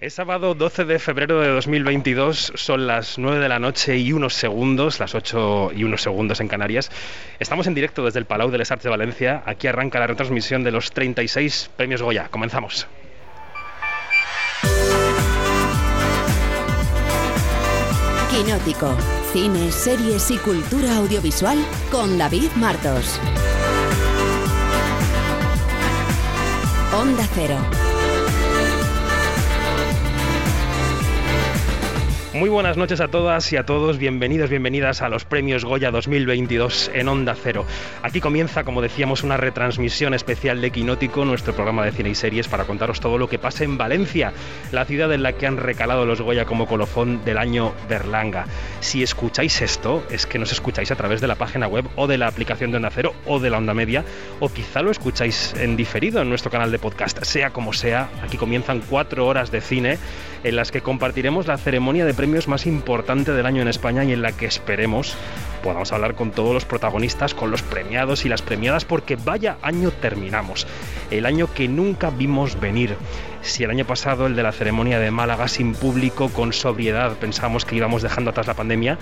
Es sábado 12 de febrero de 2022, son las 9 de la noche y unos segundos, las 8 y unos segundos en Canarias. Estamos en directo desde el Palau de les Arts de Valencia. Aquí arranca la retransmisión de los 36 premios Goya. Comenzamos. Quinótico, cine, series y cultura audiovisual con David Martos. Onda Cero. Muy buenas noches a todas y a todos, bienvenidos, bienvenidas a los premios Goya 2022 en Onda Cero. Aquí comienza, como decíamos, una retransmisión especial de Quinótico, nuestro programa de cine y series, para contaros todo lo que pasa en Valencia, la ciudad en la que han recalado los Goya como colofón del año Berlanga. Si escucháis esto, es que nos escucháis a través de la página web o de la aplicación de Onda Cero o de la Onda Media, o quizá lo escucháis en diferido en nuestro canal de podcast. Sea como sea, aquí comienzan cuatro horas de cine en las que compartiremos la ceremonia de premios más importante del año en España y en la que esperemos podamos hablar con todos los protagonistas, con los premiados y las premiadas, porque vaya año terminamos. El año que nunca vimos venir. Si el año pasado, el de la ceremonia de Málaga sin público, con sobriedad, pensamos que íbamos dejando atrás la pandemia,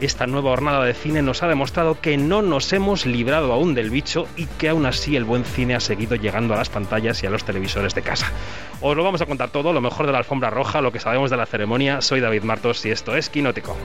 esta nueva jornada de cine nos ha demostrado que no nos hemos librado aún del bicho y que aún así el buen cine ha seguido llegando a las pantallas y a los televisores de casa. Os lo vamos a contar todo, lo mejor de la alfombra roja, lo que sabemos de la ceremonia. Soy David Martos y esto es Quinótico.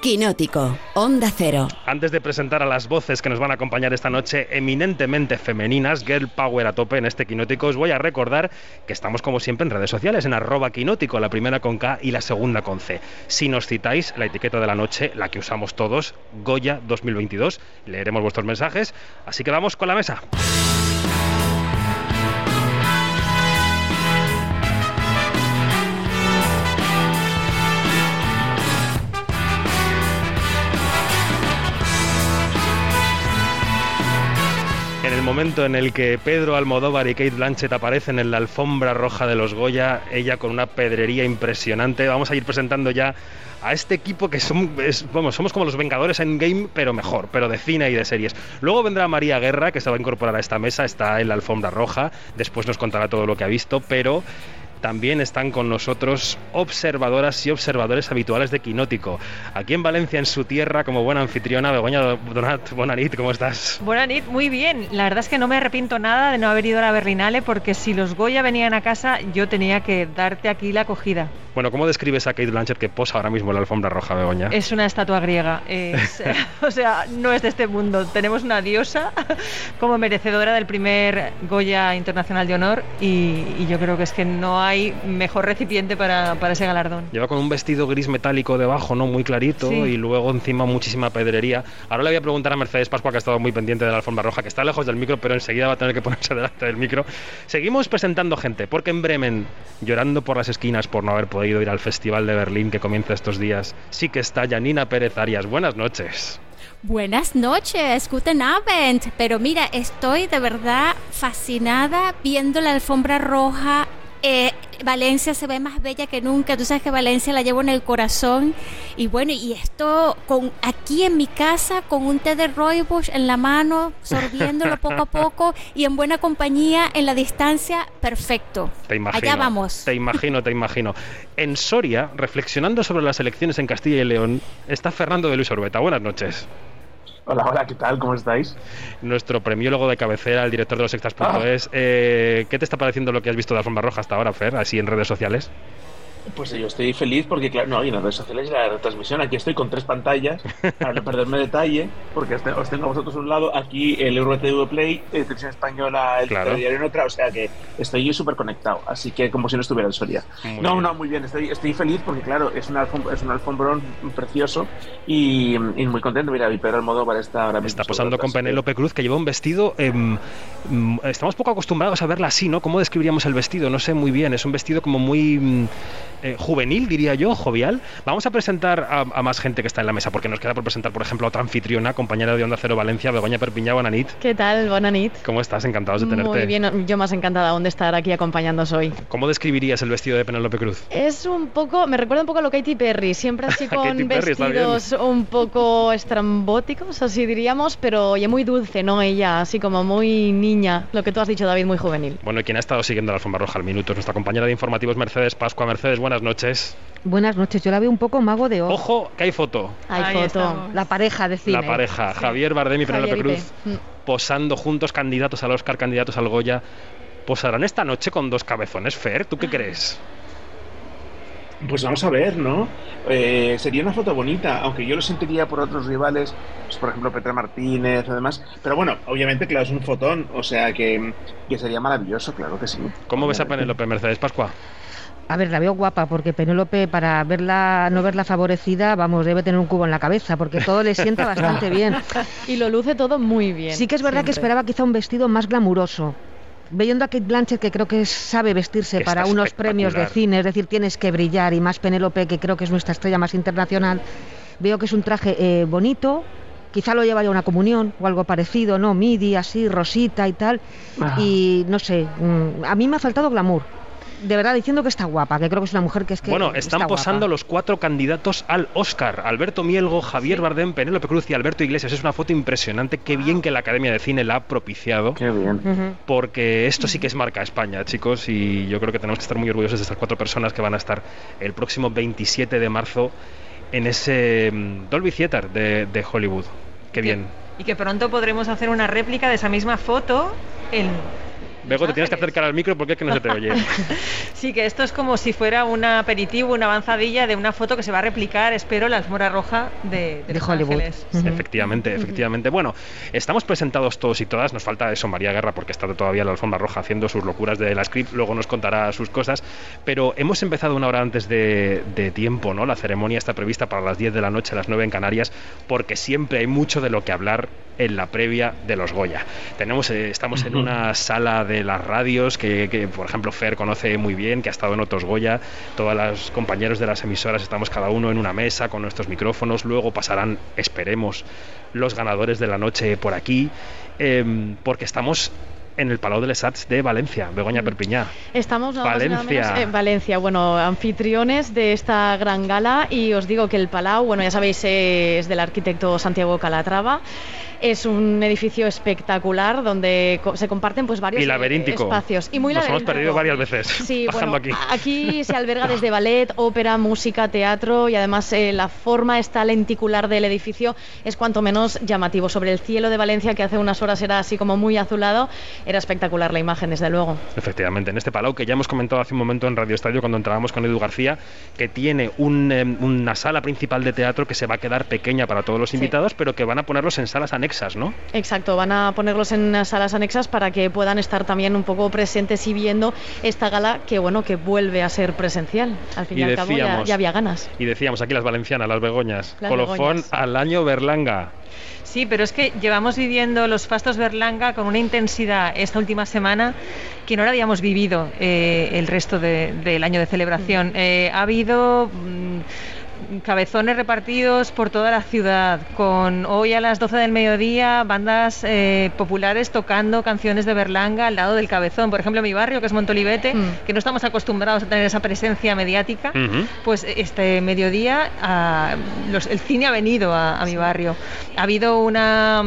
Quinótico, Onda Cero. Antes de presentar a las voces que nos van a acompañar esta noche, eminentemente femeninas, Girl Power a tope en este Quinótico, os voy a recordar que estamos como siempre en redes sociales, en arroba Quinótico, la primera con K y la segunda con C. Si nos citáis, la etiqueta de la noche, la que usamos todos, Goya 2022, leeremos vuestros mensajes, así que vamos con la mesa. Momento en el que Pedro Almodóvar y Kate Blanchett aparecen en la alfombra roja de los Goya, ella con una pedrería impresionante, vamos a ir presentando ya a este equipo que somos como los Vengadores en game, pero mejor, pero de cine y de series. Luego vendrá María Guerra, que se va a incorporar a esta mesa, está en la alfombra roja, después nos contará todo lo que ha visto, pero también están con nosotros observadoras y observadores habituales de Quinótico. Aquí en Valencia, en su tierra, como buena anfitriona, Begoña Donat, Bonanit, ¿cómo estás? Buena nit, muy bien. La verdad es que no me arrepiento nada de no haber ido a la Berlinale porque si los Goya venían a casa yo tenía que darte aquí la acogida. Bueno, ¿cómo describes a Kate Blanchett que posa ahora mismo en la alfombra roja, Begoña? Es una estatua griega. es- o sea, no es de este mundo. Tenemos una diosa como merecedora del primer Goya Internacional de Honor y, y yo creo que es que no hay mejor recipiente para, para ese galardón. Lleva con un vestido gris metálico debajo, ¿no? Muy clarito Sí. y luego encima muchísima pedrería. Ahora le voy a preguntar a Mercedes Pascua, que ha estado muy pendiente de la alfombra roja, que está lejos del micro, pero enseguida va a tener que ponerse delante del micro. Seguimos presentando gente, porque en Bremen, llorando por las esquinas por no haber podido ir al Festival de Berlín que comienza estos días, sí que está Janina Pérez Arias. Buenas noches. Buenas noches, guten Abend. Pero mira, estoy de verdad fascinada viendo la alfombra roja. Eh, Valencia se ve más bella que nunca. Tú sabes que Valencia la llevo en el corazón. Y bueno, y esto con aquí en mi casa con un té de rooibos en la mano, sorbiéndolo poco a poco y en buena compañía en la distancia, perfecto. Te imagino. Allá vamos. Te imagino, te imagino. En Soria, reflexionando sobre las elecciones en Castilla y León, está Fernando de Luis Orbeta. Buenas noches. Hola, hola, ¿qué tal? ¿Cómo estáis? nuestro premiólogo de cabecera, el director de los extras.es. Eh, ¿Qué te está pareciendo lo que has visto de Alfombra Roja hasta ahora, Fer? Así en redes sociales. Pues yo estoy feliz porque, claro, no, y en las redes sociales y la retransmisión, aquí estoy con tres pantallas para no perderme detalle, porque os te- os tengo a vosotros un lado, aquí el EuroTV Play, eh, televisión española, el Claro. diario en otra, o sea que estoy yo súper conectado, así que como si no estuviera en Soria. Muy no, bien. no, muy bien, estoy, estoy feliz porque, claro, es, una es un alfombrón precioso y, y muy contento. Mira, mi Pedro Almodóvar está ahora mismo. Está posando con Penélope Cruz, que lleva un vestido. em, mm, estamos poco acostumbrados a verla así, ¿no? ¿Cómo describiríamos el vestido? No sé muy bien. Es un vestido como muy. Eh, juvenil, diría yo, jovial. Vamos a presentar a, a, más gente que está en la mesa, porque nos queda por presentar, por ejemplo, a otra anfitriona, compañera de Onda Cero Valencia, Begoña Perpiñá, Bonanit. ¿Qué tal, Bonanit? ¿Cómo estás? Encantados de tenerte. Muy bien, yo más encantada aún de estar aquí acompañándoos hoy. ¿Cómo describirías el vestido de Penélope Cruz? Es un poco, me recuerda un poco a lo Katy Perry, siempre así con vestidos un poco estrambóticos, así diríamos, pero oye, muy dulce, ¿no? Ella, así como muy niña, lo que tú has dicho, David, muy juvenil. Bueno, y quien ha estado siguiendo la alfombra roja al minuto es nuestra compañera de informativos Mercedes Pascua. Mercedes, buenas noches. Buenas noches, yo la veo un poco mago de ojo. Ojo, que hay foto. Hay Ahí foto. Estamos. La pareja de cine. La pareja, sí. Javier Bardem y Penélope Cruz, mm. posando juntos, candidatos al Oscar, candidatos al Goya. Posarán esta noche con dos cabezones, Fer, ¿tú qué crees? Pues vamos a ver, ¿no? Eh, sería una foto bonita, aunque yo lo sentiría por otros rivales, pues por ejemplo Petra Martínez y demás. Pero bueno, obviamente, claro, es un fotón, o sea que, que sería maravilloso, claro que sí. ¿Cómo ves a Penélope Mercedes Pascua? A ver, la veo guapa, porque Penélope, para verla, no verla favorecida, vamos, debe tener un cubo en la cabeza, porque todo le sienta bastante bien. Y lo luce todo muy bien. Sí que es verdad siempre. que esperaba quizá un vestido más glamuroso. Viendo a Kate Blanchett, que creo que sabe vestirse Está para unos premios de cine, es decir, tienes que brillar, y más Penélope, que creo que es nuestra estrella más internacional, veo que es un traje eh, bonito, quizá lo llevaría a una comunión o algo parecido, ¿no? Midi, así, rosita y tal, ah. y no sé, mm, a mí me ha faltado glamour de verdad diciendo que está guapa, que creo que es una mujer que es que. Bueno, están está posando guapa. los cuatro candidatos al Oscar: Alberto Mielgo, Javier sí. Bardem, Penélope Cruz y Alberto Iglesias. Es una foto impresionante. Qué bien que la Academia de Cine la ha propiciado. Qué bien. Porque esto sí que es marca España, chicos. Y yo creo que tenemos que estar muy orgullosos de estas cuatro personas que van a estar el próximo 27 de marzo en ese mm, Dolby Theater de, de Hollywood. Qué bien. Y que pronto podremos hacer una réplica de esa misma foto en Bego, te tienes que acercar al micro porque es que no se te oye. sí, que esto es como si fuera un aperitivo, una avanzadilla de una foto que se va a replicar, espero, en la alfombra roja de, de, de Hollywood. Ángeles. Uh -huh. Efectivamente, efectivamente. Bueno, estamos presentados todos y todas. Nos falta eso, María Guerra, porque está todavía en la alfombra roja haciendo sus locuras de la script. Luego nos contará sus cosas. Pero hemos empezado una hora antes de, de tiempo, ¿no? La ceremonia está prevista para las 10 de la noche, a las 9 en Canarias, porque siempre hay mucho de lo que hablar en la previa de los Goya. Tenemos, eh, estamos en una sala de las radios que, que, por ejemplo, Fer conoce muy bien, que ha estado en otros Goya. Todos los compañeros de las emisoras estamos cada uno en una mesa con nuestros micrófonos. Luego pasarán, esperemos, los ganadores de la noche por aquí, eh, porque estamos en el Palau de les Arts de Valencia, Begoña Perpiñá. Estamos nada Valencia. Más nada menos en Valencia, bueno, anfitriones de esta gran gala y os digo que el Palau, bueno, ya sabéis, es del arquitecto Santiago Calatrava. Es un edificio espectacular donde se comparten pues varios y laberíntico. espacios. Y muy Nos hemos perdido varias veces sí, bueno, aquí. Aquí se alberga desde ballet, ópera, música, teatro y además eh, la forma esta lenticular del edificio es cuanto menos llamativo. Sobre el cielo de Valencia, que hace unas horas era así como muy azulado, era espectacular la imagen, desde luego. Efectivamente, en este palau que ya hemos comentado hace un momento en Radio Estadio cuando entrábamos con Edu García, que tiene un, eh, una sala principal de teatro que se va a quedar pequeña para todos los invitados, sí. pero que van a ponerlos en salas anexas, ¿no? Exacto, van a ponerlos en salas anexas para que puedan estar también un poco presentes y viendo esta gala que, bueno, que vuelve a ser presencial. Al fin y, y al decíamos, cabo ya, ya, había ganas. Y decíamos aquí las valencianas, las begoñas, las colofón begoñas. al año Berlanga. Sí, pero es que llevamos viviendo los fastos Berlanga con una intensidad esta última semana que no la habíamos vivido eh, el resto de, del año de celebración. Mm. Eh, ha habido... Mmm, cabezones repartidos por toda la ciudad, con hoy a las 12 del mediodía bandas eh, populares tocando canciones de Berlanga al lado del cabezón. Por ejemplo, mi barrio, que es Montolivete, mm. que no estamos acostumbrados a tener esa presencia mediática, uh -huh. pues este mediodía a, los, el cine ha venido a, a mi barrio. Ha habido una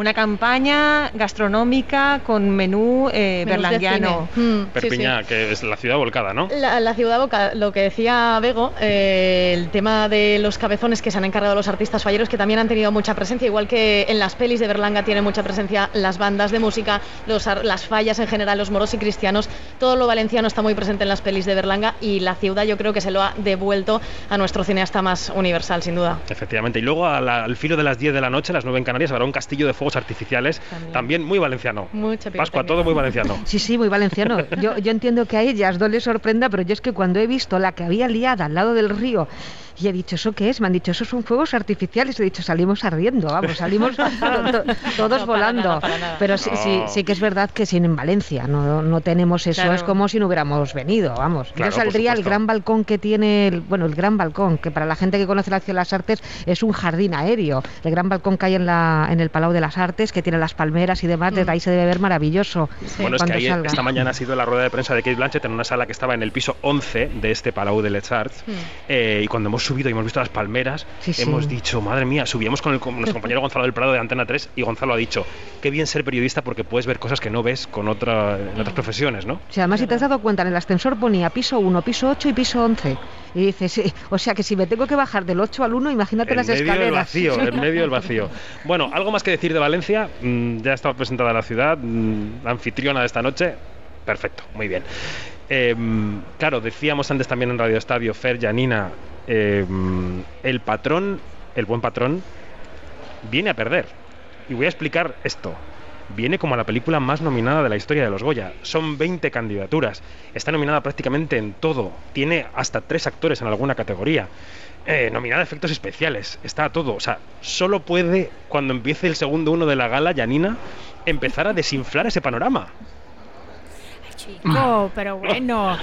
una campaña gastronómica con menú eh, berlanguiano. Mm, Perpiñá, sí, sí. que es la ciudad volcada, ¿no? La, la ciudad volcada, lo que decía Bego, eh, el tema de los cabezones que se han encargado los artistas falleros, que también han tenido mucha presencia, igual que en las pelis de Berlanga tienen mucha presencia las bandas de música, los, las fallas en general, los moros y cristianos, todo lo valenciano está muy presente en las pelis de Berlanga y la ciudad yo creo que se lo ha devuelto a nuestro cineasta más universal, sin duda. Efectivamente, y luego la, al filo de las 10 de la noche, las 9 en Canarias, habrá un castillo de fuegos artificiales, también, también muy valenciano. Mucha Pascua, todo muy valenciano. Sí, sí, muy valenciano. Yo, yo entiendo que a ellas no les sorprenda, pero yo es que cuando he visto la que había liada al lado del río Y he dicho, ¿eso qué es? Me han dicho, esos son fuegos artificiales. He dicho, salimos ardiendo, vamos, salimos to- to- todos No, para volando. nada, para nada. Pero sí, sí, No. sí que es verdad que sin en Valencia no, no tenemos eso. Claro. Es como si no hubiéramos venido, vamos. Claro, Yo saldría al supuesto. gran balcón que tiene, el, bueno, el gran balcón, que para la gente que conoce la Ciudad de las Artes es un jardín aéreo. El gran balcón que hay en, la, en el Palau de las Artes, que tiene las palmeras y demás, desde ahí se debe ver maravilloso. Bueno, es que ahí salga. esta mañana ha sido la rueda de prensa de Kate Blanchett en una sala que estaba en el piso 11 de este Palau de Les Arts. Eh, y cuando hemos subido y hemos visto las palmeras, Sí, sí. hemos dicho, madre mía, subíamos con, el, con nuestro compañero Gonzalo del Prado de Antena 3 y Gonzalo ha dicho, qué bien ser periodista porque puedes ver cosas que no ves con otra, en otras profesiones, ¿no? Sea, además, si te has dado cuenta, en el ascensor ponía piso 1, piso 8 y piso 11. Y dices, sí, o sea que si me tengo que bajar del 8 al 1, imagínate En las medio del escaleras. vacío, en medio del vacío. Bueno, algo más que decir de Valencia. Mm, ya estaba presentada la ciudad, mm, la anfitriona de esta noche. Perfecto, muy bien. Eh, claro, decíamos antes también en Radio Estadio, Fer, Janina, mm, el patrón, el buen patrón, viene a perder. Y voy a explicar esto. Viene como la película más nominada de la historia de los Goya. Son 20 candidaturas. Está nominada prácticamente en todo. Tiene hasta tres actores en alguna categoría. Eh, nominada a efectos especiales. Está a todo. O sea, solo puede, cuando empiece el segundo uno de la gala, Janina, empezar a desinflar ese panorama. Chico, pero bueno.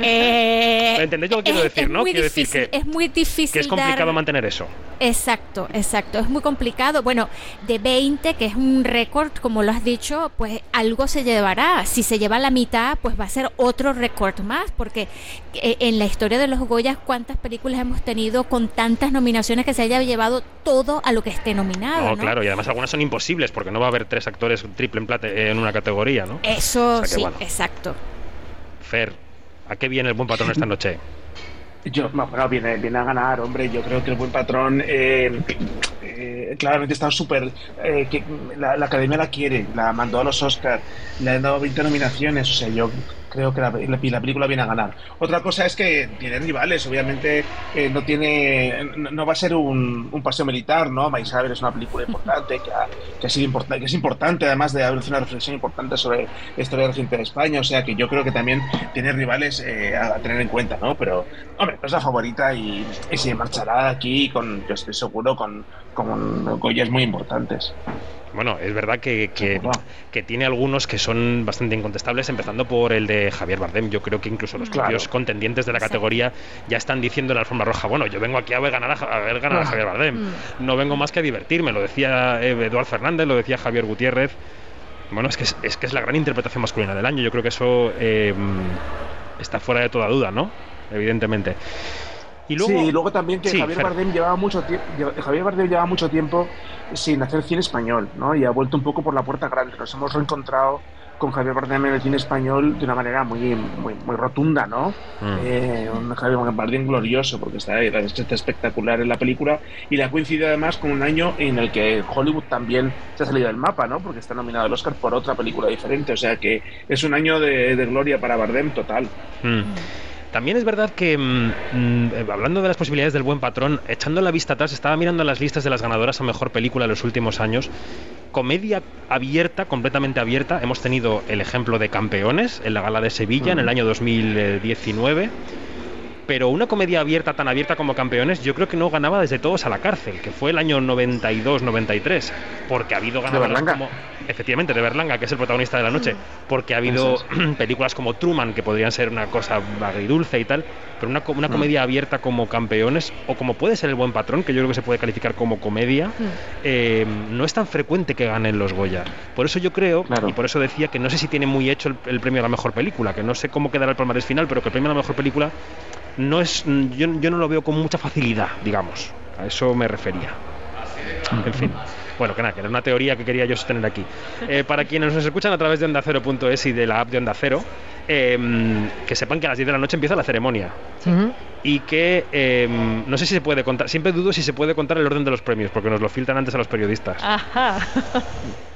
eh, ¿Me entendéis lo que quiero decir, es no? Quiero decir que- es muy difícil Que es complicado dar- mantener eso. Exacto, exacto. Es muy complicado. Bueno, de 20, que es un récord, como lo has dicho, pues algo se llevará. Si se lleva la mitad, pues va a ser otro récord más, porque eh, en la historia de los Goyas, ¿cuántas películas hemos tenido con tantas nominaciones que se haya llevado todo a lo que esté nominado? No, ¿no? claro, y además algunas son imposibles porque no va a haber tres actores triple en plata en una categoría, ¿no? Eso O sea que sí, bueno. exacto. ¿A qué viene el buen patrón esta noche? Yo, no, bueno, viene, viene a ganar, hombre. Yo creo que el buen patrón eh, eh, claramente está súper. eh, la, la academia la quiere, la mandó a los Oscars, le han dado 20 nominaciones. O sea, yo creo que la, la- la película viene a ganar. Otra cosa es que tiene rivales, obviamente eh, no tiene. No, no va a ser un, un paseo militar, ¿no? Maisabel es una película importante, que ha, que ha sido que es importante, además de haber hecho una reflexión importante sobre la historia reciente de España. O sea, que yo creo que también tiene rivales eh, a tener en cuenta, ¿no? Pero, hombre, es la favorita y, y se marchará aquí con, yo estoy seguro, con, con Goyas muy importantes. Bueno, es verdad que, que, tiene algunos que son bastante incontestables, empezando por el de Javier Bardem. Yo creo que incluso los Claro. propios contendientes de la categoría ya están diciendo en la alfombra roja, bueno, yo vengo aquí a ver ganar a, ver ganar a Javier Bardem. No vengo más que a divertirme, lo decía eh, Eduard Fernández, lo decía Javier Gutiérrez. Bueno, es que es, es que es la gran interpretación masculina del año. Yo creo que eso eh, está fuera de toda duda, ¿no? Evidentemente. Y luego, sí, y luego también que Sí, Javier Fer. Bardem llevaba mucho tiempo Javier Bardem llevaba mucho tiempo sin hacer cine español, ¿no? Y ha vuelto un poco por la puerta grande. Nos hemos reencontrado con Javier Bardem en el cine español de una manera muy muy, muy rotunda, ¿no? Mm. Eh, un Javier Bardem glorioso porque está, está espectacular en la película y le ha coincidido además con un año en el que Hollywood también se ha salido del mapa, ¿no? Porque está nominado al Oscar por otra película diferente, o sea que es un año de, de gloria para Bardem total. Mm. También es verdad que, mm, mm, hablando de las posibilidades del buen patrón, echando la vista atrás, estaba mirando las listas de las ganadoras a mejor película de los últimos años. Comedia abierta, completamente abierta. Hemos tenido el ejemplo de Campeones en la gala de Sevilla en el año 2019. Pero una comedia abierta, tan abierta como Campeones, yo creo que no ganaba desde Todos a la cárcel, que fue el año 92-93. Porque ha habido ganadoras Berlanga. como. Efectivamente, de Berlanga, que es el protagonista de la noche. Porque ha habido películas como Truman, que podrían ser una cosa agridulce y tal. Pero una, una Mm. comedia abierta como Campeones, o como puede ser El Buen Patrón, que yo creo que se puede calificar como comedia, eh, no es tan frecuente que ganen los Goya. Por eso yo creo, Claro. y por eso decía que no sé si tiene muy hecho el, el premio a la mejor película, que no sé cómo quedará el palmarés final, pero que el premio a la mejor película no es yo, yo no lo veo con mucha facilidad, digamos. A eso me refería. En fin. Bueno, que nada, que era una teoría que quería yo sostener aquí. Eh, para quienes nos escuchan a través de Onda Cero.es y de la app de Onda Cero, eh, que sepan que a las 10 de la noche empieza la ceremonia. Y que eh, no sé si se puede contar, siempre dudo si se puede contar el orden de los premios, porque nos lo filtran antes a los periodistas. Ajá.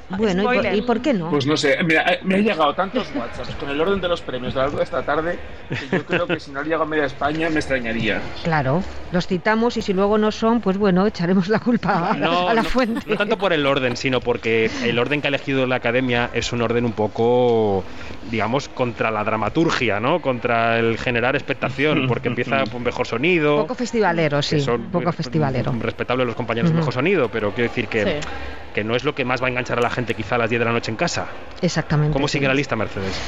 Bueno, ¿y por, y por qué no? Pues no sé, mira, eh, me han llegado tantos WhatsApps con el orden de los premios a de esta tarde que yo creo que si no llega a media España me extrañaría. Claro, los citamos y si luego no son, pues bueno, echaremos la culpa a, No, a la no- fuente. no tanto por el orden, sino porque el orden que ha elegido la academia es un orden un poco digamos, contra la dramaturgia, ¿no? Contra el generar expectación, porque empieza con mejor sonido. Poco festivalero, sí. poco festivalero. Respetable los compañeros de mejor sonido, pero quiero decir que, que no es lo que más va a enganchar a la gente quizá a las 10 de la noche en casa. Exactamente. ¿Cómo sigue la lista, Mercedes?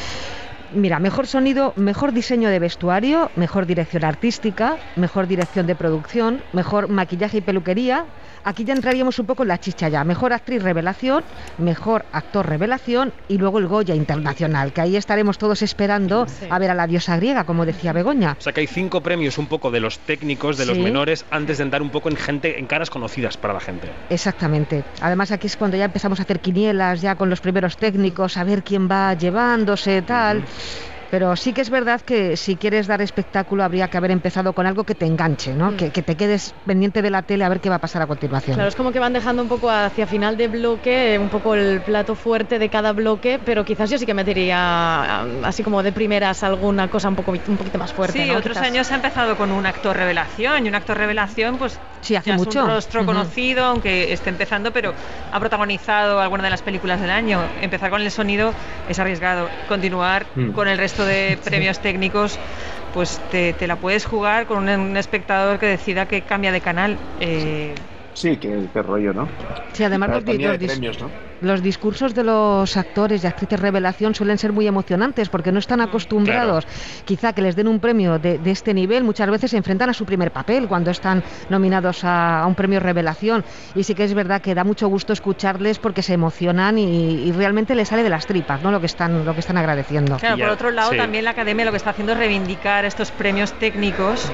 Mira, mejor sonido, mejor diseño de vestuario, mejor dirección artística, mejor dirección de producción, mejor maquillaje y peluquería, Aquí ya entraríamos un poco en la chicha ya. Mejor actriz revelación, mejor actor revelación y luego el Goya Internacional, que ahí estaremos todos esperando a ver a la diosa griega, como decía Begoña. O sea que hay cinco premios un poco de los técnicos, de los menores, antes de entrar un poco en gente, en caras conocidas para la gente. Exactamente. Además aquí es cuando ya empezamos a hacer quinielas, ya con los primeros técnicos, a ver quién va llevándose, tal. Pero sí que es verdad que si quieres dar espectáculo habría que haber empezado con algo que te enganche, ¿no? Mm. Que, te quedes pendiente de la tele a ver qué va a pasar a continuación. Claro, es como que van dejando un poco hacia final de bloque, un poco el plato fuerte de cada bloque, pero quizás yo sí que metería así como de primeras alguna cosa un poco un poquito más fuerte. Sí, otros años ha empezado con un actor revelación y un actor revelación pues sí, hace mucho. es un rostro conocido, aunque esté empezando, pero ha protagonizado alguna de las películas del año. Empezar con el sonido es arriesgado. Continuar mm. con el resto de premios técnicos, pues te, la puedes jugar con un, espectador que decida que cambia de canal. Eh, sí, que, qué rollo, ¿no? Sí, además los, los discursos de los actores y actrices revelación suelen ser muy emocionantes porque no están acostumbrados quizá que les den un premio de, este nivel. Muchas veces se enfrentan a su primer papel cuando están nominados a, un premio revelación. Y sí que es verdad que da mucho gusto escucharles porque se emocionan y, realmente les sale de las tripas ¿no? lo, que están, lo que están agradeciendo. Claro, por otro lado, también la academia lo que está haciendo es reivindicar estos premios técnicos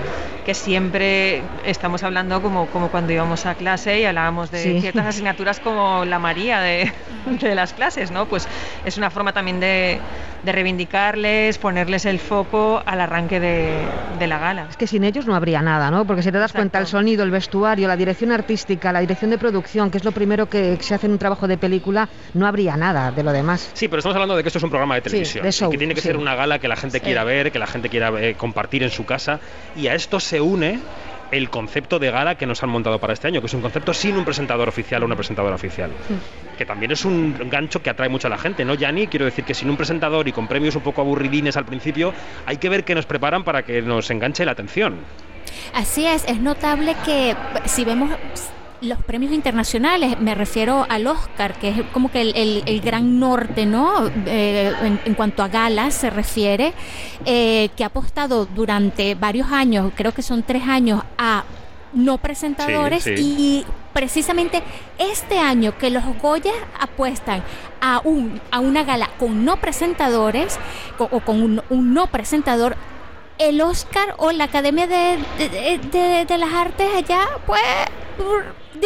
que siempre estamos hablando como, como cuando íbamos a clase y hablábamos de ciertas asignaturas como la María de, de las clases, ¿no? Pues es una forma también de, de reivindicarles, ponerles el foco al arranque de, la gala. Es que sin ellos no habría nada, ¿no? Porque si te das cuenta, el sonido, el vestuario, la dirección artística, la dirección de producción, que es lo primero que se hace en un trabajo de película, no habría nada de lo demás. Sí, pero estamos hablando de que esto es un programa de televisión, que tiene que ser una gala que la gente quiera ver, que la gente quiera eh, compartir en su casa, y a esto se une el concepto de gala que nos han montado para este año, que es un concepto sin un presentador oficial o una presentadora oficial. Que también es un gancho que atrae mucho a la gente, ¿no, Yanni? Quiero decir que sin un presentador y con premios un poco aburridines al principio, hay que ver qué nos preparan para que nos enganche la atención. Así es, es notable que si vemos los premios internacionales, me refiero al Oscar, que es como que el, gran norte, ¿no? Eh, en, cuanto a galas se refiere, eh, que ha apostado durante varios años, creo que son tres años, a no presentadores y precisamente este año que los Goya apuestan a, un, a una gala con no presentadores o con un, un no presentador, el Oscar o la Academia de, de, las Artes allá, pues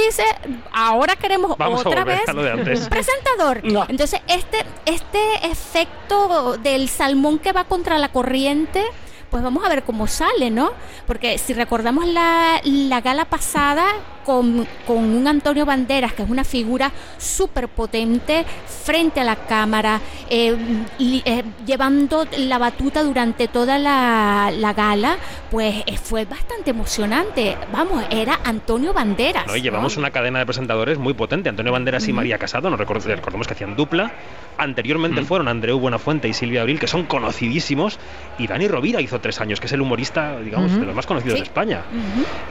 dice, ahora queremos otra vez un presentador. Entonces, este, este efecto del salmón que va contra la corriente pues vamos a ver cómo sale, ¿no? Porque si recordamos la, la gala pasada con, con, un Antonio Banderas, que es una figura súper potente frente a la cámara, eh, eh, llevando la batuta durante toda la, la gala, pues eh, fue bastante emocionante. Vamos, era Antonio Banderas. No, y llevamos una cadena de presentadores muy potente. Antonio Banderas y María Casado, nos recordemos que hacían dupla. Anteriormente fueron Andreu Buenafuente y Silvia Abril, que son conocidísimos, y Dani Rovira hizo tres años, que es el humorista, digamos, de los más conocidos de España.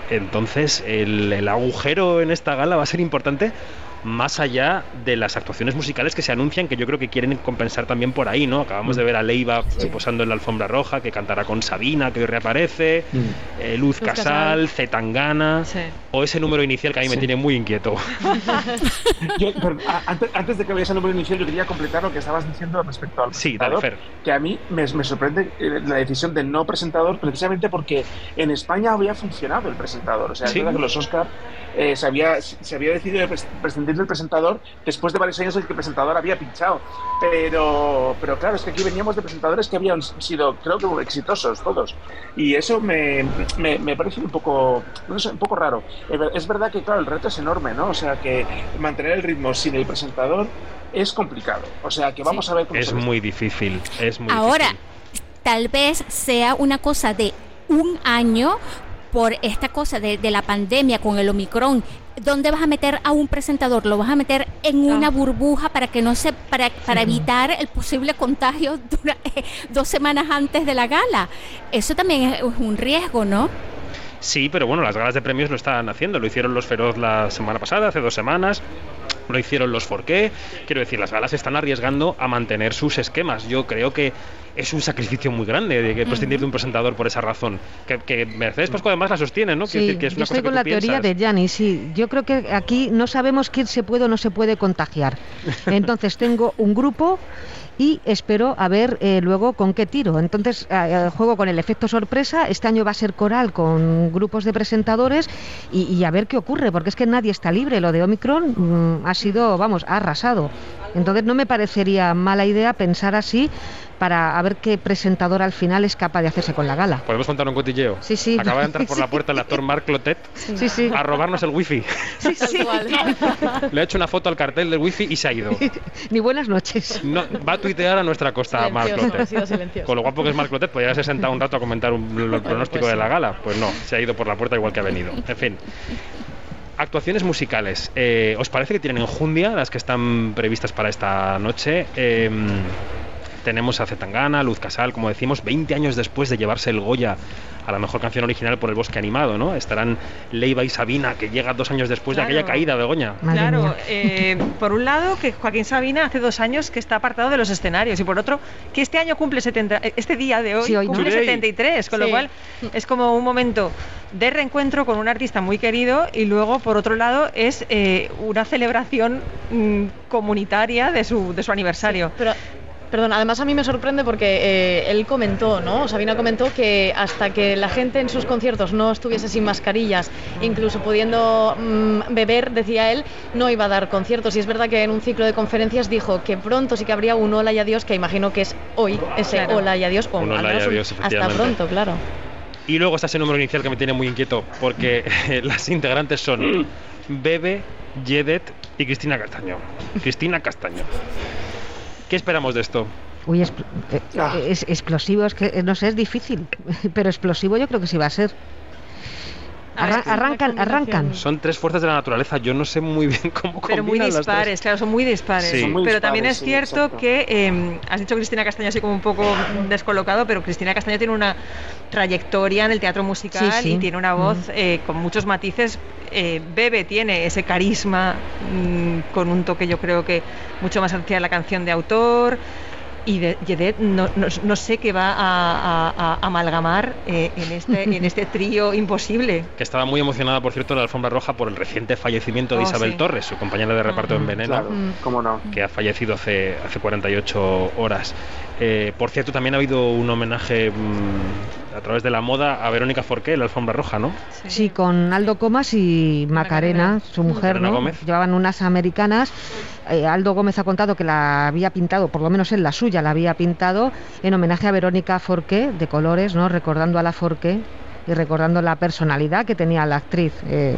Entonces, el, el agujero en esta gala va a ser importante más allá de las actuaciones musicales que se anuncian, que yo creo que quieren compensar también por ahí, ¿no? Acabamos de ver a Leiva posando en la alfombra roja, que cantará con Sabina, que hoy reaparece, mm. eh, Luz, Casal, Zetangana, o ese número inicial que a mí me tiene muy inquieto. antes, de que vayas al número inicial, yo quería completar lo que estabas diciendo respecto al sí, dale, Fer. que a mí me, sorprende eh, la decisión del no presentador, precisamente porque en España había funcionado el presentador. O sea, que los Oscar eh, se, había, se había decidido prescindir del presentador después de varios años en que el presentador había pinchado. Pero, pero claro, es que aquí veníamos de presentadores que habían sido, creo que exitosos todos. Y eso me, me, parece un poco, no sé, un poco raro. Es verdad que, claro, el reto es enorme, ¿no? O sea, que mantener el ritmo sin el presentador es complicado. O sea, que vamos a ver Es muy difícil, es muy Ahora, tal vez sea una cosa de un año por esta cosa de, de la pandemia con el Omicron, ¿dónde vas a meter a un presentador? ¿Lo vas a meter en una burbuja para que no se, para, para evitar el posible contagio dura- dos semanas antes de la gala? Eso también es un riesgo, ¿no? Sí, pero bueno, las galas de premios lo están haciendo. Lo hicieron los Feroz la semana pasada, hace dos semanas. Lo hicieron los Forqué. Quiero decir, las galas están arriesgando a mantener sus esquemas. Yo creo que es un sacrificio muy grande de que prescindir de un presentador por esa razón. Que, que Mercedes Pascua además la sostiene, ¿no? Quiero Sí, decir que es yo una estoy cosa con que la tú teoría piensas. de Gianni, sí. Yo creo que aquí no sabemos quién se puede o no se puede contagiar. Entonces tengo un grupo y espero a ver eh, luego con qué tiro. Entonces eh, eh, juego con el efecto sorpresa. Este año va a ser coral con grupos de presentadores y, a ver qué ocurre, porque es que nadie está libre. Lo de Omicron mm, ha sido, vamos, ha arrasado. Entonces no me parecería mala idea pensar así para a ver qué presentador al final es capaz de hacerse con la gala. ¿Podemos contar un cotilleo? Sí, sí. Acaba de entrar por la puerta el actor Marc Clotet Sí, sí. a robarnos el wifi. Tal cual. Le ha hecho una foto al cartel del wifi y se ha ido. Ni buenas noches. No, va a tuitear a nuestra costa Marc Clotet. ha sido silencioso. Con lo guapo que es Marc Clotet, podría haberse sentado un rato a comentar un- el pronóstico pues de sí. la gala. Pues no, se ha ido por la puerta igual que ha venido. En fin. Actuaciones musicales. Eh, ¿Os parece que tienen enjundia las que están previstas para esta noche? Eh, tenemos a Zetangana, Luz Casal, como decimos, 20 años después de llevarse el Goya a la mejor canción original por El Bosque Animado, ¿no? Estarán Leiva y Sabina, que llega dos años después Claro. de aquella caída, Begoña. Madre claro, eh, por un lado que Joaquín Sabina hace dos años que está apartado de los escenarios y por otro que este año cumple 70, eh, este día de hoy, Sí, hoy, ¿no? cumple Today. 73, con lo Sí. cual es como un momento de reencuentro con un artista muy querido y luego por otro lado es eh, una celebración mm, comunitaria de su, de su aniversario. Pero, perdón, además a mí me sorprende porque eh, él comentó, ¿no? Sabina comentó que hasta que la gente en sus conciertos no estuviese sin mascarillas, incluso pudiendo mm, beber, decía él, no iba a dar conciertos. Y es verdad que en un ciclo de conferencias dijo que pronto sí que habría un hola y adiós, que imagino que es hoy ese Claro. hola y adiós. O Un hola y adiós, hasta pronto, claro. Y luego está ese número inicial que me tiene muy inquieto, porque las integrantes son Bebe, Yedet y Cristina Castaño. Cristina Castaño. ¿Qué esperamos de esto? Uy, expl- eh, Ah. es explosivo, es que eh, no sé, es difícil, pero explosivo yo creo que sí va a ser. A ver, Arran- sí, arrancan, arrancan. Son tres fuerzas de la naturaleza. Yo no sé muy bien cómo Pero muy las dispares, claro, son muy dispares. Sí. Son muy pero también es sí, cierto exacto. que eh, has dicho Cristina Castaño así como un poco descolocado, pero Cristina Castaño tiene una trayectoria en el teatro musical Sí, sí. y tiene una voz eh, con muchos matices. Eh, Bebe tiene ese carisma mm, con un toque yo creo que mucho más hacia la canción de autor. Y de, Yedet no, no- no sé qué va a, a- a amalgamar eh, en, este, en este trío imposible. Que estaba muy emocionada, por cierto, la alfombra roja por el reciente fallecimiento de Oh, Isabel sí. Torres, su compañera de reparto en Veneno. Claro, Mm. cómo no. que ha fallecido hace, hace 48 horas. Eh, por cierto, también ha habido un homenaje mm, a través de la moda a Verónica Forqué, la alfombra roja, ¿no? Sí, con Aldo Comas y Macarena, Macarena. su mujer, Macarena ¿no? Gómez. Llevaban unas americanas. Eh, Aldo Gómez ha contado que la había pintado, por lo menos en la suya, la había pintado en homenaje a Verónica Forqué, de colores, ¿no? Recordando a la Forqué y recordando la personalidad que tenía la actriz. Eh,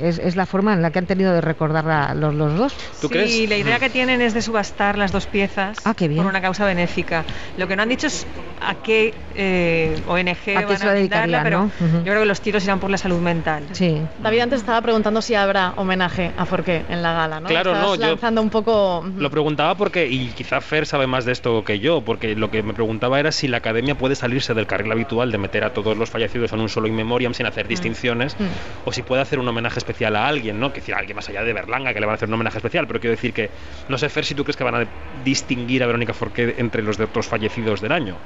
es, es la forma en la que han tenido de recordarla los, los dos. ¿Tú sí, crees? la idea que tienen es de subastar las dos piezas Ah, qué bien. por una causa benéfica. Lo que no han dicho es a qué eh, ONG ¿A qué van se a brindarla, pero no? Yo creo que los tiros irán por la salud mental. Sí. David antes estaba preguntando si habrá homenaje a Forqué en la gala, ¿no? Claro, Estabas no, yo- lanzando un poco... Lo preguntaba porque, y quizá Fer sabe más de esto que yo, porque lo que me preguntaba era si la academia puede salirse del carril habitual de meter a todos los fallecidos en un solo in memoriam sin hacer distinciones, Mm. o si puede hacer un homenaje especial a alguien, ¿no? Que decir, a alguien más allá de Berlanga que le van a hacer un homenaje especial, pero quiero decir que, no sé, Fer, si tú crees que van a distinguir a Verónica Forqué entre los de otros fallecidos del año.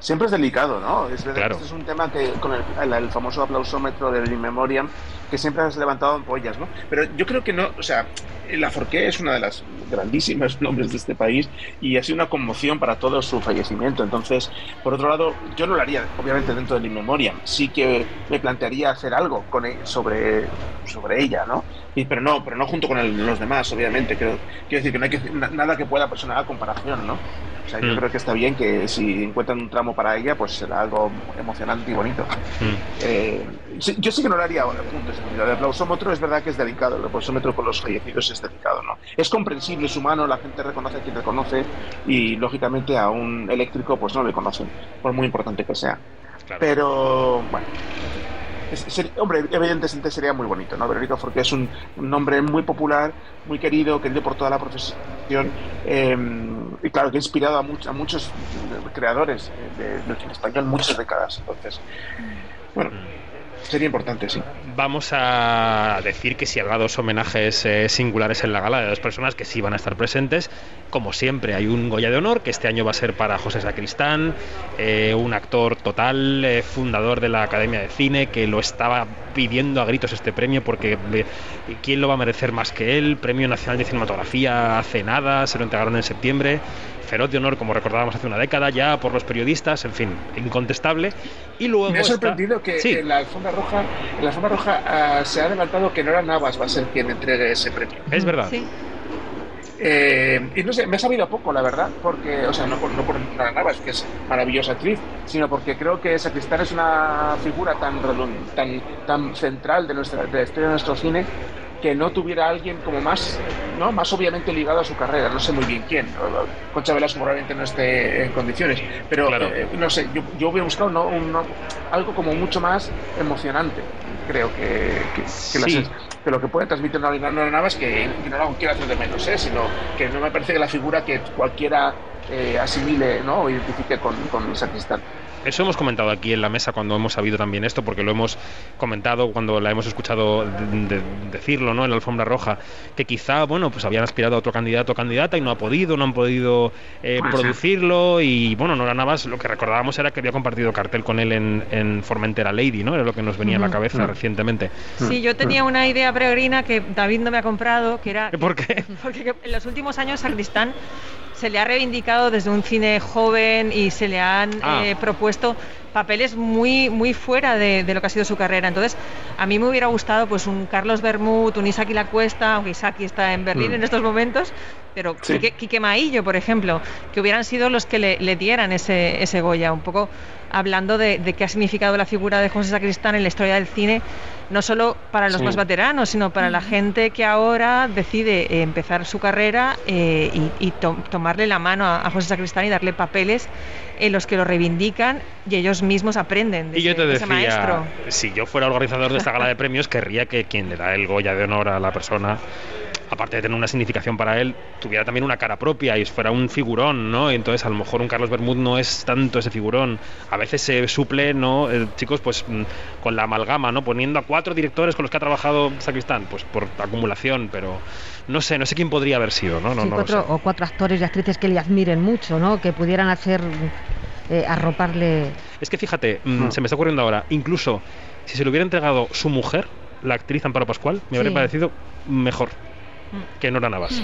Siempre es delicado, ¿no? Es verdad Claro. que este es un tema que con el, el- el famoso aplausómetro del In Memoriam, que siempre has levantado ampollas, ¿no? Pero yo creo que no, o sea, la Forqué es una de las grandísimas nombres de este país y ha sido una conmoción para todo su fallecimiento. Entonces, por otro lado, yo no lo haría, obviamente, dentro del In Memoriam. Sí que me plantearía hacer algo con e- sobre, sobre ella, ¿no? Y- pero no, pero no junto con el- los demás, obviamente. Quiero, quiero decir que no hay que, na- nada que pueda personar a comparación, ¿no? O sea, yo Mm. creo que está bien que si encuentran un tramo para ella, pues será algo emocionante y bonito. Mm. Eh, yo sí que no lo haría ahora, punto. El aplausómetro es verdad que es delicado, el aplausómetro con los fallecidos es delicado, ¿no? Es comprensible, es humano, la gente reconoce a quien reconoce y lógicamente a un eléctrico pues no le conocen, por muy importante que sea. Claro. Pero, bueno, hombre, evidentemente sería muy bonito, ¿no? Verónica porque es un, nombre muy popular, muy querido, querido por toda la profesión em, y claro, que ha inspirado a, a muchos creadores de, de, español muchas décadas. Entonces, bueno. Sería importante, sí. Vamos a decir que si habrá dos homenajes eh, singulares en la gala de dos personas que sí van a estar presentes. Como siempre, hay un Goya de Honor, que este año va a ser para José Sacristán, eh, un actor total, eh, fundador de la Academia de Cine, que lo estaba pidiendo a gritos este premio, porque ¿quién lo va a merecer más que él? Premio Nacional de Cinematografía hace nada, se lo entregaron en septiembre feroz de honor, como recordábamos hace una década, ya por los periodistas, en fin, incontestable. Y luego me ha sorprendido que en la alfombra roja, en la alfombra roja ah, se ha adelantado que Nora Navas va a ser quien entregue ese premio. Es verdad. Sí. Eh, y no sé, me ha sabido poco, la verdad, porque, o sea, no por, no por Nora Navas, que es maravillosa actriz, sino porque creo que Sacristán es una figura tan, tan, tan central de, nuestra, de la historia de nuestro cine que no tuviera alguien como más, ¿no? más obviamente ligado a su carrera. No sé muy bien quién. Concha Velasco probablemente no esté en condiciones. Pero eh, no sé, yo, yo hubiera buscado ¿no? algo como mucho más emocionante, creo que, que, lo que puede transmitir no, no, más que, que no lo quiera hacer de menos, ¿eh? sino que no me parece que la figura que cualquiera eh, asimile ¿no? o identifique con, con Sacristán. Eso hemos comentado aquí en la mesa cuando hemos sabido también esto, porque lo hemos comentado cuando la hemos escuchado decirlo, ¿no? En la alfombra roja, que quizá, bueno, pues habían aspirado a otro candidato o candidata y no ha podido, no han podido eh, producirlo y, bueno, Nora Navas, lo que recordábamos era que había compartido cartel con él en, en Formentera Lady, ¿no? Era lo que nos venía a la cabeza recientemente. Sí, yo tenía una idea peregrina que David no me ha comprado, que era... ¿Por qué? Porque en los últimos años Sacristán se le ha reivindicado desde un cine joven y se le han ah. eh, propuesto papeles muy muy fuera de, lo que ha sido su carrera. Entonces, a mí me hubiera gustado pues un Carlos Bermud, un Isaki La Cuesta, aunque Isaki está en Berlín mm. en estos momentos, pero Quique, Maillo, por ejemplo, que hubieran sido los que le, dieran ese, ese Goya, un poco hablando de, qué ha significado la figura de José Sacristán en la historia del cine, no solo para los más veteranos, sino para la gente que ahora decide eh, empezar su carrera eh, y, tomarle la mano a, José Sacristán y darle papeles en los que lo reivindican y ellos mismos aprenden de, y yo te decía, maestro. Si yo fuera organizador de esta gala de premios, querría que quien le da el Goya de honor a la persona aparte de tener una significación para él, tuviera también una cara propia y fuera un figurón, ¿no? Entonces, a lo mejor un Carlos Bermud no es tanto ese figurón. A veces se suple, ¿no? Eh, chicos, pues mm, con la amalgama, ¿no? Poniendo a cuatro directores con los que ha trabajado Sacristán, pues por acumulación, pero no sé, no sé quién podría haber sido, ¿no? no, no cuatro, o cuatro actores y actrices que le admiren mucho, ¿no? Que pudieran hacer eh, arroparle. Es que fíjate, mm, hmm. se me está ocurriendo ahora, incluso si se le hubiera entregado su mujer, la actriz Amparo Pascual, me habría parecido mejor que Nora Navas.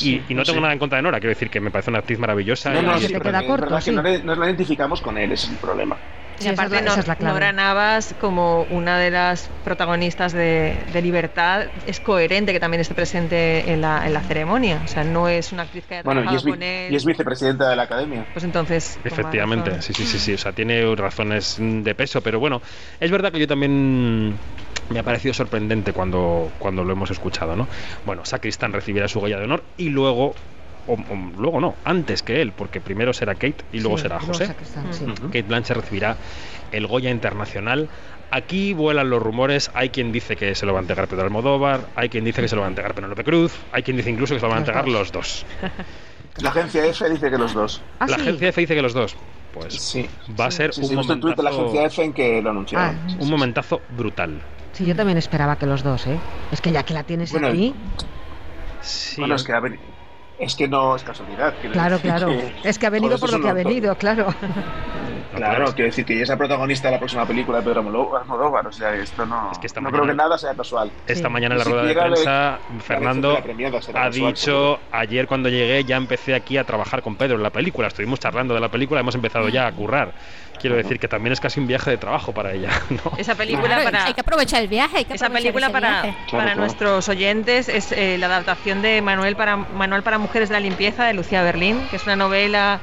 y, no tengo nada en contra de Nora, quiero decir que me parece una actriz maravillosa. No, no, queda corto, no, nos la identificamos con él, ese es el problema. Y aparte, Nora Navas, como una de las protagonistas de, Libertad, es coherente que también esté presente en la, en la, ceremonia. O sea, no es una actriz que haya bueno, trabajado y con él. Y es vicepresidenta de la academia. Pues entonces. Efectivamente, sí, sí, sí, sí. O sea, tiene razones de peso, pero bueno, es verdad que yo también me ha parecido sorprendente cuando, cuando lo hemos escuchado, ¿no? Bueno, Sacristán recibirá su Goya de honor y luego o, luego no, antes que él, porque primero será Kate y luego será José. Kate Blanchett recibirá el Goya Internacional. Aquí vuelan los rumores, hay quien dice que se lo va a entregar Pedro Almodóvar, hay quien dice que se lo va a entregar Penélope Cruz, hay quien dice incluso que se lo van a entregar los dos. La agencia F dice que los dos. ¿Ah, la agencia F dice que los dos. Pues sí, va a ser un momentazo. la agencia F en que lo anunciaron. Ah, un momentazo brutal. Sí, yo también esperaba que los dos, ¿eh? Es que ya que la tienes aquí. Sí. Bueno, es que es que no es casualidad. Claro, claro. es que ha venido por lo que ha venido, claro. Claro, quiero decir que ella es la protagonista de la próxima película de Pedro Almodóvar, o sea, esto no, es que no creo que nada sea casual. Esta mañana en la rueda de prensa, Fernando ha dicho, ayer cuando llegué ya empecé aquí a trabajar con Pedro en la película, estuvimos charlando de la película, hemos empezado ya a currar. Quiero decir que también es casi un viaje de trabajo para ella. Esa película para... Hay que aprovechar el viaje. esa película para, para nuestros oyentes es eh, la adaptación de Manuel para, Manual para Mujeres de la Limpieza de Lucía Berlín, que es una novela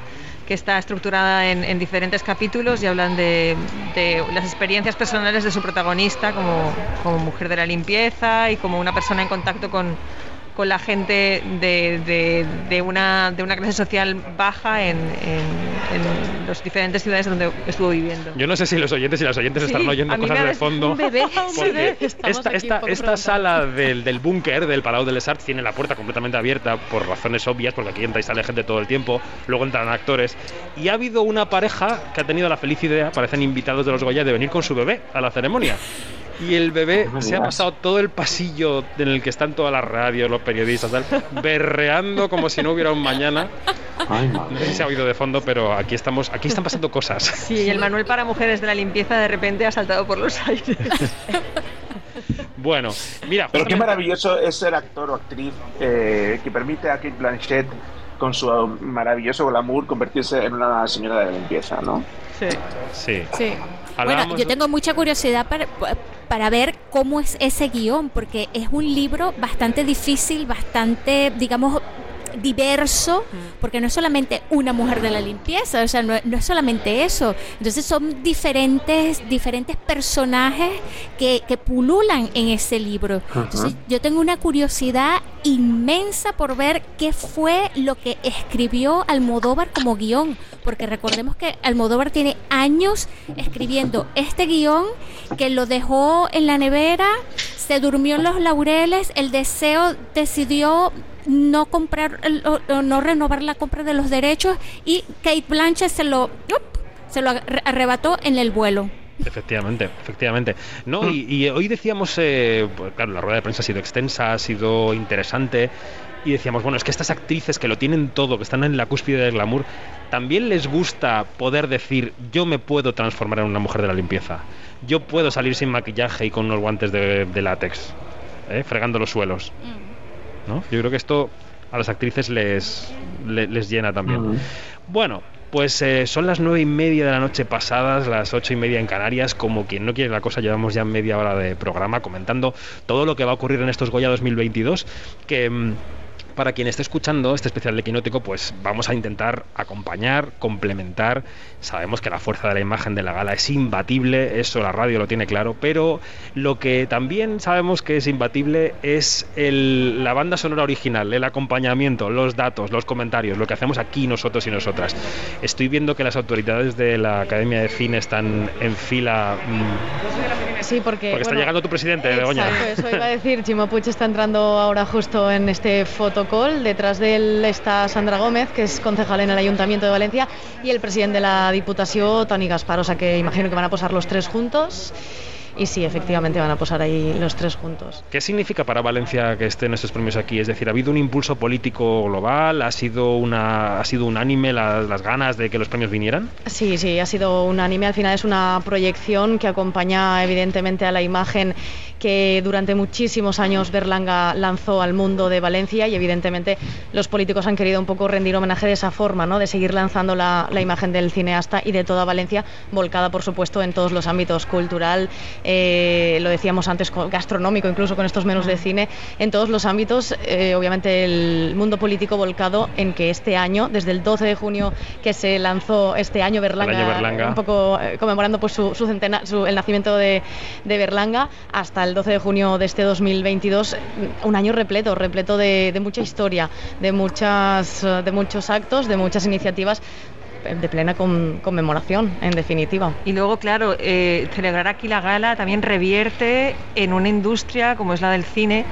que está estructurada en, diferentes capítulos y hablan de, las experiencias personales de su protagonista como, mujer de la limpieza y como una persona en contacto con, con la gente de, de, de una, de una clase social baja en, en, en las diferentes ciudades donde estuvo viviendo. Yo no sé si los oyentes y las oyentes Sí, estarán oyendo cosas de fondo. bebé, porque esta, esta, esta sala del, del búnker, del Palau de les Arts, tiene la puerta completamente abierta por razones obvias, porque aquí entra y sale gente todo el tiempo, luego entran actores. Y ha habido una pareja que ha tenido la feliz idea, parecen invitados de los Goya, de venir con su bebé a la ceremonia. Y el bebé No se ha pasado todo el pasillo en el que están todas las radios, los periodistas, tal, berreando como si no hubiera un mañana. Ay, No sé si se ha oído de fondo, pero aquí estamos, aquí están pasando cosas. Sí, y el manual para mujeres de la limpieza de repente ha saltado por los aires. Bueno, mira, Pero qué justamente- maravilloso es ser actor o actriz eh, que permite a Kate Blanchett con su maravilloso glamour convertirse en una señora de la limpieza, ¿no? Sí. Sí. Sí. Bueno, yo tengo mucha curiosidad para, para ver cómo es ese guion, porque es un libro bastante difícil, bastante, digamos, diverso, porque no es solamente una mujer de la limpieza, o sea, no, no es solamente eso. Entonces son diferentes, diferentes personajes que, que pululan en ese libro. Entonces yo tengo una curiosidad inmensa por ver qué fue lo que escribió Almodóvar como guion, porque recordemos que Almodóvar tiene años escribiendo este guion que lo dejó en la nevera, se durmió en los laureles, el deseo decidió no comprar el- o, o no renovar la compra de los derechos y Kate Blanchett se lo se lo arre- arrebató en el vuelo. Efectivamente, efectivamente. No, y, y hoy decíamos, eh, pues, claro, la rueda de prensa ha sido extensa, ha sido interesante, y decíamos, bueno, es que estas actrices que lo tienen todo, que están en la cúspide del glamour, también les gusta poder decir, yo me puedo transformar en una mujer de la limpieza, yo puedo salir sin maquillaje y con unos guantes de, de látex, ¿eh? fregando los suelos. ¿No? Yo creo que esto a las actrices les, le- les, llena también. Mm. Bueno, pues eh, son las nueve y media de la noche pasadas, las ocho y media en Canarias. Como quien no quiere la cosa, llevamos ya media hora de programa comentando todo lo que va a ocurrir en estos Goya 2022. Que. Para quien esté escuchando este especial de Quinótico, pues vamos a intentar acompañar, complementar. Sabemos que la fuerza de la imagen de la gala es imbatible, eso la radio lo tiene claro, pero lo que también sabemos que es imbatible es el- la banda sonora original, el acompañamiento, los datos, los comentarios, lo que hacemos aquí nosotros y nosotras. Estoy viendo que las autoridades de la Academia de Cine están en fila mm, Sí, porque. porque está llegando tu presidente, Begoña. Eso iba a decir. Chimo Puig está entrando ahora justo en este Detrás de él está Sandra Gómez, que es concejal en el Ayuntamiento de Valencia, y el presidente de la Diputación, Toni Gaspar. O sea que imagino que van a posar los tres juntos. Y sí, efectivamente van a posar ahí los tres juntos. ¿Qué significa para Valencia que estén estos premios aquí? Es decir, ¿ha habido un impulso político global? ¿Ha sido, una, ha sido unánime la- las ganas de que los premios vinieran? Sí, sí, ha sido unánime. Al final es una proyección que acompaña evidentemente a la imagen que durante muchísimos años Berlanga lanzó al mundo de Valencia y evidentemente los políticos han querido un poco rendir homenaje de esa forma, ¿no? de seguir lanzando la, la imagen del cineasta y de toda Valencia, volcada por supuesto en todos los ámbitos, cultural, eh, lo decíamos antes, co- gastronómico, incluso con estos menús de cine, en todos los ámbitos, eh, obviamente el mundo político volcado en que este año, desde el 12 de junio que se lanzó este año Berlanga, año Berlanga. un poco eh, conmemorando pues su, su centena- su- el nacimiento de, de Berlanga, hasta el 12 de junio de este 2022, mm, un año repleto, repleto de, de mucha historia, de, muchas, de muchos actos, de muchas iniciativas de plena con- conmemoración, en definitiva. Y luego, claro, eh, celebrar aquí la gala también revierte en una industria como es la del cine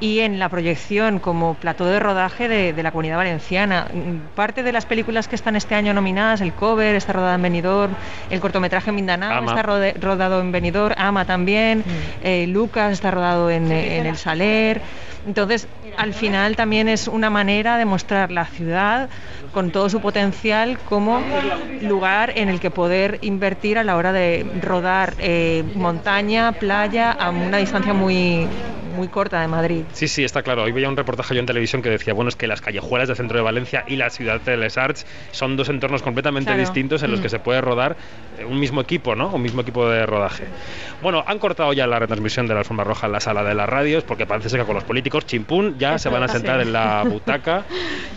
y en la proyección como plató de rodaje de, de la comunidad valenciana. Mm, Parte de las películas que están este año nominadas, el cover está rodado en Benidorm, el cortometraje Mindanao Ama. está rode- rodado en Benidorm, Ama también, eh, Lucas está rodado en, en El Saler. Entonces, al final también es una manera de mostrar la ciudad con todo su potencial como lugar en el que poder invertir a la hora de rodar eh, montaña, playa, a una distancia muy, muy corta de Madrid. Sí, sí, está claro. Hoy veía un reportaje yo en televisión que decía, bueno, es que las callejuelas del centro de Valencia y la ciudad de Les Arts son dos entornos completamente Claro. distintos en los Mm. que se puede rodar eh, un mismo equipo, ¿no? Un mismo equipo de rodaje. Bueno, han cortado ya la retransmisión de la alfombra roja en la sala de las radios porque parece ser que con los políticos chimpún ya se van a sentar en la butaca.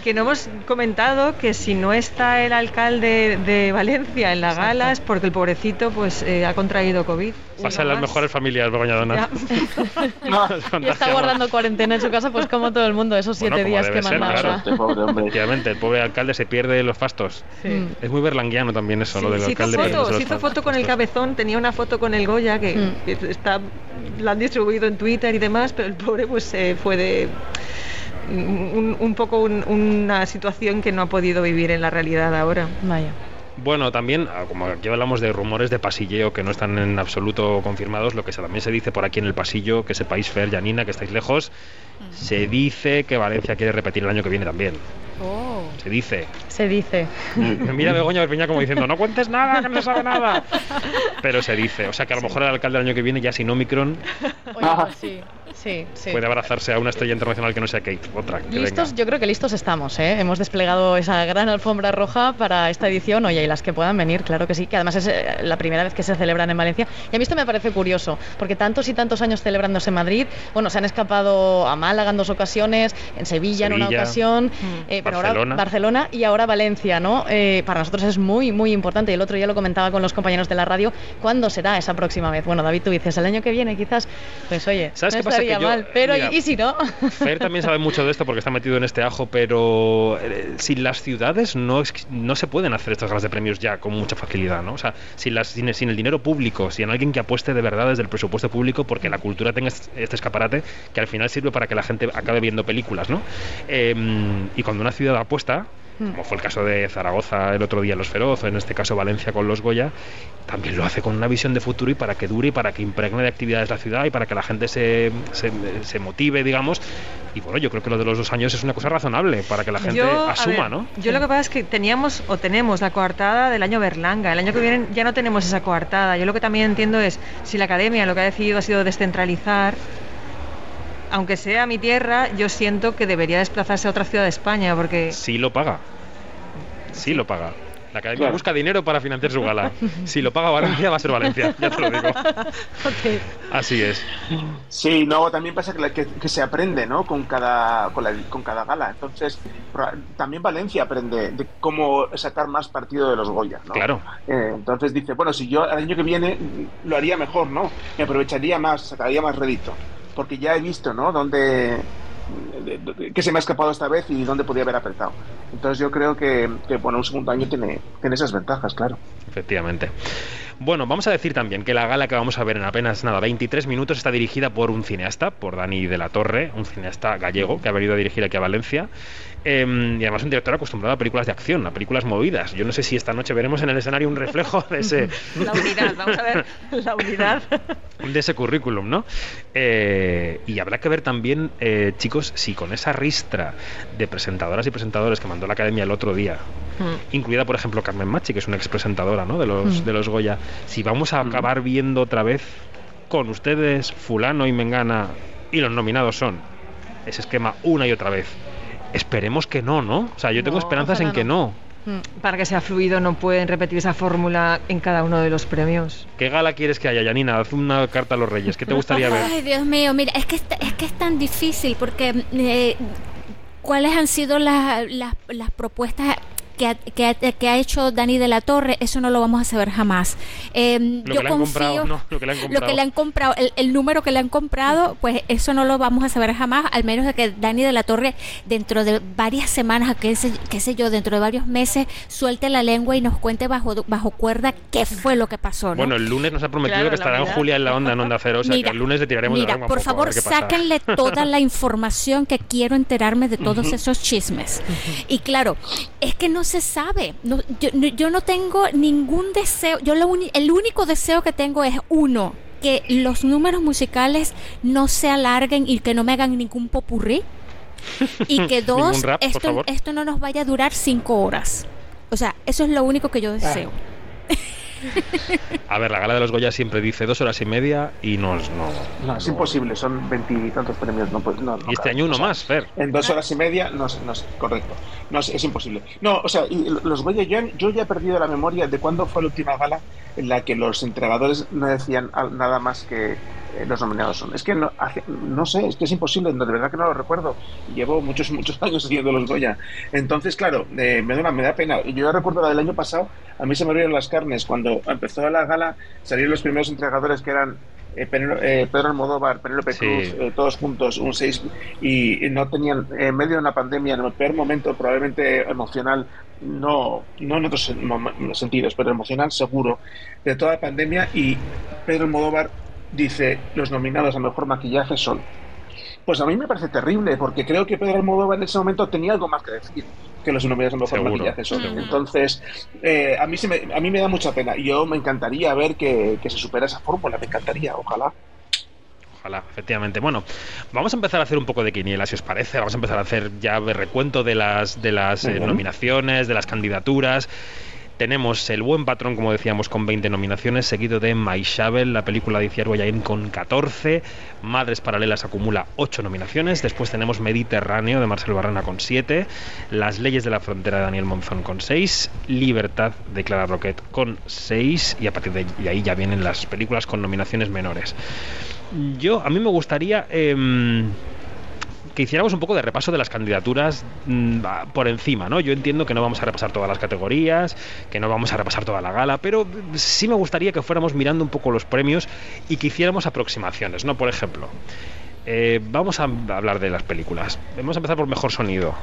Que no hemos comentado que si no está el alcalde de Valencia en la gala es porque el pobrecito pues eh, ha contraído COVID. Pasan las mejores familias, Begoña Donat. Ya. Y está guardando cuarentena en su casa, pues como todo el mundo, esos siete días que ser, manda claro. Este pobre hombre. Efectivamente, el pobre alcalde se pierde los fastos. Sí. Es muy berlanguiano también eso, Sí, lo del se hizo alcalde. foto, se hizo foto con el cabezón, tenía una foto con el Goya que, Mm. que está, la han distribuido en Twitter y demás, pero el pobre pues eh, fue de un, un poco un- una situación que no ha podido vivir en la realidad ahora. Vaya. Bueno, también, ah, como aquí hablamos de rumores de pasilleo que no están en absoluto confirmados, lo que también se dice por aquí en el pasillo, que sepáis, Fer, Janina, que estáis lejos, se dice que Valencia quiere repetir el año que viene también. Oh. Se dice. Se dice. Me mira Begoña Berpeña como diciendo, no cuentes nada, que no sabe nada. Pero se dice. O sea que a lo mejor el alcalde el año que viene, ya sin Omicron, Oye, pues sí, sí, sí. puede abrazarse a una estrella internacional que no sea Kate, otra. Que Listos, venga. yo creo que listos estamos, ¿eh? Hemos desplegado esa gran alfombra roja para esta edición, oye, y las que puedan venir, claro que sí, que además es eh, la primera vez que se celebran en Valencia. Y a mí esto me parece curioso, porque tantos y tantos años celebrándose en Madrid, bueno, se han escapado a Málaga en dos ocasiones, en Sevilla, en una Sevilla, ocasión, eh, pero ahora Barcelona. Barcelona y ahora Valencia, ¿no? Eh, para nosotros es muy, muy importante. Y el otro día lo comentaba con los compañeros de la radio, ¿cuándo será esa próxima vez? Bueno, David, tú dices, el año que viene quizás, pues oye, ¿Sabes no qué pasa? Que estaría yo- mal, pero mira, ¿y, si no? Fer también sabe mucho de esto porque está metido en este ajo, pero eh, sin las ciudades no, es- no se pueden hacer estas galas de premios ya con mucha facilidad, ¿no? O sea, sin, las, sin, sin el dinero público, sin alguien que apueste de verdad desde el presupuesto público porque la cultura tenga est- este escaparate que al final sirve para que la gente acabe viendo películas, ¿no? Eh, y cuando una ciudad apuesta, como fue el caso de Zaragoza el otro día Los Feroz, o en este caso Valencia con los Goya, también lo hace con una visión de futuro y para que dure y para que impregne de actividades la ciudad y para que la gente se, se, se motive, digamos. Y bueno, yo creo que lo de los dos años es una cosa razonable para que la gente Yo, a asuma, ver, ¿no? Yo lo que pasa es que teníamos o tenemos la coartada del año Berlanga. El año que viene ya no tenemos esa coartada. Yo lo que también entiendo es si la academia lo que ha decidido ha sido descentralizar, aunque sea mi tierra, yo siento que debería desplazarse a otra ciudad de España porque Sí lo paga. Sí lo paga. La academia Claro. busca dinero para financiar su gala. Si lo paga Valencia, va a ser Valencia, ya te lo digo. Así es. Sí, no, también pasa que, la- que, que se aprende, ¿no? Con cada, con, la- con cada gala. Entonces, también Valencia aprende de cómo sacar más partido de los Goya, ¿no? Claro. Eh, entonces dice, bueno, si yo el año que viene lo haría mejor, ¿no? Me aprovecharía más, sacaría más rédito. Porque ya he visto, ¿no? Dónde de- de- que se me ha escapado esta vez y dónde podía haber apretado. Entonces yo creo que, que, bueno, un segundo año tiene, tiene esas ventajas, claro. Efectivamente. Bueno, vamos a decir también que la gala que vamos a ver en apenas nada 23 minutos está dirigida por un cineasta, por Dani de la Torre, un cineasta gallego que ha venido a dirigir aquí a Valencia. Eh, y además un director acostumbrado a películas de acción, a películas movidas. Yo no sé si esta noche veremos en el escenario un reflejo de ese, la unidad, vamos a ver la unidad. de ese currículum, ¿no? Eh, y habrá que ver también, eh, chicos, si con esa ristra de presentadoras y presentadores que mandó la academia el otro día, incluida por ejemplo Carmen Machi, que es una expresentadora ¿no? de, los, de los Goya, si vamos a acabar viendo otra vez con ustedes fulano y mengana y los nominados son ese esquema una y otra vez. Esperemos que no, ¿no? O sea, yo tengo No, esperanzas en que no. Para que sea fluido no pueden repetir esa fórmula en cada uno de los premios. ¿Qué gala quieres que haya, Yanina? Haz una carta a los reyes. ¿Qué te gustaría ver? Ay, Dios mío, mira, es que es, es que es tan difícil porque eh, cuáles han sido las, las, las propuestas que ha, que, ha, que ha hecho Dani de la Torre, eso no lo vamos a saber jamás. Eh, Lo yo que le han confío, comprado, no, lo que le han lo comprado. que le han comprado, el, el número que le han comprado, pues eso no lo vamos a saber jamás, al menos de que Dani de la Torre dentro de varias semanas, qué sé, qué sé yo, dentro de varios meses, suelte la lengua y nos cuente bajo, bajo cuerda qué fue lo que pasó. ¿no? Bueno, el lunes nos ha prometido Claro, que estará en. Julia en la onda en Onda Cero, o sea Mira, que el lunes le tiraremos de la Mira, lengua por poco, favor, sáquenle toda la información que quiero enterarme de todos esos chismes. Y claro, es que no se sabe. No, yo, no, yo no tengo ningún deseo. Yo lo uni- el único deseo que tengo es uno que los números musicales no se alarguen y que no me hagan ningún popurrí. Y que dos, rap, esto, esto no nos vaya a durar cinco horas. O sea, eso es lo único que yo deseo. A ver, la gala de los Goya siempre dice dos horas y media y no, es- no, No, es no. imposible, son veintitantos premios. No, puede- no, Y este año uno O sea, más, Fer. En dos horas y media, no, es- no es correcto. No, es, es imposible. No, o sea, y los Goya, yo, yo ya he perdido la memoria de cuándo fue la última gala en la que los entregadores no decían nada más que eh, los nominados son. Es que no, hace- no sé, es que es imposible, de verdad que no lo recuerdo. Llevo muchos, muchos años haciendo los Goya. Entonces, claro, eh, me, da, me da pena. Y yo recuerdo la del año pasado, a mí se me abrieron las carnes cuando empezó la gala, salieron los primeros entregadores que eran eh, eh, Pedro Almodóvar, Penélope Cruz, eh, todos juntos, un 6, y, no tenían, en medio de una pandemia, en el peor momento probablemente emocional, no, no en otros sentidos, pero emocional seguro, de toda la pandemia, y Pedro Almodóvar dice, los nominados a Mejor Maquillaje son pues a mí me parece terrible, porque creo que Pedro Almodóvar en ese momento tenía algo más que decir que los nominados a mejor maquillaje son. Entonces, eh, a, mí se me, a mí me da mucha pena. Yo me encantaría ver que, se supera esa fórmula, me encantaría, ojalá ojalá, efectivamente. Bueno, vamos a empezar a hacer un poco de quiniela, si os parece. Vamos a empezar a hacer ya recuento de las, de las eh, nominaciones, de las candidaturas. Tenemos El Buen Patrón, como decíamos, con 20 nominaciones, seguido de Maishabel, la película de Iciar Guayain, con 14. Madres Paralelas acumula 8 nominaciones. Después tenemos Mediterráneo, de Marcel Barrana, con 7. Las Leyes de la Frontera, de Daniel Monzón, con 6. Libertad, de Clara Roquet, con 6. Y a partir de ahí ya vienen las películas con nominaciones menores. Yo, a mí me gustaría... Em, que hiciéramos un poco de repaso de las candidaturas mm, por encima, ¿no? Yo entiendo que no vamos a repasar todas las categorías, que no vamos a repasar toda la gala, pero sí me gustaría que fuéramos mirando un poco los premios y que hiciéramos aproximaciones, ¿no? Por ejemplo, eh, vamos a hablar de las películas. Vamos a empezar por mejor sonido.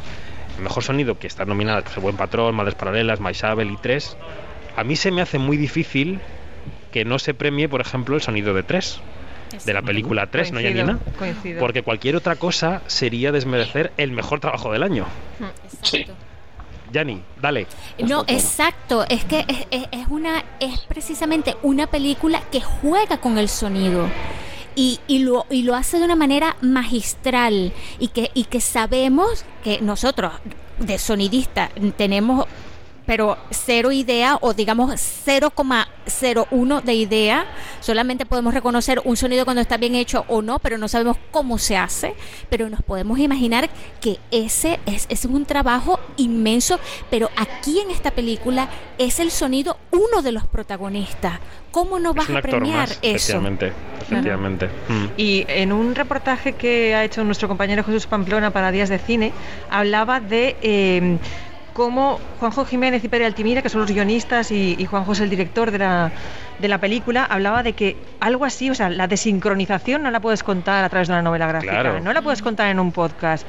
El mejor sonido que está nominada, pues, Buen Patrón, Madres Paralelas, Maisabel y Tres. A mí se me hace muy difícil que no se premie, por ejemplo, el sonido de Tres de la película 3, ¿no, Yanina? Porque cualquier otra cosa sería desmerecer el mejor trabajo del año. Sí. Yani, dale. No, exacto. Es que es, una, es precisamente una película que juega con el sonido. Y, y, lo, y lo hace de una manera magistral y que, y que sabemos que nosotros de sonidista tenemos pero cero idea o digamos 0,01 de idea. Solamente podemos reconocer un sonido cuando está bien hecho o no, pero no sabemos cómo se hace. Pero nos podemos imaginar que ese es, es un trabajo inmenso, pero aquí en esta película es el sonido uno de los protagonistas. ¿Cómo no vas a premiar eso? Efectivamente, efectivamente. Mm. Y en un reportaje que ha hecho nuestro compañero Jesús Pamplona para Días de Cine, hablaba de eh, cómo Juanjo Jiménez y Pere Altimira, que son los guionistas, y, Juanjo es el director de la, de la, película, hablaba de que algo así, o sea, la desincronización no la puedes contar a través de una novela gráfica, no la puedes contar en un podcast,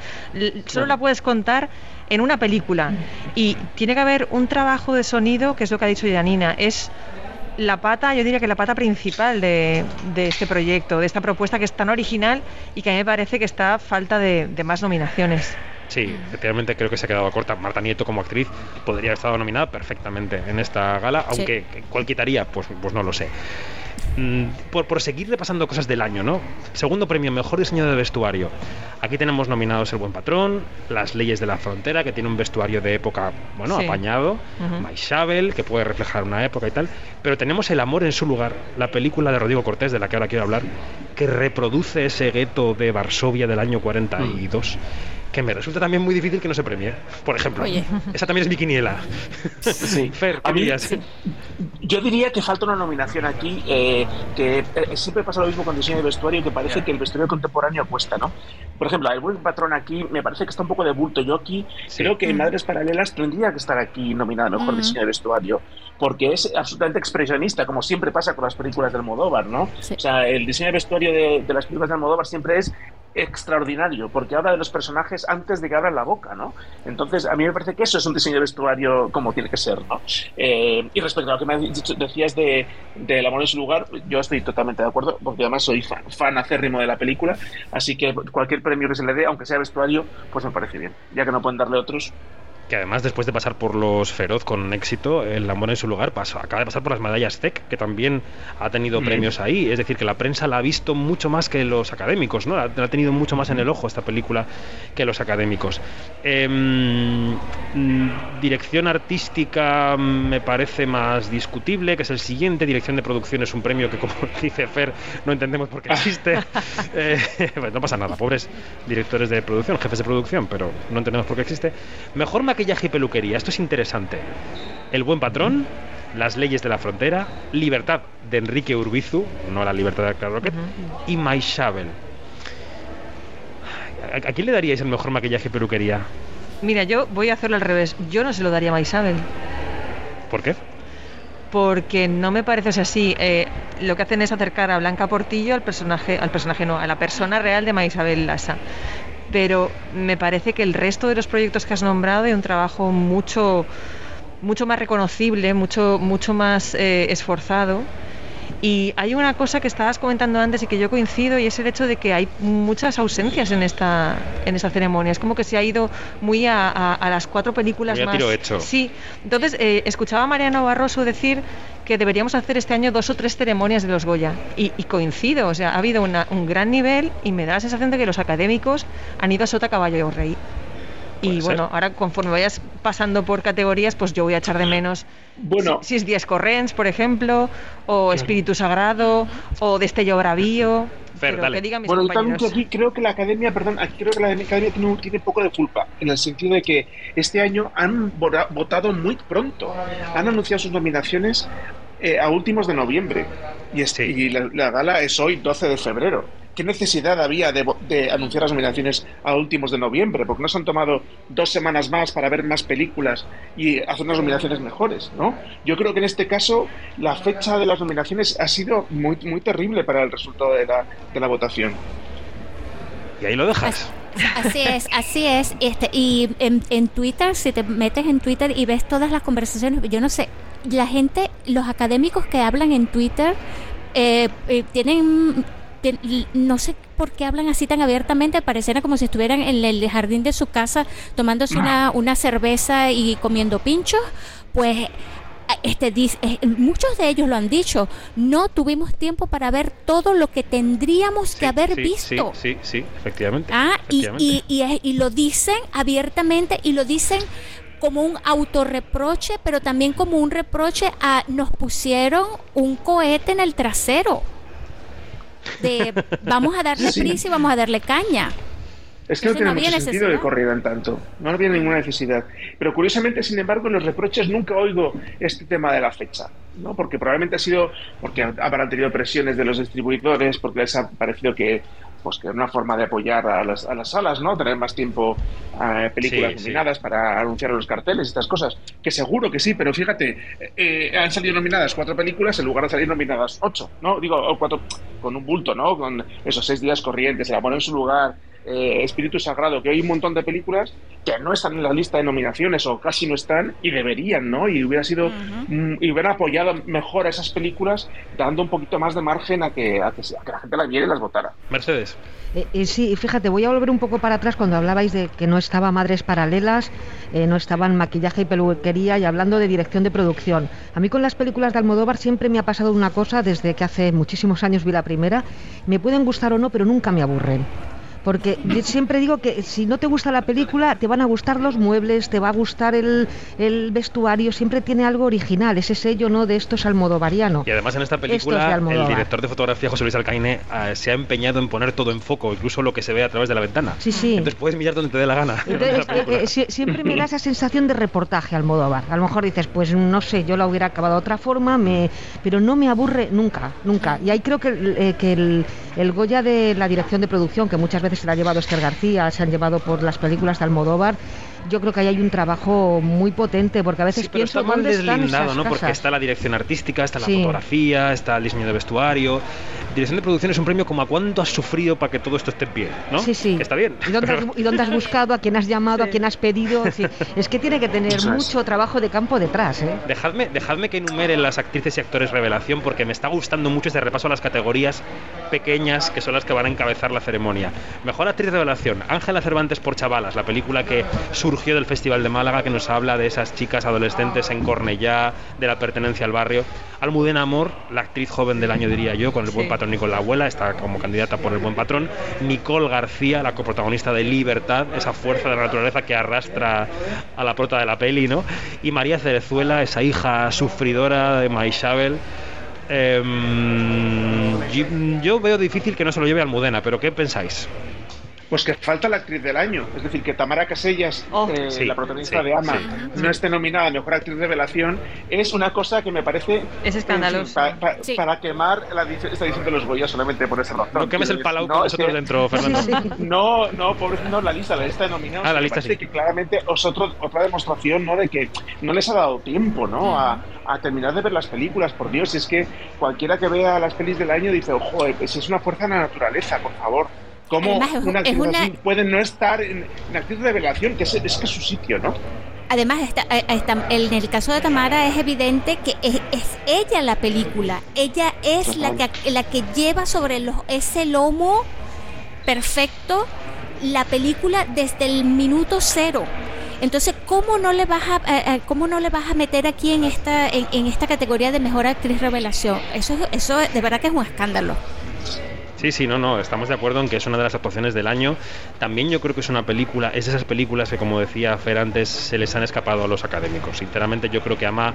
solo la puedes contar en una película. Y tiene que haber un trabajo de sonido, que es lo que ha dicho Yanina, es la pata, yo diría que la pata principal de, de, este proyecto, de esta propuesta que es tan original y que a mí me parece que está a falta de, de más nominaciones. Sí, efectivamente creo que se ha quedado corta. Marta Nieto como actriz podría haber estado nominada perfectamente en esta gala, aunque ¿cuál quitaría? Pues, pues no lo sé. Mm, por, por, seguir repasando cosas del año, ¿no? Segundo premio, mejor diseño de vestuario. Aquí tenemos nominados El Buen Patrón, Las Leyes de la Frontera, que tiene un vestuario de época, bueno, apañado, uh que puede reflejar una época y tal, pero tenemos El Amor en su lugar, la película de Rodrigo Cortés, de la que ahora quiero hablar, que reproduce ese gueto de Varsovia del año 42 que me resulta también muy difícil que no se premie. Por ejemplo, esa también es mi quiniela. Sí. Fer, yo diría que falta una nominación aquí, eh, que eh, siempre pasa lo mismo con diseño de vestuario, que parece que el vestuario contemporáneo cuesta, ¿no? Por ejemplo, el buen patrón aquí me parece que está un poco de bulto. Yo aquí creo que en Madres Paralelas tendría que estar aquí nominada mejor diseño de vestuario, porque es absolutamente expresionista, como siempre pasa con las películas del Almodóvar, ¿no? O sea, el diseño de vestuario de, de las películas de Almodóvar siempre es extraordinario, porque habla de los personajes antes de que abran la boca, ¿no? Entonces, a mí me parece que eso es un diseño de vestuario como tiene que ser, ¿no? Eh, y respecto a lo que me decías de, de El amor en su lugar, yo estoy totalmente de acuerdo, porque además soy fan, fan acérrimo de la película, así que cualquier premio que se le dé, aunque sea vestuario, pues me parece bien, ya que no pueden darle otros, que además después de pasar por los Feroz con éxito, el Lambón en su lugar pasó, acaba de pasar por las medallas TEC, que también ha tenido mm. premios ahí. Es decir, que la prensa la ha visto mucho más que los académicos, ¿no? La, ha tenido mucho más en el ojo esta película que los académicos. Em, mm, dirección artística me parece más discutible, que es el siguiente. Dirección de producción es un premio que, como dice Fer, no entendemos por qué existe. Eh, pues no pasa nada, pobres directores de producción, jefes de producción, pero no entendemos por qué existe. Mejor maquillaje y peluquería. Esto es interesante. El buen patrón, las leyes de la frontera, libertad de Enrique Urbizu, no la libertad de Clark Rocket, y My Shovel. ¿A, quién le daríais el mejor maquillaje y peluquería? Mira, yo voy a hacerlo al revés. Yo no se lo daría a Maisabel. ¿Por qué? porque no me parece así. Eh, lo que hacen es acercar a Blanca Portillo al personaje, al personaje no, a la persona real de Maisabel Lassa. Pero me parece que el resto de los proyectos que has nombrado hay un trabajo mucho, mucho más reconocible, mucho, mucho más eh, esforzado y hay una cosa que estabas comentando antes y que yo coincido y es el hecho de que hay muchas ausencias en esta en esta ceremonia. Es como que se ha ido muy a, las cuatro películas más. Tiro hecho. Sí. Entonces eh, escuchaba a Mariano Barroso decir que deberíamos hacer este año dos o tres ceremonias de los Goya y, coincido. O sea, ha habido un gran nivel y me da la sensación de que los académicos han ido a sota caballo rey. Y bueno, ahora conforme vayas pasando por categorías, pues yo voy a echar de menos bueno, si, es Díaz Corrents, por ejemplo, o Espíritu Sagrado, o Destello Bravío. pero que digan mis bueno, compañeros. aquí creo que la academia, perdón, aquí creo que la academia tiene, tiene poco de culpa, en el sentido de que este año han votado muy pronto. Han anunciado sus nominaciones eh, a últimos de noviembre. Y, este, y la, la, gala es hoy, 12 de febrero. ¿Qué necesidad había de, anunciar las nominaciones a últimos de noviembre? Porque no se han tomado dos semanas más para ver más películas y hacer unas nominaciones mejores, ¿no? Yo creo que en este caso la fecha de las nominaciones ha sido muy, muy terrible para el resultado de la, de la votación. Y ahí lo dejas. Así es, así es. Este, y en, en, Twitter, si te metes en Twitter y ves todas las conversaciones, yo no sé, la gente, los académicos que hablan en Twitter, eh, eh, tienen no sé por qué hablan así tan abiertamente, pareciera como si estuvieran en el jardín de su casa tomándose una, una cerveza y comiendo pinchos, pues este, eh, muchos de ellos lo han dicho, no tuvimos tiempo para ver todo lo que tendríamos que haber visto. Sí, sí, sí, efectivamente. Ah, Y, y, y, y, lo dicen abiertamente y lo dicen como un autorreproche, pero también como un reproche a nos pusieron un cohete en el trasero de vamos a darle prisa y vamos a darle caña. Es que no tiene mucho sentido que corrieran tanto. No había ninguna necesidad. Pero curiosamente, sin embargo, en los reproches nunca oigo este tema de la fecha. ¿no? Porque probablemente ha sido porque habrán tenido presiones de los distribuidores, porque les ha parecido que pues que una forma de apoyar a las, a las salas, ¿no? Tener más tiempo a eh, películas nominadas para anunciar los carteles y estas cosas. Que seguro que sí, pero fíjate, eh, han salido nominadas cuatro películas en lugar de salir nominadas ocho, ¿no? Digo, cuatro con un bulto, ¿no? Con esos seis días corrientes, se la pone en su lugar eh, Espíritu Sagrado, que hay un montón de películas que no están en la lista de nominaciones o casi no están y deberían, ¿no? Y hubiera sido mm, y hubiera apoyado mejor a esas películas dando un poquito más de margen a que, a que, la gente la viera y las votara. Mercedes. Eh, eh, sí, fíjate, voy a volver un poco para atrás cuando hablabais de que no estaba Madres Paralelas, no estaban maquillaje y peluquería y hablando de dirección de producción. A mí con las películas de Almodóvar siempre me ha pasado una cosa desde que hace muchísimos años vi la primera, me pueden gustar o no, pero nunca me aburren. Porque yo siempre digo que si no te gusta la película, te van a gustar los muebles, te va a gustar el, el vestuario, siempre tiene algo original, ese sello no de esto es almodovariano. Y además en esta película el director de fotografía José Luis Alcaine eh, se ha empeñado en poner todo en foco, incluso lo que se ve a través de la ventana. Sí, sí. Entonces puedes mirar donde te dé la gana. Eh, eh, siempre me da esa sensación de reportaje Almodóvar. A lo mejor dices, pues no sé, yo la hubiera acabado de otra forma, me... pero no me aburre nunca, nunca. Y ahí creo que, que el, el Goya de la dirección de producción, que muchas veces se la ha llevado Esther García, se han llevado por las películas de Almodóvar yo creo que ahí hay un trabajo muy potente, porque a veces pero pienso está mal deslindado, ¿no? Porque está la dirección artística, está la fotografía, está el diseño de vestuario. Dirección de producción es un premio como a cuánto has sufrido para que todo esto esté en pie, ¿no? Sí, sí. está bien. ¿Y dónde, has, buscado? ¿A quién has llamado? ¿A quién has pedido? Es que tiene que tener mucho trabajo de campo detrás, ¿eh? Dejadme, dejadme que enumere las actrices y actores revelación, porque me está gustando mucho este repaso a las categorías pequeñas que son las que van a encabezar la ceremonia. Mejor actriz revelación, Ángela Cervantes por Chavalas, la película que surgió del Festival de Málaga, que nos habla de esas chicas adolescentes en Cornellá, de la pertenencia al barrio. Almudena Amor, la actriz joven del año, diría yo, con el buen patrón y con la abuela, está como candidata por el buen patrón. Nicole García, la coprotagonista de Libertad, esa fuerza de la naturaleza que arrastra a la prota de la peli, ¿no? Y María Cerezuela, esa hija sufridora de Maishabel. Em, yo veo difícil que no se lo lleve Almudena, pero ¿qué pensáis? Pues que falta la actriz del año. Es decir, que Tamara Casellas, Oh. eh, Sí, la protagonista sí, de Ama, sí. no esté nominada a Mejor Actriz Revelación, es una cosa que me parece... Es escandaloso. en fin, pa- pa- Sí. Para quemar la, esta edición de los Goya solamente por esa razón. No quemes el palau con no, nosotros que- dentro, Fernando. No, no, pobre, no, la lista, la lista de nominados. Ah, la lista sí. que claramente es otro- otra demostración, ¿no? De que no les ha dado tiempo, ¿no? A, a terminar de ver las películas, por Dios. Es que cualquiera que vea las pelis del año dice, ojo, pues es una fuerza de la naturaleza, por favor. ¿Cómo Además, una actriz una- así puede no estar en, en actriz revelación? Que es, es que es su sitio, ¿no? Además, está, eh, está- en el caso de Tamara es evidente que es, es ella la película. Ella es la que, la que lleva sobre los, ese lomo perfecto la película desde el minuto cero. Entonces, ¿cómo no le vas a, eh, eh, cómo no le vas a meter aquí en esta, en, en esta categoría de mejor actriz revelación? Eso, es- eso de verdad que es un escándalo. Sí, sí, no, no, estamos de acuerdo en que es una de las actuaciones del año. También yo creo que es una película, es de esas películas que, como decía Fer antes, se les han escapado a los académicos. Sinceramente, yo creo que Ama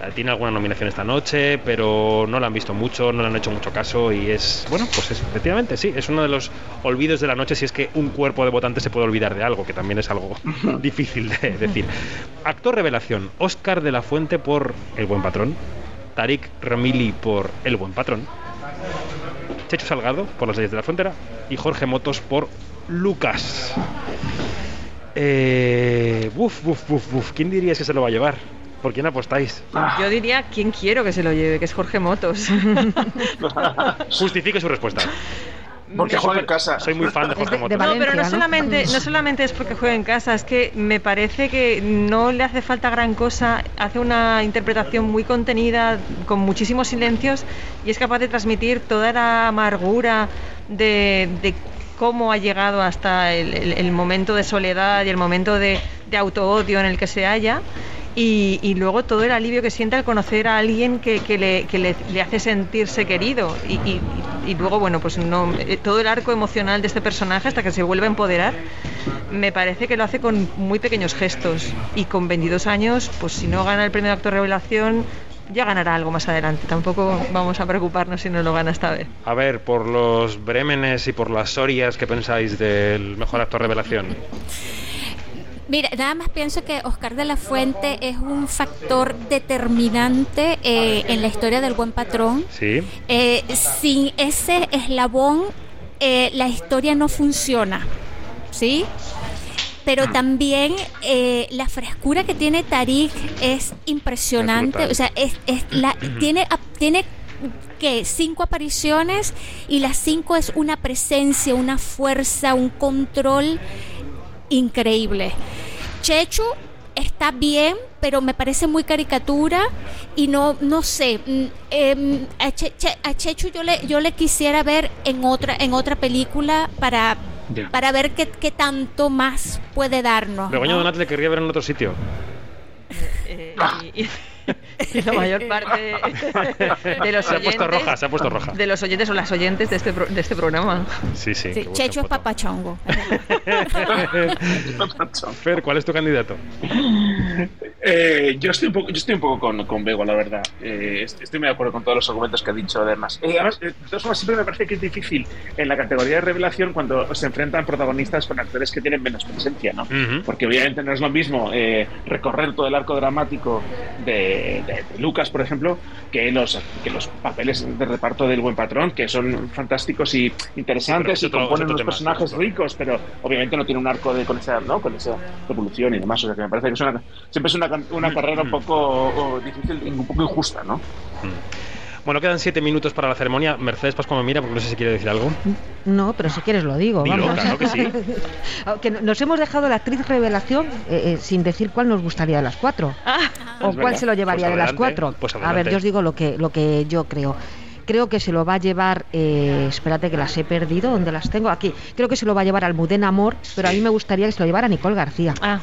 eh, tiene alguna nominación esta noche, pero no la han visto mucho, no le han hecho mucho caso y es, bueno, pues es, efectivamente, sí, es uno de los olvidos de la noche si es que un cuerpo de votantes se puede olvidar de algo, que también es algo difícil de decir. Actor revelación, Oscar de la Fuente por El Buen Patrón, Tarik Ramili por El Buen Patrón, Checho Salgado por Las leyes de la frontera y Jorge Motos por Lucas. Eh, buf, buf, buf, buf. ¿Quién diríais que se lo va a llevar? ¿Por quién apostáis? Yo diría quién quiero que se lo lleve, que es Jorge Motos. Justifique su respuesta. Porque juega en casa. Soy muy fan de Jorge de-. No, pero no ¿no? solamente, no solamente es porque juega en casa, es que me parece que no le hace falta gran cosa, hace una interpretación muy contenida, con muchísimos silencios, y es capaz de transmitir toda la amargura de, de cómo ha llegado hasta el, el- el momento de soledad y el momento de, de autoodio en el que se halla. Y, y luego todo el alivio que siente al conocer a alguien que, le, que le- hace sentirse querido. Y, luego, bueno, pues no, eh, todo el arco emocional de este personaje hasta que se vuelve a empoderar, me parece que lo hace con muy pequeños gestos. Y con 22 años, pues si no gana el premio de actor revelación, ya ganará algo más adelante. Tampoco vamos a preocuparnos si no lo gana esta vez. A ver, por los Bremenes y por las Sorias, ¿qué pensáis del mejor actor revelación? Mira, nada más pienso que Oscar de la Fuente es un factor determinante eh, en la historia del buen patrón. Sí. Eh, sin ese eslabón, eh, la historia no funciona, ¿sí? Pero también eh, la frescura que tiene Tarik es impresionante. O sea, es, es la, tiene, tiene que cinco apariciones y las cinco es una presencia, una fuerza, un control increíble. Chechu está bien, pero me parece muy caricatura y no no sé. em, a, Che- Che- a Chechu yo le yo le quisiera ver en otra en otra película para Ya. para ver qué, qué tanto más puede darnos. Begoña ¿no? Donat le querría ver en otro sitio. Eh, y, y la mayor parte de los Se ha puesto oyentes- roja, se ha puesto roja. de los oyentes o las oyentes de este, pro- de este programa. Sí, sí. Sí, Chechu es papachongo. Fer, ¿cuál es tu candidato? Eh, yo estoy un poco, yo estoy un poco con, con Bego, la verdad. Eh, est- estoy muy de acuerdo con todos los argumentos que ha dicho, además. Eh, además, eh, de todas formas, siempre me parece que es difícil en la categoría de revelación cuando se enfrentan protagonistas con actores que tienen menos presencia, ¿no? Ujú. Porque obviamente no es lo mismo eh, recorrer todo el arco dramático de, de- de Lucas, por ejemplo, que los, que los papeles de reparto del buen patrón, que son fantásticos y interesantes Sí, y componen unos personajes ricos, pero obviamente no tiene un arco de, con, esa, ¿no? con esa evolución y demás. O sea que me parece que es una, siempre es una, can- una carrera un poco o, difícil y un poco injusta, ¿no? Bueno, quedan siete minutos para la ceremonia. Mercedes Pascua me mira porque no sé si quiere decir algo. No, pero si quieres lo digo. Dilo, vamos. claro que sí. que nos hemos dejado la actriz revelación eh, eh, sin decir cuál nos gustaría de las cuatro. o Es cuál verdad. se lo llevaría Pues de las cuatro. pues a ver, yo os digo lo que, lo que yo creo. Creo que se lo va a llevar, eh, espérate que las he perdido, ¿dónde las tengo? Aquí. Creo que se lo va a llevar Almudena Amor, pero a mí me gustaría que se lo llevara Nicole García. Ah,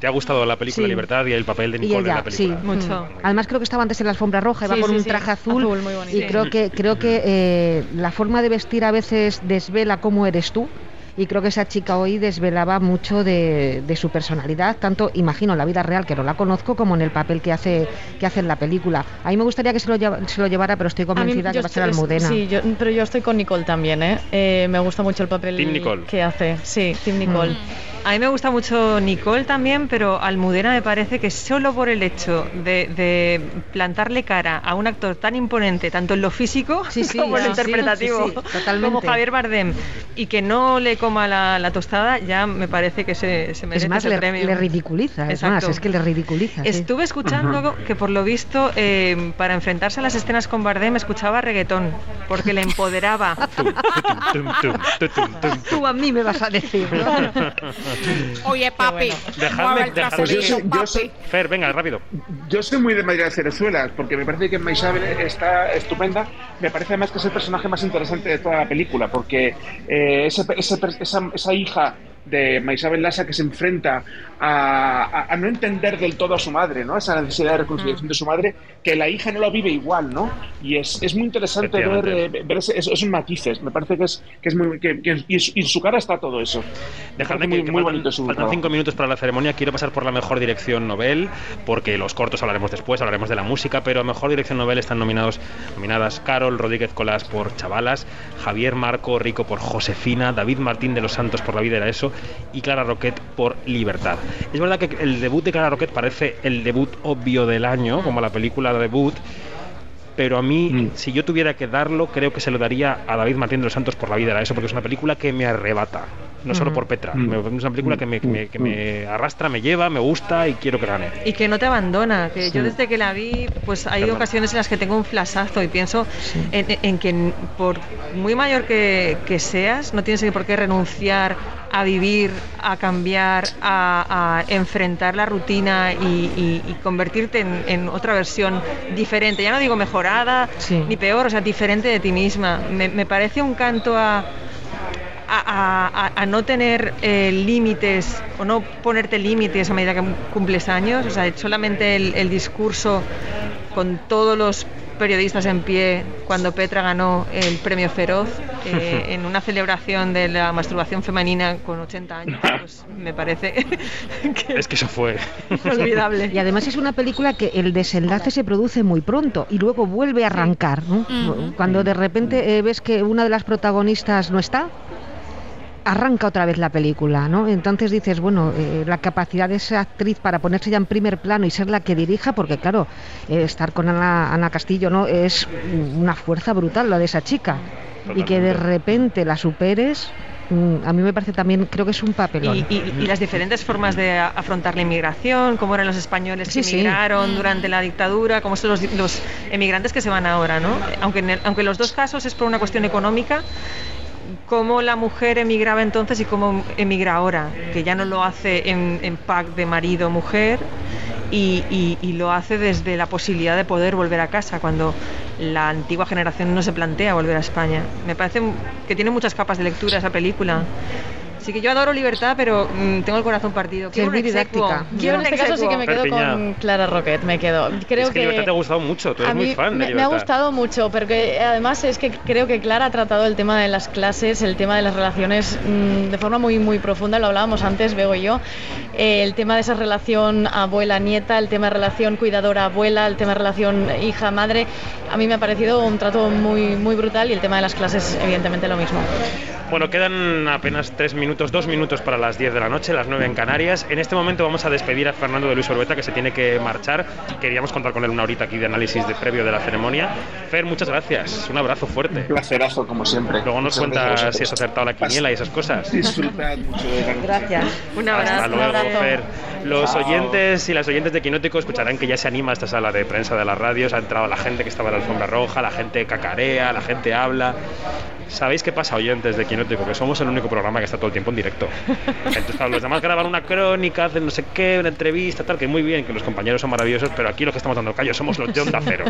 ¿Te ha gustado la película Sí. Libertad y el papel de Nicole en ella, la película? sí. Mucho. Mm. Además creo que estaba antes en la alfombra roja, iba Sí, con sí, un sí. traje azul, Azul, muy bonito. y Sí. creo que creo que eh, la forma de vestir a veces desvela cómo eres tú y creo que esa chica hoy desvelaba mucho de, de, su personalidad, tanto imagino en la vida real, que no la conozco, como en el papel que hace, que hace en la película. A mí me gustaría que se lo, lleva, se lo llevara, pero estoy convencida mí, que va a ser Almudena. Sí, yo, pero yo estoy con Nicole también, ¿eh? ¿eh? me gusta mucho el papel Nicole. que hace. Sí, Tim Nicole. Mm. A mí me gusta mucho Nicole también, pero Almudena me parece que solo por el hecho de, de plantarle cara a un actor tan imponente, tanto en lo físico sí, sí, como en lo sí, interpretativo, sí, totalmente. como Javier Bardem, y que no le coma la, la tostada, ya me parece que se, se merece es más, ese le, premio. le ridiculiza, es más, es que le ridiculiza. Estuve escuchando que por lo visto, eh, para enfrentarse a las escenas con Bardem, escuchaba reggaetón, porque le empoderaba. Tú a mí me vas a decir. ¿no? Oye, papi. Dejadme, dejadme. Pues yo soy- yo soy- Fer, venga, rápido. Yo soy muy de María de Cerezuelas, porque me parece que Maisabel está estupenda. Me parece además que es el personaje más interesante de toda la película, porque eh, ese- ese per- esa, esa hija de Maisabel Lassa que se enfrenta a, a- a no entender del todo a su madre, ¿no? Esa necesidad de reconciliación de su madre, que la hija no lo vive igual, ¿no? Y es, es muy interesante ver, eh, ver ese- esos, esos matices. Me parece que es, que es muy... Que, que- y, en su- y en su cara está todo eso. Me Dejadme parece que, muy, muy faltan, bonito su faltan cinco minutos para la ceremonia. Quiero pasar por la mejor dirección novel, porque los cortos hablaremos después, hablaremos de la música, pero a mejor dirección novel están nominados, nominadas Carol Rodríguez Colás por Chavalas, Javier Marco Rico por Josefina, David Martín de los Santos por La vida era eso y Clara Roquet por Libertad. Es verdad que el debut de Clara Roquet parece el debut obvio del año, como la película debut, pero a mí, Mm. si yo tuviera que darlo, creo que se lo daría a David Martín de los Santos por La vida era eso, porque es una película que me arrebata. No solo por Petra, Mm. me- es una película que me, que me- que me arrastra, me lleva, me gusta y quiero que gane. Y que no te abandona, que yo Sí. desde que la vi, pues hay Perdón. ocasiones en las que tengo un flasazo y pienso en, en que por muy mayor que, que seas, no tienes por qué renunciar a vivir, a cambiar, a, a enfrentar la rutina y, y- y convertirte en, en otra versión diferente. Ya no digo mejorada Sí. ni peor, o sea, diferente de ti misma. Me, me parece un canto a, a, a- a no tener eh, límites o no ponerte límites a medida que cumples años. O sea, solamente el, el discurso con todos los periodistas en pie cuando Petra ganó el premio Feroz eh, en una celebración de la masturbación femenina con 80 años, pues me parece que Es que eso fue. inolvidable. Y además es una película que el desenlace se produce muy pronto y luego vuelve a arrancar. ¿no? Cuando de repente eh, ves que una de las protagonistas no está, arranca otra vez la película. ¿no? Entonces dices, bueno, eh, la capacidad de esa actriz para ponerse ya en primer plano y ser la que dirija, porque claro, eh, estar con Ana, Ana Castillo no es una fuerza brutal la de esa chica. Y que de repente la superes, mm, a mí me parece también, creo que es un papelón. Y, y- y las diferentes formas de afrontar la inmigración, cómo eran los españoles que Sí, sí. emigraron durante la dictadura, cómo son los, di- los emigrantes que se van ahora, ¿no? Aunque en, el- aunque en los dos casos es por una cuestión económica, cómo la mujer emigraba entonces y cómo emigra ahora, que ya no lo hace en, en pack de marido-mujer y, y- y lo hace desde la posibilidad de poder volver a casa, cuando la antigua generación no se plantea volver a España. Me parece que tiene muchas capas de lectura esa película. Sí que yo adoro Libertad, pero mm, tengo el corazón partido. Quiero es muy didáctica. Yo en este caso sí que me quedo Perpiñá. con Clara Roquet, me quedo. Creo es que, Libertad te ha gustado mucho, tú eres a mí muy fan me, de me ha Libertad. gustado mucho, porque además es que creo que Clara ha tratado el tema de las clases, el tema de las relaciones mm, de forma muy muy profunda, lo hablábamos antes, Bego y yo, Eh, el tema de esa relación abuela-nieta, el tema de relación cuidadora-abuela, el tema de relación hija-madre, a mí me ha parecido un trato muy muy brutal y el tema de las clases evidentemente lo mismo. Bueno, quedan apenas tres minutos, dos minutos para las 10 de la noche, las 9 en Canarias. En este momento vamos a despedir a Fernando de Luis Orbeta, que se tiene que marchar. Queríamos contar con él una horita aquí de análisis de previo de la ceremonia. Fer, muchas gracias. Un abrazo fuerte. Un placerazo, como siempre. Luego nos cuentas si has acertado la quiniela y esas cosas. Disfrutad mucho de la noche. Gracias. Un abrazo. Hasta luego, un abrazo. Fer. Los Chao. oyentes y las oyentes de Quinótico escucharán que ya se anima esta sala de prensa de las radios. Ha entrado la gente que estaba en la alfombra roja, la gente cacarea, la gente habla. ¿Sabéis qué pasa, oyentes de Quinótico? Que somos el único programa que está todo el tiempo en directo. Entonces, los demás graban una crónica, hacen no sé qué, una entrevista, tal, que muy bien, que los compañeros son maravillosos, pero aquí los que estamos dando callo somos los de Onda Cero.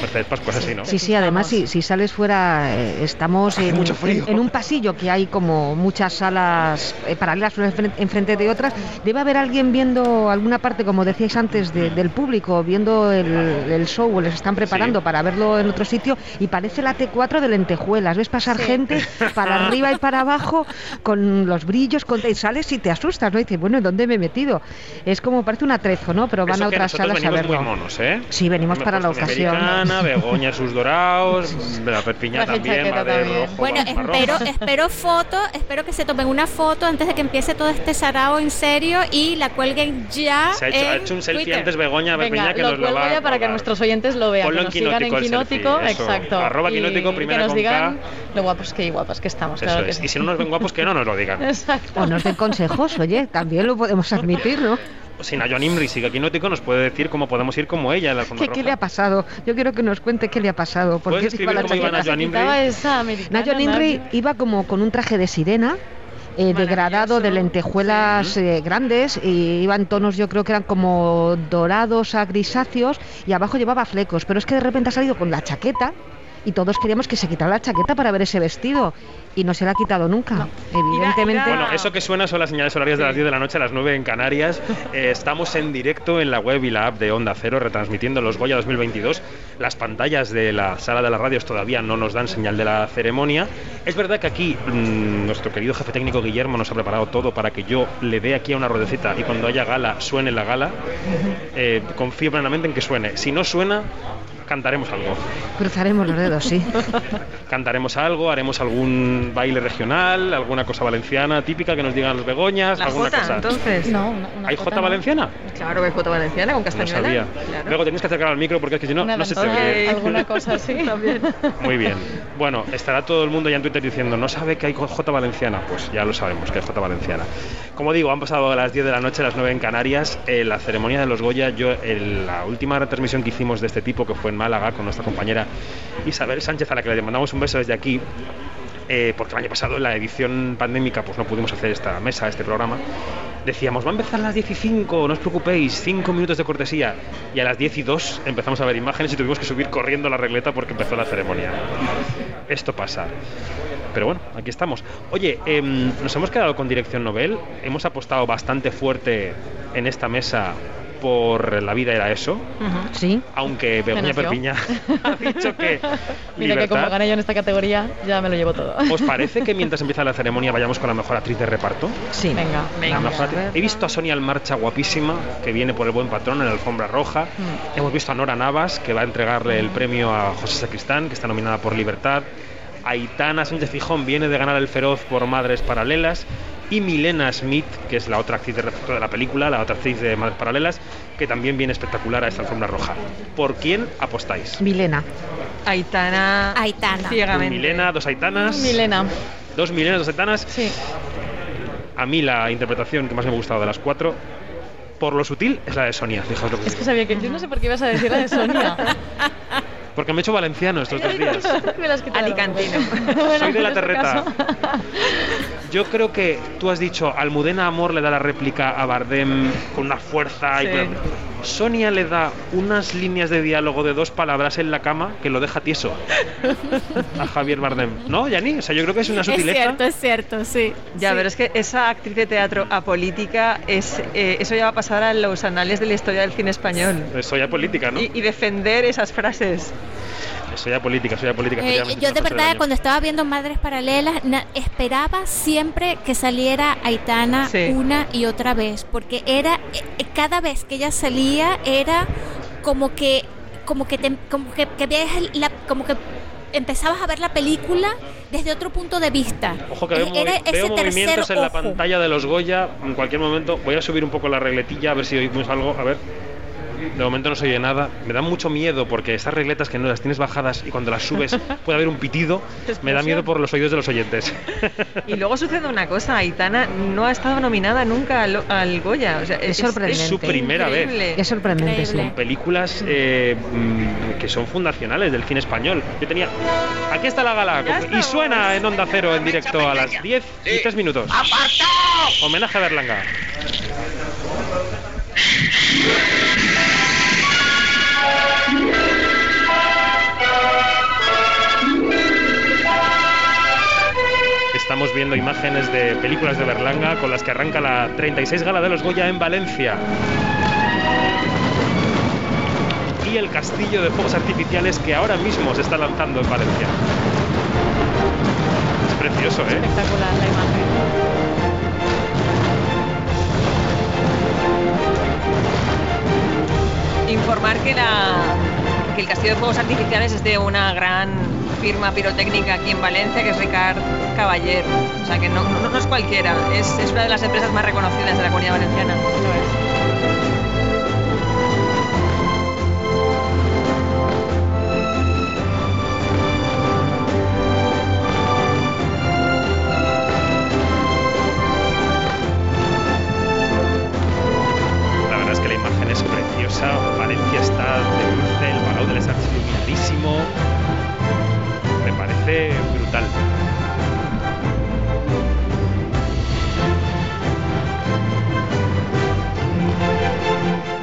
Mercedes Pascua es así, ¿no? Sí, sí, además si, si sales fuera, eh, estamos en, mucho frío. en- en un pasillo que hay como muchas salas eh, paralelas unas enfren- enfrente de otras. Debe haber alguien viendo alguna parte, como decíais antes, de- del público, viendo el, el show o les están preparando Sí. para verlo en otro sitio y parece la T4 de lentejuelas. ¿Ves? Pasar gente para arriba y para abajo con los brillos, con, y sales y te asustas, ¿no? Y dices, bueno, ¿dónde me he metido? Es como parece un atrezo, ¿no? Pero van Eso a que otras salas a verlo. muy monos, ¿eh? Sí, venimos para la ocasión. Americana, Begoña, sus dorados, la Perpiñá Traje también, de rojo, Bueno, espero, espero foto, espero que se tomen una foto antes de que empiece todo este sarao en serio y la cuelguen ya. Se ha hecho, ha en hecho un selfie Twitter. antes Begoña Venga, Perpiñá que lo nos lo va a ya para que nuestros oyentes lo vean, Ponlo que en nos sigan en Quinótico selfie, exacto. Arroba Quinótico, que primera nos con digan K. lo guapos que y guapas que estamos, Eso claro que es. sí. Y si no nos ven guapos, que no nos lo digan. Exacto. O nos den consejos, oye, también lo podemos admitir, ¿no? Si Joan Imri sigue Quinótico, nos puede decir cómo podemos ir como ella en la ¿Qué, qué le ha pasado? Yo quiero que nos cuente qué le ha pasado. ¿Por ¿Puedes qué lleva la escribir cómo iba iba como con un traje de sirena. eh, degradado de lentejuelas eh, grandes y iba en tonos yo creo que eran como dorados a grisáceos y abajo llevaba flecos pero es que de repente ha salido con la chaqueta y todos queríamos que se quitara la chaqueta para ver ese vestido y no se la ha quitado nunca evidentemente Bueno, eso que suena son las señales horarias de las 10 de la noche a las 9 en Canarias. Eh, estamos en directo en la web y la app de Onda Cero retransmitiendo los Goya 2022. Las pantallas de la sala de las radios todavía no nos dan señal de la ceremonia. Es verdad que aquí mm, nuestro querido jefe técnico Guillermo nos ha preparado todo para que yo le dé aquí a una ruedecita y cuando haya gala suene la gala. Eh, confío plenamente en que suene. Si no suena, cantaremos algo. cruzaremos los dedos sí Cantaremos algo, haremos algún baile regional, alguna cosa valenciana típica que nos digan los begoñas, La alguna Jota, cosa. entonces. No, una, una ¿Hay jota Jota no. valenciana? Claro que hay Jota Valenciana con No castañuela. sabía. Claro. Luego tenéis que acercar al micro porque es que si no, Una no se te oye. alguna cosa así. También. Muy bien. Bueno, estará todo el mundo ya en Twitter diciendo, ¿no sabe que hay Jota Valenciana? Pues ya lo sabemos, que hay Jota Valenciana. Como digo, han pasado a las 10 de la noche, las 9 en Canarias. Eh, la ceremonia de los Goya, yo, en la última retransmisión que hicimos de este tipo, que fue en Málaga, con nuestra compañera Isabel Sánchez, a la que le mandamos un beso desde aquí, eh, porque el año pasado en la edición pandémica pues no pudimos hacer esta mesa, este programa, decíamos, va a empezar a las 10 y 5, no os preocupéis, 5 minutos de cortesía. Y a las 10 y 2 empezamos a ver imágenes y tuvimos que subir corriendo la regleta porque empezó la ceremonia. Esto pasa. Pero bueno, aquí estamos. Oye, em, nos hemos quedado con Dirección Nobel, hemos apostado bastante fuerte en esta mesa por La vida era eso, Ujú. sí aunque Begoña. Perpiña ha dicho que Mira que como libertad. gané yo en esta categoría, ya me lo llevo todo. ¿Os parece que mientras empieza la ceremonia vayamos con la mejor actriz de reparto? sí Venga, La Venga. He visto a Sonia Almarcha guapísima, que viene por el buen patrón en la alfombra roja. Hemos visto a Nora Navas, que va a entregarle el premio a José Sacristán, que está nominada por Libertad. Aitana Sánchez Fijón viene de ganar el Feroz por Madres Paralelas. Y Milena Smith, que es la otra actriz de reparto de la película, la otra actriz de Madres Paralelas, que también viene espectacular a esta alfombra roja. ¿Por quién apostáis? Milena Aitana. Aitana. Ciegamente. Milena, dos Aitanas. Milena, Dos Milenas, dos Aitanas. sí. A mí la interpretación que más me ha gustado de las cuatro, por lo sutil, es la de Sonia. Fijaos lo que Es digo. que sabía que yo no sé por qué ibas a decir la de Sonia. Porque me he hecho valenciano estos dos días. Alicantino. Soy de la este terreta. Yo creo que tú has dicho, Almudena Amor le da la réplica a Bardem con una fuerza. y-. Sonia le da unas líneas de diálogo de dos palabras en la cama que lo deja tieso a Javier Bardem. ¿No, Yani? O sea, yo creo que es una Es sutileza. cierto, es cierto, sí. Ya, sí. pero es que esa actriz de teatro apolítica, es, eh, eso ya va a pasar a los anales de la historia del cine español. Soy ya política, ¿no? Y, y defender esas frases. Soy ya política, soy ya política. Eh, yo de verdad cuando estaba viendo Madres Paralelas esperaba siempre que saliera Aitana Sí. una y otra vez porque era eh, eh, cada vez que ella salía era como que como que te- como que, que veías el- la- como que empezabas a ver la película desde otro punto de vista Ojo que veo, Eh, era movi- veo ese movimientos en la pantalla de los Goya. En cualquier momento voy a subir un poco la regletilla a ver si oímos algo. A ver. De momento no se oye nada. Me da mucho miedo porque esas regletas que no las tienes bajadas y cuando las subes puede haber un pitido. Me da miedo por los oídos de los oyentes. Y luego sucede una cosa, Aitana no ha estado nominada nunca al, al Goya. O sea, Es sorprendente. Es su primera vez. increíble. es sorprendente Increíble. sí películas eh, mm, que son fundacionales del cine español. Yo tenía. Aquí está la gala. Y suena en Onda Cero en directo a las 10 y 3 minutos. Homenaje a Berlanga. Estamos viendo imágenes de películas de Berlanga con las que arranca la 36 Gala de los Goya en Valencia. Y el castillo de fuegos artificiales que ahora mismo se está lanzando en Valencia. precioso, ¿eh? Espectacular la imagen. Informar que, la, que el Castillo de Fuegos Artificiales es de una gran firma pirotécnica aquí en Valencia, que es Ricard Caballer. O sea que no, no, es cualquiera, es, es una de las empresas más reconocidas de la comunidad valenciana. Preciosa. Valencia está de dulce, el Palau de les Arts iluminadísimo. Me parece brutal.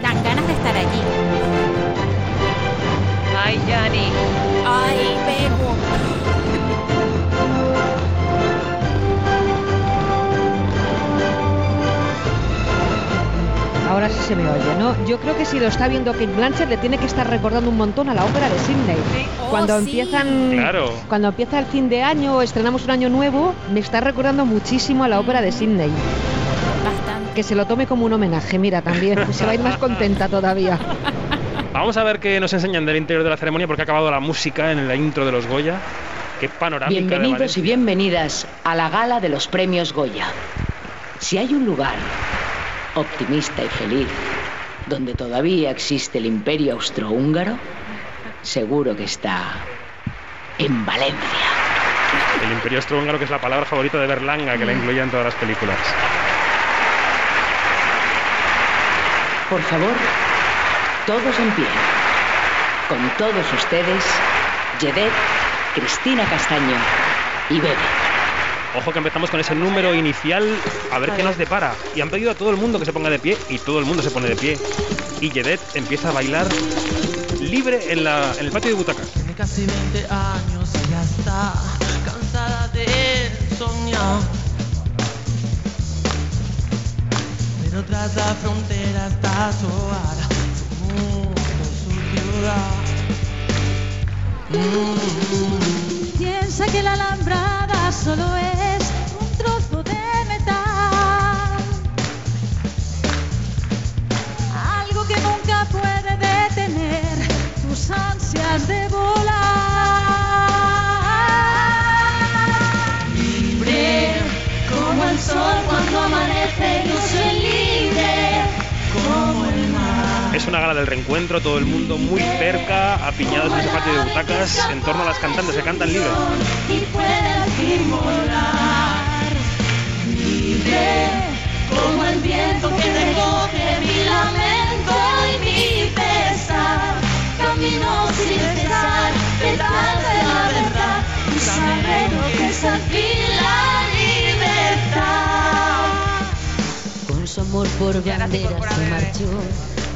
Dan ganas de estar allí. Ay, Yani. Ay, Bego. Ahora sí se me oye, ¿no? Yo creo que si lo está viendo Kate Blanchett le tiene que estar recordando un montón a la ópera de Sydney. Oh, Cuando sí. empiezan Claro. cuando empieza el fin de año o estrenamos un año nuevo, me está recordando muchísimo a la ópera de Sydney. Bastante. Que se lo tome como un homenaje, mira, también. Se va a ir más contenta todavía. Vamos a ver qué nos enseñan del interior de la ceremonia porque ha acabado la música en la intro de los Goya. Qué panorámica de Bienvenidos y Valencia. bienvenidas a la gala de los premios Goya. Si hay un lugar optimista y feliz donde todavía existe el imperio austrohúngaro, seguro que está en Valencia. El Imperio Austrohúngaro, que es la palabra favorita de Berlanga, que la incluía en todas las películas. Por favor, todos en pie. Con todos ustedes, Yedet, Cristina Castaño y Bebe. Ojo que empezamos con ese número inicial, a ver qué nos depara. Y han pedido a todo el mundo que se ponga de pie, y todo el mundo se pone de pie. Y Yedet empieza a bailar libre en, la, en el patio de butacas. Tiene casi 20 años y ya está cansada de soñar. Pero tras la frontera está sola, su mundo, su ciudad. Mm. Piensa que la alambrada solo es un trozo de metal. Algo que nunca puede detener tus ansias de volar. Libre como el sol cuando amanece, Es una gala del reencuentro, todo el mundo muy cerca, apiñados en ese patio de butacas, en torno a las cantantes que cantan libre. y puede al fin volar libre como el viento que recoge mi lamento y mi pesar. Camino sin cesar detrás de la verdad y saber lo que es al fin la libertad. Con su amor por bandera se marchó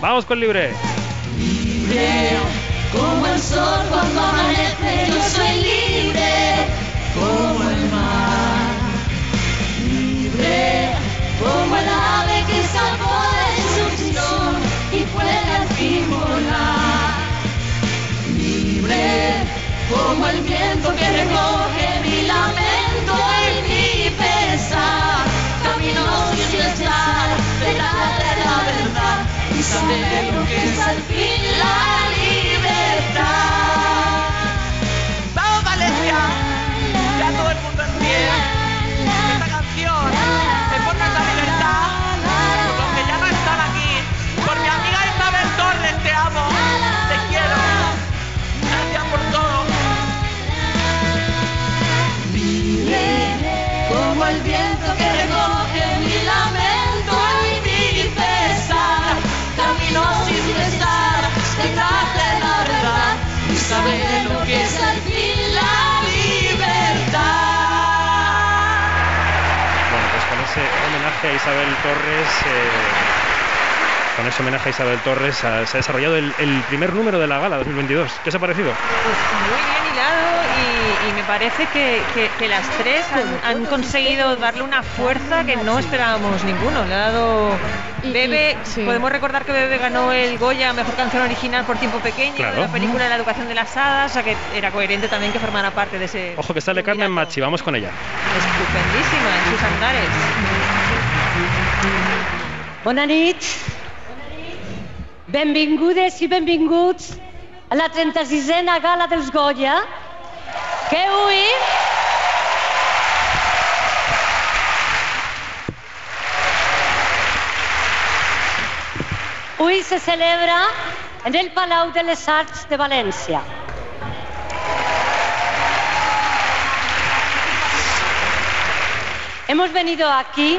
Vamos con libre. libre como el sol cuando amanece yo soy libre como el mar. Libre como el ave que salvó de su y puede al fin volar. Libre como el viento que recoge mi lamento y mi pesar. Camino sin cesar detrás de la verdad y saber lo que es al fin la libertad ¡Vamos, Valencia! Homenaje a Isabel Torres. eh, con ese homenaje a Isabel Torres ha- se ha desarrollado el, el primer número de la gala 2022. ¿Qué os ha parecido? Pues muy bien hilado y, y me parece que, que- que las tres han, han conseguido darle una fuerza que no esperábamos ninguno. Le ha dado Bebe, sí. podemos recordar que Bebe ganó el Goya Mejor Canción Original por tiempo pequeño Claro. de la película de la educación de las hadas, o sea que era coherente también que formara parte de ese Ojo que sale Carmen Machi, vamos con ella. estupendísima en sus andares. Bona nit. Benvingudes i benvinguts a la 36a Gala dels Goya, que avui... Avui se celebra en el Palau de les Arts de València. Hemos venido aquí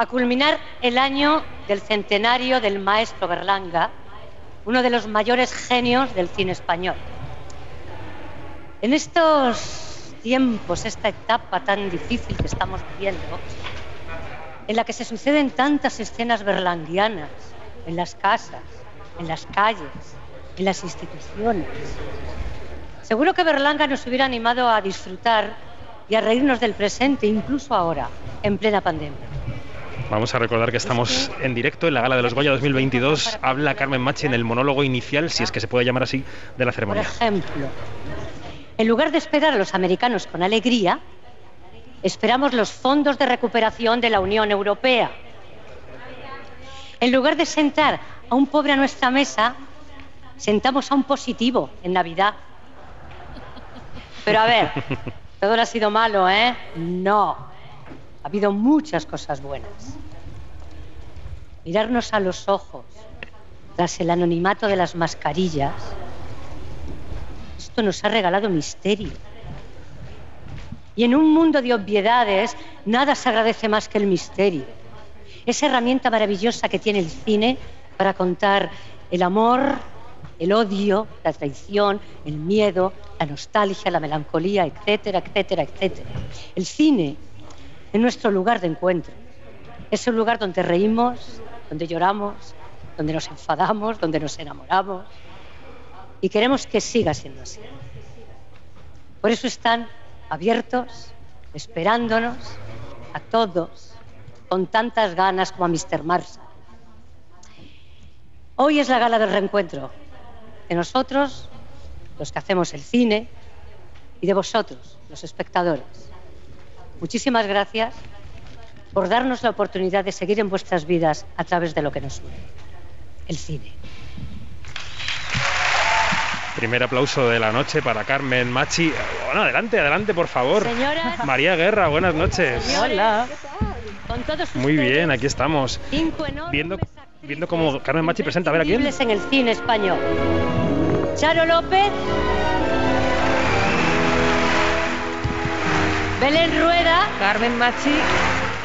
a culminar el año del centenario del maestro Berlanga, uno de los mayores genios del cine español. En estos tiempos, esta etapa tan difícil que estamos viviendo, en la que se suceden tantas escenas berlanguianas en las casas, en las calles, en las instituciones, seguro que Berlanga nos hubiera animado a disfrutar y a reírnos del presente, incluso ahora, en plena pandemia. Vamos a recordar que estamos en directo en la gala de los Goya 2022. Habla Carmen Machi en el monólogo inicial, si es que se puede llamar así, de la Por ceremonia. ejemplo, en lugar de esperar a los americanos con alegría, esperamos los fondos de recuperación de la Unión Europea. En lugar de sentar a un pobre a nuestra mesa, sentamos a un positivo en Navidad. Pero a ver, todo no ha sido malo, ¿eh? No. Ha habido muchas cosas buenas. Mirarnos a los ojos tras el anonimato de las mascarillas esto nos ha regalado misterio. Y en un mundo de obviedades, nada se agradece más que el misterio. Esa herramienta maravillosa que tiene el cine para contar el amor, el odio, la traición, el miedo, la nostalgia, la melancolía, etcétera, etcétera, etcétera. El cine es nuestro lugar de encuentro. Es un lugar donde reímos, donde lloramos, donde nos enfadamos, donde nos enamoramos y queremos que siga siendo así. Por eso están abiertos, esperándonos a todos, con tantas ganas como a Mr. Marshall. Hoy es la gala del reencuentro de nosotros, los que hacemos el cine, y de vosotros, los espectadores. Muchísimas gracias por darnos la oportunidad de seguir en vuestras vidas a través de lo que nos une, el cine. Primer aplauso de la noche para Carmen Machi. Bueno, adelante, adelante, por favor. Señoras. María Guerra, buenas noches. Hola. Con todos Muy bien, aquí estamos. cinco Viendo, viendo cómo Carmen Machi presenta, a ver a quién. en el cine español. Charo López. Belén Rueda. Carmen Machi,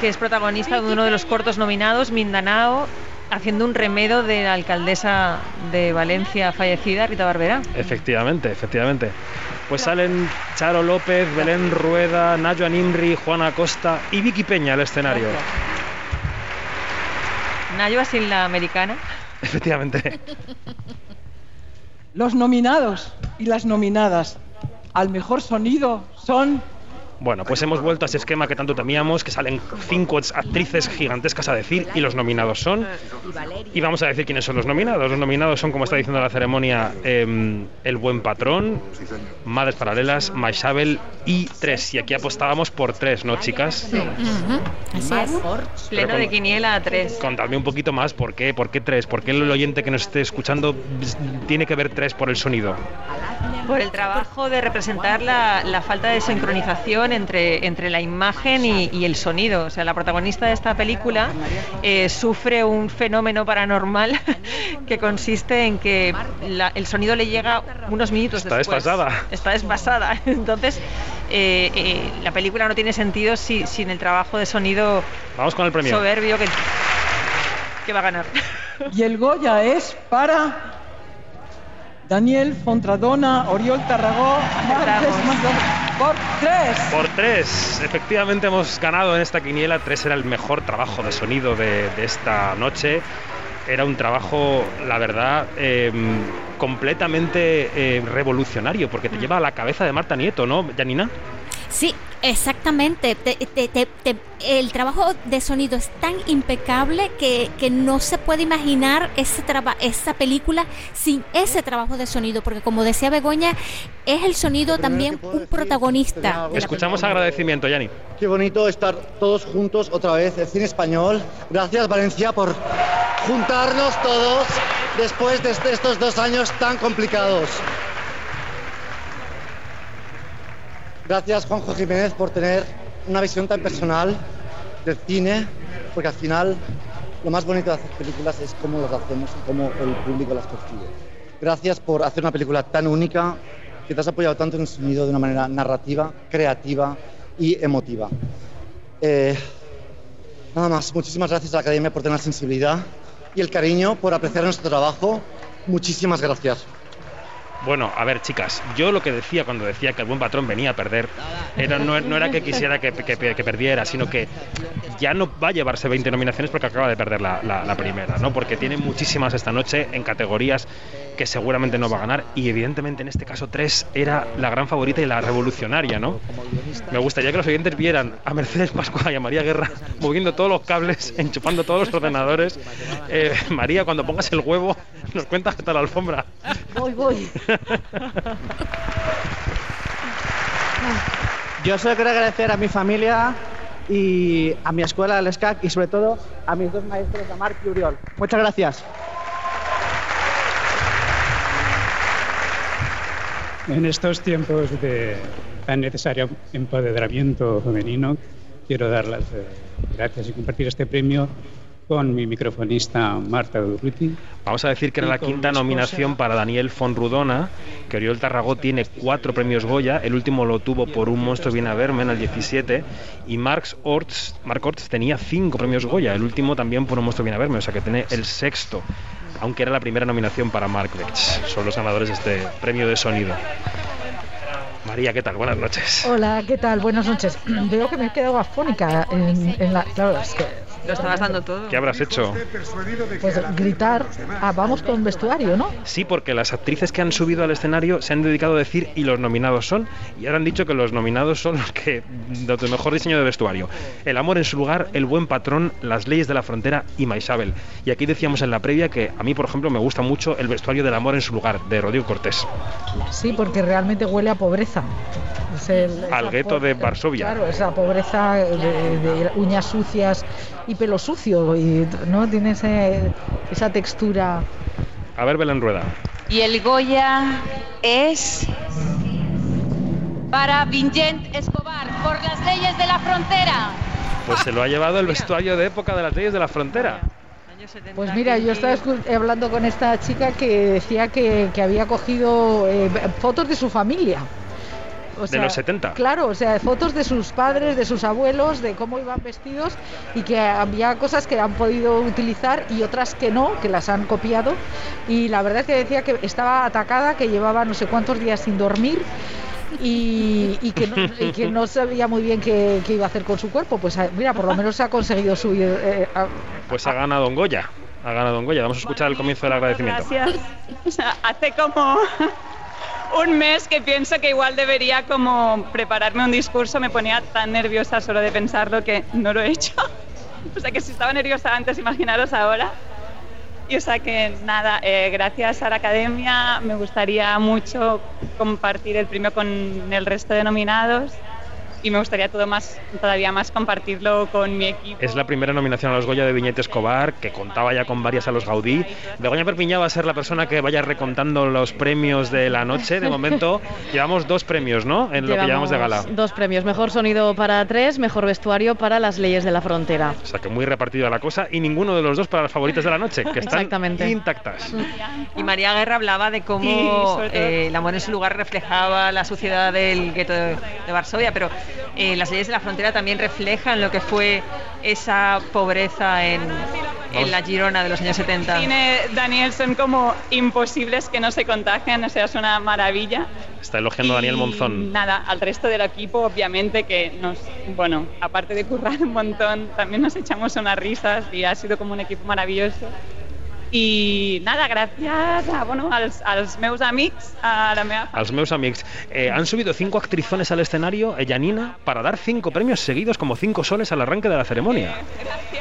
que es protagonista de uno de los cortos nominados, Mindanao, haciendo un remedo de la alcaldesa de Valencia fallecida, Rita Barberá. Efectivamente, efectivamente. Pues salen Charo López, Belén Rueda, Nayo Animri, Juana Costa y Vicky Peña al escenario. Nayoa sin la americana. Efectivamente. Los nominados y las nominadas al mejor sonido son Bueno, pues hemos vuelto a ese esquema que tanto temíamos, que salen cinco actrices gigantescas a decir y los nominados son... Y vamos a decir quiénes son los nominados. Los nominados son, como está diciendo la ceremonia, em, El Buen Patrón, Madres Paralelas, Maishabel y Tres. Y aquí apostábamos por tres, ¿no, chicas? Así es. Pleno con- de quiniela a tres. Contadme un poquito más, ¿por qué? ¿Por qué tres? ¿Por qué el oyente que nos esté escuchando tiene que ver tres por el sonido? Por el trabajo de representar la, la falta de sincronización entre, entre la imagen y, y el sonido. O sea, la protagonista de esta película eh, sufre un fenómeno paranormal que consiste en que la- el sonido le llega unos minutos Está después. desfasada. Está desfasada. Entonces, eh, eh, la película no tiene sentido si- sin el trabajo de sonido Vamos con el premio. soberbio que, que va a ganar. y el Goya es para Daniel Fontradona, Oriol Tarragó, por tres. Por tres, efectivamente hemos ganado en esta quiniela. Tres era el mejor trabajo de sonido de, de esta noche. Era un trabajo, la verdad, eh, completamente eh, revolucionario, porque te lleva a la cabeza de Marta Nieto, ¿no, Janina? Sí, exactamente. Te- te- te- te- el trabajo de sonido es tan impecable que, que no se puede imaginar ese traba- esa película sin ese trabajo de sonido, porque como decía Begoña, es el sonido también un protagonista. Escuchamos agradecimiento, Yani. Qué bonito estar todos juntos otra vez, el cine español. Gracias Valencia por juntarnos todos después de este- estos dos años tan complicados. Gracias Juanjo Jiménez por tener una visión tan personal del cine, porque al final lo más bonito de hacer películas es cómo las hacemos y cómo el público las percibe. Gracias por hacer una película tan única que te has apoyado tanto en el sonido de una manera narrativa, creativa y emotiva. Eh, nada más, muchísimas gracias a la Academia por tener la sensibilidad y el cariño por apreciar nuestro trabajo. Muchísimas gracias. Bueno, a ver, chicas, yo lo que decía cuando decía que el buen patrón venía a perder, era, no, era que quisiera que, perdiera, sino que ya no va a llevarse 20 nominaciones porque acaba de perder la, primera, ¿no? Porque tiene muchísimas esta noche en categorías que seguramente no va a ganar y evidentemente en este caso 3 era la gran favorita y la revolucionaria, ¿no? Me gustaría que los oyentes vieran a Mercedes Pascua y a María Guerra moviendo todos los cables, enchufando todos los ordenadores. Eh, María, cuando pongas el huevo, nos cuentas hasta la alfombra. Voy, voy. Yo solo quiero agradecer a mi familia y a mi escuela, al SCAC, y sobre todo a mis dos maestros, a Marc y Uriol. Muchas gracias. En estos tiempos de tan necesario empoderamiento femenino, quiero dar las eh, gracias y compartir este premio con mi microfonista Marta Durruti. Vamos a decir que era la quinta nominación para Daniel Fonrudona, que Oriol Tarragó tiene cuatro premios Goya, el último lo tuvo por Un monstruo viene a verme en el 17, y Marx Orts, Mark Orts tenía cinco premios Goya, el último también por Un monstruo viene a verme, o sea que tiene el sexto, aunque era la primera nominación para Mark Birch. Son los ganadores de este premio de sonido. María, ¿qué tal? Buenas noches. Hola, ¿qué tal? Buenas noches. Veo que me he quedado afónica en, en la... Claro, es que... Lo estabas dando todo. ¿Qué habrás hecho? Pues gritar, ah, vamos con vestuario, ¿no? Sí, porque las actrices que han subido al escenario se han dedicado a decir y los nominados son, y ahora han dicho que los nominados son los que de mejor diseño de vestuario. El amor en su lugar, el buen patrón, las leyes de la frontera y Maisabel. Y aquí decíamos en la previa que a mí, por ejemplo, me gusta mucho el vestuario del amor en su lugar, de Rodrigo Cortés. Sí, porque realmente huele a pobreza. Es el- Al gueto de Varsovia. Claro, esa pobreza de, de uñas sucias y pelo sucio, y no tiene ese- esa textura. A ver, Belén Rueda. Y el Goya es para Vincent Escobar por las leyes de la frontera. Pues se lo ha llevado el vestuario de época de las leyes de la frontera. Pues mira, yo estaba hablando con esta chica que decía que, que había cogido eh, fotos de su familia. O De sea, los 70. Claro, o sea, fotos de sus padres, de sus abuelos, de cómo iban vestidos y que había cosas que han podido utilizar y otras que no, que las han copiado. Y la verdad es que decía que estaba atacada, que llevaba no sé cuántos días sin dormir y, y que, no, y que no sabía muy bien qué, qué iba a hacer con su cuerpo. Pues ah, mira, por lo menos ha conseguido subir. eh, a- Pues ha ganado en Goya. Ha ganado en Goya. Vamos a escuchar el comienzo del agradecimiento. Gracias. O sea, hace como un mes que pienso que igual debería como prepararme un discurso. Me ponía tan nerviosa solo de pensarlo que no lo he hecho. O sea que si estaba nerviosa antes, imaginaros ahora. Y o sea que nada, eh, gracias a la academia me gustaría mucho compartir el premio con el resto de nominados y me gustaría todo más, todavía más compartirlo con mi equipo. Es la primera nominación a los Goya de Viñete Escobar, que contaba ya con varias a los Gaudí. Begoña Perpiñá va a ser la persona que vaya recontando los premios de la noche. De momento llevamos dos premios, ¿no? En lo que llevamos de gala. Dos premios, mejor sonido para tres, mejor vestuario para las leyes de la frontera. O sea que muy repartida la cosa y ninguno de los dos para las favoritas de la noche, que están Exactamente. intactas. Y María Guerra hablaba de cómo eh, el amor en su lugar reflejaba la suciedad del gueto de, de Varsovia, pero eh, las leyes de la frontera también reflejan lo que fue esa pobreza en, en la Girona de los años 70. Cine, Daniel, son como imposibles que no se contagien, o sea, es una maravilla. Está elogiando a Daniel Monzón. Nada, al resto del equipo, obviamente, que nos, bueno, aparte de currar un montón, también nos echamos unas risas y ha sido como un equipo maravilloso. I nada, gràcies a, bueno, als, als meus amics, a la meva A los meus amics. Eh, han subido cinco actrizones al escenario, Janina, para dar cinco premios seguidos como cinco soles al arranque de la ceremonia.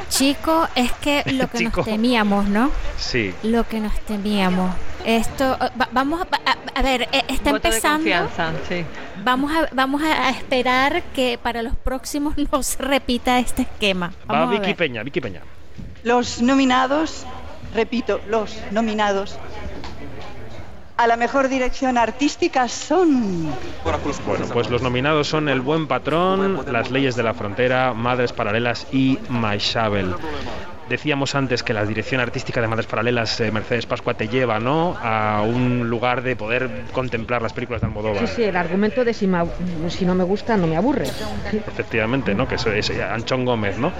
Chico, es que lo que Chico. nos temíamos, ¿no? Sí. Lo que nos temíamos. Esto, eh, va- vamos a, a- a ver, eh, está Voto de empezando. confianza, sí. Vamos a, vamos a esperar que para los próximos no se repita este esquema. Va Vamos Vicky ver. Peña, Vicky Peña. Los nominados, repito, los nominados a la mejor dirección artística son Bueno, pues los nominados son El Buen Patrón, Las Leyes de la Frontera, Madres Paralelas y Maishabel. Decíamos antes que la dirección artística de Madres Paralelas, eh, Mercedes Pascua, te lleva ¿no? a un lugar de poder contemplar las películas de Almodóvar. Sí, sí, el argumento de si, me- si no me gusta, no me aburre. Efectivamente, ¿no? Que eso es eh, Anchón Gómez, ¿no?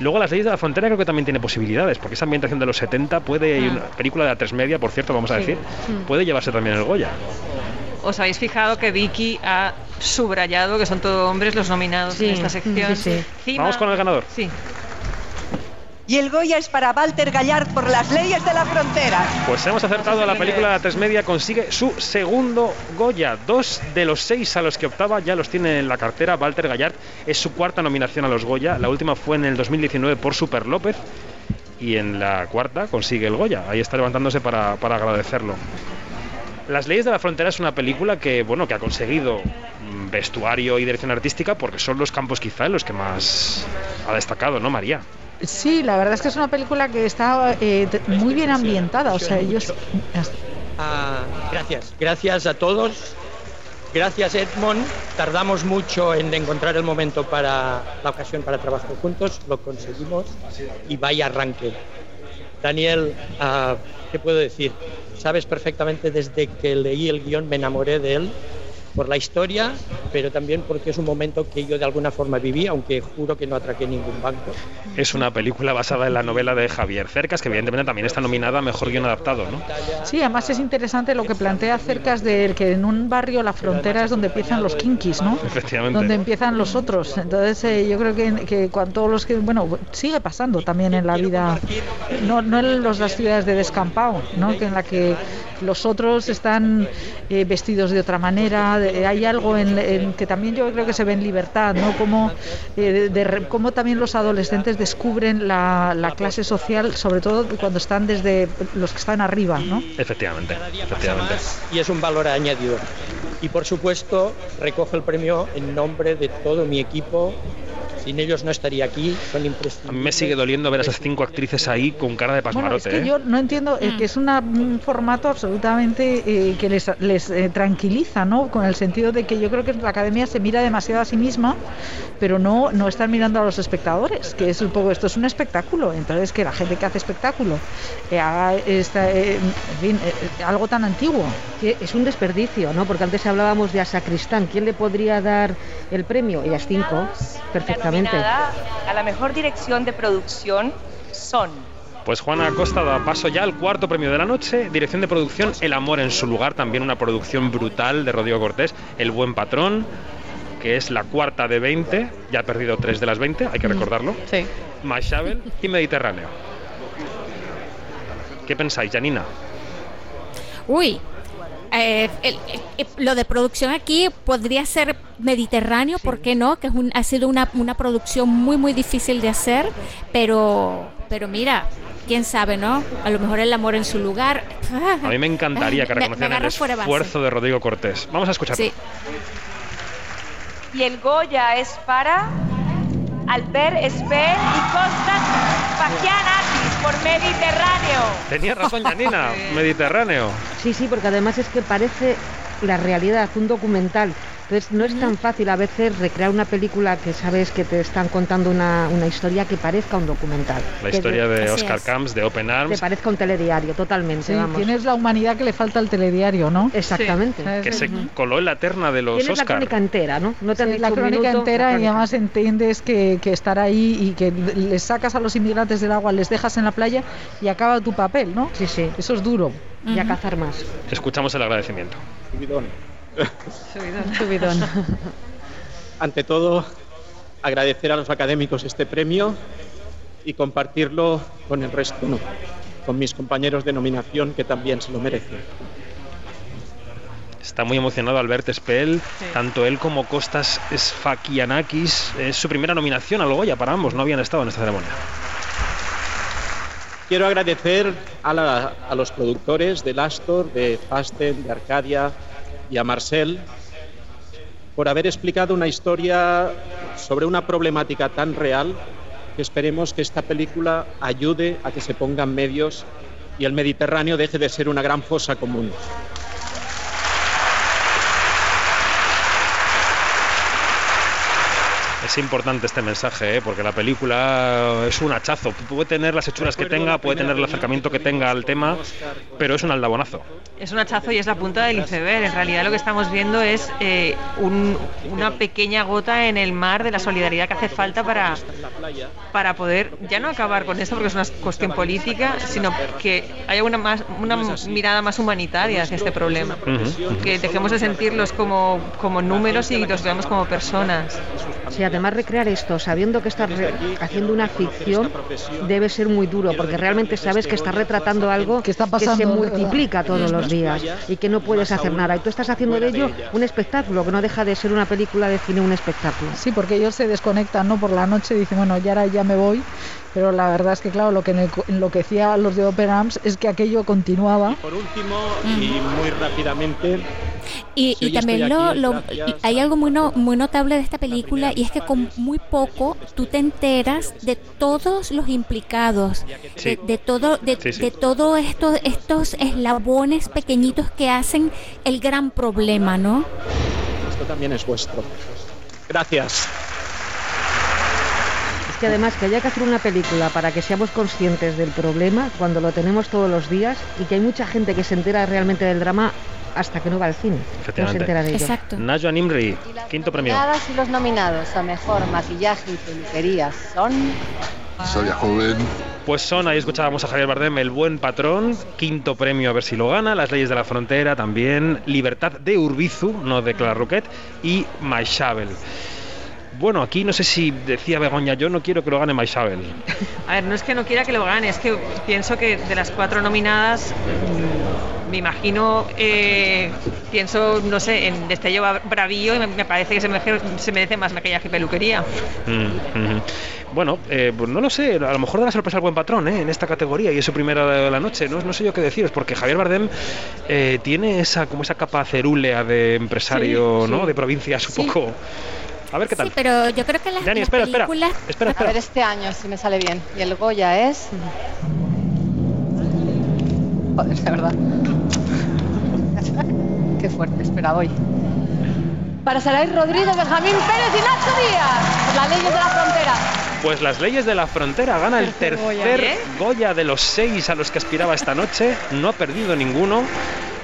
Luego las leyes de la frontera creo que también tiene posibilidades, porque esa ambientación de los 70 puede, y una película de A3 Media, por cierto, vamos a Sí. decir, Mm. puede llevarse también el Goya. ¿Os habéis fijado que Vicky ha subrayado que son todos hombres los nominados en esta sección? sí, Vamos con el ganador. Sí. Y el Goya es para Walter Gallard por las leyes de la frontera. Pues hemos acertado, la película de A3 Media consigue su segundo Goya. Dos de los seis a los que optaba ya los tiene en la cartera. Walter Gallard es su cuarta nominación a los Goya. La última fue en el 2019 por Super López. Y en la cuarta consigue el Goya. Ahí está levantándose para, para agradecerlo. Las leyes de la frontera es una película que, bueno, que ha conseguido mm, vestuario y dirección artística porque son los campos quizá en los que más ha destacado, ¿no, María? Sí, la verdad es que es una película que está eh, muy bien ambientada. O sea, ellos. Ah, gracias, gracias a todos. Gracias Edmond. Tardamos mucho en encontrar el momento para la ocasión para trabajar juntos. Lo conseguimos y vaya arranque. Daniel, ah, ¿qué puedo decir? Sabes perfectamente desde que leí el guion me enamoré de él por la historia, pero también porque es un momento que yo de alguna forma viví, aunque juro que no atraqué ningún banco. Es una película basada en la novela de Javier Cercas, que evidentemente también está nominada a Mejor Guión Adaptado, ¿no? Sí, además es interesante lo que plantea acerca de que en un barrio la frontera es donde empiezan los kinkis, ¿no? Efectivamente. donde empiezan los otros. Entonces eh, yo creo que, que cuando todos los que, bueno, sigue pasando también en la vida, no, no en los, las ciudades de descampado, ¿no? que en la que los otros están eh, vestidos de otra manera, de- hay algo en, en que también yo creo que se ve en libertad, ¿no? Como, eh, de cómo también los adolescentes descubren la, la clase social, sobre todo cuando están desde los que están arriba, ¿no? Efectivamente, efectivamente. y es un valor añadido. Y por supuesto, recojo el premio en nombre de todo mi equipo. Sin ellos no estaría aquí, son A mí imprescindibles. me sigue doliendo ver a esas cinco actrices ahí con cara de Bueno, pasmarote, es que ¿eh? yo no entiendo eh, que es una- un formato absolutamente eh, que les, les eh, tranquiliza, ¿no? Con el sentido de que yo creo que la academia se mira demasiado a sí misma, pero no, no están mirando a los espectadores, que es un poco, esto es un espectáculo, entonces que la gente que hace espectáculo eh, haga esta, eh, en fin, algo tan antiguo. Que es un desperdicio, ¿no? Porque antes hablábamos de a Sacristán. ¿Quién le podría dar el premio? Ellas cinco, perfectamente. A la mejor dirección de producción son Pues Juana Acosta da paso ya al cuarto premio de la noche, dirección de producción El amor en su lugar, también una producción brutal de Rodrigo Cortés, El buen patrón, que es la cuarta de 20, ya ha perdido tres de las 20, hay que recordarlo. Sí. Mashabel y Mediterráneo. ¿Qué pensáis, Janina? Uy, eh, el- el- lo de producción aquí podría ser Mediterráneo, ¿por qué no? Que es un- ha sido una, una producción muy, muy difícil de hacer, pero, pero mira, quién sabe, ¿no? A lo mejor el amor en su lugar. A mí me encantaría que Me- me reconocieran el esfuerzo de Rodrigo Cortés. Vamos a escucharlo. Sí. y el Goya es para Albert Esper y Pagianatis por Mediterráneo. Tenía razón, Janina, Mediterráneo. Sí, sí, porque además es que parece la realidad, un documental. Entonces no es tan fácil a veces recrear una película que sabes que te están contando una, una historia que parezca un documental. La Que historia de Oscar es. Camps, de Open Que Arms, parezca un telediario, totalmente, Sí, vamos. tienes la humanidad que le falta al telediario, ¿no? Exactamente. que se coló en la terna de los Tienes la crónica entera, ¿no? No te Sí, la crónica minuto, entera la y crónica. además entiendes que, que estar ahí y que les sacas a los inmigrantes del agua, les dejas en la playa y acaba tu papel, ¿no? Sí, sí. Eso es duro. Y a cazar más. Escuchamos el agradecimiento. Subidón. Subidón. Ante todo, agradecer a los académicos este premio y compartirlo con el resto, no, con mis compañeros de nominación que también se lo merecen. Está muy emocionado Albert Spell, tanto él como Costas Sfakianakis. Es su primera nominación al Goya para ambos, no habían estado en esta ceremonia. Quiero agradecer a, los productores del Astor, de Fasten, de Arcadia y a Marcel por haber explicado una historia sobre una problemática tan real que esperemos que esta película ayude a que se pongan medios y el Mediterráneo deje de ser una gran fosa común. Es importante este mensaje, ¿eh? porque la película es un hachazo. Puede tener las hechuras que tenga, puede tener el acercamiento que tenga al tema, pero es un aldabonazo. Es un hachazo y es la punta del iceberg. En realidad lo que estamos viendo es eh, un- una pequeña gota en el mar de la solidaridad que hace falta para, para poder ya no acabar con esto porque es una cuestión política, sino que haya una, más, una mirada más humanitaria hacia este problema. Que dejemos de sentirlos como, como números y los veamos como personas. Sí, además recrear esto sabiendo que estás re- haciendo una ficción debe ser muy duro porque realmente sabes que estás retratando algo que, se pasando, multiplica todos los días y que no puedes hacer nada. Y tú estás haciendo de ello un espectáculo, que no deja de ser una película de cine, un espectáculo. Sí, porque ellos se desconectan, ¿no? Por la noche dicen, bueno, ya ahora ya me voy. Pero la verdad es que, claro, lo que enloquecía a los de Opera Arms es que aquello continuaba. Por último, y muy rápidamente, Y, y también lo, aquí, lo- hay algo muy, no- muy notable de esta película y es que con muy poco tú te enteras de todos los implicados, Sí. de, de todo, de, Sí, de todo esto, estos eslabones pequeñitos que hacen el gran problema, ¿no? esto también es vuestro. Gracias. Es que además que haya que hacer una película para que seamos conscientes del problema cuando lo tenemos todos los días y que hay mucha gente que se entera realmente del drama hasta que no va al cine. No se entera de ello. Najwa Nimri, quinto premio. Nominadas y los nominados a mejor maquillaje y peluquería son. Soy joven. Pues son, ahí escuchábamos a Javier Bardem, El Buen Patrón, quinto premio a ver si lo gana, Las Leyes de la Frontera también, Libertad de Urbizu, no de Clara Roquet, y Maishabel. Bueno, aquí no sé si decía Begoña, yo no quiero que lo gane Maishabel. A ver, no es que no quiera que lo gane, es que pienso que de las cuatro nominadas, mm, me imagino, eh, pienso, no sé, en Destello Bra- Bravío y me, parece que se merece, se merece más maquillaje y peluquería. Mm. Bueno, eh, pues no lo sé, a lo mejor da la sorpresa al buen patrón ¿eh? en esta categoría y es su primera de la noche. No, no sé yo qué deciros, porque Javier Bardem eh, tiene esa como esa capa cerúlea de empresario, Sí, ¿no? sí. De provincias un Sí. poco. A ver qué tal. Sí, pero yo creo que las, Dani, las espera, espera. películas... Espera, A espera. ver este año si me sale bien. Y el Goya es. Joder, de verdad. Qué fuerte, espera, voy. Para Saray Rodríguez, Benjamín Pérez y Nacho Díaz. Por las leyes de la frontera. Pues las leyes de la frontera gana el Tercer Goya, tercer ¿eh? Goya de los seis a los que aspiraba esta noche. No ha perdido ninguno.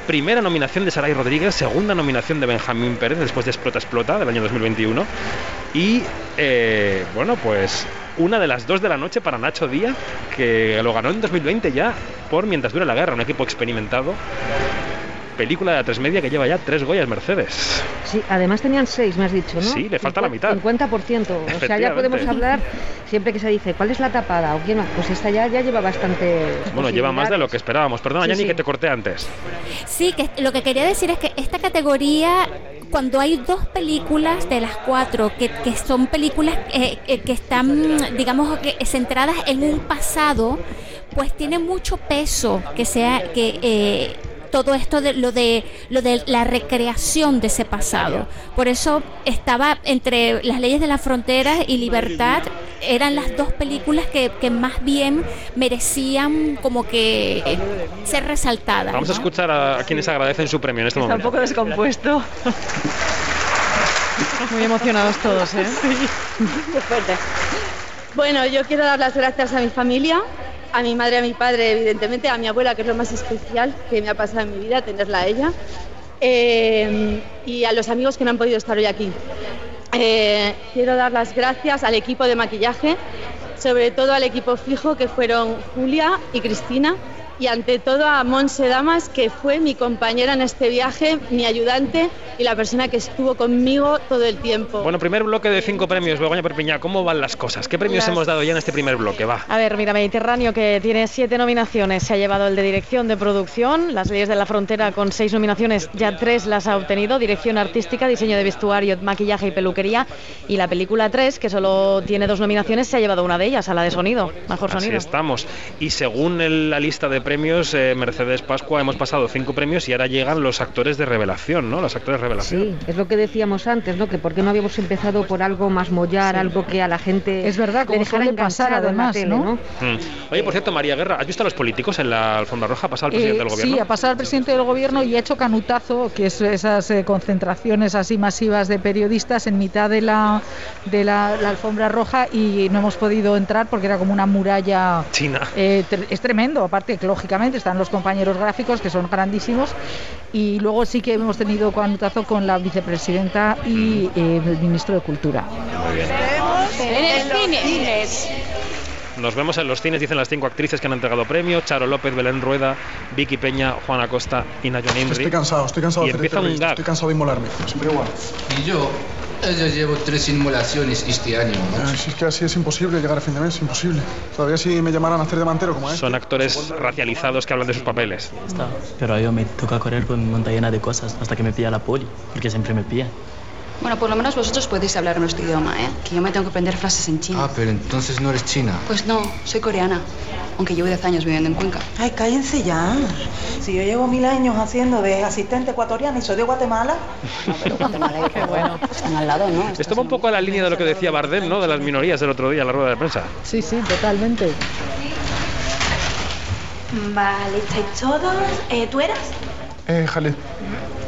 Primera nominación de Saray Rodríguez, segunda nominación de Benjamín Pérez después de Explota Explota del año 2021. Y eh, bueno, pues una de las dos de la noche para Nacho Díaz, que lo ganó en 2020 ya por Mientras dura la guerra, un equipo experimentado. Película de la tres media que lleva ya tres Goyas Mercedes. Sí, además tenían seis, me has dicho, ¿no? Sí, le falta la mitad. 50%. O sea, ya podemos hablar siempre que se dice, ¿cuál es la tapada? ¿O quién más? Pues esta ya, ya lleva bastante. Bueno, lleva más de lo que esperábamos. Perdona, Sí, Yanni, sí. que te corté antes. Sí, que lo que quería decir es que esta categoría, cuando hay dos películas de las cuatro, que, que son películas eh, eh, que están, digamos, que centradas en un pasado, pues tiene mucho peso que sea que eh, todo esto de lo de lo de la recreación de ese pasado. Por eso estaba entre las leyes de la frontera y Libertad eran las dos películas que, que más bien merecían como que ser resaltadas. Vamos a ¿no? escuchar a, a quienes agradecen su premio en este Está un momento. poco descompuesto. Muy emocionados todos, ¿eh? Qué fuerte. Bueno, yo quiero dar las gracias a mi familia, a mi madre, a mi padre, evidentemente, a mi abuela, que es lo más especial que me ha pasado en mi vida, tenerla a ella, eh, y a los amigos que no han podido estar hoy aquí. Eh, quiero dar las gracias al equipo de maquillaje, sobre todo al equipo fijo, que fueron Julia y Cristina, y ante todo a Monse Damas, que fue mi compañera en este viaje, mi ayudante y la persona que estuvo conmigo todo el tiempo. Bueno, primer bloque de cinco premios, Begoña Perpiñá, ¿cómo van las cosas? ¿Qué premios Las- hemos dado ya en este primer bloque? Va. A ver, mira, Mediterráneo, que tiene siete nominaciones, se ha llevado el de dirección de producción, Las leyes de la frontera con seis nominaciones, ya tres las ha obtenido, dirección artística, diseño de vestuario, maquillaje y peluquería, y la película 3, que solo tiene dos nominaciones, se ha llevado una de ellas, a la de sonido, mejor Así sonido. estamos. Y según el- la lista de premios, eh, Mercedes Pascua hemos pasado cinco premios y ahora llegan los actores de revelación, ¿no? Los actores de revelación. Sí, es lo que decíamos antes, ¿no? Que por qué no habíamos empezado por algo más mollar, algo que a la gente Es verdad, le como dejara suele pasar, enganchado en la además, tele, ¿no? Mm. Oye, por cierto, María Guerra, ¿has visto a los políticos en la alfombra roja? ¿Ha pasado el presidente Eh, del gobierno? Sí, ha pasado el presidente del gobierno y ha hecho canutazo, que es esas eh, concentraciones así masivas de periodistas en mitad de la de la, la alfombra roja y no hemos podido entrar porque era como una muralla. China. eh, es tremendo, aparte que lógicamente están los compañeros gráficos que son grandísimos y luego sí que hemos tenido canutazo con la vicepresidenta y eh, el ministro de Cultura. Muy bien. En los cines. Nos vemos en los cines, dicen las cinco actrices que han entregado premio: Charo López, Belén Rueda, Vicky Peña, Juana Costa y Nayon Imri. Estoy cansado, estoy cansado Y de hacer empieza un gag. Estoy cansado de inmolarme, siempre igual. Y yo, yo llevo tres inmolaciones este año. Ay, si es que así es imposible llegar a fin de mes, imposible. Todavía si me llamaran a hacer delantero como es. Son actores racializados que hablan de sus papeles. Pero a mí me toca correr por mi monta llena de cosas hasta que me pilla la poli, porque siempre me pilla. Bueno, por lo menos vosotros podéis hablar nuestro idioma, ¿eh? Que yo me tengo que aprender frases en chino. Ah, pero entonces no eres china. Pues no, soy coreana, aunque llevo 10 años viviendo en Cuenca. Ay, cállense ya. Si yo llevo mil años haciendo de asistente ecuatoriana y soy de Guatemala. Qué bueno. Están al lado, ¿no? Esto va un poco a la línea de lo que decía Bardem, ¿no? De las minorías el otro día en la rueda de prensa. Sí, sí, totalmente. Vale, ¿estáis todos? Eh, ¿Tú eras? Eh, Jalid.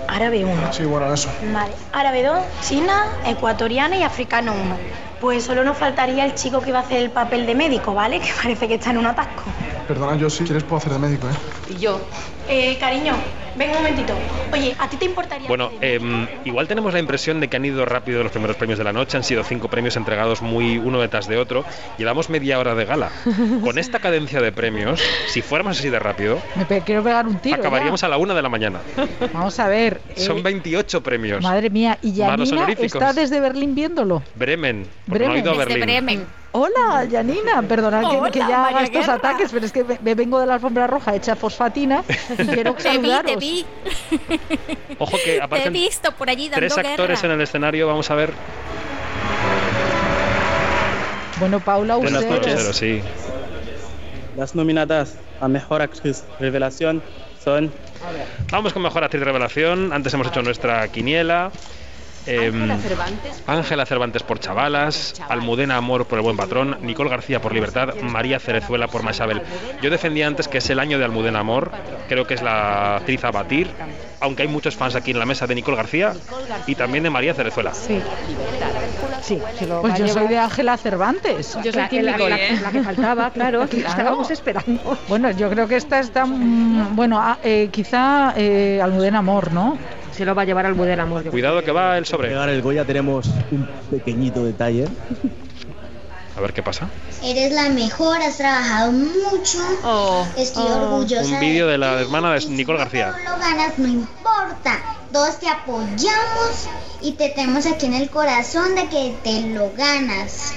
Árabe 1. Sí, bueno, eso. Vale. Árabe 2, China, ecuatoriana y africano 1. Pues solo nos faltaría el chico que iba a hacer el papel de médico, ¿vale? Que parece que está en un atasco. Perdona, yo si quieres puedo hacer de médico, ¿eh? Y yo. Eh, cariño, ven un momentito. Oye, ¿a ti te importaría? Bueno, em, igual tenemos la impresión de que han ido rápido los primeros premios de la noche. Han sido cinco premios entregados muy uno detrás de otro. Llevamos media hora de gala. Con esta cadencia de premios, si fuéramos así de rápido, Me pe- quiero pegar un tiro. ya. acabaríamos a la una de la mañana. Vamos a ver. eh, Son 28 premios. Madre mía, y honoríficos. está desde Berlín viéndolo. Bremen. no he Bremen. ido a Berlín. Hola, Yanina, perdonad que- Hola, que, ya haga estos Guerra. ataques, pero es que me, me vengo de la alfombra roja hecha fosfatina y quiero Te vi, saludaros. te vi. Ojo que Te he aparecen visto por allí dando tres actores guerra. en el escenario. Vamos a ver. Bueno, Paula, noches. sí. Las nominadas a Mejor Actriz Revelación son Vamos con mejor actriz de revelación. Antes hemos hecho nuestra quiniela. Cervantes. Ángela Cervantes por Chavalas, Almudena Amor por El Buen Patrón, Nicole García por Libertad, María Cerezuela por Machabel. Yo defendía antes que es el año de Almudena Amor, creo que es la actriz a batir, aunque hay muchos fans aquí en la mesa de Nicole García y también de María Cerezuela. Sí. Sí, Pues yo soy de Ángela Cervantes. Yo soy La- Team la- Nicole. la- la que faltaba, claro, aquí la estábamos esperando. Bueno, yo creo que esta está, mm, bueno, ah, eh, quizá eh, Almudena Amor, ¿no? Se lo va a llevar Almudena Amor. Cuidado que va el sobre. llegar el Goya tenemos un pequeñito detalle. A ver qué pasa. Eres la mejor, has trabajado mucho. Estoy orgullosa. Un vídeo de la hermana de Nicole García. No lo ganas, no importa. Todos te apoyamos y te tenemos aquí en el corazón de que te lo ganas.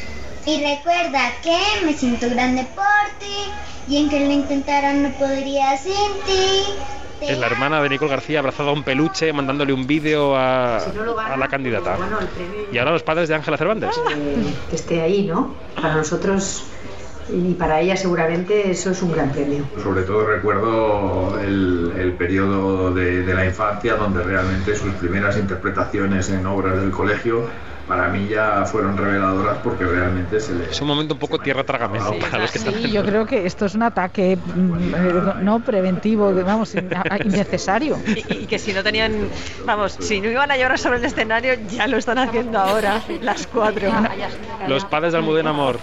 Y recuerda que me siento grande por ti y en que lo intentara no podría sin ti. Es la hermana de Nicole García abrazada a un peluche, mandándole un vídeo a, a la candidata. Y ahora los padres de Ángela Cervantes. que esté ahí, ¿no? Para nosotros y para ella seguramente eso es un gran premio. Sobre todo recuerdo el, el periodo de, de la infancia donde realmente sus primeras interpretaciones en obras del colegio para mí ya fueron reveladoras porque realmente se le... Es un momento un poco tierra trágame, ¿no? Para los que están... Sí, yo creo que esto es un ataque mm, no preventivo, vamos, innecesario. Y, y que si no tenían, vamos, si no iban a llorar sobre el escenario, ya lo están haciendo ahora, las cuatro. Los padres de Almudena Amor.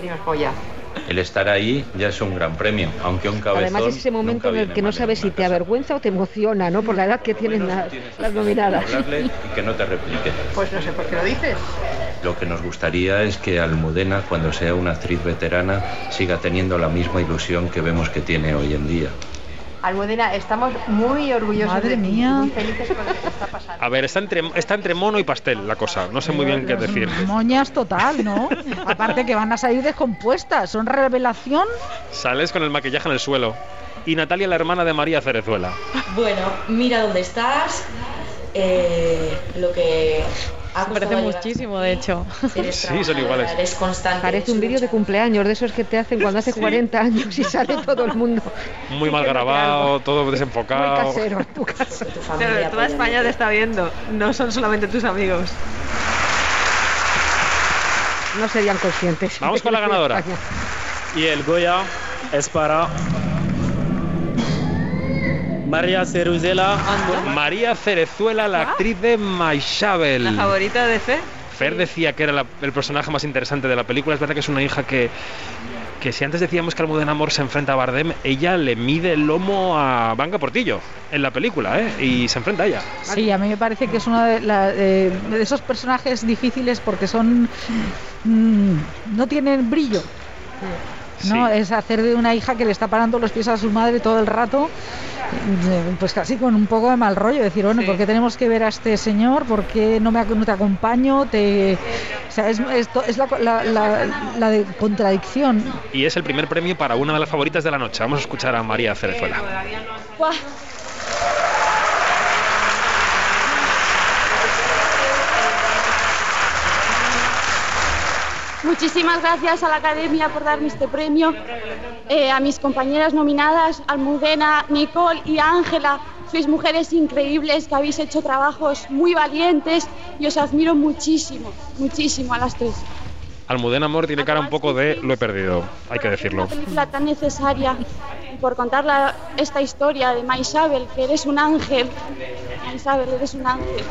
El estar ahí ya es un gran premio, aunque un cabezón. Además es ese momento en el que no sabes si te avergüenza o te emociona, ¿no? Por la edad que tienen las, las nominadas. y que no te replique. Pues no sé por qué lo dices. Lo que nos gustaría es que Almudena, cuando sea una actriz veterana, siga teniendo la misma ilusión que vemos que tiene hoy en día. Almudena, estamos muy orgullosos Madre de ti, mía. muy felices con lo que te está pasando. A ver, está entre, está entre mono y pastel la cosa. No sé muy bien qué decir. Moñas total, ¿no? Aparte que van a salir descompuestas, son revelación. Sales con el maquillaje en el suelo. Y Natalia, la hermana de María Cerezuela. Bueno, mira dónde estás, eh, lo que ha Parece muchísimo, de hecho. Sí, son iguales. Eres constante. Parece un vídeo de cumpleaños, de esos que te hacen cuando hace 40 años y sale todo el mundo. Muy mal grabado, todo Muy desenfocado. casero en tu casa. Pero toda España te está viendo, no son solamente tus amigos. No serían conscientes. Vamos con la ganadora. Y el Goya es para María Ceruzela. María Cerezuela, la actriz de Maishabel. ¿La favorita de Fe? Fer decía que era la- el personaje más interesante de la película. Es verdad que es una hija que, que si antes decíamos que Almudena Amor se enfrenta a Bardem, ella le mide el lomo a Vanga Portillo en la película, ¿eh? Y se enfrenta a ella. Sí, a mí me parece que es uno de, la- eh, de esos personajes difíciles porque son. mm, no tienen brillo. ¿No? Es hacer de una hija que le está parando los pies a su madre todo el rato, eh, pues casi con un poco de mal rollo. Decir, bueno, ¿por qué tenemos que ver a este señor? ¿Por qué no, me, no te acompaño? Te... O sea, es, esto es la, la- la- la de contradicción. Y es el primer premio para una de las favoritas de la noche. Vamos a escuchar a María Cerezuela. Muchísimas gracias a la Academia por darme este premio, eh, a mis compañeras nominadas, Almudena, Nicole y Ángela. Sois mujeres increíbles que habéis hecho trabajos muy valientes y os admiro muchísimo, muchísimo a las tres. Almudena Amor tiene cara un poco de lo he perdido, hay que decirlo. Una película tan necesaria por contar la- esta historia de Maisabel, que eres un ángel. Maisabel, eres un ángel.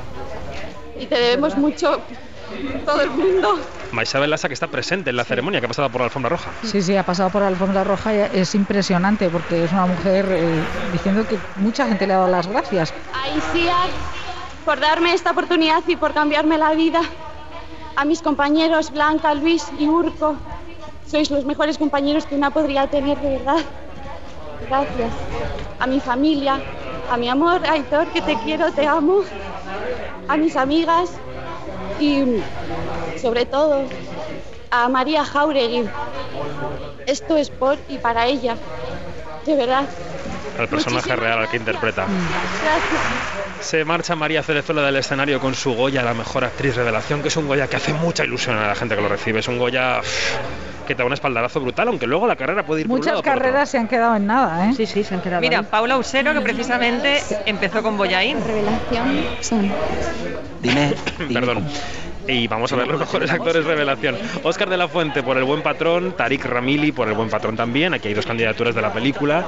Y te debemos mucho todo el mundo. Maisabel Lassa que está presente en la ceremonia que ha pasado por la alfombra roja. Sí, sí, ha pasado por la alfombra roja y es impresionante porque es una mujer eh, diciendo que mucha gente le ha dado las gracias. A Iciar por darme esta oportunidad y por cambiarme la vida. A mis compañeros Blanca, Luis y Urco. Sois los mejores compañeros que una podría tener, de verdad. Gracias. A mi familia, a mi amor, Aitor, que te quiero, te amo. A mis amigas y sobre todo a María Jauregui. Esto es por y para ella. De verdad. Al personaje real al que interpreta. Gracias. Se marcha María Cerezuela del escenario con su Goya, la mejor actriz revelación, que es un Goya que hace mucha ilusión a la gente que lo recibe. Es un Goya uff, que te da un espaldarazo brutal, aunque luego la carrera puede ir por un Muchas lado o por otro. carreras se han quedado en nada, ¿eh? Sí, sí, se han quedado. Mira, Paula Usero, que precisamente empezó con Boyaín. Revelación son. Dime. Perdón. Y vamos a ver los mejores actores revelación. Óscar de la Fuente por El Buen Patrón, Tarik Ramili por El Buen Patrón también. Aquí hay dos candidaturas de la película.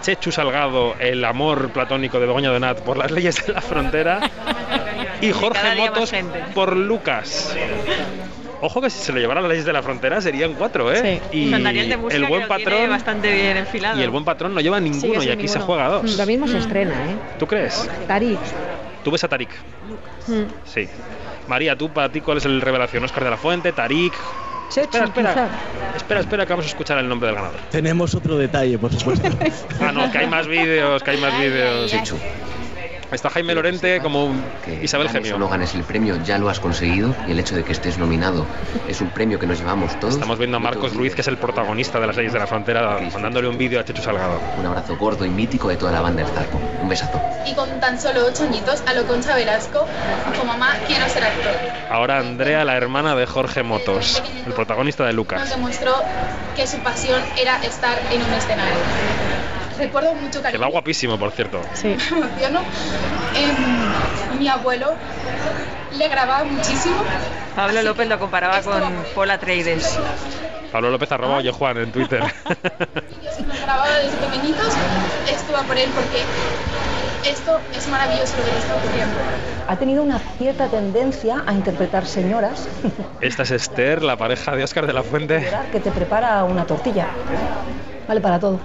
Chechu Salgado, El amor platónico de Begoña Donat por Las leyes de la frontera. Y Jorge Motos por Lucas. Ojo que si se lo llevara a las leyes de la frontera serían cuatro, ¿eh? Y Con Daniel de Música, el buen patrón bastante bien enfilado. y el buen patrón no lleva ninguno y aquí se juega a dos. Lo mismo se estrena, ¿eh? ¿Tú crees? Tarik. Tú ves a Tarik. Sí. María, tú para ti cuál es el revelación? Oscar de la Fuente, Tarik. espera, espera. Espera, espera, que vamos a escuchar el nombre del ganador. Tenemos otro detalle, por supuesto. Ah, no, que hay más vídeos, que hay más vídeos. Está Jaime Lorente como Isabel ganes Gemio. no ganes el premio, ya lo has conseguido y el hecho de que estés nominado es un premio que nos llevamos todos. Estamos viendo a Marcos Ruiz, que es el protagonista de las leyes de la frontera, mandándole un vídeo a Chechu Salgado. Un abrazo gordo y mítico de toda la banda del Zarco. Un besazo. Y con tan solo ocho añitos, a lo Concha Velasco, como mamá, quiero ser actor. Ahora Andrea, la hermana de Jorge Motos, el protagonista de Nos Lucas. demostró que su pasión era estar en un escenario. Recuerdo mucho Que va cariño. guapísimo, por cierto. Me emociono. Em, mi abuelo le grababa muchísimo. Pablo López lo comparaba con Paul Atreides. Pablo López arroba Oye Juan en Twitter. Nos grababa desde pequeñitos. Por él porque esto es maravilloso lo que le está ocurriendo. Ha tenido una cierta tendencia a interpretar señoras Esta es Esther, la pareja de Óscar de la Fuente. que te prepara una tortilla. Vale para todo.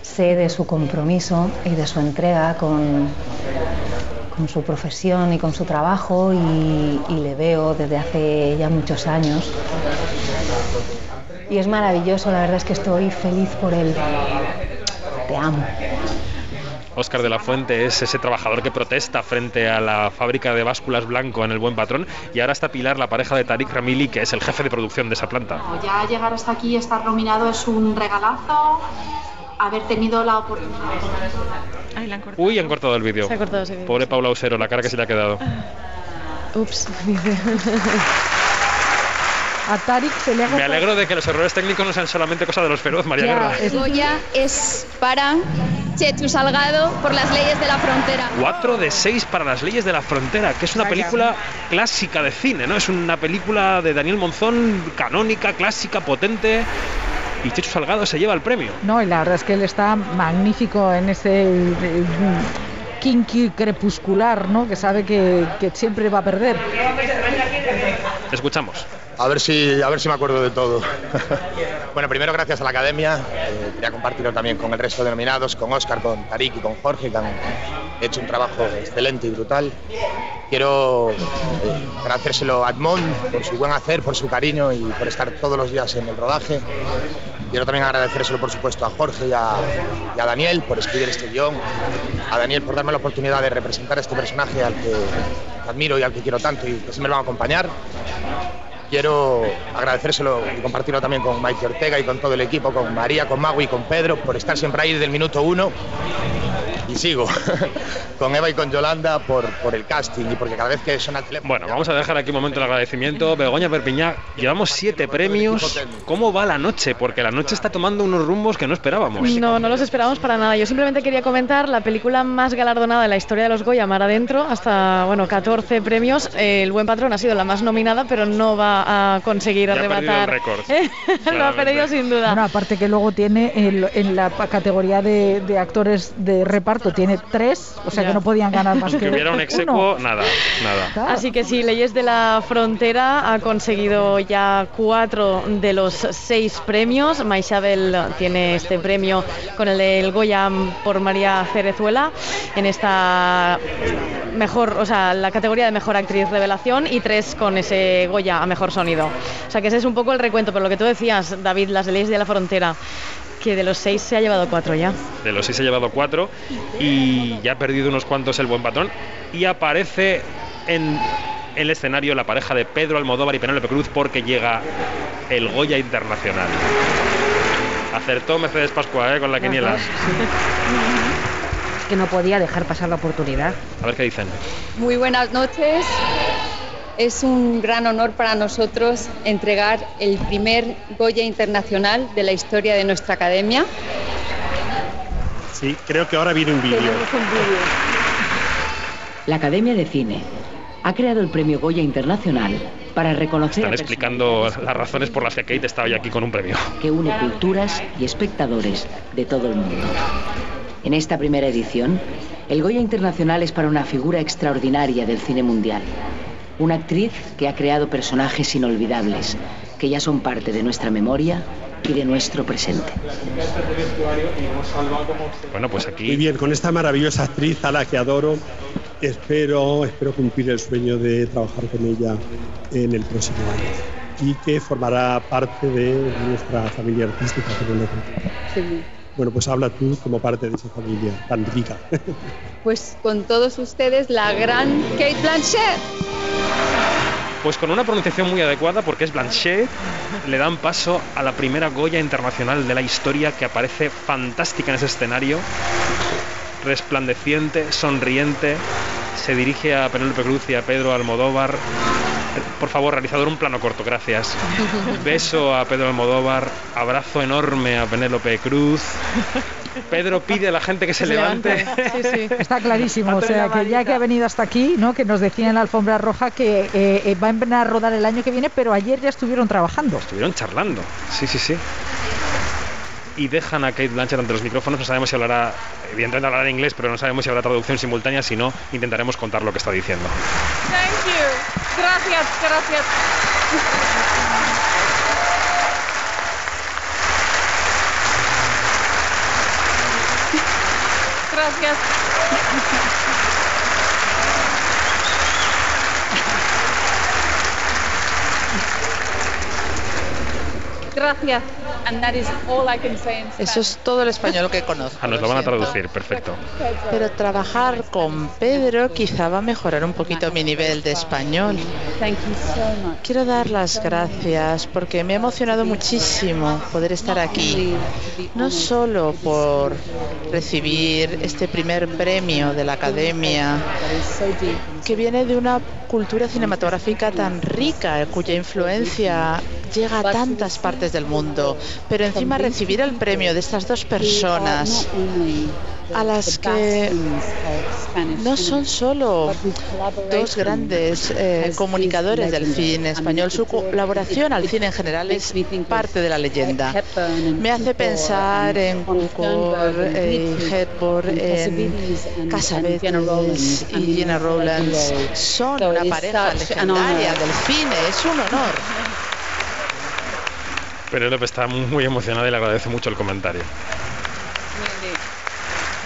Sé de su compromiso y de su entrega con, con su profesión y con su trabajo y, y le veo desde hace ya muchos años. Y es maravilloso, la verdad es que estoy feliz por él. Te amo. Óscar de la Fuente es ese trabajador que protesta frente a la fábrica de básculas Blanco en el Buen Patrón. Y ahora está Pilar, la pareja de Tarik Ramili, que es el jefe de producción de esa planta. Ya llegar hasta aquí y estar nominado es un regalazo. Haber tenido la oportunidad. Uy, han cortado el vídeo. Se ha cortado ese vídeo, Pobre Paula Usero, la cara que se le ha quedado. Ups, dice. A Tarik se le ha Me alegro de que los errores técnicos no sean solamente cosa de los feroz, María Guerra. El Goya es para Chechu Salgado por las leyes de la frontera. 4 de 6 para las leyes de la frontera, que es una Vaya. película clásica de cine, ¿no? Es una película de Daniel Monzón, canónica, clásica, potente. Y Chechu Salgado se lleva el premio. No, y la verdad es que él está magnífico en ese eh, kinky crepuscular, ¿no? Que sabe que, que siempre va a perder. Te escuchamos. A ver si, a ver si me acuerdo de todo. bueno, primero gracias a la academia. eh, quería compartirlo también con el resto de nominados, con Oscar, con Tarik y con Jorge, que han hecho un trabajo excelente y brutal. Quiero eh, agradecérselo a Edmond por su buen hacer, por su cariño y por estar todos los días en el rodaje. Quiero también agradecérselo, por supuesto, a Jorge y a, Daniel por escribir este guion, a Daniel por darme la oportunidad de representar a este personaje al que admiro y al que quiero tanto y que siempre me va a acompañar. Quiero agradecérselo y compartirlo también con Mike Ortega y con todo el equipo, con María, con Magui y con Pedro, por estar siempre ahí desde el minuto uno. Y sigo con Eva y con Yolanda por, por el casting y porque cada vez que suena el teléfono. Bueno, vamos a dejar aquí un momento el agradecimiento. Begoña Perpiñá, llevamos siete premios. ¿Cómo va la noche? Porque la noche está tomando unos rumbos que no esperábamos. No, no los esperábamos para nada. Yo simplemente quería comentar la película más galardonada de la historia de los Goya, Mar Adentro, hasta bueno 14 premios. El Buen Patrón ha sido la más nominada, pero no va a conseguir Ya ha perdido el arrebatar. récord, Lo ha perdido sin duda. Bueno, aparte que luego tiene el- en la categoría de, de actores de reparto tiene tres, o sea Ya. que no podían ganar más Aunque que hubiera un uno. execuo, nada, nada. Así que sí, Leyes de la Frontera ha conseguido ya cuatro de los seis premios. Maisabel tiene este premio con el del Goya por María Cerezuela en esta mejor, o sea, la categoría de mejor actriz revelación y tres con ese Goya a mejor sonido. O sea que ese es un poco el recuento, pero lo que tú decías, David, las de Leyes de la Frontera, que de los seis se ha llevado cuatro ya. De los seis ha llevado cuatro y ya ha perdido unos cuantos el buen patrón. Y aparece en el escenario la pareja de Pedro Almodóvar y Penélope Cruz porque llega el Goya Internacional. Acertó Mercedes Pascua ¿eh? con la quiniela. que no podía dejar pasar la oportunidad. A ver qué dicen. Muy buenas noches. Es un gran honor para nosotros entregar el primer Goya Internacional de la historia de nuestra academia. Sí, creo que ahora viene un vídeo. La Academia de Cine ha creado el Premio Goya Internacional para reconocer Están a explicando las razones por las que Kate está hoy aquí con un premio. que une culturas y espectadores de todo el mundo. En esta primera edición, el Goya Internacional es para una figura extraordinaria del cine mundial. Una actriz que ha creado personajes inolvidables, que ya son parte de nuestra memoria y de nuestro presente. Bueno, pues aquí. Muy bien, con esta maravillosa actriz a la que adoro, espero, espero cumplir el sueño de trabajar con ella en el próximo año y que formará parte de nuestra familia artística. que no lo- bueno, pues habla tú como parte de esa familia tan rica. Pues con todos ustedes, la gran Kate Blanchett. Pues con una pronunciación muy adecuada, porque es Blanchet, le dan paso a la primera Goya internacional de la historia que aparece fantástica en ese escenario, resplandeciente, sonriente, se dirige a Penélope Cruz y a Pedro Almodóvar. Por favor, realizador, un plano corto, gracias. Beso a Pedro Almodóvar, abrazo enorme a Penélope Cruz. Pedro pide a la gente que se, levante. Está clarísimo, o sea, que ya que ha venido hasta aquí, ¿no? que nos decía en la alfombra roja que eh, eh, va a empezar a rodar el año que viene, pero ayer ya estuvieron trabajando. Estuvieron charlando, sí, sí, sí. Y dejan a Kate Blanchett ante los micrófonos, no sabemos si hablará, evidentemente hablará en inglés, pero no sabemos si habrá traducción simultánea, si no, intentaremos contar lo que está diciendo. Thank you. Gracias, gracias. Gracias. Gracias. And that is all I can say in Eso es todo el español que conozco. Ah, nos lo van a traducir, perfecto. Pero trabajar con Pedro quizá va a mejorar un poquito mi nivel de español. Quiero dar las gracias porque me ha emocionado muchísimo poder estar aquí, no solo por recibir este primer premio de la Academia, que viene de una cultura cinematográfica tan rica, cuya influencia llega a tantas partes del mundo, pero encima recibir el premio de estas dos personas a las que no son solo dos grandes eh, comunicadores del cine español, su colaboración al cine en general es parte de la leyenda. Me hace pensar en Cukor, eh, Hepburn, en y Gina Rowlands. Son una pareja legendaria del cine, es un honor. Penélope está muy emocionada y le agradece mucho el comentario.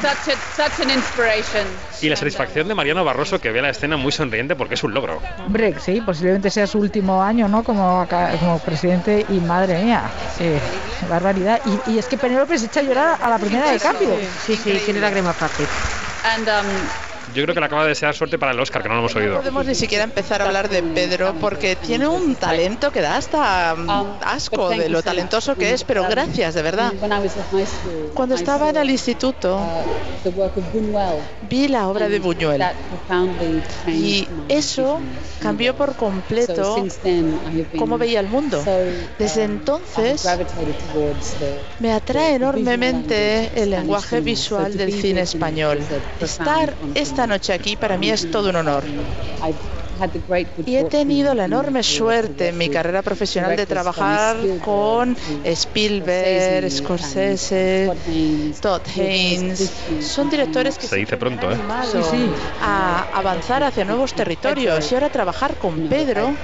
Such, a, such an inspiration. Y la satisfacción de Mariano Barroso que ve la escena muy sonriente porque es un logro. Hombre, sí, posiblemente sea su último año, ¿no? Como, acá- como presidente y madre mía, eh, barbaridad. Y, y es que Penélope se echa a llorar a la primera de cambio. Sí, sí, tiene lágrima fácil. And um, Yo creo que le acaba de desear suerte para el Oscar, que no lo hemos No oído. podemos ni siquiera empezar a hablar de Pedro porque tiene un talento que da hasta mm, asco de lo talentoso que es, pero gracias, de verdad. Cuando estaba en el instituto, vi la obra de Buñuel y eso cambió por completo cómo veía el mundo. Desde entonces me atrae enormemente el lenguaje visual del cine español. Estar esta noche aquí para mí es todo un honor. Y he tenido la enorme suerte en mi carrera profesional de trabajar con Spielberg, Scorsese, Todd Haynes. Son directores que Se dice pronto, ¿eh? a avanzar hacia nuevos territorios y ahora trabajar con Pedro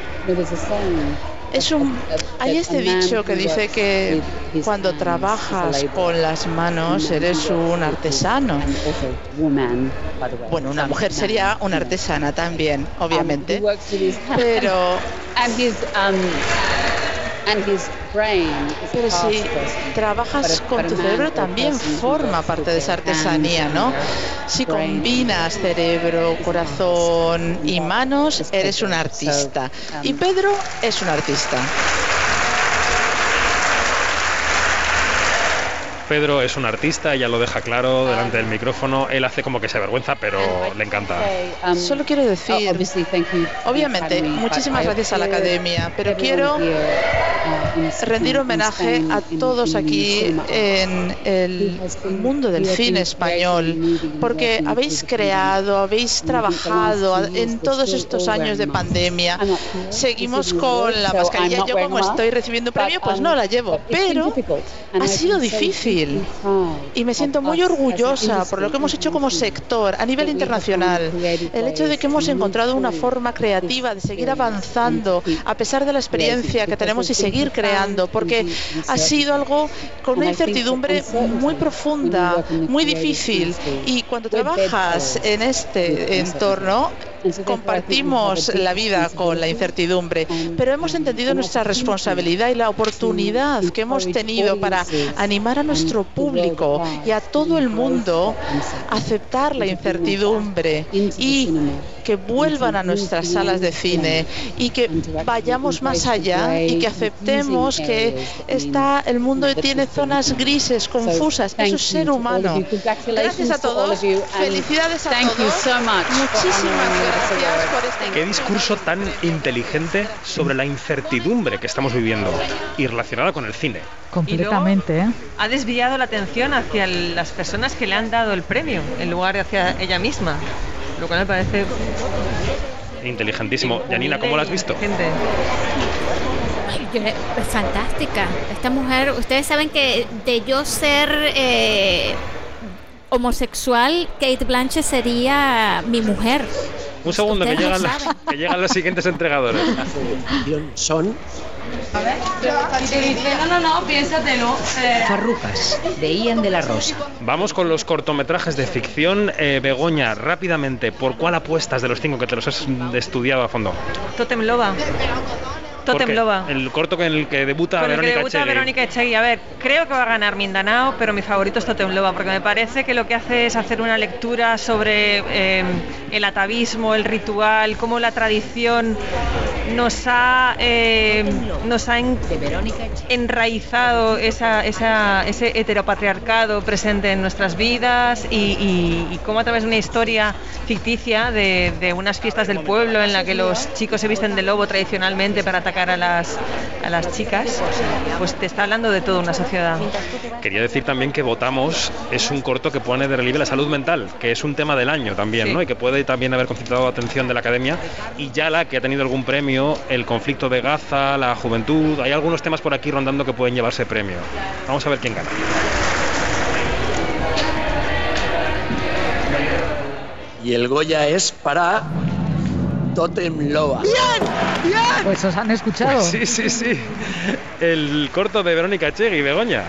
es un hay este dicho que dice que cuando trabajas con las manos eres un artesano. Bueno una mujer sería una artesana también obviamente. Pero pero si trabajas con tu cerebro también forma parte de esa artesanía, ¿no? Si combinas cerebro, corazón y manos, eres un artista. Y Pedro es un artista. Pedro es un artista, ella lo deja claro delante del micrófono. Él hace como que se avergüenza, pero le encanta. Solo quiero decir, obviamente, muchísimas gracias a la Academia, pero quiero rendir homenaje a todos aquí en el mundo del cine español, porque habéis creado, habéis trabajado en todos estos años de pandemia. Seguimos con la mascarilla. Yo como estoy recibiendo premio, pues no la llevo, pero ha sido difícil y me siento muy orgullosa por lo que hemos hecho como sector a nivel internacional. El hecho de que hemos encontrado una forma creativa de seguir avanzando a pesar de la experiencia que tenemos y seguir creando, porque ha sido algo con una incertidumbre muy profunda, muy difícil. Y cuando trabajas en este entorno, compartimos la vida con la incertidumbre, pero hemos entendido nuestra responsabilidad y la oportunidad que hemos tenido para animar a nuestro público y a todo el mundo a aceptar la incertidumbre y que vuelvan a nuestras salas de cine y que vayamos más allá y que aceptemos que está el mundo tiene zonas grises, confusas. Eso es ser humano. Gracias a todos. Felicidades a todos. Muchísimas gracias Qué discurso tan inteligente sobre la incertidumbre que estamos viviendo y relacionada con el cine. Completamente, ¿eh? Ha desviado la atención hacia las personas que le han dado el premio en lugar de hacia ella misma. Lo cual me parece Inteligentísimo. Yanina, ¿cómo la has visto? Gente. Ay, yo- es fantástica. Esta mujer, ustedes saben que de yo ser eh, homosexual, Kate Blanchett sería mi mujer. Un segundo, que llegan, las- que llegan los siguientes entregadores. Son te dice, no, no, no, piénsatelo. eh, Farrujas, de Ian de la Rosa. Vamos con los cortometrajes de ficción. Eh, Begoña, rápidamente, ¿por cuál apuestas de los cinco que te los has estudiado a fondo? Totem Loba. Totem Loba. El corto en el que debuta Con el que Verónica debuta Echegui. Verónica Echegui. A ver, creo que va a ganar Mindanao, pero mi favorito es Totem Loba, porque me parece que lo que hace es hacer una lectura sobre eh, el atavismo, el ritual, cómo la tradición nos ha, eh, nos ha en- enraizado esa, esa- ese heteropatriarcado presente en nuestras vidas y, y- y cómo a través de una historia ficticia de, de unas fiestas del pueblo en la que los chicos se visten de lobo tradicionalmente para atacar a las, a las chicas, pues te está hablando de toda una sociedad. Quería decir también que Votamos es un corto que pone de relieve la salud mental, que es un tema del año también, Sí. ¿no? Y que puede también haber concitado atención de la academia. Y Yala, que ha tenido algún premio, el conflicto de Gaza, la juventud, hay algunos temas por aquí rondando que pueden llevarse premio. Vamos a ver quién gana. y el Goya es para Totem Loba. Pues os han escuchado. Sí, sí, sí. El corto de Verónica Echegui, Begoña.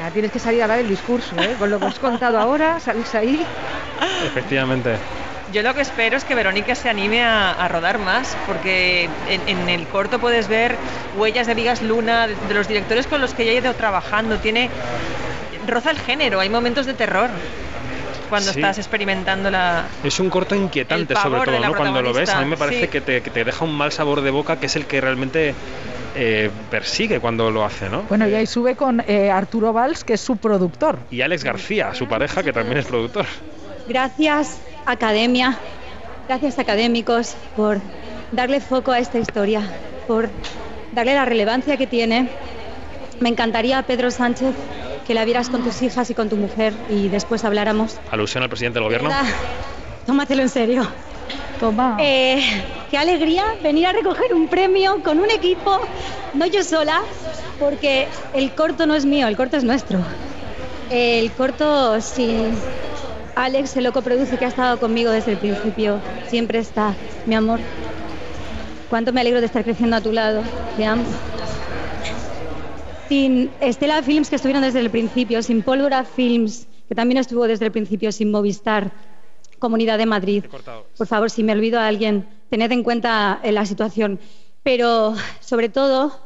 Ya tienes que salir a dar el discurso, ¿eh? Con lo que has contado ahora, salís ahí. Efectivamente. Yo lo que espero es que Verónica se anime a, a rodar más, porque en, en el corto puedes ver huellas de Vigas Luna, de, de los directores con los que ella ha ido trabajando. Tiene roza el género, hay momentos de terror cuando Sí. estás experimentando la. Es un corto inquietante, sobre todo, ¿no? Cuando lo ves, a mí me parece sí. que, te, que te deja un mal sabor de boca, que es el que realmente eh, persigue cuando lo hace, ¿no? Bueno, y ahí sube con eh, Arturo Valls, que es su productor. Y Alex García, su pareja, que también es productor. Gracias, academia. Gracias, académicos, por darle foco a esta historia, por darle la relevancia que tiene. Me encantaría, Pedro Sánchez, que la vieras con tus hijas y con tu mujer y después habláramos. Alusión al presidente del gobierno. ¿Verdad? Tómatelo en serio. Toma. Eh, qué alegría venir a recoger un premio con un equipo, no yo sola, porque el corto no es mío, el corto es nuestro. El corto sin Alex, el loco produce que ha estado conmigo desde el principio, siempre está, mi amor. Cuánto me alegro de estar creciendo a tu lado, te amo. Sin Estela Films, que estuvieron desde el principio, sin Pólvora Films, que también estuvo desde el principio, sin Movistar, Comunidad de Madrid. Por favor, si me olvido a alguien, tened en cuenta eh, la situación. Pero, sobre todo,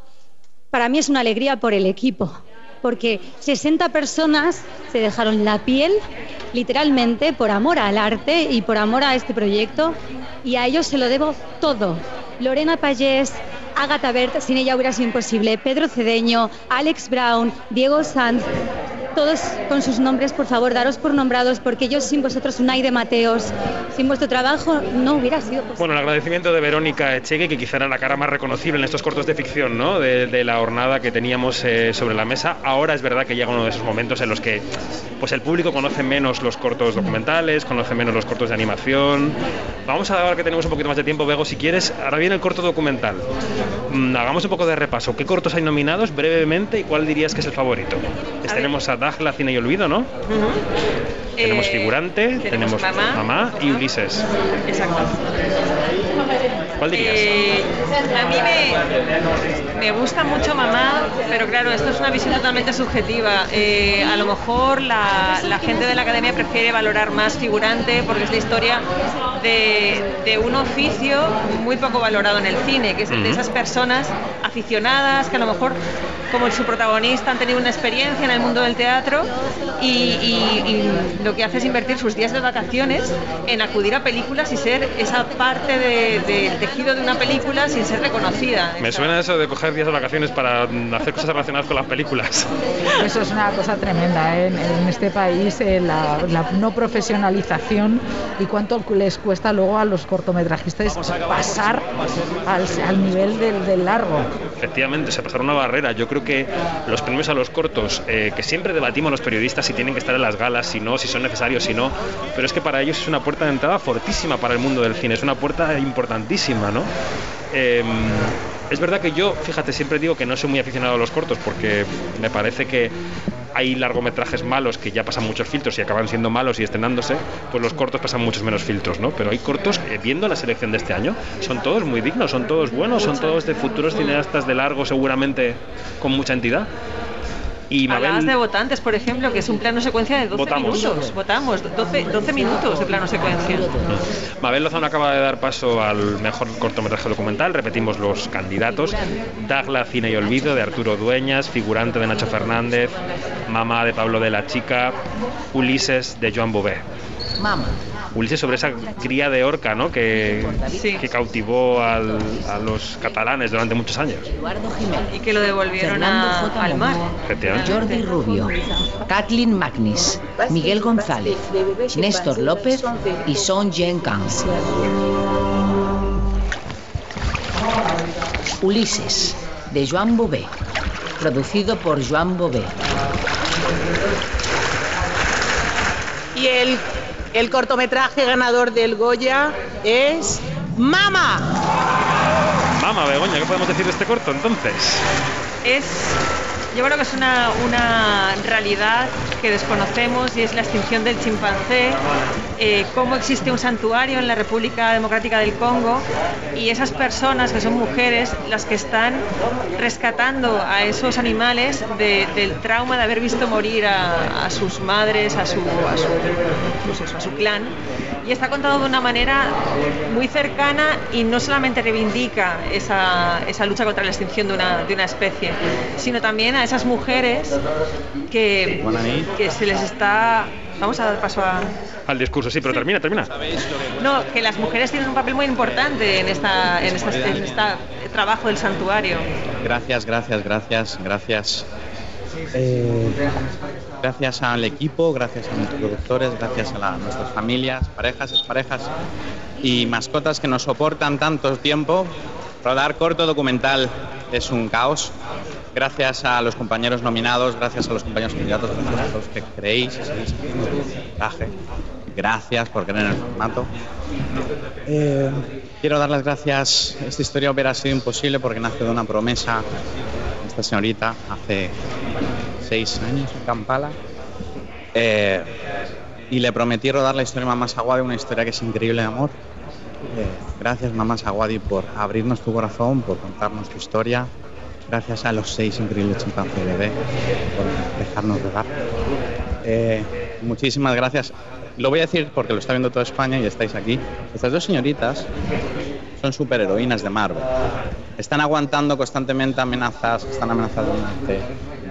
para mí es una alegría por el equipo, porque 60 personas se dejaron la piel, literalmente, por amor al arte y por amor a este proyecto, y a ellos se lo debo todo. Lorena Payés, Ágata Bert, sin ella hubiera sido imposible, Pedro Cedeño, Alex Brown, Diego Sanz, todos con sus nombres, por favor, daros por nombrados, porque yo sin vosotros, Unai de Mateos, sin vuestro trabajo, no hubiera sido posible. Bueno, el agradecimiento de Verónica Echegui, que quizá era la cara más reconocible en estos cortos de ficción, ¿no? De, de la jornada que teníamos eh, sobre la mesa. Ahora es verdad que llega uno de esos momentos en los que pues el público conoce menos los cortos documentales, conoce menos los cortos de animación. Vamos a ver que tenemos un poquito más de tiempo, Bego, si quieres. Ahora viene el corto documental. Mm, hagamos un poco de repaso. ¿Qué cortos hay nominados brevemente y cuál dirías que es el favorito? Pues tenemos a Dagla, Cine y Olvido, ¿no? Tenemos Eh, Figurante, tenemos, tenemos Mamá. Mamá y Ulises. Exacto. ¿Cuál dirías? Eh, a mí me, me gusta mucho Mamá, pero claro, esto es una visión totalmente subjetiva. Eh, a lo mejor la, la gente de la academia prefiere valorar más figurante porque es la historia de, de un oficio muy poco valorado en el cine, que es el de esas personas aficionadas que a lo mejor, como su protagonista, han tenido una experiencia en el mundo del teatro y, y- y lo que hace es invertir sus días de vacaciones en acudir a películas y ser esa parte de- del tejido de una película sin ser reconocida. Me suena eso de coger días de vacaciones para hacer cosas relacionadas con las películas. Eso es una cosa tremenda ¿eh? en, en este país, eh, la, la no profesionalización y cuánto les cuesta luego a los cortometrajistas pasar al, al nivel del, del largo. Efectivamente, se pasaron una barrera. Yo creo que los premios a los cortos, eh, que siempre debatimos los periodistas si tienen que estar en las galas, si no, si son necesarios, si no, pero es que para ellos es una puerta de entrada fortísima para el mundo del cine, es una puerta importantísima, ¿no? Eh, es verdad que yo, fíjate, siempre digo que no soy muy aficionado a los cortos porque me parece que hay largometrajes malos que ya pasan muchos filtros y acaban siendo malos y estrenándose, pues los cortos pasan muchos menos filtros, ¿no? Pero hay cortos, eh, viendo la selección de este año, son todos muy dignos, son todos buenos, son todos de futuros cineastas de largo, seguramente con mucha entidad. Y Hablabas Mabel, de votantes, por ejemplo, que es un plano secuencia de 12 Votamos. minutos. Votamos, 12, 12 minutos de plano secuencia. Mabel Lozano acaba de dar paso al mejor cortometraje documental. Repetimos los candidatos: Dagla, Cine y Olvido, de Arturo Dueñas, Figurante, de Nacho Fernández, Mamá, de Pablo de la Chica, Ulises, de Joan Bové. Mama. Ulises sobre esa cría de orca, ¿no? Que, que cautivó al- a los catalanes durante muchos años. Y que lo devolvieron Fernando a- J. al mar. Efectivamente. Jordi Rubio, Kathleen Magnis, Miguel González, Néstor López y Son Jen Kang. Ulises, de Joan Bové, producido por Joan Bové. Y el, el cortometraje ganador del Goya es Mama. Mama, Begoña, ¿qué podemos decir de este corto entonces? Es, yo creo que es una, una realidad que desconocemos y es la extinción del chimpancé, eh, cómo existe un santuario en la República Democrática del Congo y esas personas que son mujeres las que están rescatando a esos animales de- del trauma de haber visto morir a, sus madres, a su, a su, pues a su clan. Y está contado de una manera muy cercana y no solamente reivindica esa, esa lucha contra la extinción de una, de una especie, sino también a esas mujeres que, que se les está... Vamos a dar paso a... Al discurso, sí, pero termina, termina. No, que las mujeres tienen un papel muy importante en, esta, en, esta, en este trabajo del santuario. Gracias, gracias, gracias, gracias. Eh, gracias al equipo, gracias a nuestros productores, gracias a la- nuestras familias, parejas, exparejas y mascotas que nos soportan tanto tiempo. Rodar corto documental es un caos. Gracias a los compañeros nominados, gracias a los compañeros candidatos, gracias a todos los que creéis seguís. Gracias por creer en el formato. Eh, quiero dar las gracias. Esta historia hubiera sido imposible porque nace de una promesa. Esta señorita hace seis años en Kampala. Eh, y le prometí rodar la historia de Mamá Saguadi, una historia que es increíble de amor. Eh, gracias Mamá Saguadi por abrirnos tu corazón, por contarnos tu historia. Gracias a los seis increíbles chimpancés de por dejarnos rodar. Eh, muchísimas gracias. Lo voy a decir porque lo está viendo toda España y estáis aquí. Estas dos señoritas son superheroínas de Marvel. Están aguantando constantemente amenazas, están amenazadas de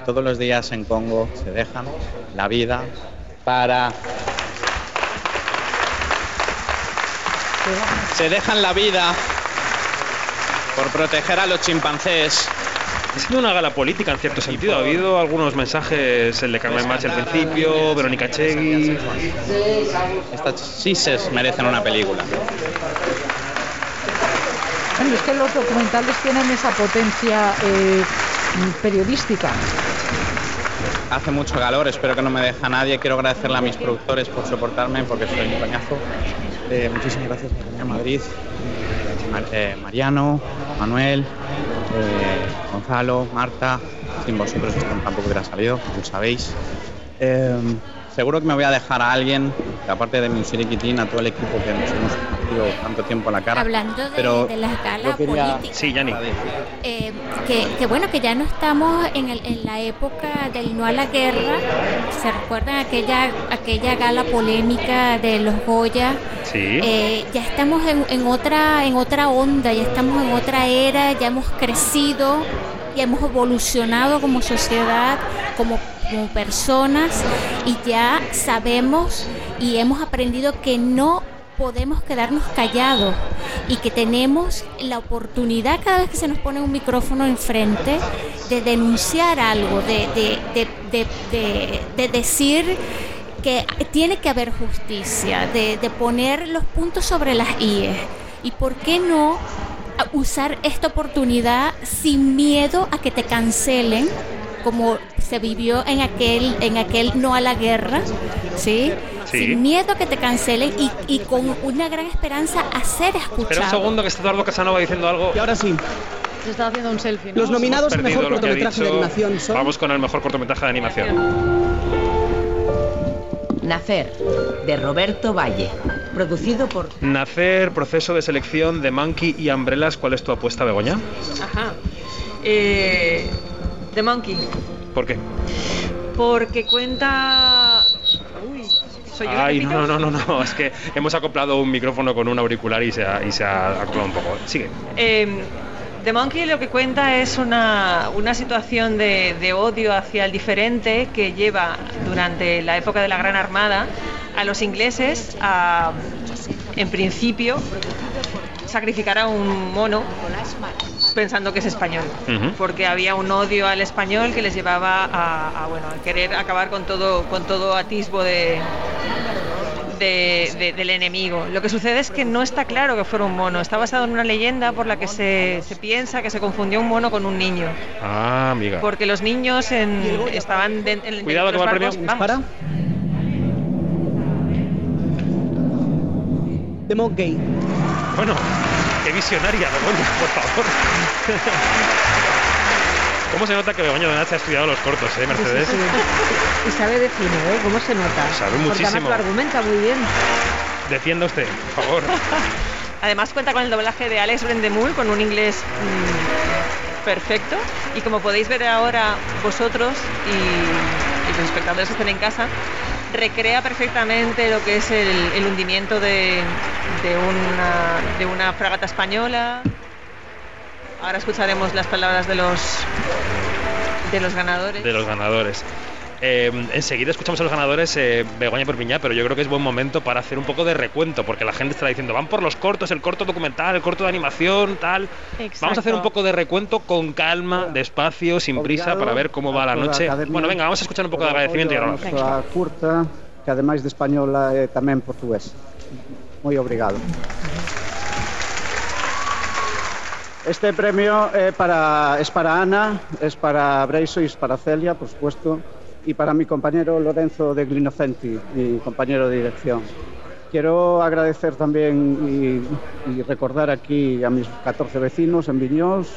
todos los días en Congo se dejan la vida para... Se dejan la vida por proteger a los chimpancés. Ha sido una gala política en cierto sentido. Ha habido algunos mensajes, el de Carmen Machi al principio, Verónica Chegui. Estas sí se merecen una película. Bueno, es que los documentales tienen esa potencia eh, periodística. Hace mucho calor, espero que no me deja nadie. Quiero agradecerle a mis productores por soportarme porque soy un coñazo. Eh, muchísimas gracias a Madrid, Eh, Mariano, Manuel, eh, Gonzalo, Marta. Sin vosotros esto tampoco hubiera salido, como sabéis. Eh, seguro que me voy a dejar a alguien, aparte de mi Siriquitín, a todo el equipo que nos hemos compartido tanto tiempo en la cara. Hablando de, Pero de las galas yo quería- políticas. Sí, Yanni. Eh, que, que bueno, que ya no estamos en, el- en la época del no a la guerra. ¿Se recuerdan aquella, aquella gala polémica de los Goya? Sí. Eh, ya estamos en, en otra, en otra onda, ya estamos en otra era, ya hemos crecido, hemos evolucionado como sociedad, como, personas y ya sabemos y hemos aprendido que no podemos quedarnos callados y que tenemos la oportunidad cada vez que se nos pone un micrófono enfrente de denunciar algo, de, de, de, de, de- de decir que tiene que haber justicia, de, poner los puntos sobre las IES. ¿Y por qué no usar esta oportunidad sin miedo a que te cancelen? como se vivió en aquel en aquel no a la guerra, ¿sí? Sí. Sin miedo a que te cancelen y, y con una gran esperanza a ser escuchado. Espera un segundo que está Eduardo Casanova diciendo algo. Y ahora sí. Se está haciendo un selfie. ¿no? Los nominados al mejor cortometraje de animación son. Vamos con el mejor cortometraje de animación. Nacer, de Roberto Valle. Producido por Nacer, proceso de selección de Monkey y Umbrellas. ¿Cuál es tu apuesta, Begoña? Ajá. Eh, The Monkey. ¿Por qué? Porque cuenta. Uy, Ay, no, no, no, no, es que hemos acoplado un micrófono con un auricular y se ha, y se ha acoplado un poco. Sigue. Eh, The Monkey lo que cuenta es una, una situación de, de odio hacia el diferente que lleva durante la época de la Gran Armada a los ingleses a, en principio, sacrificar a un mono pensando que es español. Porque había un odio al español que les llevaba a, a, bueno a querer acabar con todo con todo atisbo de, de- de- del enemigo. Lo que sucede es que no está claro que fuera un mono. Está basado en una leyenda por la que se, se piensa que se confundió un mono con un niño. Ah, amiga. Porque los niños en- estaban de- en, Cuidado, en que los va el premio. vamos. The Monkey. Bueno, qué visionaria, Begoña, por favor. ¿Cómo se nota que Begoña Donat ha estudiado los cortos, eh, Mercedes? Sí, sí, sí. Y sabe de cine, ¿eh? ¿Cómo se nota? Sabe Porque muchísimo. además lo argumenta muy bien. Defienda usted, por favor. Además cuenta con el doblaje de Alex Brendemul con un inglés mm, perfecto y como podéis ver ahora vosotros y, y los espectadores que estén en casa, recrea perfectamente lo que es el, hundimiento de, una, fragata española. Ahora escucharemos las palabras de los ganadores. De los ganadores. Eh, enseguida escuchamos a los ganadores eh, Begoña Perpiñá, pero yo creo que es buen momento para hacer un poco de recuento, porque la gente estará diciendo, van por los cortos, el corto documental, el corto de animación, tal. Vamos a hacer un poco de recuento con calma, despacio, sin prisa, para ver cómo va la noche. Academia. Bueno, venga, vamos a escuchar un poco de agradecimiento y ahora curta, que ademais de española é tamén portugués. Moi obrigado. Este premio para, es para Ana, es para Breiso y es para Celia, por supuesto, y para mi compañero Lorenzo de Glinocenti, mi compañero de dirección. Quiero agradecer también y, recordar aquí a mis 14 vecinos en Viñós,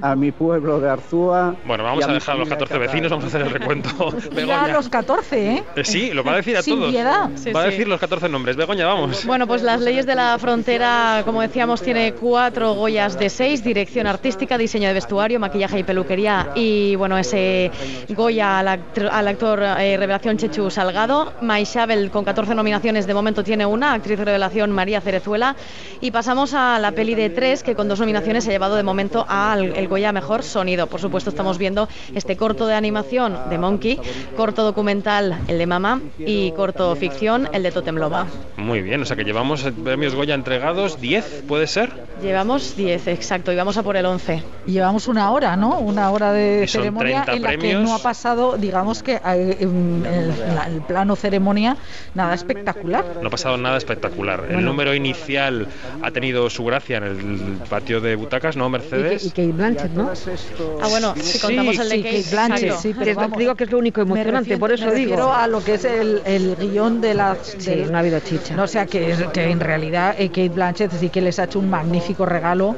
a mi pueblo de Arzúa. Bueno, vamos a dejar a los familia 14 Qatar. vecinos, vamos a hacer el recuento. Ya a Begoña. los 14, ¿eh? Eh, sí, lo va a decir a Sin todos. piedad. va a decir sí. los 14 nombres. Begoña, vamos. Bueno, pues las leyes de la frontera, como decíamos, tiene cuatro Goyas de seis, dirección artística, diseño de vestuario, maquillaje y peluquería. Y bueno, ese Goya al actor eh, revelación Chechu Salgado. Maishabel con 14 nominaciones, de momento tiene una, actriz revelación María Cerezuela. Y pasamos a la peli de tres, que con dos nominaciones se ha llevado de momento al el Goya Mejor Sonido. Por supuesto, estamos viendo este corto de animación de Monkey, corto documental el de Mama y corto ficción el de Totem Loba. Muy bien, o sea que llevamos premios Goya entregados, 10, ¿puede ser? Llevamos 10, exacto, y vamos a por el 11. Llevamos una hora, ¿no? Una hora de Y ceremonia 30 en la que premios. no ha pasado, digamos que eh, en el, la- el plano ceremonia, nada espectacular. No ha pasado nada espectacular. El número inicial ha tenido su gracia en el patio de butacas, ¿no, Y, Mercedes? que- y Blanchett, ¿no? Ah, bueno, si contamos el de sí, Kate, Blanchett, sí, pero vamos, digo que es lo único emocionante, refiero- por eso me digo. a lo que es el, el guion de la... Sí, del- no ha habido chicha. No, o sea, que, que en realidad eh, Kate Blanchett sí que les ha hecho un magnífico regalo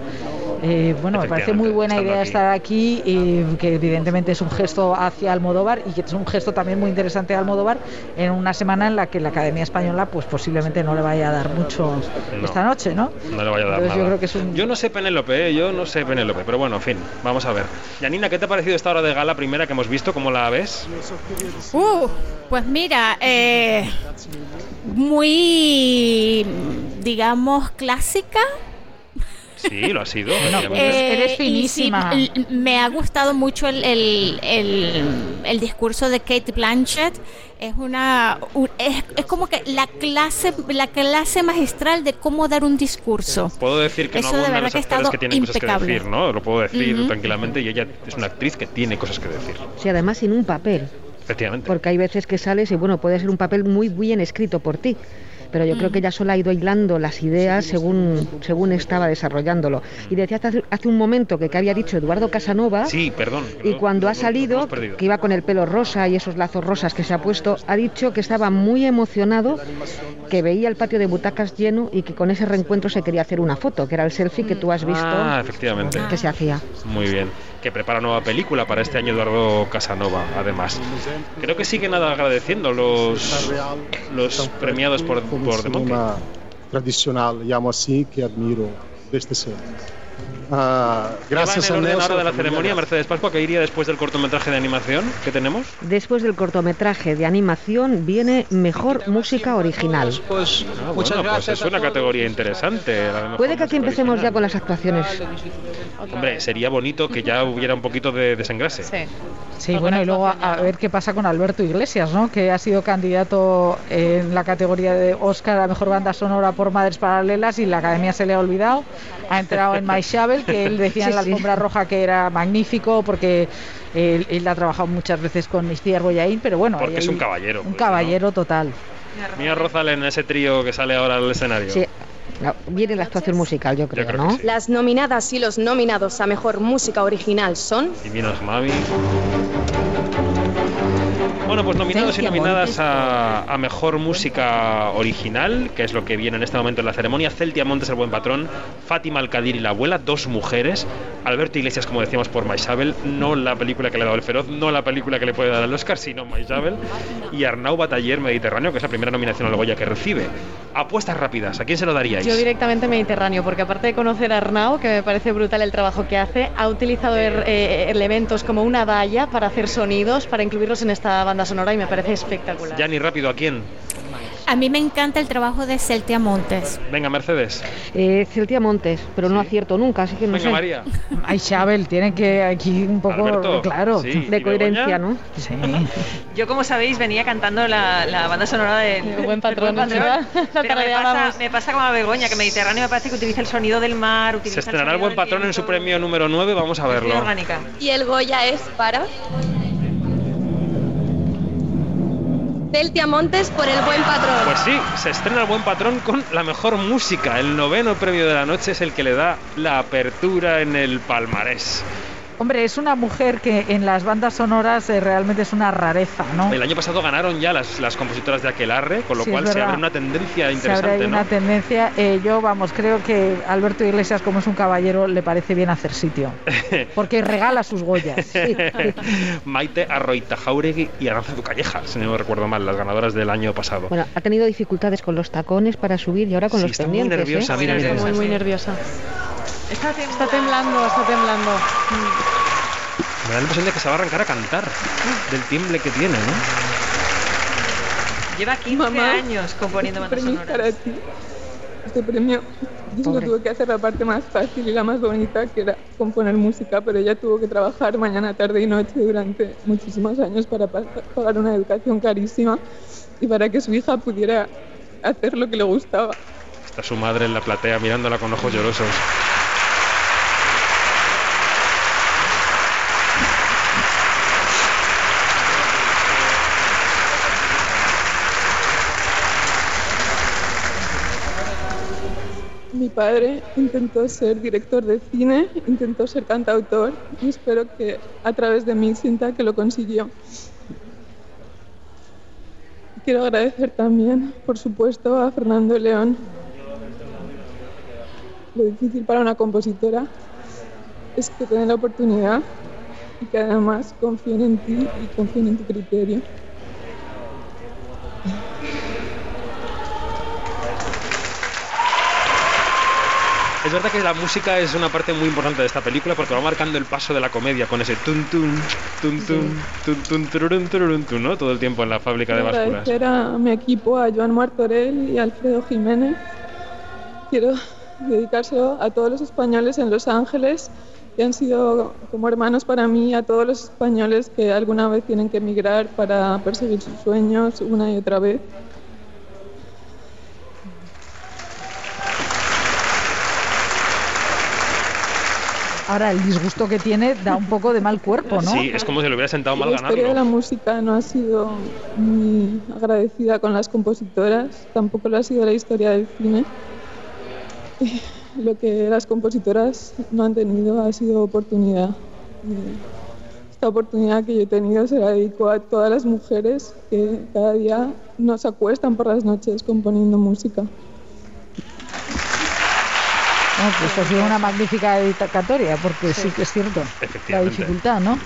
Eh, bueno, me parece muy buena idea aquí. estar aquí, eh, que evidentemente es un gesto hacia Almodóvar y que es un gesto también muy interesante Almodóvar en una semana en la que la Academia Española pues posiblemente no le vaya a dar mucho No. esta noche, ¿no? No le vaya a dar Entonces nada. yo creo que es un- Yo no sé Penélope, ¿eh? yo no sé Penélope, pero bueno, en fin, vamos a ver. Yanina, ¿qué te ha parecido esta hora de gala primera que hemos visto? ¿Cómo la ves? Uh, pues mira, eh, muy, digamos, clásica. Sí, lo ha sido. pues eres sí, finísima. me ha gustado mucho el, el, el- el discurso de Kate Blanchett. Es una un- es, es como que la clase la clase magistral de cómo dar un discurso. Puedo decir que Eso no de verdad que ha actores estado que tienen cosas que impecable. decir, ¿no? Lo puedo decir tranquilamente y ella es una actriz que tiene cosas que decir. Sí, además sin un papel. Efectivamente. Porque hay veces que sales y bueno, puede ser un papel muy bien escrito por ti. Pero yo creo que ella sola ha ido hilando las ideas según, según estaba desarrollándolo. Y decía hace, hace un momento que, que había dicho Eduardo Casanova. Sí, perdón. Y cuando ha salido, que iba con el pelo rosa y esos lazos rosas que se ha puesto, ha dicho que estaba muy emocionado, que veía el patio de butacas lleno y que con ese reencuentro se quería hacer una foto, que era el selfie que tú has visto Ah, efectivamente. que se hacía. Muy bien. Que prepara nueva película para este año Eduardo Casanova, además. Creo que siguen agradeciendo los, los premiados por, por The Monkey. tradicional, llamo así, que admiro desde siempre. Ah, gracias ¿Qué va en el orden ahora de la ceremonia, Mercedes Pascua, que iría después del cortometraje de animación que tenemos? Después del cortometraje de animación viene Mejor Música Original. Pues, bueno, pues es una categoría interesante. la de mejor Puede que aquí empecemos ya original. con las actuaciones. Hombre, sería bonito que ya hubiera un poquito de desengrase. Sí, bueno, y luego a, a ver qué pasa con Alberto Iglesias, ¿no? Que ha sido candidato en la categoría de Oscar a Mejor Banda Sonora por Madres Paralelas y la Academia se le ha olvidado. Ha entrado en My Que él decía en la sí. alfombra roja que era magnífico porque él, él ha trabajado muchas veces con Iciar Boyaín, pero bueno... Porque es un caballero, Un pues, caballero total. Mía Rozal en ese trío que sale ahora al escenario. Sí, no, viene la actuación musical, yo creo, creo ¿no? sí. Las nominadas y los nominados a Mejor Música Original son Y Minos Mavi. Bueno, pues nominados y nominadas a, a Mejor Música Original, que es lo que viene en este momento en la ceremonia. Celtia Montes, el buen patrón. Fátima Alcadir y la abuela, dos mujeres. Alberto Iglesias, como decíamos, por Maisabel. No la película que le ha dado el feroz, no la película que le puede dar el Oscar, sino Maisabel. Y Arnau Bataller, Mediterráneo, que es la primera nominación al Goya que recibe. Apuestas rápidas, ¿a quién se lo daríais? Yo directamente Mediterráneo, porque aparte de conocer a Arnau, que me parece brutal el trabajo que hace, ha utilizado er- eh, elementos como una valla para hacer sonidos, para incluirlos en esta banda sonora y me parece espectacular. Ya ni rápido, ¿a quién? A mí me encanta el trabajo de Celtia Montes. Venga, Mercedes. Eh, Celtia Montes, pero no acierto nunca, así que no Venga, sé. María. Ay, Chabel, tiene que aquí un poco, Alberto, claro, sí. ¿Y De coherencia? ¿no? Sí. Yo, como sabéis, venía cantando la, la banda sonora del El buen patrón, me pasa, me pasa como a Begoña, que Mediterráneo me parece que utiliza el sonido del mar, utiliza Se estrenará el buen patrón en su premio número 9, vamos a verlo. orgánica. y el Goya es para Celtia Montes por el buen patrón. Pues sí, se estrena el buen patrón con la mejor música. El noveno premio de la noche es el que le da la apertura en el palmarés. Hombre, es una mujer que en las bandas sonoras eh, realmente es una rareza, ¿no? El año pasado ganaron ya las, las compositoras de Aquelarre, con lo Sí, cual se abre una tendencia Se abre interesante, ¿no? una tendencia. Eh, yo, vamos, creo que Alberto Iglesias, como es un caballero, le parece bien hacer sitio. Porque regala sus Goyas. Maite Arroita Jauregui y Aranza Calleja, si no me recuerdo mal, las ganadoras del año pasado. Bueno, ha tenido dificultades con los tacones para subir y ahora con Sí, los está muy pendientes. nerviosa, ¿eh? mira, mira, Muy, muy nerviosa. Está, temblando, está temblando. Me da la impresión de que se va a arrancar a cantar del tiemble que tiene, ¿no? Lleva 15 Mamá, años componiendo bandas sonoras. para ti. Este premio yo Pobre. tuve que hacer la parte más fácil y la más bonita, que era componer música, pero ella tuvo que trabajar mañana, tarde y noche durante muchísimos años para pa- pagar una educación carísima y para que su hija pudiera hacer lo que le gustaba. Está su madre en la platea mirándola con ojos llorosos. Mi padre intentó ser director de cine, intentó ser cantautor y espero que a través de mí sienta que lo consiguió. Quiero agradecer también, por supuesto, a Fernando León. Lo difícil para una compositora es que te den la oportunidad y que además confíen en ti y confíen en tu criterio. Es verdad que la música es una parte muy importante de esta película porque va marcando el paso de la comedia con ese tun tun tun tun tun tun tururun, tururun, tun, ¿no? Todo el tiempo en la fábrica de básculas. agradecer a mi equipo, a Joan Martorell y a Alfredo Jiménez. Quiero dedicárselo a todos los españoles en Los Ángeles que han sido como hermanos para mí, a todos los españoles que alguna vez tienen que emigrar para perseguir sus sueños una y otra vez. Ahora, el disgusto que tiene da un poco de mal cuerpo, ¿no? Sí, es como si le hubiera sentado mal La historia de la música no ha sido muy agradecida con las compositoras, tampoco lo ha sido la historia del cine. Lo que las compositoras no han tenido ha sido oportunidad. Esta oportunidad que yo he tenido se la dedico a todas las mujeres que cada día nos acuestan por las noches componiendo música. No, pues ha sido una magnífica dedicatoria, porque sí, que es cierto. La dificultad, ¿no?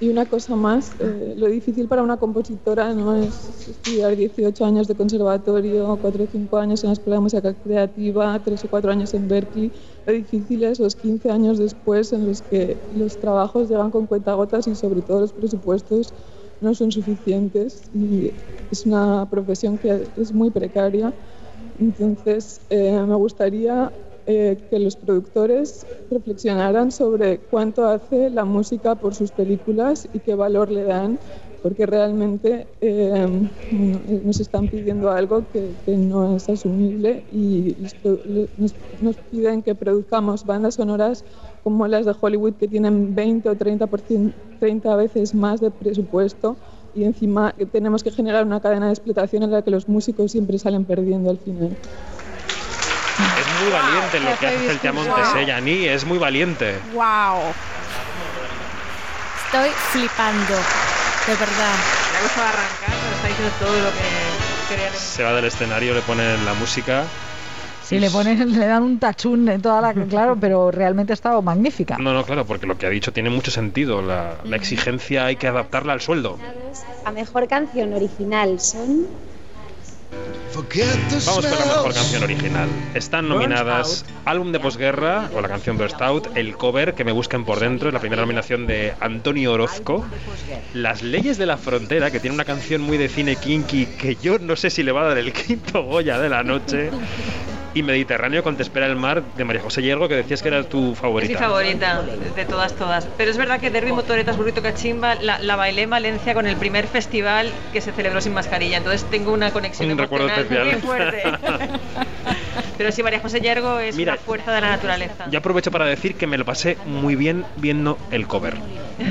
Y una cosa más, eh, lo difícil para una compositora no es estudiar 18 años de conservatorio, 4 o 5 años en la Escuela de Música Creativa, 3 o 4 años en Berkeley. Lo difícil es los 15 años después en los que los trabajos llegan con cuentagotas y sobre todo los presupuestos no son suficientes y es una profesión que es muy precaria. Entonces, eh, me gustaría eh, que los productores reflexionaran sobre cuánto hace la música por sus películas y qué valor le dan, porque realmente eh, nos están pidiendo algo que, no es asumible y nos piden que produzcamos bandas sonoras como las de Hollywood que tienen 20 o 30, por cien- 30 veces más de presupuesto y encima tenemos que generar una cadena de explotación en la que los músicos siempre salen perdiendo al final. Es muy valiente lo que hace Wow. ¿eh, Yani? Es muy valiente. ¡Wow! Estoy flipando, de verdad. Le ha costado arrancar, pero está diciendo todo lo que quería decir. Se va del escenario, le ponen la música. Sí, le ponen, le dan un tachún en toda la. Claro, pero realmente ha estado magnífica. No, no, claro, porque lo que ha dicho tiene mucho sentido. La, la exigencia hay que adaptarla al sueldo. A mejor canción original son Vamos con la mejor canción original. Están nominadas álbum de posguerra o la canción Burst Out, el cover que me busquen por dentro, es la primera nominación de Antonio Orozco, Las leyes de la frontera, que tiene una canción muy de cine kinky que yo no sé si le va a dar el quinto Goya de la noche. Y Mediterráneo con Te espera el mar de María José Hierro, que decías que era tu Es mi favorita. favorita, de todas, todas. Pero es verdad que Derby Motoretas Burrito Cachimba la, la bailé en Valencia con el primer festival que se celebró sin mascarilla. Entonces tengo una conexión Un recuerdo emocional muy especial. fuerte. Pero sí, María José Yergo es Mira, una fuerza de la naturaleza. Yo aprovecho para decir que me lo pasé muy bien viendo el cover.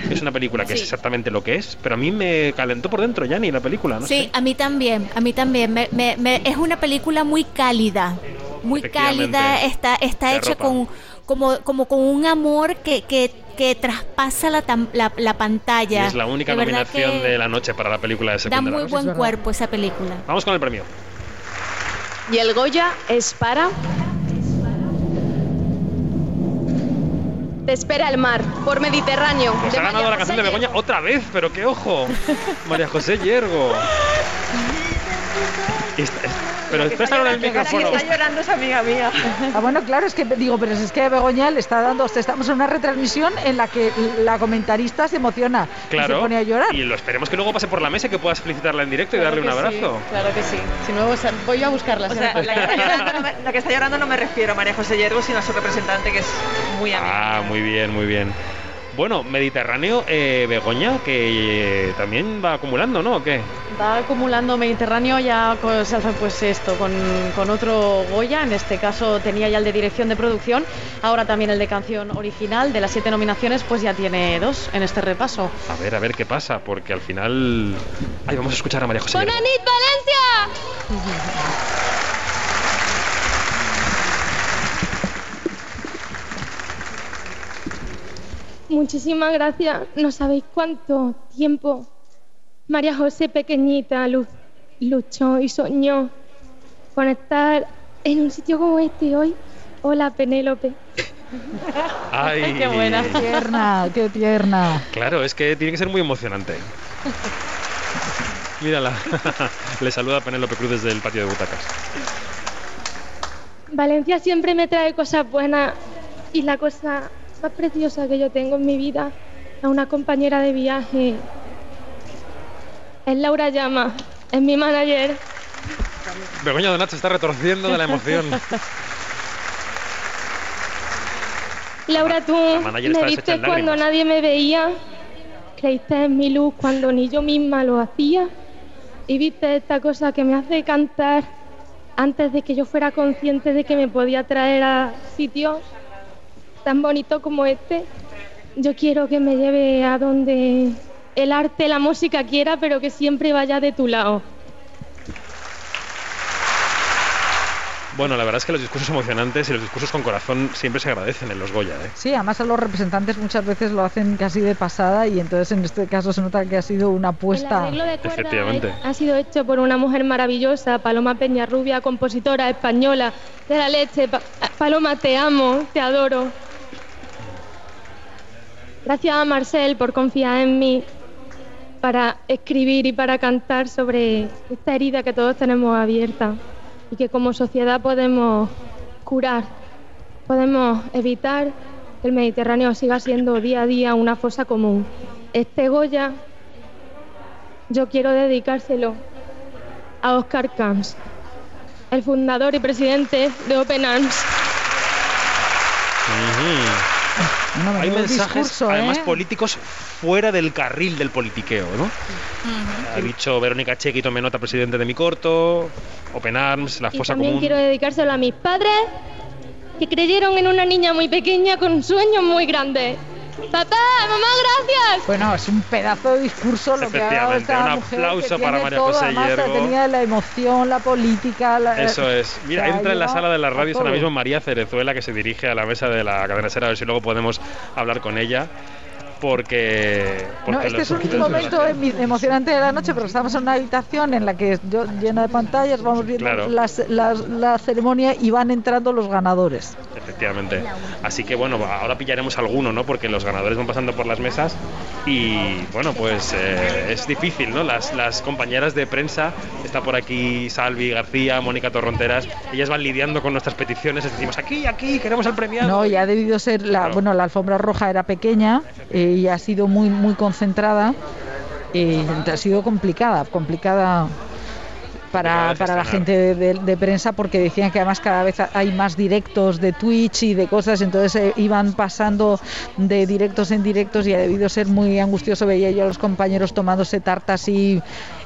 Es una película que es exactamente lo que es, pero a mí me calentó por dentro ya ni la película, ¿no? Sí, a mí también, a mí también. Me- me- me- es una película muy cálida, muy cálida, está, está hecha con como, como con un amor que, que, que traspasa la, tam- la, la Y pantalla. es la única De nominación de la noche para la película de Da secundaria. muy buen cuerpo esa película. Vamos con el premio. Y el Goya es para. Te espera el mar, por Mediterráneo. De ha ganado María la canción de Begoña otra vez, pero qué ojo. María José Yergo. Esta- es- pero que está el llorando- la que micrófono. está llorando es amiga mía. Ah, bueno, claro, es que digo, pero es que Begoña le está dando, estamos en una retransmisión en la que la comentarista se emociona y se Claro. pone a llorar. Y lo esperemos que luego pase por la mesa y que puedas felicitarla en directo y darle un Claro abrazo. sí, claro que sí. Si no, voy a buscarla. O si sea, hace la que, falta. está llorando no me, la que está llorando no me refiero a María José Yergo, sino a su representante, que es muy amiga. Ah, muy bien, muy bien. Bueno, Mediterráneo, eh, Begoña, que eh, también va acumulando, ¿no? ¿O qué? Va acumulando Mediterráneo ya con, se alza, pues esto con, con otro Goya, en este caso tenía ya el de dirección de producción, ahora también el de canción original, de las siete nominaciones pues ya tiene dos en este repaso. A ver, a ver qué pasa, porque al final... Ay, vamos a escuchar a María José Yergo. ¡Bonanit Valencia! Muchísimas gracias. No sabéis cuánto tiempo María José pequeñita lu- luchó y soñó con estar en un sitio como este hoy. Hola, Penélope. Ay, qué buena, tierna, qué tierna. Claro, es que tiene que ser muy emocionante. Mírala. Le saluda Penélope Cruz desde el patio de butacas. Valencia siempre me trae cosas buenas y la cosa más preciosa que yo tengo en mi vida es una compañera de viaje. Es Laura Llama, es mi manager. Begoña Donat se está retorciendo de la emoción. Laura, tú me viste cuando nadie me veía, creíste en mi luz cuando ni yo misma lo hacía y viste esta cosa que me hace cantar antes de que yo fuera consciente de que me podía traer a sitios tan bonitos como este. Yo quiero que me lleve a donde el arte, la música quiera, pero que siempre vaya de tu lado. Bueno, la verdad es que los discursos emocionantes y los discursos con corazón siempre se agradecen en los Goya. ¿eh? Sí, además a los representantes muchas veces lo hacen casi de pasada y entonces en este caso se nota que ha sido una El apuesta. arreglo de cuerda Efectivamente. ha sido hecho por una mujer maravillosa, Paloma Peñarrubia, compositora española de la leche. Pa- Paloma, te amo, te adoro. Gracias a Marcel por confiar en mí para escribir y para cantar sobre esta herida que todos tenemos abierta y que como sociedad podemos curar, podemos evitar que el Mediterráneo siga siendo día a día una fosa común. Este Goya yo quiero dedicárselo a Oscar Camps, el fundador y presidente de Open Arms. No, Hay mensajes, discurso, además ¿eh? políticos, fuera del carril del politiqueo, ¿no? Ha dicho Verónica Chequi, tome nota, presidente de mi corto, Open Arms, la Y fosa también común. quiero dedicárselo a mis padres que creyeron en una niña muy pequeña con sueños muy grandes. ¡Papá, mamá, gracias! Bueno, es un pedazo de discurso lo que ha dado Efectivamente, esta un mujer aplauso que para tiene María todo, José tenía la emoción, la política. la- Eso es. Mira, entra en la sala de las radios ahora mismo María Cerezuela, que se dirige a la mesa de la cadena Ser, a ver si luego podemos hablar con ella. Porque. No, porque este los es un momento emocionante de la noche, pero estamos en una habitación en la que yo llena de pantallas, vamos viendo Claro. las- las- la ceremonia y van entrando los ganadores. Efectivamente. Así que bueno, ahora pillaremos alguno, ¿no? Porque los ganadores van pasando por las mesas y bueno, pues eh, es difícil, ¿no? Las, las compañeras de prensa, está por aquí Salvi García, Mónica Torronteras, ellas van lidiando con nuestras peticiones, les decimos aquí, aquí, queremos al premiado. No, ya ha debido ser la, bueno, la alfombra roja era pequeña eh, y ha sido muy muy concentrada. eh, ha sido complicada, complicada para, para la gente de, de- de prensa porque decían que además cada vez hay más directos de Twitch y de cosas, entonces eh, iban pasando de directos en directos y ha debido ser muy angustioso. Veía yo a los compañeros tomándose tartas y,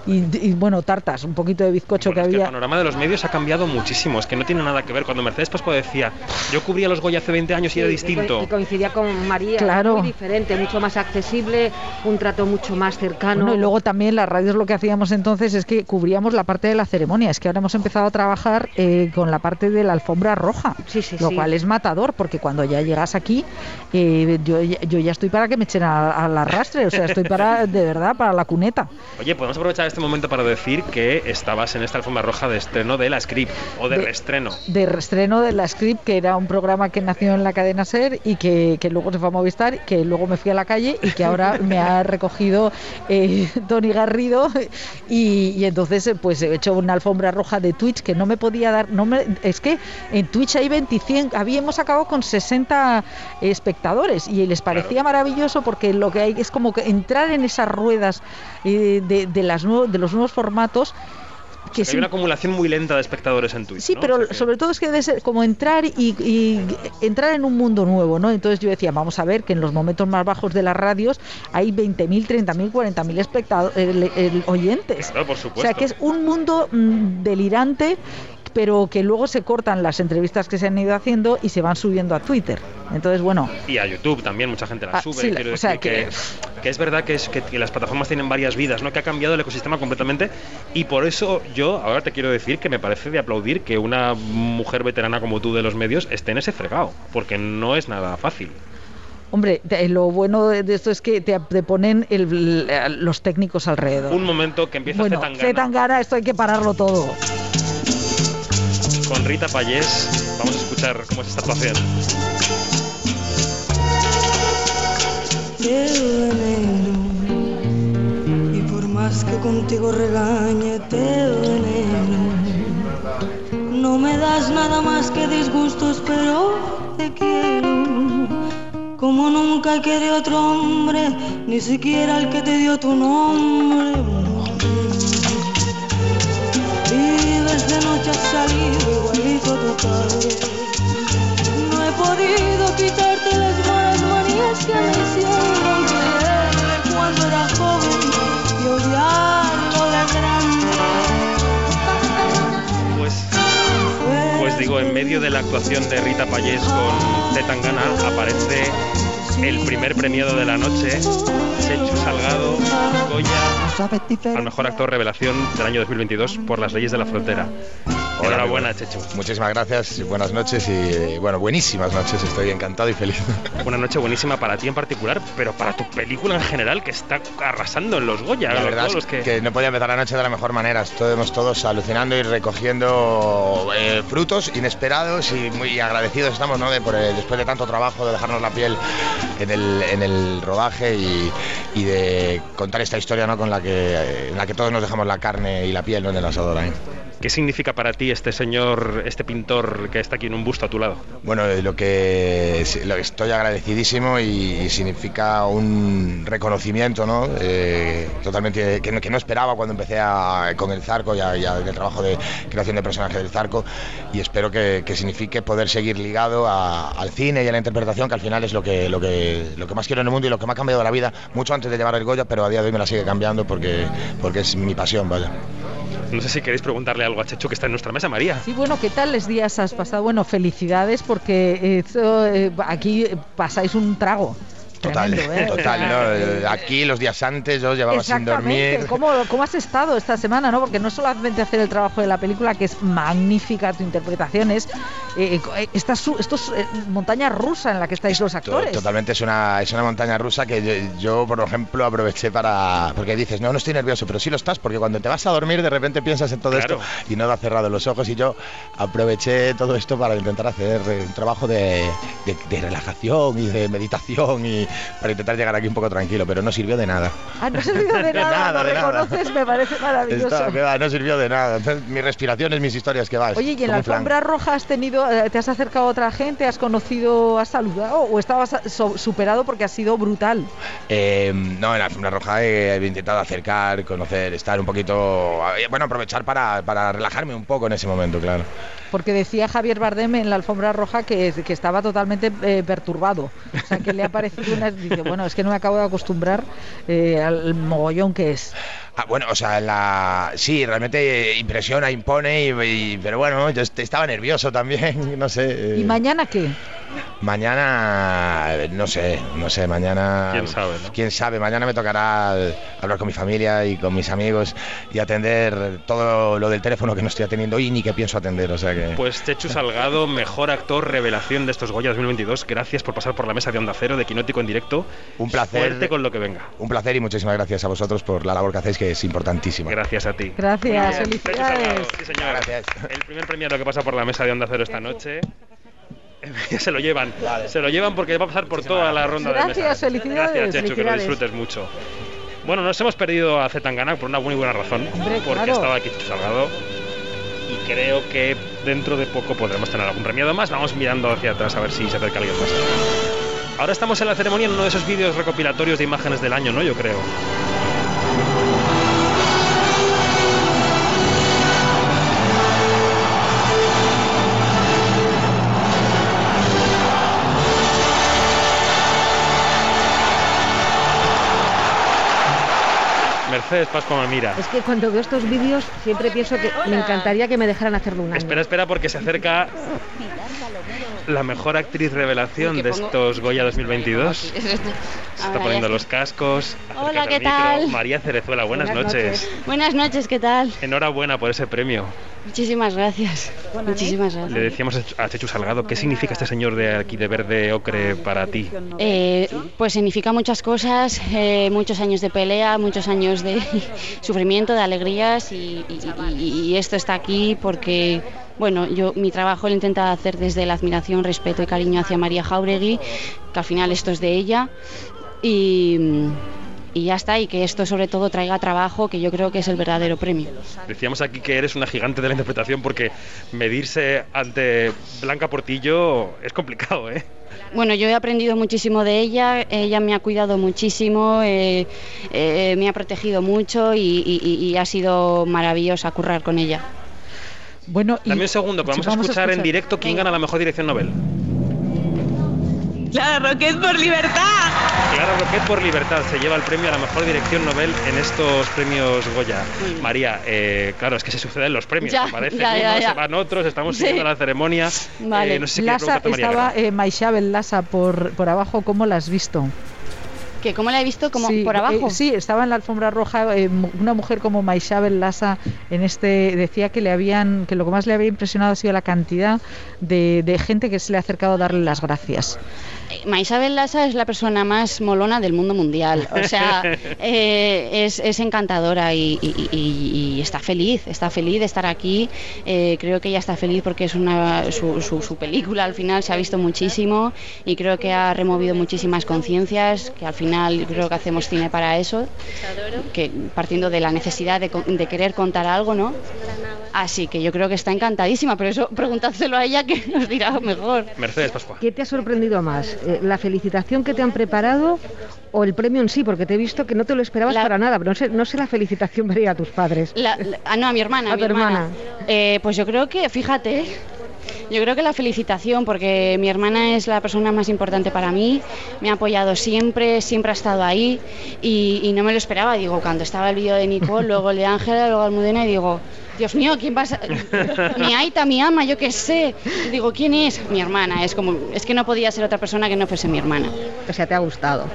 y, y, bueno, tartas, un poquito de bizcocho Bueno, es que que el había. panorama de los medios ha cambiado muchísimo, es que no tiene nada que ver. Cuando Mercedes Pascua decía, yo cubría los Goya hace 20 años y era Sí, distinto. que coincidía con María, Claro. muy diferente, mucho más accesible, un trato mucho más cercano. Bueno, y luego también las radios lo que hacíamos entonces es que cubríamos la parte de la ceremonia. Es que ahora hemos empezado a trabajar eh, con la parte de la alfombra roja, lo sí. cual es matador porque cuando ya llegas aquí, eh, yo, ya- yo ya estoy para que me echen a- al arrastre, o sea, estoy para, de verdad, para la cuneta. Oye, podemos aprovechar este momento para decir que estabas en esta alfombra roja de estreno de la script o de, De- reestreno. De reestreno de la Script, que era un programa que nació en la cadena Ser y que, que luego se fue a Movistar, que luego me fui a la calle y que ahora me ha recogido eh, Tony Garrido. Y, y entonces, pues he hecho una alfombra roja de Twitch que no me podía dar. no me, Es que en Twitch hay 25, habíamos acabado con 60 espectadores y les parecía maravilloso porque lo que hay es como que entrar en esas ruedas eh, de, de, las nuevo- de los nuevos formatos. Que Hay sí- una acumulación muy lenta de espectadores en Twitch. Sí, ¿no? pero O sea que- sobre todo es que debe ser como entrar y, y entrar en un mundo nuevo, ¿no? Entonces yo decía, vamos a ver que en los momentos más bajos de las radios hay 20.000, 30.000, 40.000 espectadores, oyentes. Claro, por O supuesto. sea que es un mundo mm, delirante pero que luego se cortan las entrevistas que se han ido haciendo y se van subiendo a Twitter. Entonces, bueno, Y a YouTube también mucha gente la Ah, sube. sí, quiero o sea, decir que, que es verdad que, es, que, que las plataformas tienen varias vidas, ¿no? que ha cambiado el ecosistema completamente. Y por eso yo ahora te quiero decir que me parece de aplaudir que una mujer veterana como tú de los medios esté en ese fregado, porque no es nada fácil. hombre, te- lo bueno de de esto es que te, te ponen el- los técnicos alrededor. Un momento que empieza Bueno, Zetangana. Zetangana, esto hay que pararlo todo. Con Rita Payés. Vamos a escuchar cómo es esta actuación. Y por más que contigo regañe te veneno. No me das nada más que disgustos, pero te quiero. Como nunca querido otro hombre, ni siquiera el que te dio tu nombre. De noche has salido igualito tu padre. No he podido quitarte las malas manías que me hicieron quererle cuando era joven y odiarlo de grande. Pues, pues digo, en medio de la actuación de Rita Payés con Zetangana aparece el primer premiado de la noche, Chechu Salgado, Goya, al mejor actor revelación del año 2022 por Las Leyes de la Frontera. Enhorabuena, Chechu. Muchísimas gracias, buenas noches y bueno, buenísimas noches, estoy encantado y feliz. Una noche buenísima para ti en particular, pero para tu película en general que está arrasando en los Goya. La verdad es los que... que... no podía empezar la noche de la mejor manera, estuvimos todos alucinando y recogiendo eh, frutos inesperados y muy agradecidos estamos ¿no? de, por, eh, después de tanto trabajo, de dejarnos la piel en el, en el rodaje y, y, de contar esta historia ¿no? con la que, en la que todos nos dejamos la carne y la piel ¿no? en el asador. ¿eh? ¿Qué significa para ti este señor, este pintor que está aquí en un busto a tu lado? Bueno, lo que, estoy agradecidísimo y, significa un reconocimiento, ¿no? Eh, totalmente que no, esperaba cuando empecé con el Zarco y, a, el trabajo de creación de personajes del Zarco y espero que, que signifique poder seguir ligado al cine y a la interpretación, que al final es lo que más quiero en el mundo y lo que me ha cambiado la vida, mucho antes de llevar el Goya, pero a día de hoy me la sigue cambiando porque, porque es mi pasión, vaya. No sé si queréis preguntarle algo a Chechu que está en nuestra mesa, María. Sí, bueno, ¿qué tal les días has pasado? Bueno, felicidades porque eh, aquí pasáis un trago. Total, Tremendo, ¿eh? total. ¿no? Aquí los días antes yo llevaba sin dormir. ¿Cómo, ¿Cómo has estado esta semana? ¿no? Porque no solamente hacer el trabajo de la película, que es magnífica tu interpretación, es eh, esta, esto es eh, montaña rusa en la que estáis los actores. Totalmente, es una, es una montaña rusa que yo, yo, por ejemplo, aproveché para... Porque dices, no, no estoy nervioso, pero sí lo estás, porque cuando te vas a dormir de repente piensas en todo claro. esto y no te has cerrado los ojos y yo aproveché todo esto para intentar hacer un trabajo de, de, de relajación y de meditación y para intentar llegar aquí un poco tranquilo, pero no sirvió de nada. Ah, no sirvió de, nada, nada, de reconoces, nada. me parece maravilloso. Va, no sirvió de nada. Entonces, mis respiraciones, mis historias, que vas. Oye, ¿y en la alfombra roja has tenido, eh, te has acercado a otra gente, has conocido, has saludado o estabas so, superado porque ha sido brutal? Eh, no, en la alfombra roja he, he, intentado acercar, conocer, estar un poquito, bueno, aprovechar para, para relajarme un poco en ese momento, claro porque decía Javier Bardem en la alfombra roja que, que estaba totalmente eh, perturbado. O sea, que le ha parecido una. Dice, bueno, es que no me acabo de acostumbrar eh, al mogollón que es. Ah, bueno, o sea, la... sí, realmente impresiona, impone, y, y, pero bueno, yo estaba nervioso también, no sé. Eh... ¿Y mañana qué? Mañana, no sé, no sé, mañana... ¿Quién sabe? ¿no? ¿Quién sabe? Mañana me tocará hablar con mi familia y con mis amigos y atender todo lo del teléfono que no estoy atendiendo y ni que pienso atender, o sea que... Pues Chechu Salgado, mejor actor revelación de estos Goya 2022, gracias por pasar por la mesa de Onda Cero de Quinótico en directo. Un placer. Fuerte con lo que venga. Un placer y muchísimas gracias a vosotros por la labor que hacéis, que es importantísima. Gracias a ti. Gracias, felicidades. Sí, señor. Gracias. El primer premiado que pasa por la mesa de Onda Cero esta noche se lo llevan, vale. se lo llevan porque va a pasar por toda la ronda Gracias, de mesa. Felicidades, Gracias, Chechu, felicidades. que lo disfrutes mucho. Bueno, nos hemos perdido a Zetangana por una muy buena razón, Hombre, porque claro. estaba aquí Salgado y creo que dentro de poco podremos tener algún premiado más. Vamos mirando hacia atrás a ver si se acerca alguien más. Ahora estamos en la ceremonia en uno de esos vídeos recopilatorios de imágenes del año, ¿no? Yo creo. Mercedes Pascua Mira. Es que cuando veo estos vídeos siempre pienso que me encantaría que me dejaran hacerlo un año. Espera, espera, porque se acerca la mejor actriz revelación de estos Goya 2022. Se está poniendo los cascos. Hola, ¿qué tal? María Cerezuela, buenas, buenas noches. noches. Buenas noches, ¿qué tal? Enhorabuena por ese premio. Muchísimas gracias. Muchísimas gracias. Le decíamos a Chechu Salgado, ¿qué significa este señor de aquí de verde ocre para ti? Eh, pues significa muchas cosas, eh, muchos años de pelea, muchos años de sufrimiento, de alegrías y, esto está aquí porque, bueno, yo mi trabajo lo intento hacer desde la admiración, respeto y cariño hacia María Jauregui, que al final esto es de ella y, y ya está, y que esto sobre todo traiga trabajo, que yo creo que es el verdadero premio. Decíamos aquí que eres una gigante de la interpretación porque medirse ante Blanca Portillo es complicado, ¿eh? Bueno, yo he aprendido muchísimo de ella, ella me ha cuidado muchísimo, eh, eh, me ha protegido mucho y, y- y- y ha sido maravillosa currar con ella. Bueno, Dame un segundo, vamos, Sí, vamos a a escuchar en escuchar. directo quién gana la mejor dirección Nobel. Clara Roquet por libertad. Clara Roquet por Libertad se lleva el premio a la mejor dirección Nobel en estos premios Goya. María, eh, claro, es que se suceden los premios. Ya, aparecen ya, ya, se van otros, estamos Sí. siguiendo la ceremonia. Eh, no sé si Lasa, María estaba eh, Lasa por, por abajo, ¿cómo la has visto? ¿Que ¿Cómo la he visto? como Sí, por abajo? eh, sí, estaba en la alfombra roja eh, una mujer como Maixabel Lasa en este decía que le habían que lo que más le había impresionado ha sido la cantidad de, de gente que se le ha acercado a darle las gracias. Maisabel Lassa es la persona más molona del mundo mundial. O sea, eh, es, es encantadora y, y- y- y está feliz, está feliz de estar aquí. Eh, creo que ella está feliz porque es una su, su- su película al final se ha visto muchísimo y creo que ha removido muchísimas conciencias, que al final creo que hacemos cine para eso, que partiendo de la necesidad de, querer contar algo, ¿no? Así que yo creo que está encantadísima, pero eso preguntádselo a ella que nos dirá mejor. Mercedes Pascua. ¿Qué te ha sorprendido más? Eh, ¿La felicitación que te han preparado o el premio en sí? Porque te he visto que no te lo esperabas para nada, pero no sé, no sé la felicitación ver a tus padres. La- la- ah, no, a mi hermana. A mi tu hermana. Eh, pues yo creo que, fíjate, yo creo que la felicitación, porque mi hermana es la persona más importante para mí, me ha apoyado siempre, siempre ha estado ahí y, no me lo esperaba. Digo, cuando estaba el vídeo de Nicole, luego el de Ángela, luego Almudena, y digo, Dios mío, ¿quién va a ser? Mi Aita, mi ama, yo qué sé. Y digo, ¿quién es? Mi hermana. Es como, es que no podía ser otra persona que no fuese mi hermana. O sea, te ha gustado.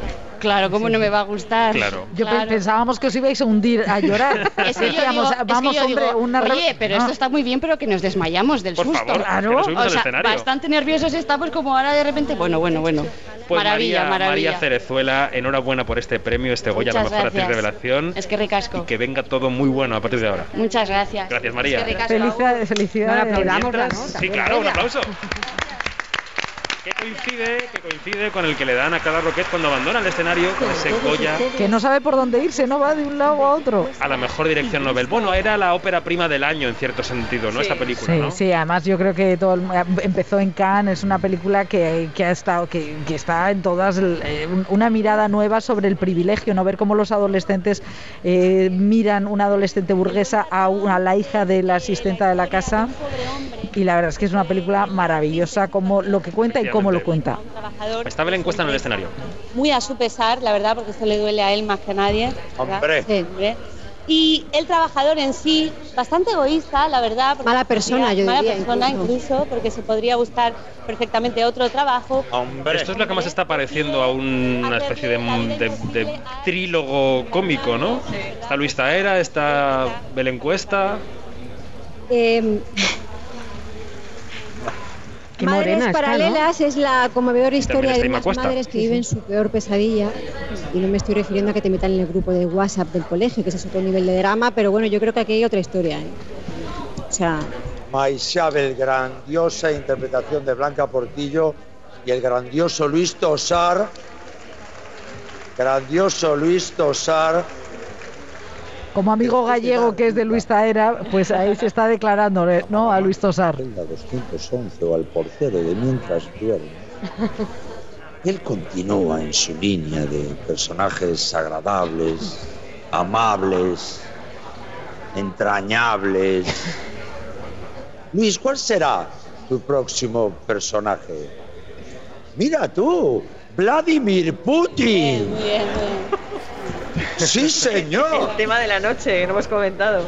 Claro, ¿cómo no me va a gustar? Yo pe- pensábamos que os ibais a hundir, a llorar. Es que yo Decíamos, digo- es que vamos, yo hombre, digo, una Oye, pero Ah. esto está muy bien, pero que nos desmayamos del Por susto. favor, que nos subimos o sea, bastante nerviosos estamos como ahora de repente. Bueno, bueno, bueno. Pues maravilla, María, maravilla. María Cerezuela, enhorabuena por este premio, este Goya, la mejor actriz gracias. revelación. Es que ricasco. Y que venga todo muy bueno a partir de ahora. Muchas gracias. Gracias, María. Es que ricasco. Felicidades, felicidades. No la aplaudamos, Mientras- ¿no? Sí, claro, un aplauso. Que coincide, que coincide con el que le dan a Clara Roquet cuando abandona el escenario con ese Goya Que no sabe por dónde irse, no va de un lado a otro. a la mejor dirección Nobel. Bueno, era la ópera prima del año en cierto sentido, ¿no? Esta película, Sí, ¿no? sí, además yo creo que todo el- empezó en Cannes, es una película que, que ha estado, que, que está en todas, eh, un- una mirada nueva sobre el privilegio, no ver cómo los adolescentes eh, miran una adolescente burguesa a, una, a la hija de la asistenta de la casa y la verdad es que es una película maravillosa como lo que cuenta y cómo lo cuenta. Trabajador, Está Belén Cuesta en el escenario. muy a su pesar, la verdad, porque esto le duele a él más que a nadie. Hombre. Sí, hombre. Y el trabajador en sí, bastante egoísta, la verdad. Mala persona, podría- yo Mala diría, persona incluso. incluso. porque se podría buscar perfectamente otro trabajo. Esto es lo que más está pareciendo a una especie de, de- de trílogo cómico, ¿no? Está Luis Taera, está Belén Cuesta. Eh, Qué Madres morena está, ¿no? Paralelas es la conmovedora historia de unas Cuesta. madres que Sí, viven sí. su peor pesadilla. Y no me estoy refiriendo a que te metan en el grupo de WhatsApp del colegio, que ese es otro nivel de drama, pero bueno, yo creo que aquí hay otra historia. ¿eh? O sea, Maixabel, grandiosa interpretación de Blanca Portillo y el grandioso Luis Tosar. Grandioso Luis Tosar. Como amigo gallego que es de Luis Taera, pues ahí se está declarando, ¿no? A Luis Tosar. La 211 o al portero de mientras duerme. Él continúa en su línea de personajes agradables, amables, entrañables. Luis, ¿cuál será tu próximo personaje? Mira tú, Vladimir Putin. Bien, muy bien. Sí, señor. El tema de la noche que no hemos comentado.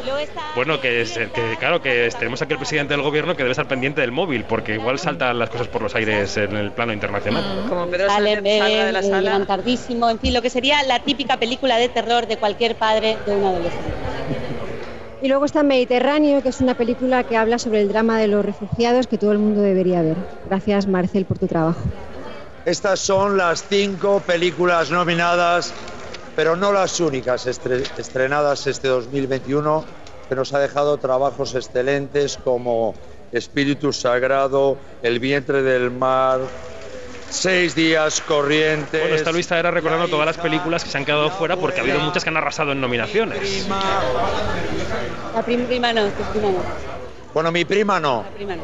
Bueno, que, es- que claro, que tenemos aquí al presidente del gobierno que debe estar pendiente del móvil, porque igual saltan las cosas por los aires en el plano internacional. Como Pedro Salen Sánchez salga de bien, la sala. llegan tardísimo, en fin, lo que sería la típica película de terror de cualquier padre de un adolescente. Y luego está Mediterráneo, que es una película que habla sobre el drama de los refugiados que todo el mundo debería ver. Gracias, Marcel, por tu trabajo. Estas son las cinco películas nominadas, pero no las únicas estre- estrenadas este 2021, que nos ha dejado trabajos excelentes como Espíritu Sagrado, El vientre del mar, Seis días corrientes. Bueno, está Luis Taera recordando todas las películas que se han quedado fuera porque ha habido muchas que han arrasado en nominaciones. La prim- prima no, tu prima no. Bueno, mi prima no. La prima no.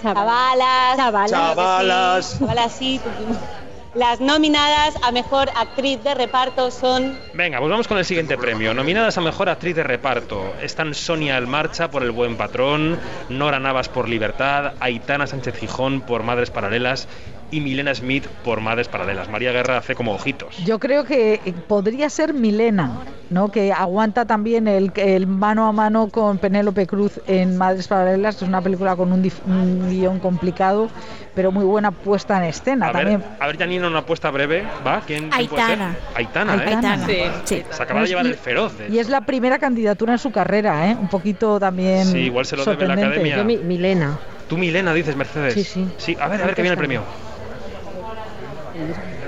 Chavalas. Chavalas. Chavalas. Sí, Chavalas sí, tu prima. Las nominadas a mejor actriz de reparto son Venga, pues vamos con el siguiente premio. Nominadas a Mejor Actriz de Reparto están Sonia Almarcha por El Buen Patrón, Nora Navas por Libertad, Aitana Sánchez Gijón por Madres Paralelas y Milena Smith por Madres Paralelas. María Guerra hace como ojitos. Yo creo que eh, podría ser Milena, ¿no? que aguanta también el, el mano a mano con Penélope Cruz en Madres Paralelas, es una película con un, un guion complicado, pero muy buena puesta en escena A ver, también. a ver, Janina, una apuesta breve, ¿va? ¿Quién, quién puede ser? Aitana. Aitana, ¿eh? Aitana. Sí, sí. Se acaba de llevar el feroz. de Y es la primera candidatura en su carrera, ¿eh? un poquito también. Sí, igual se lo debe la academia. Yo mi- Milena. Tú, Milena, dices Mercedes. Sí, sí. Sí, a ver, a ver que viene el premio.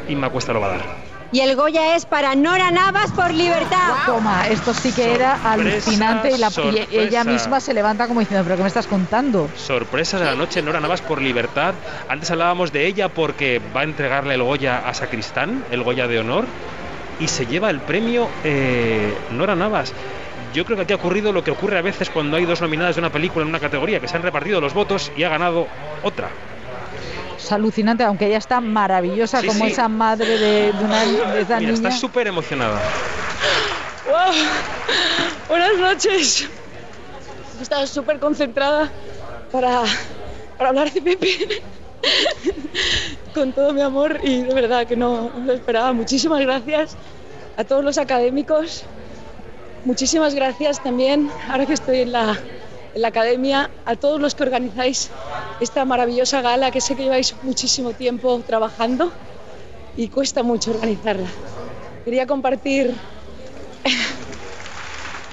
Inma Cuesta lo va a dar. Y el Goya es para Nora Navas por libertad. Toma, esto sí que era alucinante y, la, y ella misma se levanta como diciendo, pero ¿qué me estás contando? Sorpresas de la noche, Nora Navas por libertad. Antes hablábamos de ella porque va a entregarle el Goya a Sacristán, el Goya de honor, y se lleva el premio eh, Nora Navas. Yo creo que aquí ha ocurrido lo que ocurre a veces cuando hay dos nominadas de una película en una categoría, que se han repartido los votos y ha ganado otra. Es alucinante, aunque ella está maravillosa Sí, como sí. esa madre de, de una de esa Mira, niña. está súper emocionada. ¡Wow! Buenas noches. He estado súper concentrada para, para hablar de Pepe. Con todo mi amor y de verdad que no, no lo esperaba. Muchísimas gracias a todos los académicos. Muchísimas gracias también, ahora que estoy en la, en la academia, a todos los que organizáis esta maravillosa gala que sé que lleváis muchísimo tiempo trabajando y cuesta mucho organizarla. Quería compartir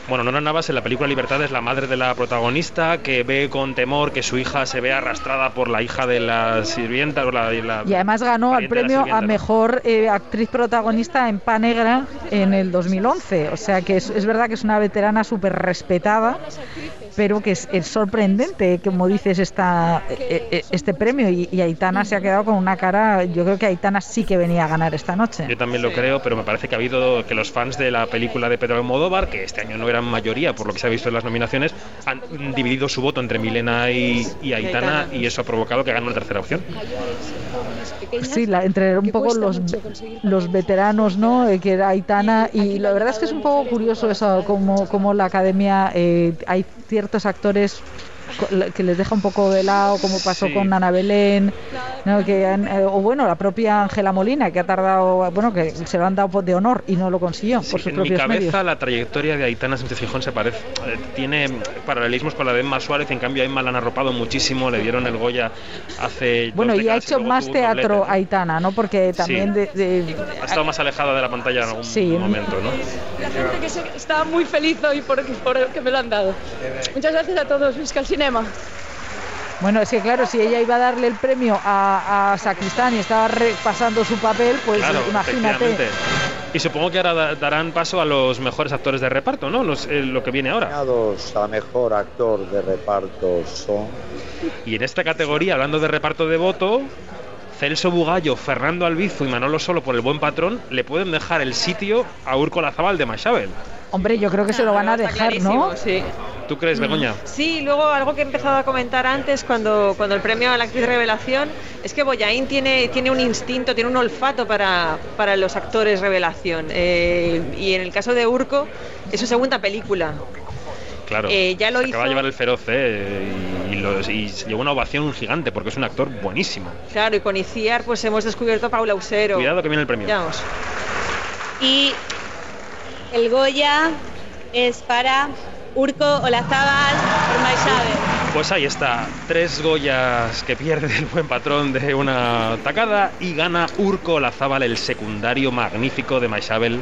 Bueno, Nora Navas en la película Libertad es la madre de la protagonista que ve con temor que su hija se ve arrastrada por la hija de la sirvienta o la, y la- Y además ganó el premio a mejor eh, actriz protagonista en Pa Negra en el 2011. O sea que es, es verdad que es una veterana súper respetada, pero que es, es sorprendente, como dices, esta, eh, eh, este premio. Y, y Aitana se ha quedado con una cara. Yo creo que Aitana sí que venía a ganar esta noche. Yo también lo creo, pero me parece que ha habido que los fans de la película de Pedro Almodóvar, que este año no eran mayoría por lo que se ha visto en las nominaciones, han dividido su voto entre Milena y, y Aitana y eso ha provocado que gane una tercera opción. Sí, la- entre un poco los, los veteranos, ¿no? Eh, que era Aitana. Y la verdad es que es un poco curioso eso, como, como la academia, eh, hay ciertos actores que les deja un poco de lado, como pasó Sí. con Ana Belén, ¿no? que han- eh, o bueno, la propia Ángela Molina, que ha tardado, bueno, que se lo han dado de honor y no lo consiguió por sus en mi propios cabeza medios. la trayectoria de Aitana Sánchez Gijón se parece, eh, tiene paralelismos con la de Emma Suárez, en cambio a Emma la han arropado muchísimo, le dieron el Goya hace Bueno, dos y ha hecho luego más un doblete, teatro ¿no? Aitana, ¿no? Porque también de- de, Ha estado más alejada de la pantalla en algún Sí. momento, ¿no? la gente que se- está muy feliz hoy por, por que me lo han dado. Muchas gracias a todos. Visca el cinema. Bueno, es que claro, si ella iba a darle el premio a, a Sacristán y estaba repasando su papel, pues claro, imagínate. Y supongo que ahora da- darán paso a los mejores actores de reparto, ¿no? Los- eh, lo que viene ahora. A mejor actor de reparto son Y en esta categoría, hablando de reparto de voto, Celso Bugallo, Fernando Albizu y Manolo Solo por el buen patrón le pueden dejar el sitio a Urco Lazabal de Machabel. Hombre, yo creo que se lo van a dejar, ¿no? sí. ¿Tú crees, Begoña? Sí, luego algo que he empezado a comentar antes cuando, cuando el premio a la actriz revelación es que Boyain tiene, tiene un instinto, tiene un olfato para, para los actores revelación. Eh, y en el caso de Urco, es su segunda película. Claro. Eh, ya lo se acaba de hizo- llevar el feroz, ¿eh? Y, y lo- y se llevó una ovación gigante porque es un actor buenísimo. Claro, y con Iciar pues hemos descubierto a Paula Usero. Cuidado que viene el premio. Ya vamos. y el Goya es para Urco Olazábal por Maixabel. Pues ahí está, tres Goyas que pierde el buen patrón de una tacada y gana Urco Lazábal, el secundario magnífico de Maisabel.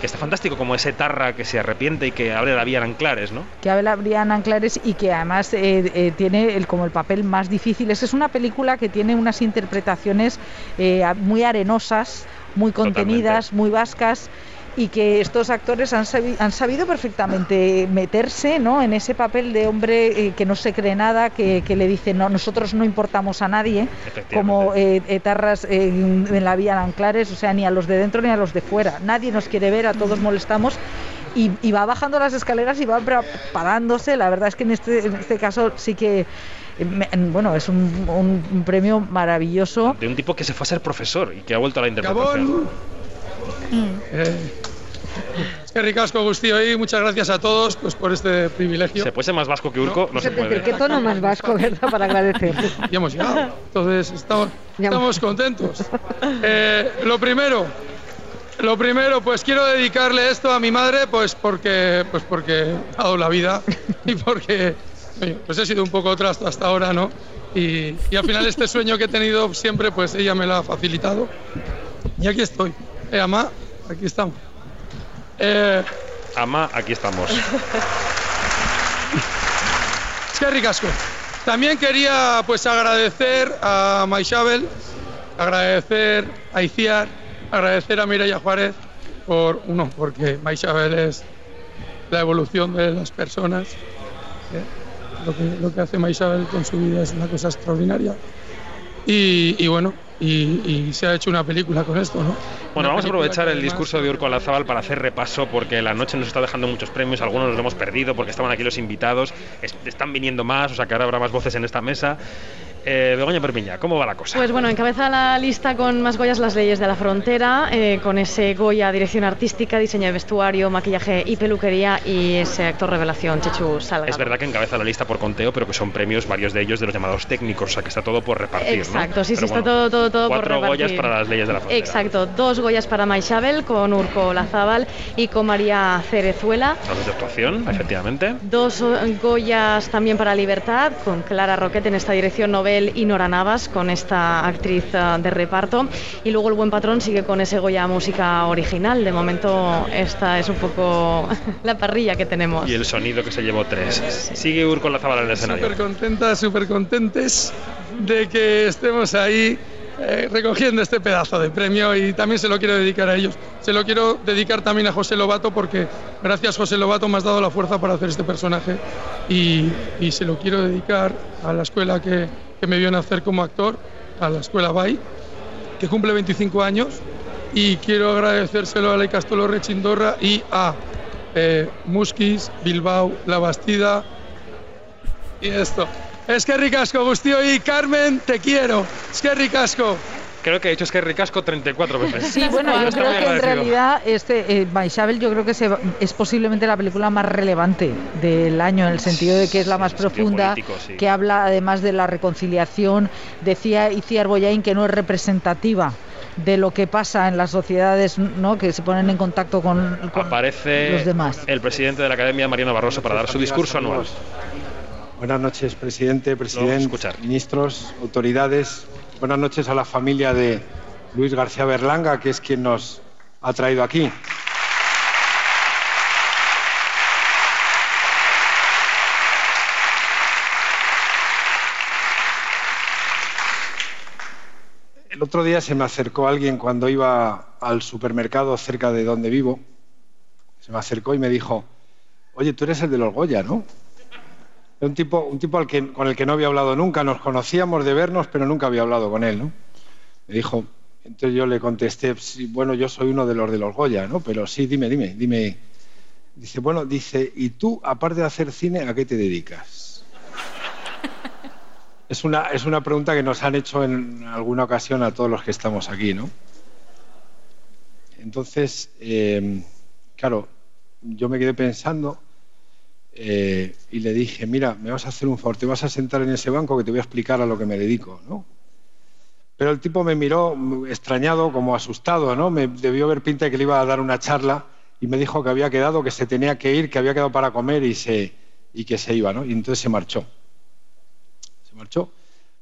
Que está fantástico, como ese Tarra que se arrepiente y que abre la vía en Anclares, ¿no? que habla Brian Anclares y que además eh, eh, tiene el, como el papel más difícil. Es, es una película que tiene unas interpretaciones eh, muy arenosas, muy contenidas, muy vascas y que estos actores han, sabi- han sabido perfectamente meterse ¿no? en ese papel de hombre eh, que no se cree nada, que, que le dice no, nosotros no importamos a nadie, como eh, etarras eh, en la vía de Anclares, o sea, ni a los de dentro ni a los de fuera. Nadie nos quiere ver, a todos molestamos y, y va bajando las escaleras y va preparándose. La verdad es que en este, en este caso sí que, eh, bueno, es un, un- premio maravilloso. De un tipo que se fue a ser profesor y que ha vuelto a la interpretación. Eh, es que ricasco, Agustío, y muchas gracias a todos pues, por este privilegio. Se puede ser más vasco que Urco, no se puede. ¿Qué tono más vasco, verdad? Para agradecer. Ya hemos llegado, entonces estamos, estamos contentos. Eh, lo primero, lo primero, pues quiero dedicarle esto a mi madre, pues porque, pues porque ha dado la vida y porque pues he sido un poco trasto hasta ahora, ¿no? Y, y al final este sueño que he tenido siempre, pues ella me lo ha facilitado. Y aquí estoy. Eh, ama, aquí estamos. Eh, Ama, aquí estamos. Es ricasco. También quería pues agradecer a Maishabel, agradecer a Iciar, agradecer a Mireia Juárez por uno, porque Maishabel es la evolución de las personas. ¿eh? Lo, que, lo que hace con su vida es una cosa extraordinaria. Y bueno, y, y se ha hecho una película con esto, ¿no? Bueno, Una vamos a aprovechar el discurso de Urco Lazábal para hacer repaso porque la noche nos está dejando muchos premios, algunos los hemos perdido porque estaban aquí los invitados, es- están viniendo más, o sea que ahora habrá más voces en esta mesa. Eh, Begoña Perpiña, ¿cómo va la cosa? Pues bueno, encabeza la lista con más Goyas las leyes de la frontera, eh, con ese Goya dirección artística, diseño de vestuario, maquillaje y peluquería y ese actor revelación, Chechu Salgado. Es verdad que encabeza la lista por conteo, pero que son premios, varios de ellos de los llamados técnicos, o sea que está todo por repartir. ¿no? Exacto, sí, sí, Pero está bueno, todo, todo, todo por Cuatro repartir. Goyas para las leyes de la frontera. Exacto, dos Goyas para Maishabel con Urco Lazábal y con María Cerezuela. Los de actuación, efectivamente. Dos Goyas también para Libertad, con Clara Roquete en esta dirección Nobel y Nora Navas con esta actriz eh, de reparto. Y luego el buen patrón sigue con ese Goya música original. De momento esta es un poco la parrilla que tenemos. Y el sonido que se llevó tres. Sigue Urco Lazábal en el escenario. Súper contentas, súper contentes de que estemos ahí eh, recogiendo este pedazo de premio y también se lo quiero dedicar a ellos. Se lo quiero dedicar también a José Lobato porque gracias José Lobato me has dado la fuerza para hacer este personaje y, y se lo quiero dedicar a la escuela que, que me vio nacer como actor, a la escuela BAI, que cumple 25 años y quiero agradecérselo a la Castolo Rechindorra y a eh, Musquis, Bilbao, La Bastida, y esto. Es que ricasco, Agustío y Carmen, te quiero. Es que ricasco. Creo que he dicho es que ricasco 34 veces. Sí, bueno, yo creo que en realidad este eh, Maisabel yo creo que se es posiblemente la película más relevante del año en el sentido de que es la más profunda, político, sí. que habla además de la reconciliación. Decía Iciar Boyain que no es representativa de lo que pasa en las sociedades, ¿no? Que se ponen en contacto con, con Aparece los demás. el presidente de la Academia, Mariano Barroso, para dar su discurso anual. Buenas noches, presidente, presidente, ministros, autoridades. Buenas noches a la familia de Luis García Berlanga, que es quien nos ha traído aquí. El otro día se me acercó alguien cuando iba al supermercado cerca de donde vivo. Se me acercó y me dijo, oye, tú eres el de los Goya, ¿no? Un tipo, un tipo al que, con el que no había hablado nunca. Nos conocíamos de vernos, pero nunca había hablado con él, ¿no? Me dijo, entonces yo le contesté, "Sí, bueno, yo soy uno de los de los Goya, ¿no? Pero sí, dime, dime, dime. Dice, bueno, dice, ¿y tú, aparte de hacer cine, a qué te dedicas? Es una, es una pregunta que nos han hecho en alguna ocasión a todos los que estamos aquí, ¿no? Entonces, eh, claro, yo me quedé pensando eh, y le dije, mira, me vas a hacer un favor, te vas a sentar en ese banco que te voy a explicar a lo que me dedico, ¿no? Pero el tipo me miró extrañado, como asustado, ¿no? Me debió ver pinta de que le iba a dar una charla y me dijo que había quedado, que se tenía que ir, que había quedado para comer y, se, y que se iba, ¿no? Y entonces se marchó. Se marchó.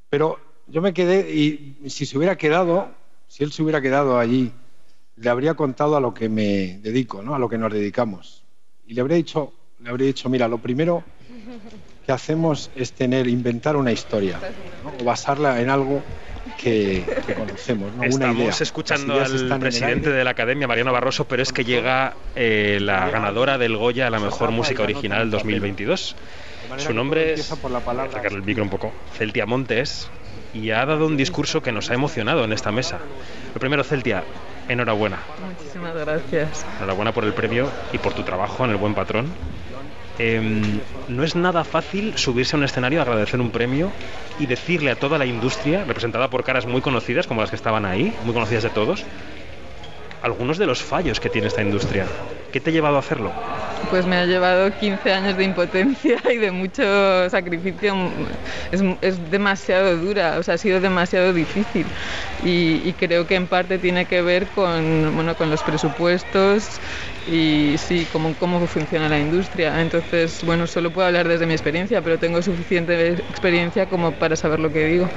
Pero yo me quedé y si se hubiera quedado, si él se hubiera quedado allí le habría contado a lo que me dedico, ¿no? a lo que nos dedicamos. Y le habría dicho, le habría dicho mira, lo primero que hacemos es tener, inventar una historia, ¿no? o basarla en algo que, que conocemos, ¿no? una Estamos idea. escuchando al presidente de la Academia, Mariano Barroso, pero es que llega eh, la ganadora del Goya a la mejor música original 2022. Su nombre es, sacar el micro un poco, Celtia Montes, y ha dado un discurso que nos ha emocionado en esta mesa. Lo primero, Celtia, enhorabuena. Muchísimas gracias. Enhorabuena por el premio y por tu trabajo en El Buen Patrón. Em, no es nada fácil subirse a un escenario, agradecer un premio y decirle a toda la industria, representada por caras muy conocidas como las que estaban ahí, muy conocidas de todos, algunos de los fallos que tiene esta industria. ¿Qué te ha llevado a hacerlo? Pues me ha llevado 15 años de impotencia y de mucho sacrificio. Es, es demasiado dura, o sea, ha sido demasiado difícil. Y, y creo que en parte tiene que ver con, bueno, con los presupuestos y sí, cómo, cómo funciona la industria. Entonces, bueno, solo puedo hablar desde mi experiencia, pero tengo suficiente experiencia como para saber lo que digo.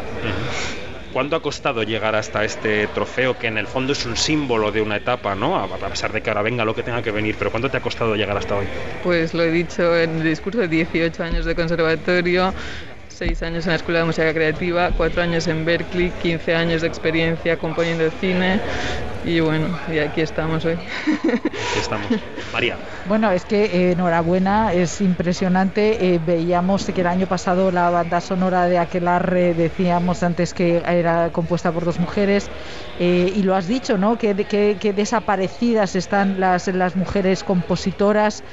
¿Cuánto ha costado llegar hasta este trofeo que en el fondo es un símbolo de una etapa, ¿no? A pesar de que ahora venga lo que tenga que venir, pero ¿cuánto te ha costado llegar hasta hoy? Pues lo he dicho en el discurso, 18 años de conservatorio, 6 años en la Escuela de Música Creativa, 4 años en Berkeley, 15 años de experiencia componiendo cine y bueno, y aquí estamos hoy. Aquí estamos. María. Bueno, es que eh, enhorabuena, es impresionante. Eh, veíamos que el año pasado la banda sonora de Aquelarre, decíamos antes que era compuesta por dos mujeres, eh, y lo has dicho, ¿no? Que, que- que desaparecidas están las, las mujeres compositoras.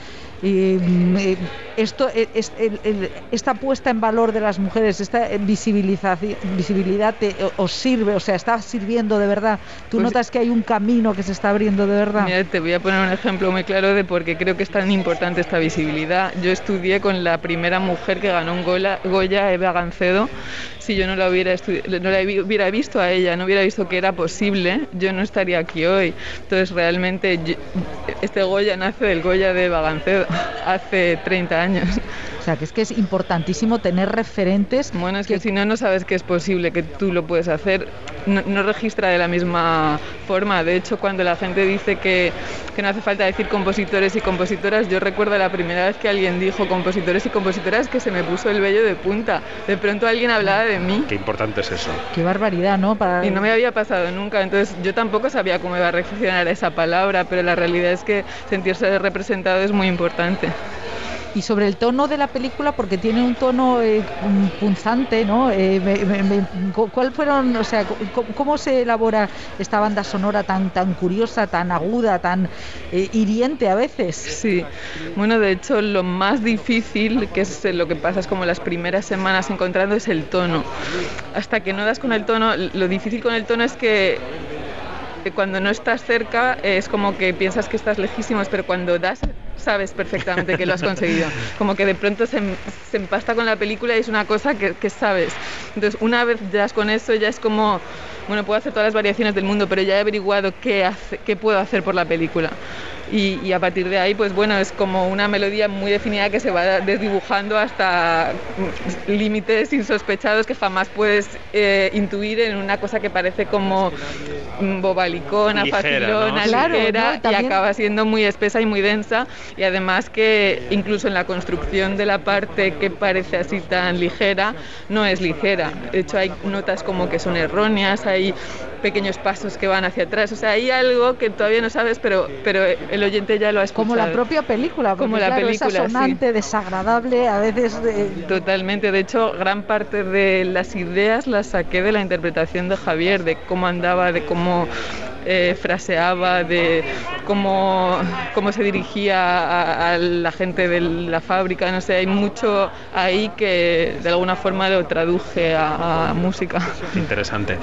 Y, mm, eh, esto, eh, es- el- el- esta puesta en valor de las mujeres, esta visibilización, visibilidad te- os sirve, o sea, está sirviendo de verdad. Tú Pues- notas que hay un camino que se está abriendo de verdad. Mira, te voy a poner un ejemplo muy claro de por qué creo que es tan importante esta visibilidad. Yo estudié con la primera mujer que ganó un Gola- Goya, Eva Gancedo. Si yo no la hubiera, no la hubiera visto a ella, no hubiera visto que era posible, yo no estaría aquí hoy. Entonces, realmente, yo- este Goya nace del Goya de Eva Gancedo hace 30 años. O sea, que es que es importantísimo tener referentes. Bueno, es que, si no, no sabes que es posible, que tú lo puedes hacer. No, no registra de la misma forma. De hecho, cuando la gente dice que, que no hace falta decir compositores y compositoras, yo recuerdo la primera vez que alguien dijo compositores y compositoras que se me puso el vello de punta. De pronto alguien hablaba de mí. Qué importante es eso. Qué barbaridad, ¿no? Para... Y no me había pasado nunca, entonces yo tampoco sabía cómo iba a reaccionar a esa palabra, pero la realidad es que sentirse representado es muy importante. Y sobre el tono de la película, porque tiene un tono eh, un punzante, ¿no? Eh, me- me- ¿Cuál fueron, o sea, cómo, se elabora esta banda sonora tan tan curiosa, tan aguda, tan eh, hiriente a veces? Sí, bueno, de hecho lo más difícil, que es lo que pasa es como las primeras semanas encontrando, es el tono. Hasta que no das con el tono, lo difícil con el tono es que cuando no estás cerca es como que piensas que estás lejísimos, pero cuando das sabes perfectamente que lo has conseguido. Como que de pronto se, em- se empasta con la película y es una cosa que, que sabes. Entonces, una vez das con eso, ya es como, bueno, puedo hacer todas las variaciones del mundo, pero ya he averiguado qué, hace, qué puedo hacer por la película. Y, y a partir de ahí, pues bueno, es como una melodía muy definida que se va desdibujando hasta mm, límites insospechados que jamás puedes eh, intuir en una cosa que parece como mm, bobalicona, facilona, ¿no? Claro, ligera, ¿no? Y acaba siendo muy espesa y muy densa. Y además que incluso en la construcción de la parte que parece así tan ligera, no es ligera. De hecho, hay notas como que son erróneas, hay pequeños pasos que van hacia atrás. O sea, hay algo que todavía no sabes, pero, pero el oyente ya lo ha escuchado. Como la propia película, porque, Como la claro, película, esa sí. sonante, desagradable, a veces... eh, Totalmente, de hecho, gran parte de las ideas las saqué de la interpretación de Javier, de cómo andaba, de cómo eh, fraseaba, de cómo, cómo se dirigía a, a la gente de la fábrica, no sé, hay mucho ahí que de alguna forma lo traduje a, a música. Interesante.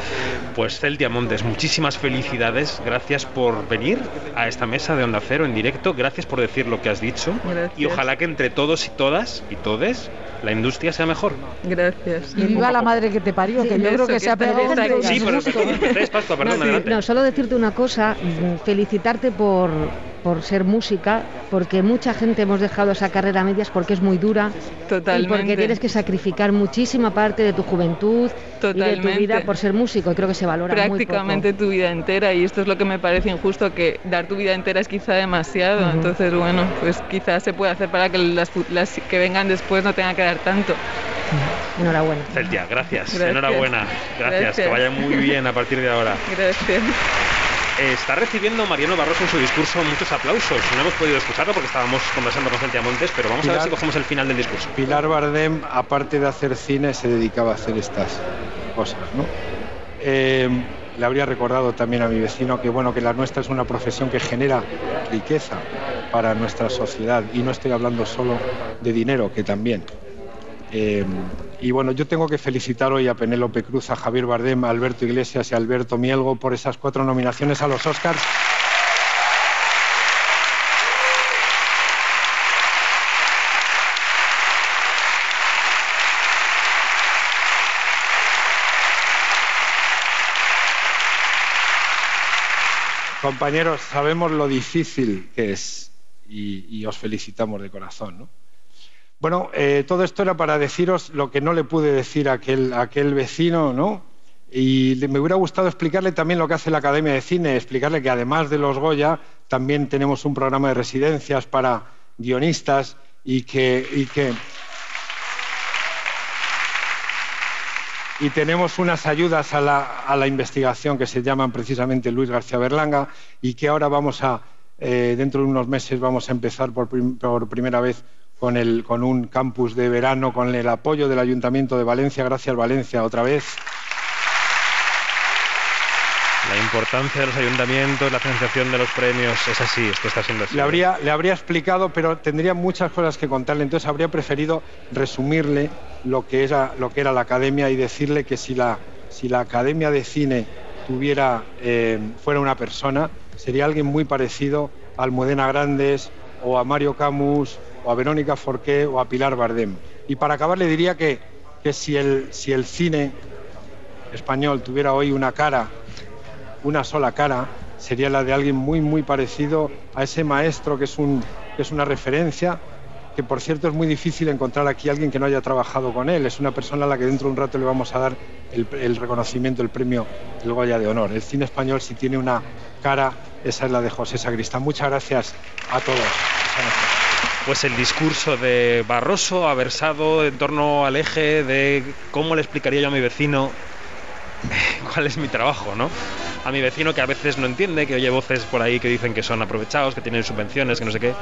Pues Celtia Montes, muchísimas felicidades. Gracias por venir a esta mesa de Onda Cero en directo. Gracias por decir lo que has dicho. Gracias. Y ojalá que entre todos y todas y todes la industria sea mejor. Gracias. Y viva la madre que te parió, que yo creo que se ha un Sí, pero perdón, No, no, solo decirte una cosa, mm, felicitarte por por ser música, porque mucha gente hemos dejado esa carrera a medias porque es muy dura y porque Totalmente. tienes que sacrificar muchísima parte de tu juventud y de tu Totalmente. vida por ser músico y creo que se valora muy prácticamente tu vida entera y esto es lo que me parece injusto que dar tu vida entera es quizá demasiado Ujú. entonces bueno pues quizás se puede hacer para que las, las que vengan después no tengan que dar tanto poco. Enhorabuena. Celtia, gracias. Gracias. Enhorabuena. Gracias. Gracias. Que vaya muy bien a partir de ahora. gracias Está recibiendo Mariano Barroso en su discurso muchos aplausos. No hemos podido escucharlo porque estábamos conversando con Celtia Montes, pero vamos a ver si cogemos el final del discurso. Pilar Bardem, aparte de hacer cine, se dedicaba a hacer estas cosas, ¿no? Eh, le habría recordado también a mi vecino que bueno que la nuestra es una profesión que genera riqueza para nuestra sociedad y no estoy hablando solo de dinero, que también. Eh, y bueno, yo tengo que felicitar hoy a Penélope Cruz, a Javier Bardem, a Alberto Iglesias y a Alberto Mielgo por esas cuatro nominaciones a los Oscars. Compañeros, sabemos lo difícil que es y, y os felicitamos de corazón. ¿no? Bueno, eh, todo esto era para deciros lo que no le pude decir a aquel, aquel vecino, ¿no? Y me hubiera gustado explicarle también lo que hace la Academia de Cine, explicarle que además de los Goya, también tenemos un programa de residencias para guionistas y que, y que y tenemos unas ayudas a la, a la investigación que se llaman precisamente Luis García Berlanga y que ahora vamos a, eh, dentro de unos meses, vamos a empezar por, por primera vez con, el, con un campus de verano, con el apoyo del Ayuntamiento de Valencia. Gracias, Valencia, otra vez. La importancia de los ayuntamientos, la financiación de los premios, es así, esto está siendo así. Le habría, le habría explicado, pero tendría muchas cosas que contarle. Entonces habría preferido resumirle lo que era, lo que era la academia y decirle que si la, si la academia de cine tuviera, eh, fuera una persona, sería alguien muy parecido a Almudena Grandes o a Mario Camus o a Verónica Forqué o a Pilar Bardem. Y para acabar le diría que, que si, el, si el cine español tuviera hoy una cara una sola cara sería la de alguien muy muy parecido a ese maestro que es, un, que es una referencia, que por cierto es muy difícil encontrar aquí a alguien que no haya trabajado con él. Es una persona a la que dentro de un rato le vamos a dar el, reconocimiento, el premio el Goya de Honor. El cine español si tiene una cara, esa es la de José Sacristán. Muchas gracias a todos. Pues el discurso de Barroso ha versado en torno al eje de cómo le explicaría yo a mi vecino cuál es mi trabajo, ¿no? A mi vecino que a veces no entiende, que oye voces por ahí que dicen que son aprovechados, que tienen subvenciones, que no sé qué,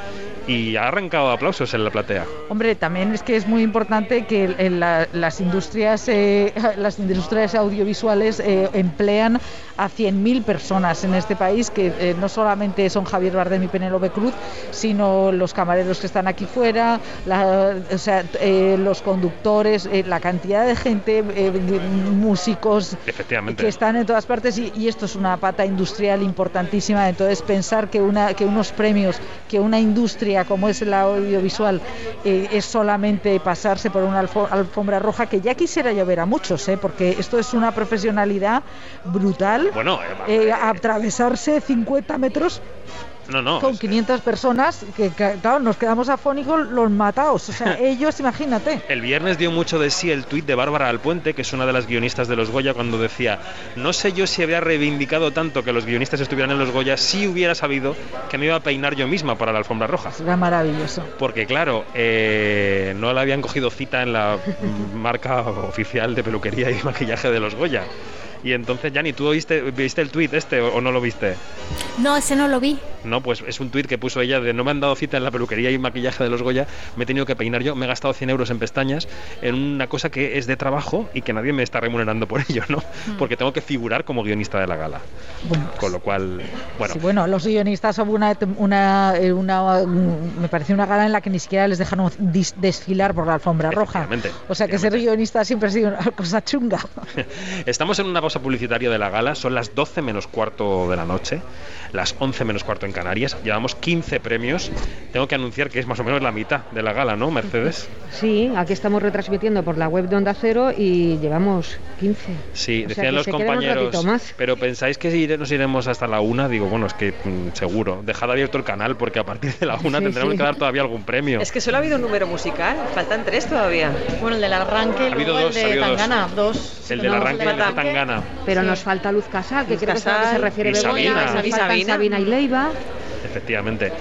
y ha arrancado aplausos en la platea. Hombre, también es que es muy importante que la- las industrias eh, las industrias audiovisuales eh, emplean a 100.000 personas en este país, que eh, no solamente son Javier Bardem y Penélope Cruz, sino los camareros que están aquí fuera, la- o sea, eh, los conductores, la cantidad de gente, músicos, que están en todas partes y, y esto es una pata industrial importantísima. Entonces pensar que, una, que unos premios, que una industria como es la audiovisual eh, es solamente pasarse por una alfo- alfombra roja, que ya quisiera llover a muchos, ¿eh? porque esto es una profesionalidad brutal. Bueno, eh, Eh, atravesarse 50 metros no, no. con 500 personas, que, claro, nos quedamos afónicos los matados. O sea, ellos, imagínate. El viernes dio mucho de sí el tuit de Bárbara Alpuente, que es una de las guionistas de los Goya, cuando decía, no sé yo si había reivindicado tanto que los guionistas estuvieran en los Goya si hubiera sabido que me iba a peinar yo misma para la alfombra roja. Era maravilloso. Porque claro, eh, no le habían cogido cita en la marca oficial de peluquería y maquillaje de los Goya. Y entonces, Yanni, ¿tú oíste, viste el tuit este o, o no lo viste? No, ese no lo vi. No, pues es un tuit que puso ella de no me han dado cita en la peluquería y maquillaje de los Goya, me he tenido que peinar yo, me he gastado 100 euros en pestañas en una cosa que es de trabajo y que nadie me está remunerando por ello, ¿no? Porque tengo que figurar como guionista de la gala. Con lo cual, bueno, Sí, bueno, los guionistas hubo una, una, eh, una- mm, me parece una gala en la que ni siquiera les dejaron desfilar por la alfombra roja. O sea que ser guionista siempre ha sido una cosa chunga. Estamos en una pausa publicitaria de la gala, son las 12 menos cuarto de la noche, las 11 menos cuarto en Canarias. Llevamos 15 premios. Tengo que anunciar que es más o menos la mitad de la gala, ¿no, Mercedes? Sí, aquí estamos retransmitiendo por la web de Onda Cero y llevamos 15. Sí, O decían los compañeros. más. Pero pensáis que nos iremos hasta la una, digo, bueno, es que mm, seguro. Dejad abierto el canal porque a partir de la una Sí, tendremos sí. que dar todavía algún premio. Es que solo ha habido un número musical, faltan tres todavía. Bueno, el del arranque, Ha habido dos, el ha de habido. Tangana, dos. El del No, arranque el de Tangana. Pero nos falta Luz Casal, que Luz creo que es a la que se refiere y Begoña. Sabina. Y faltan Sabina. Sabina y Leiva. Efectivamente.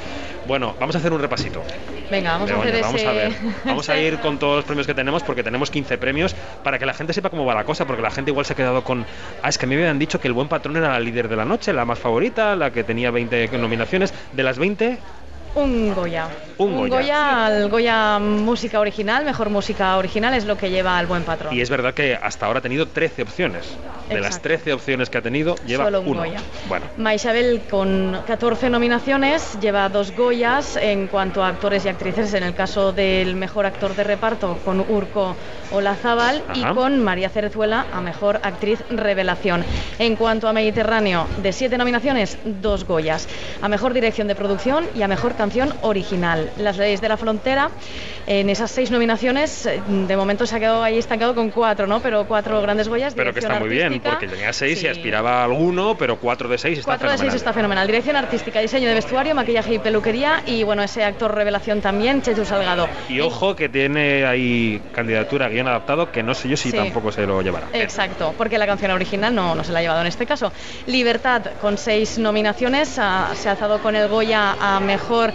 Bueno, vamos a hacer un repasito. Venga, vamos Begoña, a hacer vamos ese. a ver. Vamos a ir con todos los premios que tenemos porque tenemos 15 premios para que la gente sepa cómo va la cosa, porque la gente igual se ha quedado con, ah, es que a mí me habían dicho que el buen patrón era la líder de la noche, la más favorita, la que tenía 20 nominaciones. De las 20, Un Goya. Un Goya. al Goya Música Original, mejor música original es lo que lleva al buen patrón. y es verdad que hasta ahora ha tenido 13 opciones. De las Exacto. 13 opciones que ha tenido, lleva Solo un uno. Goya. Bueno, Maisabel con 14 nominaciones lleva dos Goyas en cuanto a actores y actrices, en el caso del mejor actor de reparto con Urco Olazábal y Ajá. con María Cerezuela a mejor actriz revelación. En cuanto a Mediterráneo, de siete nominaciones, dos Goyas. A mejor dirección de producción y a mejor canción original. Las leyes de la frontera, en esas seis nominaciones, eh, de momento se ha quedado ahí estancado con cuatro, ¿no? Pero cuatro grandes Goyas. pero que está muy bien, porque tenía 6 y aspiraba a alguno, pero 4 de 6 está 4 de 6 fenomenal. está fenomenal. Dirección artística, diseño de vestuario, maquillaje y peluquería y bueno, ese actor revelación también, Chechu Salgado. Y ojo que tiene ahí candidatura guion adaptado, que no sé yo si Sí. tampoco se lo llevará. Exacto, porque la canción original no, no se la ha llevado en este caso. Libertad, con seis nominaciones, ha- se ha alzado con el Goya a mejor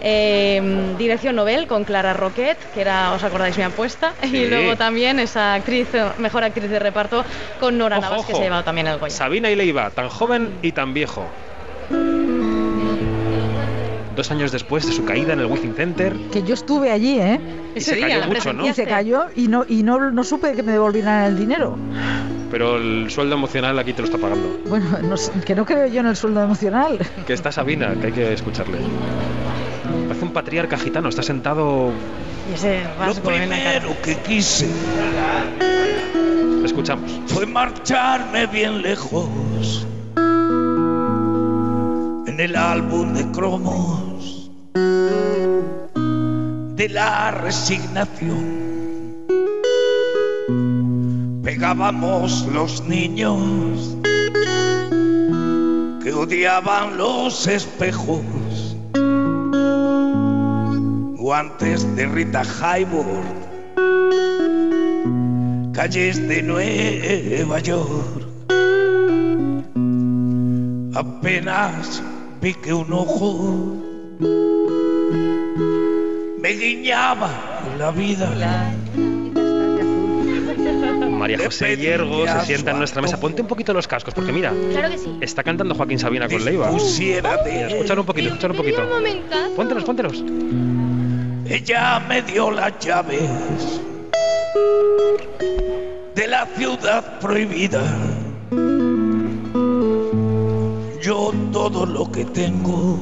eh, dirección Nobel con Clara Roquet, que era, ¿os acordáis mi apuesta? Sí. Y luego también esa actriz, mejor actriz de reparto con Nora Ojo, Navas, que ojo. se ha llevado también el Goya. Sabina y Leiva, tan joven y tan viejo. Dos años después de su caída en el Wizzing Center, Que yo estuve allí, ¿eh? Y se Ese cayó día, mucho, ¿no? Y se cayó y no, y no, no supe que me devolvieran el dinero. Pero el sueldo emocional aquí te lo está pagando. Bueno, no que no creo yo en el sueldo emocional. Que está Sabina, que hay que escucharle. Parece un patriarca gitano, está sentado. Y ese la cara. que quise Escuchamos. fue marcharme bien lejos en el álbum de cromos de la resignación. Pegábamos los niños que odiaban los espejos, guantes de Rita Hayworth calles de Nueva York. Apenas vi que un ojo me guiñaba la vida. María José Hiergo se sienta en nuestra mesa. Ponte un poquito los cascos, porque mira, Claro que sí. está cantando Joaquín Sabina con Leiva. Escuchar un poquito, escuchar un poquito. Póntelos, póntelos. Ella me dio las llaves de la ciudad prohibida. Yo todo lo que tengo,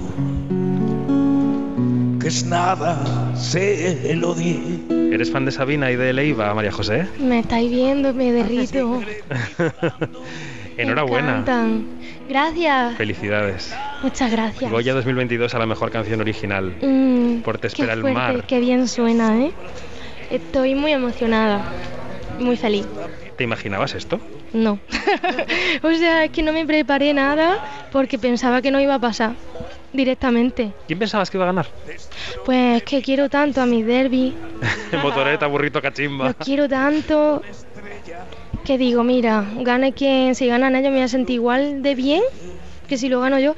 que es nada, se lo di. ¿Eres fan de Sabina y de Leiva, María José? Me estáis viendo, me derrito. Enhorabuena. Me. Gracias. Felicidades. Muchas gracias. Goya 2022 a la mejor canción original. Mm, Por Te qué espera el fuerte, mar. Qué bien suena, ¿eh? Estoy muy emocionada. Muy feliz. ¿Te imaginabas esto? No. o sea, es que no me preparé nada porque pensaba que no iba a pasar directamente. ¿Quién pensabas que iba a ganar? Pues es que quiero tanto a mi derby, Motoreta, burrito, cachimba. lo quiero tanto que digo, mira, gane quien, si ganan ellos me voy a sentir igual de bien que si lo gano yo.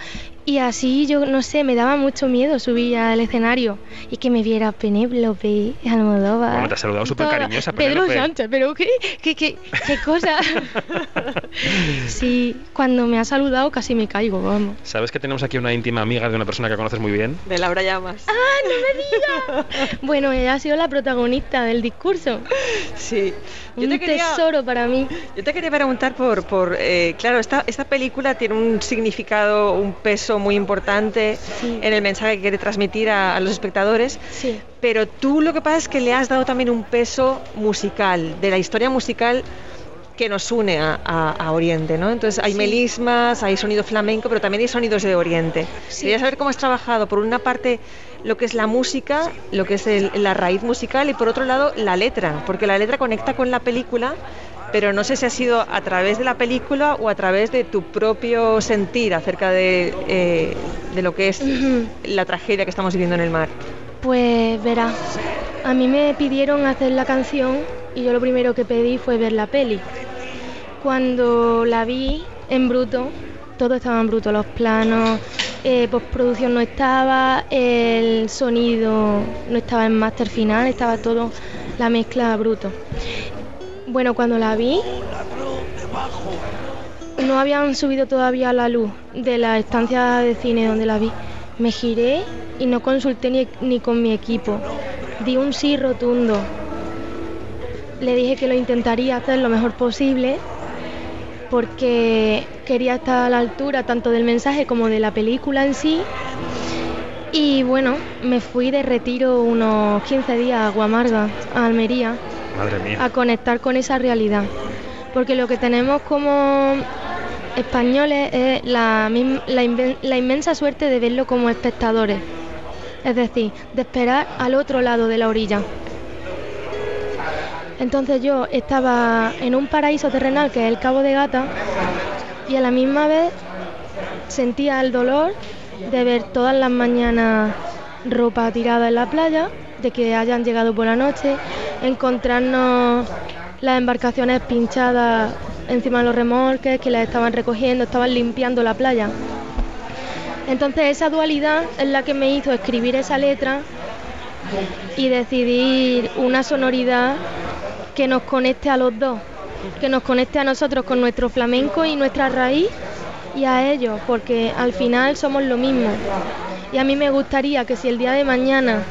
Y así yo, no sé, me daba mucho miedo subir al escenario y que me viera Penélope, Almodóvar. Bueno, te ha saludado súper cariñosa, Pedro Penélope. Sánchez, pero qué, qué, qué, qué cosa. sí, cuando me ha saludado casi me caigo, vamos. ¿Sabes que tenemos aquí una íntima amiga de una persona que conoces muy bien? De Laura Llamas. ¡Ah, no me digas! bueno, ella ha sido la protagonista del discurso. Sí. Yo Un te quería- tesoro para mí. Yo te quería preguntar por, por eh, claro, esta, esta película tiene un significado, un peso muy importante en el mensaje que quiere transmitir a, a los espectadores. Sí. Pero tú lo que pasa es que le has dado también un peso musical, de la historia musical que nos une a, a- a Oriente, ¿no? Entonces hay melismas, hay sonido flamenco, pero también hay sonidos de Oriente. Quería saber cómo has trabajado, por una parte, lo que es la música, lo que es el- la raíz musical y por otro lado la letra, porque la letra conecta con la película, pero no sé si ha sido a través de la película o a través de tu propio sentir acerca de, eh, de lo que es la tragedia que estamos viviendo en el mar. Pues verá, a mí me pidieron hacer la canción y yo lo primero que pedí fue ver la peli. Cuando la vi en bruto, todo estaba en bruto, los planos, eh, postproducción no estaba, el sonido no estaba en máster final, estaba todo la mezcla bruto. Bueno, cuando la vi, no habían subido todavía la luz de la estancia de cine donde la vi. Me giré y no consulté ni, ni con mi equipo. Di un sí rotundo. Le dije que lo intentaría hacer lo mejor posible porque quería estar a la altura tanto del mensaje como de la película en sí. Y bueno, me fui de retiro unos 15 días a Guamarga, a Almería, Madre mía. a conectar con esa realidad. Porque lo que tenemos como españoles es la, inmensa suerte de verlo como espectadores. Es decir, de esperar al otro lado de la orilla. Entonces yo estaba en un paraíso terrenal que es el Cabo de Gata y a la misma vez sentía el dolor de ver todas las mañanas ropa tirada en la playa, de que hayan llegado por la noche, encontrarnos las embarcaciones pinchadas encima de los remolques, que las estaban recogiendo, estaban limpiando la playa. Entonces esa dualidad es la que me hizo escribir esa letra y decidir una sonoridad que nos conecte a los dos, que nos conecte a nosotros con nuestro flamenco y nuestra raíz y a ellos, porque al final somos lo mismo. Y a mí me gustaría que si el día de mañana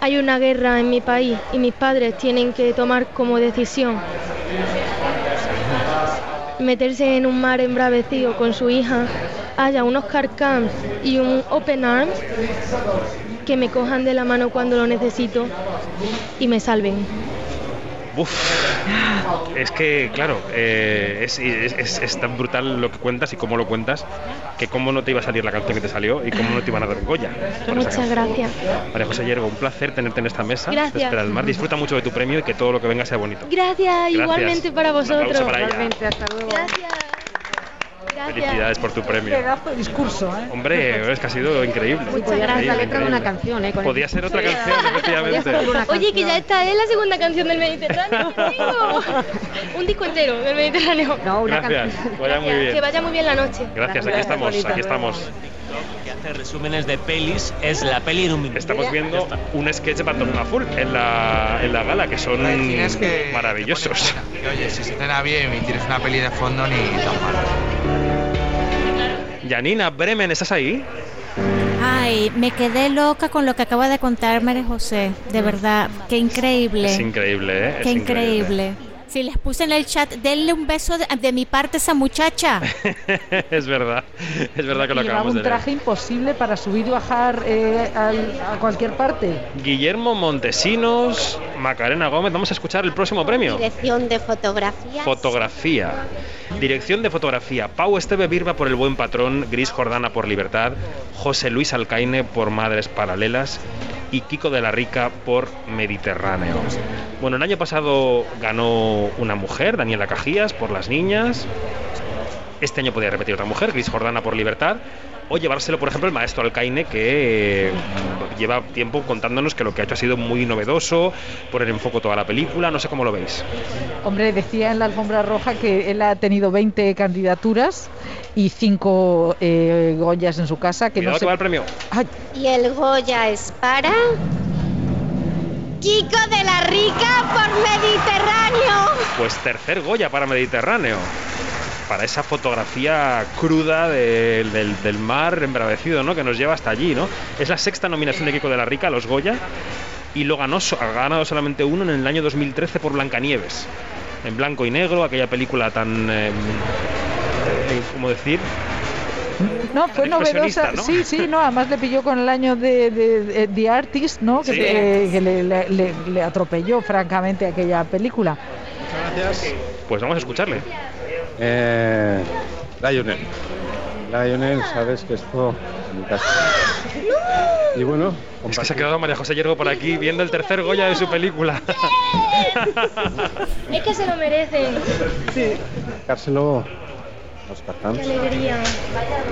hay una guerra en mi país y mis padres tienen que tomar como decisión meterse en un mar embravecido con su hija, haya unos car camps y un open arms que me cojan de la mano cuando lo necesito y me salven. Uf, es que, claro, eh, es, es- es- es tan brutal lo que cuentas y cómo lo cuentas, que cómo no te iba a salir la canción que te salió y cómo no te iban a dar un Goya. Muchas gracias. María José Yergo, un placer tenerte en esta mesa. Gracias. Espera del Mar. Disfruta mucho de tu premio y que todo lo que venga sea bonito. Gracias, igualmente para vosotros. para. Igualmente, hasta luego. Gracias. Gracias. Felicidades por tu premio. Pedazo de discurso, ¿eh? Hombre, es que ha sido increíble. Podía ser la letra de una canción, ¿eh? Con Podía ser otra canción, efectivamente. Oye, que ya esta es la segunda canción del Mediterráneo. Un disco entero del Mediterráneo. No, Gracias, vaya muy bien. Que vaya muy bien la noche. Gracias, aquí estamos, aquí estamos. que hace resúmenes de pelis es la peli en un minuto. Estamos viendo un sketch de Pantón Azul en la, en la gala, que son Tienes que- maravillosos. Y oye, si se cena bien y tienes una peli de fondo, ni tan mal. Janina Bremen, ¿estás ahí? Ay, me quedé loca con lo que acaba de contar María José. De verdad, qué increíble. Es increíble, ¿eh? Es Qué increíble. Si les puse en el chat, denle un beso de, de mi parte a esa muchacha. es verdad, es verdad que lo llevaba acabamos un de leer. traje imposible para subir y bajar eh, al- a cualquier parte. Guillermo Montesinos, Macarena Gómez, vamos a escuchar el próximo premio. Dirección de fotografía. Fotografía. Dirección de fotografía. Pau Esteve Birba por El Buen Patrón, Gris Jordana por Libertad, José Luis Alcaine por Madres Paralelas y Kiko de la Rica por Mediterráneo. Bueno, el año pasado ganó una mujer, Daniela Cajías, por Las Niñas. Este año podía repetir otra mujer, Gris Jordana por Libertad. O llevárselo, por ejemplo, el maestro Alcaine, que eh, lleva tiempo contándonos que lo que ha hecho ha sido muy novedoso, poner en foco toda la película. No sé cómo lo veis. Hombre, decía en la alfombra roja que él ha tenido 20 candidaturas y 5 eh, Goyas en su casa. Que Cuidado no que sé... va el premio. Y el Goya es para. Kiko de la Rica por Mediterráneo. Pues tercer Goya para Mediterráneo. Para esa fotografía cruda de- del, del mar embravecido, ¿no? Que nos lleva hasta allí, ¿no? Es la sexta nominación de Kiko de la Rica a los Goya y lo ganó, ha ganado solamente uno en el año 2013 por Blancanieves. En blanco y negro, aquella película tan. eh, eh, ¿Cómo decir? No, fue novedosa. ¿no? Sí, sí, no, además le pilló con el año de, de, de The Artist, ¿no? Sí. que le, le- le- le atropelló francamente aquella película. gracias. Pues vamos a escucharle. Eh, Lionel. Lionel, sabes que esto en mi casa. Y bueno, Es que se ha quedado María José Yergo por aquí viendo el tercer Goya de su película. Es que se lo merecen. Sí. Cárselo a Oscar Qué alegría.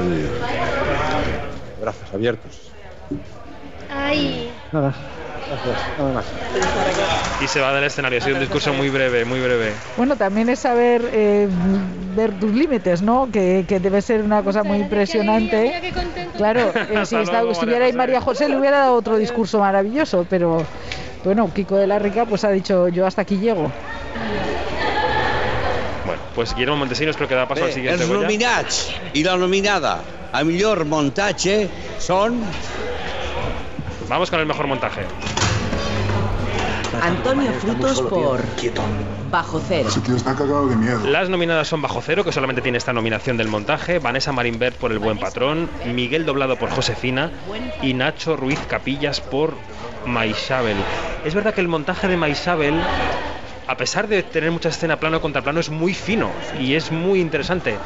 y brazos abiertos. Ay. Nada, nada más. Y se va del escenario. Ha sido un discurso muy breve, muy breve. Bueno, también es saber eh, ver tus límites, ¿no? Que, que debe ser una cosa muy impresionante. Claro, eh, si estuviera ahí María José le hubiera dado otro discurso maravilloso, pero bueno, Kiko de la Rica pues ha dicho yo hasta aquí llego. Bueno, pues Guillermo Montesinos creo que da paso al Bé, siguiente els nominats i la nominada a millor muntatge són... Vamos con el mejor montaje. Antonio Frutos por Bajo Cero. tío está cagado de miedo. Las nominadas son Bajo Cero, que solamente tiene esta nominación del montaje, Vanessa Marimbert por El Buen Patrón, Miguel Doblado por Josefina y Nacho Ruiz Capillas por Maisabel. Es verdad que el montaje de Maisabel, a pesar de tener mucha escena plano contra plano, es muy fino y es muy interesante.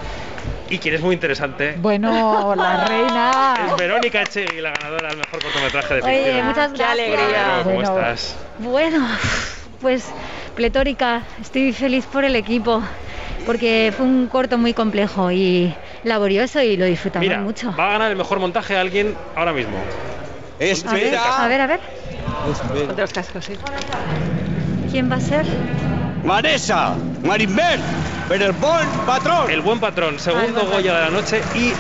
Y quien es muy interesante Bueno, la reina. es Verónica Echegui, la ganadora del mejor cortometraje de Oye, ficción. muchas gracias. Vero, ¿Cómo Bueno. estás? Bueno, pues pletórica. Estoy feliz por el equipo porque fue un corto muy complejo y laborioso y lo disfrutamos Mira, mucho. va a ganar el mejor montaje alguien ahora mismo. A ver, a ver, a ver. Los cascos, sí. ¿Quién va a ser? Vanessa Marimbert per el bon patrón. El buen patrón, segundo Ay, Goya de la noche y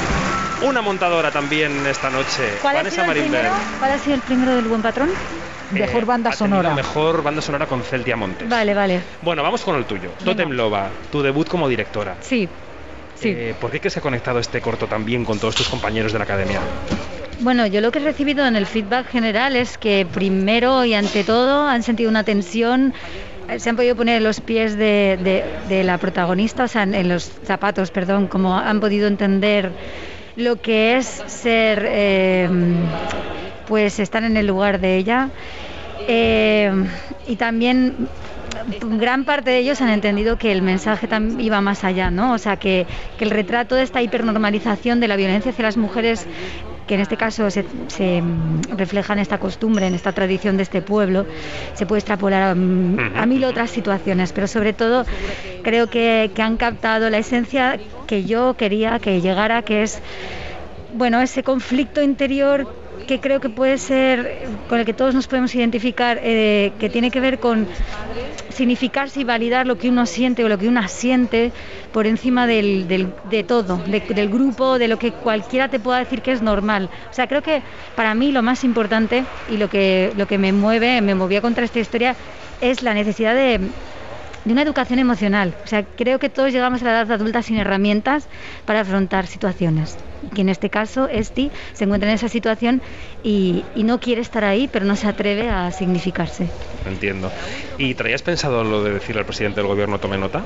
una montadora también esta noche. ¿Cuál ha, Vanessa sido el primero? ¿Cuál ha sido el primero del buen patrón? Mejor banda ha tenido sonora. Mejor banda sonora con Celtia Montes. Vale, vale. Bueno, vamos con el tuyo. Totem Loba, tu debut como directora. Sí, sí. Eh, ¿Por qué que se ha conectado este corto tan bien con todos tus compañeros de la academia? Bueno, yo lo que he recibido en el feedback general es que primero y ante todo han sentido una tensión, eh, se han podido poner los pies de, la protagonista, o sea, en, los zapatos, perdón, como han podido entender lo que es ser, eh, pues estar en el lugar de ella. Eh, y también gran parte de ellos han entendido que el mensaje iba más allá, ¿no? O sea, que el retrato de esta hipernormalización de la violencia hacia las mujeres, que en este caso se, se, mm, refleja en esta costumbre, en esta tradición de este pueblo, se puede extrapolar a, mm, a mil otras situaciones, pero sobre todo creo que, que han captado la esencia que yo quería que llegara, que es bueno, ese conflicto interior que creo que puede ser, con el que todos nos podemos identificar, eh, que tiene que ver con significarse y validar lo que uno siente o lo que una siente por encima de todo, de- del grupo, de lo que cualquiera te pueda decir que es normal. O sea, creo que para mí lo más importante y lo que, lo que me mueve, me movía contra esta historia, es la necesidad de, de una educación emocional. O sea, creo que todos llegamos a la edad adulta sin herramientas para afrontar situaciones. Y que en este caso, Esti se encuentra en esa situación y, y no quiere estar ahí, pero no se atreve a significarse. Entiendo. ¿Y traías pensado lo de decirle al presidente del gobierno tome nota?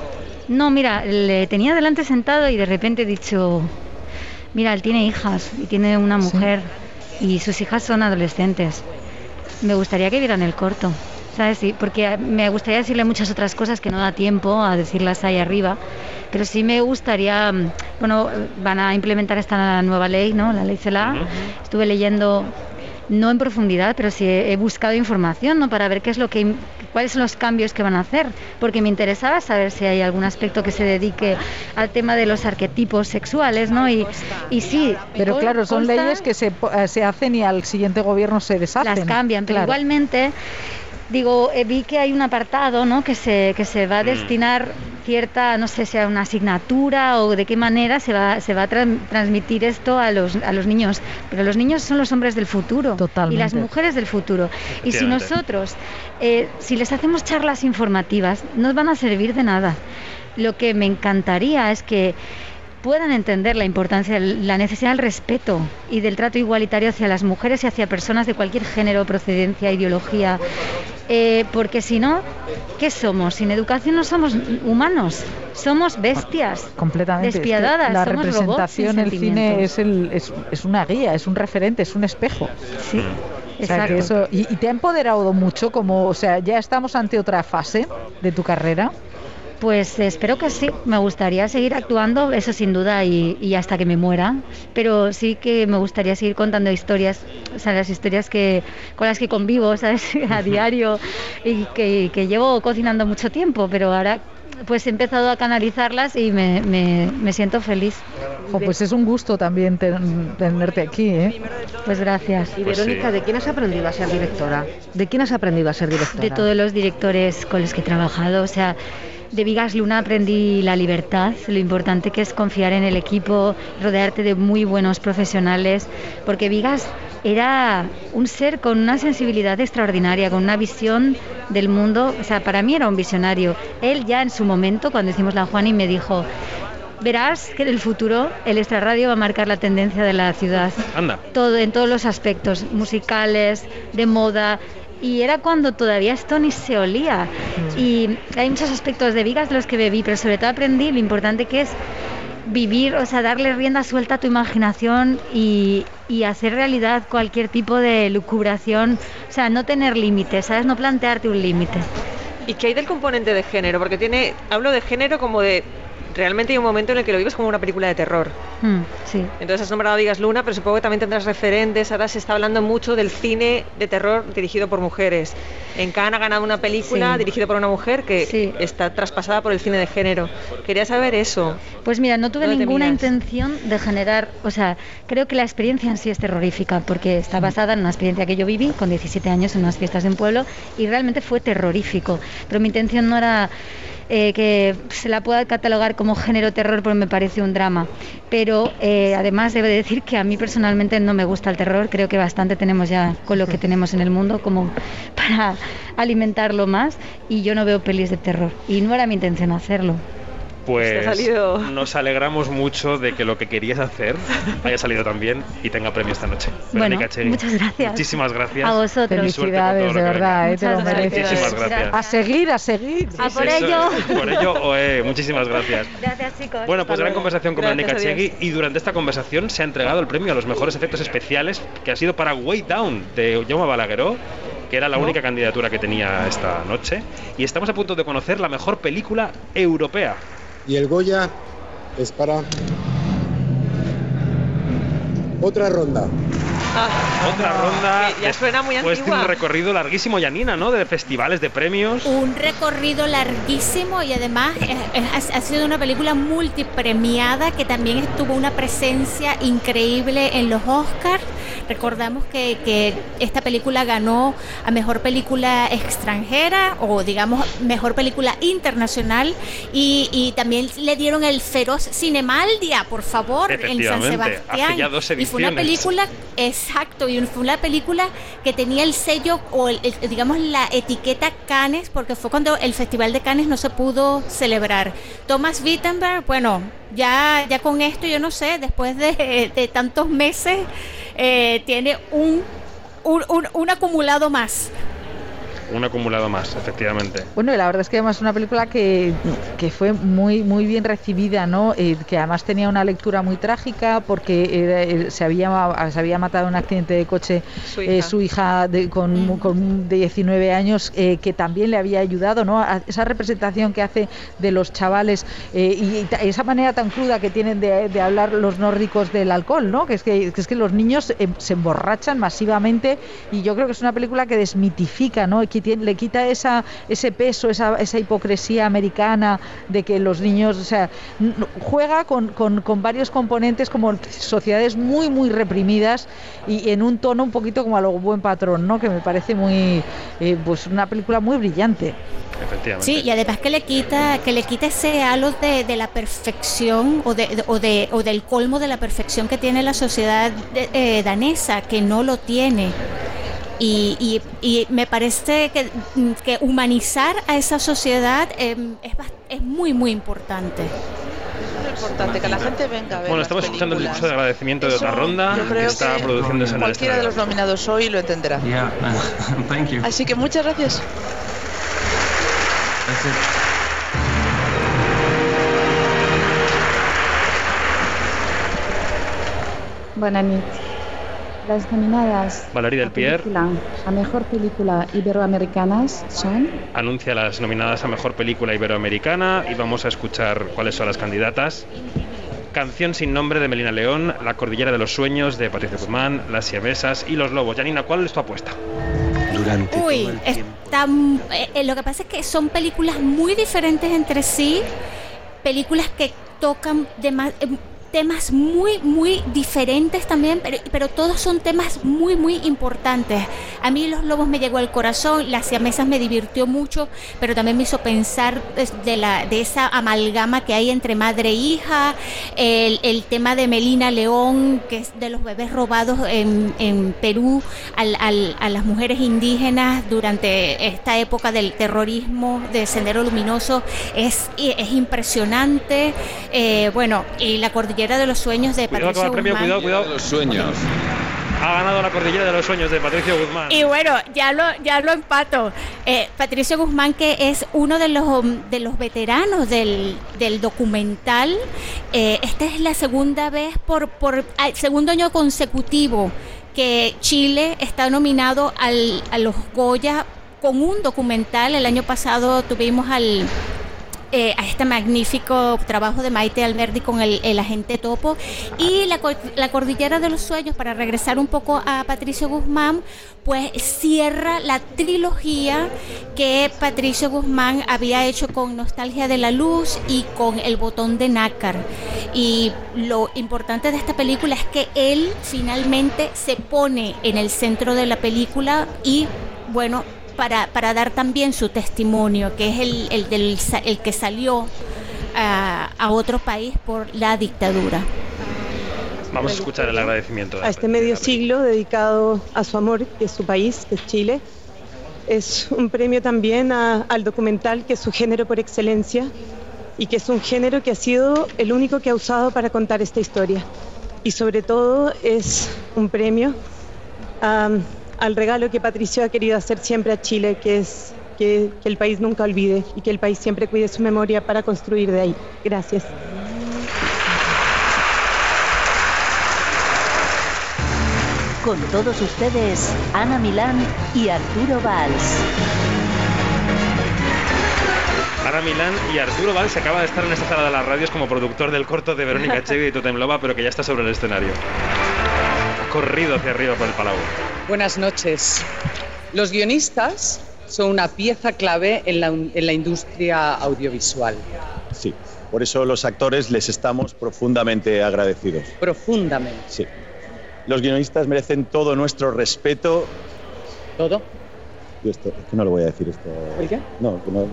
No, mira, le tenía delante sentado y de repente he dicho, mira, él tiene hijas y tiene una mujer y sus hijas son adolescentes. Me gustaría que vieran el corto, ¿sabes? Sí, porque me gustaría decirle muchas otras cosas que no da tiempo a decirlas ahí arriba, pero sí me gustaría, mm, bueno, van a implementar esta nueva ley, ¿no? La ley CELA. Estuve leyendo no en profundidad, pero sí he, he buscado información, ¿no? Para ver qué es lo que cuáles son los cambios que van a hacer, porque me interesaba saber si hay algún aspecto que se dedique al tema de los arquetipos sexuales, ¿no? Y, y sí, Pero claro, son leyes que se, po- eh, se hacen y al siguiente gobierno se deshacen. las cambian, pero Claro. igualmente digo, eh, vi que hay un apartado, ¿no? Que se que se va a Mm. destinar cierta, no sé, sea una asignatura o de qué manera se va se va a tran- transmitir esto a los a los niños, pero los niños son los hombres del futuro y las mujeres del futuro. Y si nosotros eh, si les hacemos charlas informativas, no van a servir de nada. Lo que me encantaría es que puedan entender la importancia, la necesidad del respeto y del trato igualitario hacia las mujeres y hacia personas de cualquier género, procedencia, ideología. Eh, porque si no, ¿qué somos? Sin educación no somos humanos, somos bestias. completamente. Es que Despiadadas, la somos robots sin representación, el cine es, el, es, es una guía, es un referente, es un espejo. Sí, O sea, que exacto. eso, y, y te ha empoderado mucho, como, o sea, ya estamos ante otra fase de tu carrera. Pues espero que sí. Me gustaría seguir actuando, eso sin duda, y, y hasta que me muera. Pero sí que me gustaría seguir contando historias, o sea, las historias que con las que convivo, ¿sabes? A diario y que, que llevo cocinando mucho tiempo, pero ahora pues he empezado a canalizarlas y me, me- me siento feliz. Pues es un gusto también ten- tenerte aquí, ¿eh? Pues gracias. Y Verónica, ¿de quién has aprendido a ser directora? ¿De quién has aprendido a ser directora? de todos los directores con los que he trabajado. O sea, de Vigas Luna aprendí la libertad, lo importante que es confiar en el equipo, rodearte de muy buenos profesionales, porque Vigas era un ser con una sensibilidad extraordinaria, con una visión del mundo. O sea, para mí era un visionario. Él ya en su momento, cuando hicimos la Juani, me dijo. Verás que en el futuro el extrarradio va a marcar la tendencia de la ciudad Anda. todo en todos los aspectos musicales de moda y era cuando todavía esto ni se olía. Y hay muchos aspectos de Vigas de los que bebí pero sobre todo aprendí lo importante que es vivir o sea darle rienda suelta a tu imaginación y, y hacer realidad cualquier tipo de lucubración. O sea no tener límites sabes no plantearte un límite. ¿Y qué hay del componente de género? Porque tiene, hablo de género como de, realmente hay un momento en el que lo vives como una película de terror. Mm, sí Entonces has nombrado a Vigas Luna, pero supongo que también tendrás referentes. Ahora se está hablando mucho del cine de terror dirigido por mujeres. En Cannes ha ganado una película Sí. dirigida por una mujer que está traspasada por el cine de género. Quería saber eso. Pues mira, no tuve ¿Dónde te ninguna intención de generar, o sea, creo que la experiencia en sí es terrorífica porque está basada en una experiencia que yo viví con 17 años en unas fiestas de un pueblo y realmente fue terrorífico. Pero mi intención no era eh, que se la pueda catalogar como género terror porque me parece un drama. Pero eh, además debo decir que a mí personalmente no me gusta el terror, creo que bastante tenemos ya con lo que tenemos en el mundo como para alimentarlo más y yo no veo pelis de terror y no era mi intención hacerlo. Pues Te ha salido- nos alegramos mucho de que lo que querías hacer haya salido tan bien y tenga premio esta noche. Bueno, muchas gracias. Muchísimas gracias. A vosotros. Felicidades, de verdad. ¿eh? te lo Muchas mereces. Muchísimas gracias. A seguir, a seguir. A por Eso ello. por ello, oe, muchísimas gracias. Gracias, chicos. Bueno, pues Hasta gran luego. conversación con Verónica. Chegui y durante esta conversación se ha entregado el premio a los mejores efectos especiales que ha sido para Way Down de Jaume Balagueró que era la única candidatura que tenía esta noche y estamos a punto de conocer la mejor película europea. Y el Goya es para otra ronda. Otra ronda ya suena muy después de antigua. un recorrido larguísimo, Yanina, ¿no? De festivales de premios. Un recorrido larguísimo y además ha, sido una película multipremiada que también tuvo una presencia increíble en los Oscars. Recordamos que, que esta película ganó a mejor película extranjera o digamos mejor película internacional y, y también le dieron el feroz Cinemaldia, por favor, en San Sebastián. hace ya dos y fue una película Exacto, y fue una película que tenía el sello o el- digamos la etiqueta Cannes, porque fue cuando el Festival de Cannes no se pudo celebrar. Thomas Wittenberg, bueno, ya, ya con esto yo no sé, después de, tantos meses, eh, tiene un- un acumulado más. Un acumulado más, efectivamente. Bueno, y la verdad es que además es una película que, que fue muy muy bien recibida, ¿no? Eh, que además tenía una lectura muy trágica porque era- eh, se, había, se había matado en un accidente de coche Su eh, hija. su hija de, con, con de 19 años eh, que también le había ayudado, ¿no? A esa representación que hace de los chavales eh, y, esa manera tan cruda que tienen de, de hablar los nórdicos del alcohol, ¿no? Que es que, que es que los niños eh, se emborrachan masivamente y yo creo que es una película que desmitifica, ¿no? Que le quita esa, ese peso, esa, esa hipocresía americana de que los niños, o sea, n- juega con, con- con varios componentes como sociedades muy, muy reprimidas y en un tono un poquito como a lo buen patrón, ¿no? Que me parece muy, eh, pues una película muy brillante. Efectivamente. Sí, y además que le quita, que le quita ese halo de, de la perfección o, de, de- o, de, o del colmo de la perfección que tiene la sociedad de- eh, danesa, que no lo tiene. Y, y- y me parece que, que humanizar a esa sociedad eh, es, es muy, muy importante. Es importante que la gente venga a ver Bueno, las estamos escuchando el discurso de agradecimiento de otra Eso ronda que está que produciéndose en el Cualquiera de los nominados hoy lo entenderá. Yeah, thank you. Así que muchas gracias. That's it. Bona nit. Las nominadas Valerie del Pier película- a mejor película iberoamericanas son anuncia las nominadas a Mejor Película Iberoamericana y vamos a escuchar cuáles son las candidatas. Canción sin nombre de Melina León, La Cordillera de los Sueños de Patricia Guzmán, Las Siamesas y Los Lobos. Janina, ¿cuál es tu apuesta? Durante Uy, está, eh, eh, lo que pasa es que son películas muy diferentes entre sí, películas que tocan dema- eh, temas muy, muy diferentes también, pero, pero todos son temas muy, muy importantes. A mí Los Lobos me llegó al corazón, Las Siamesas me divirtió mucho, pero también me hizo pensar pues, de, la, de esa amalgama que hay entre madre e hija, el, tema de Melina León, que es de los bebés robados en, en Perú al- al- a las mujeres indígenas durante esta época del terrorismo de Sendero Luminoso, es, es impresionante. Eh, bueno, y la Cordillera de los Sueños de Cuidado con Patricio el premio, Guzmán. cuidado, cuidado. Los sueños. Ha ganado la Cordillera de los Sueños de Patricio Guzmán. Y bueno, ya lo, ya lo empato. Eh, Patricio Guzmán, que es uno de los, de los veteranos del, del documental, eh, esta es la segunda vez, por, por ah, segundo año consecutivo, que Chile está nominado al, a los Goya con un documental. El año pasado tuvimos al eh, a este magnífico trabajo de Maite Alberdi con el, agente topo. Y la, la cordillera de los sueños para regresar un poco a Patricio Guzmán pues cierra la trilogía que Patricio Guzmán había hecho con Nostalgia de la Luz y con El Botón de Nácar. Y lo importante de esta película es que él finalmente se pone en el centro de la película y bueno para, para dar también su testimonio, que es el, el, del el que salió a, a otro país por la dictadura. Vamos a escuchar el agradecimiento. a este medio siglo dedicado a su amor, que es su país, que es Chile. Es un premio también a- al documental, que es su género por excelencia y que es un género que ha sido el único que ha usado para contar esta historia. Y sobre todo es un premio am, al regalo que Patricio ha querido hacer siempre a Chile, que es que, que el país nunca olvide y que el país siempre cuide su memoria para construir de ahí. Gracias. Con todos ustedes, Ana Milán y Arturo Valls. Ana Milán y Arturo Valls acaba de estar en esta sala de las radios como productor del corto de Verónica Echevi y Totem Loba, pero que ya está sobre el escenario. Ha corrido hacia arriba por el palau. Buenas noches. Los guionistas son una pieza clave en la, en la industria audiovisual. Sí, por eso los actores les estamos profundamente agradecidos. Profundamente. Sí. Los guionistas merecen todo nuestro respeto. ¿Todo? Y esto, es que no lo voy a decir esto. ¿El qué? No, que, no-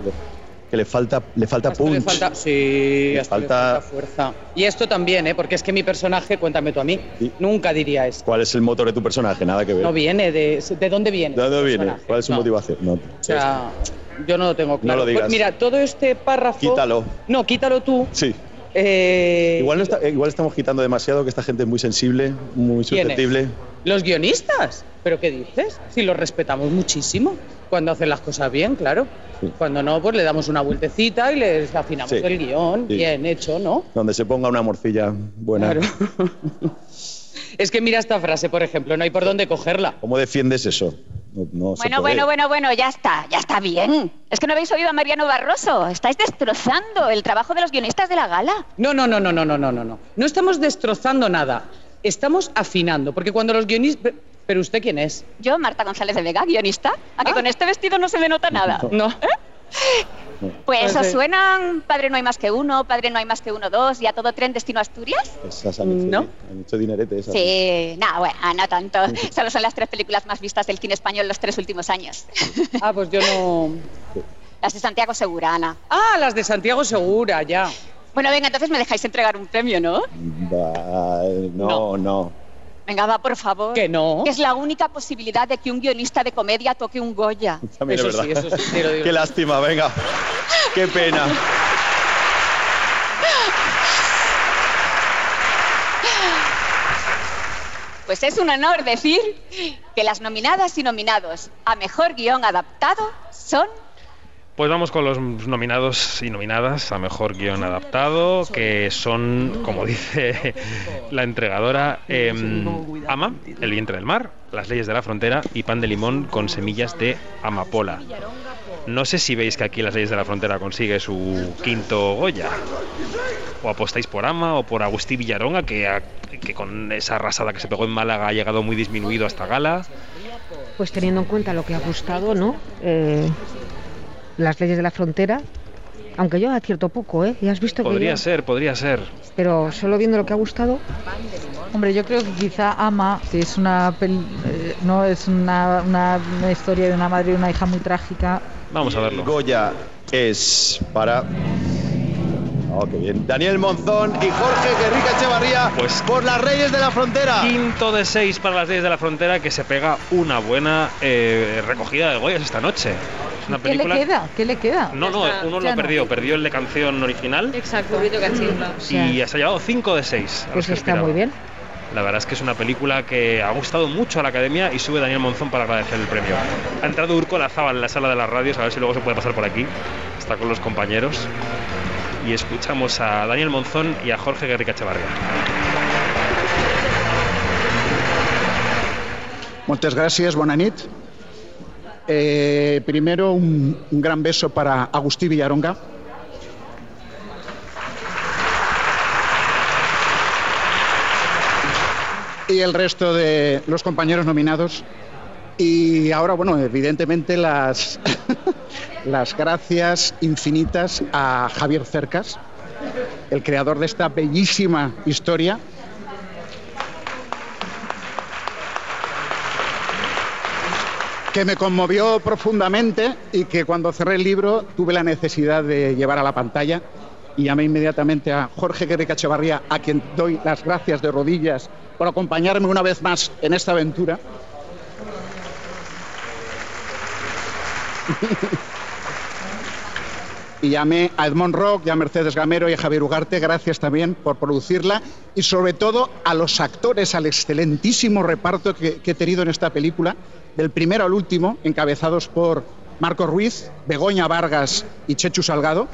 que le falta, le falta punch. le falta, sí, Le falta- fuerza. Y esto también, ¿eh? porque es que mi personaje, cuéntame tú a mí, nunca diría esto. ¿Cuál es el motor de tu personaje? Nada que ver. No viene de... ¿De dónde viene? ¿De dónde viene? personaje? ¿Cuál es su No. motivación? No. O sea, yo no lo tengo claro. lo digas. Pues mira, todo este párrafo... Quítalo. No, quítalo tú. Sí. Eh, Igual, no está- eh, igual estamos quitando demasiado, que esta gente es muy sensible, muy susceptible. ¿Los guionistas? ¿Pero qué dices? Si los respetamos muchísimo. Cuando hacen las cosas bien, claro. Cuando no, pues le damos una vueltecita y les afinamos el guion, bien hecho, ¿no? Donde se ponga una morcilla buena. Claro. es que mira esta frase, por ejemplo, no hay por dónde cogerla. ¿Cómo defiendes eso? Bueno, bueno, bueno, bueno, ya está, ya está bien. Es que no habéis oído a Mariano Barroso. Estáis destrozando el trabajo de los guionistas de la gala. No, no, no, no, no, no, no, no. No estamos destrozando nada. Estamos afinando, porque cuando los guionistas ¿Pero usted quién es? Yo, Marta González de Vega, guionista. ¿A que con este vestido no se me nota nada? No. Pues Pues, os eh. suenan Padre no hay más que uno, Padre no hay más que uno dos y a todo tren destino Asturias. Esas han hecho, ¿No? han hecho dinerete esas. Sí, nada, bueno, no tanto. Solo son las tres películas más vistas del cine español los tres últimos años. Ah, pues yo no... Las de Santiago Segura, Ana. Ah, las de Santiago Segura, ya. Bueno, venga, entonces me dejáis entregar un premio, ¿no? Va, no, no. Venga, va, por favor. Que no. Es la única posibilidad de que un guionista de comedia toque un Goya. También Eso es sí, verdad. eso sí, lo digo. Qué lástima, venga. Qué pena. Pues es un honor decir que las nominadas y nominados a mejor guion adaptado son Pues vamos con los nominados y nominadas a mejor guion adaptado, que son, como dice la entregadora, em, Ama, El vientre del mar, Las leyes de la frontera y Pan de limón con semillas de amapola. No sé si veis que aquí Las leyes de la frontera consigue su quinto Goya. O apostáis por Ama o por Agustí Villaronga, que, con esa arrasada que se pegó en Málaga ha llegado muy disminuido hasta gala. Pues teniendo en cuenta lo que ha gustado, ¿no? Eh, las leyes de la frontera. Aunque yo acierto poco, ¿eh? Ya has visto que Podría yo- ser, podría ser. Pero solo viendo lo que ha gustado, Hombre, yo creo que quizá Ama, que es una pel- eh, no es una, una- una historia de una madre y una hija muy trágica. Vamos a verlo. Goya es para. Oh, qué bien. Daniel Monzón y Jorge Guerrica Echevarría Pues por las Reyes de la Frontera. Quinto de seis para las leyes de la frontera que se pega una buena eh, recogida de Goyas esta noche. Es una ¿Qué le queda? ¿Qué le queda? No, no, uno lo Ya no. perdido. Perdió el de canción original Exacto. y se ha llevado 5 de 6. pues está muy bien. La verdad es que es una película que ha gustado mucho a la academia y sube Daniel Monzón para agradecer el premio. Ha entrado Urco Lazábal en la sala de las radios, a ver si luego se puede pasar por aquí. Está con los compañeros. Y escuchamos a Daniel Monzón y a Jorge Guerrica Echevarría. Moltes gràcies, bona nit. Eh, primero, un, gran beso para Agustí Villaronga. Y el resto de los compañeros nominados. Y ahora, bueno, evidentemente las, las gracias infinitas a Javier Cercas, el creador de esta bellísima historia, que me conmovió profundamente y que cuando cerré el libro tuve la necesidad de llevar a la pantalla y llamé inmediatamente a Jorge Guerrica Echevarría, a quien doy las gracias de rodillas por acompañarme una vez más en esta aventura. y llamé a Edmond Rock y a Mercedes Gamero y a Javier Ugarte, gracias también por producirla y sobre todo a los actores, al excelentísimo reparto que, que he tenido en esta película, del primero al último, encabezados por Marco Ruiz, Begoña Vargas y Chechu Salgado,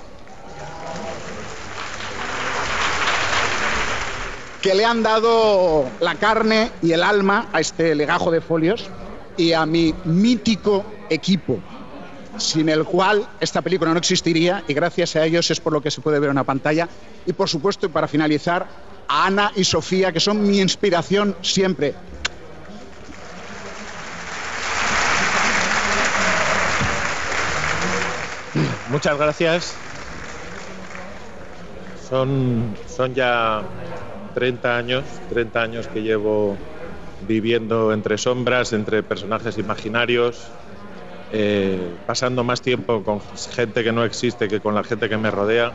que le han dado la carne y el alma a este legajo de folios y a mi mítico equipo, sin el cual esta película no existiría y gracias a ellos es por lo que se puede ver en la pantalla. Y por supuesto, y para finalizar, a Ana y Sofía, que son mi inspiración siempre. Muchas gracias. Son, son ya 30 años, 30 años que llevo viviendo entre sombras, entre personajes imaginarios, eh, pasando más tiempo con gente que no existe que con la gente que me rodea.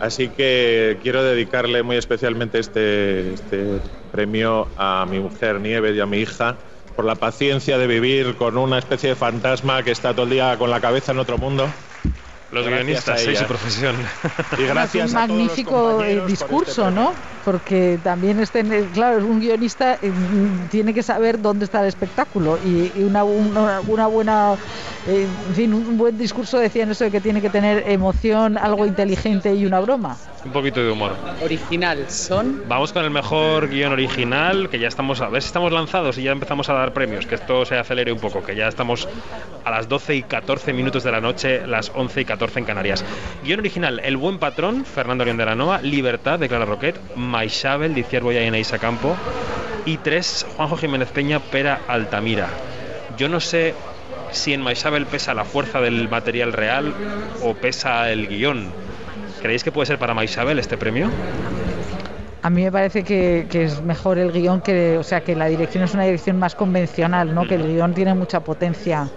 Así que quiero dedicarle muy especialmente este, este premio a mi mujer Nieves y a mi hija por la paciencia de vivir con una especie de fantasma que está todo el día con la cabeza en otro mundo. Los Gracias guionistas, a sois su profesión. Y gracias un a todos los magnífico eh, por discurso, este ¿no? Porque también este, claro, un guionista eh, tiene que saber dónde está el espectáculo y, y una, una, una buena, eh, en fin, un buen discurso decían eso de que tiene que tener emoción, algo inteligente y una broma. Un poquito de humor. Original son. Vamos con el mejor guion original, que ya estamos, a ver si estamos lanzados y ya empezamos a dar premios, que esto se acelere un poco, que ya estamos a las 12 y 14 minutos de la noche, las 11 y 14 en Canarias. Guión original, El buen patrón, Fernando León de la Noa, Libertad, de Clara Roquet, Maixabel, Boya y Eneisa Campo, y tres, Juanjo Jiménez Peña, Pera Altamira. Yo no sé si en Maixabel pesa la fuerza del material real o pesa el guion. ¿Creéis que puede ser para Maixabel este premio? A mí me parece que, que es mejor el guion que, o sea, que la dirección es una dirección más convencional, ¿no? Que el guion tiene mucha potencia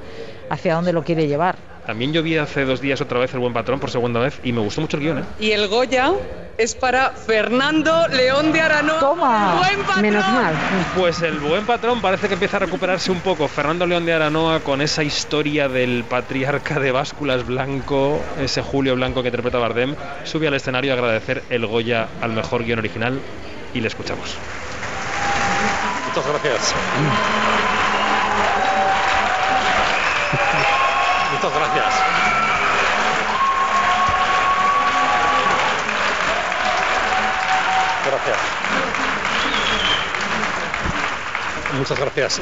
hacia dónde lo quiere llevar. También yo vi hace dos días otra vez El Buen Patrón por segunda vez y me gustó mucho el guion, ¿eh? Y el Goya es para Fernando León de Aranoa. ¡Toma! ¡Buen patrón! Menos mal. Pues el buen patrón parece que empieza a recuperarse un poco. Fernando León de Aranoa con esa historia del patriarca de básculas blanco, ese Julio Blanco que interpreta Bardem, sube al escenario a agradecer el Goya al mejor guion original y le escuchamos. Muchas gracias. Muchas gracias. Gracias. Muchas gracias.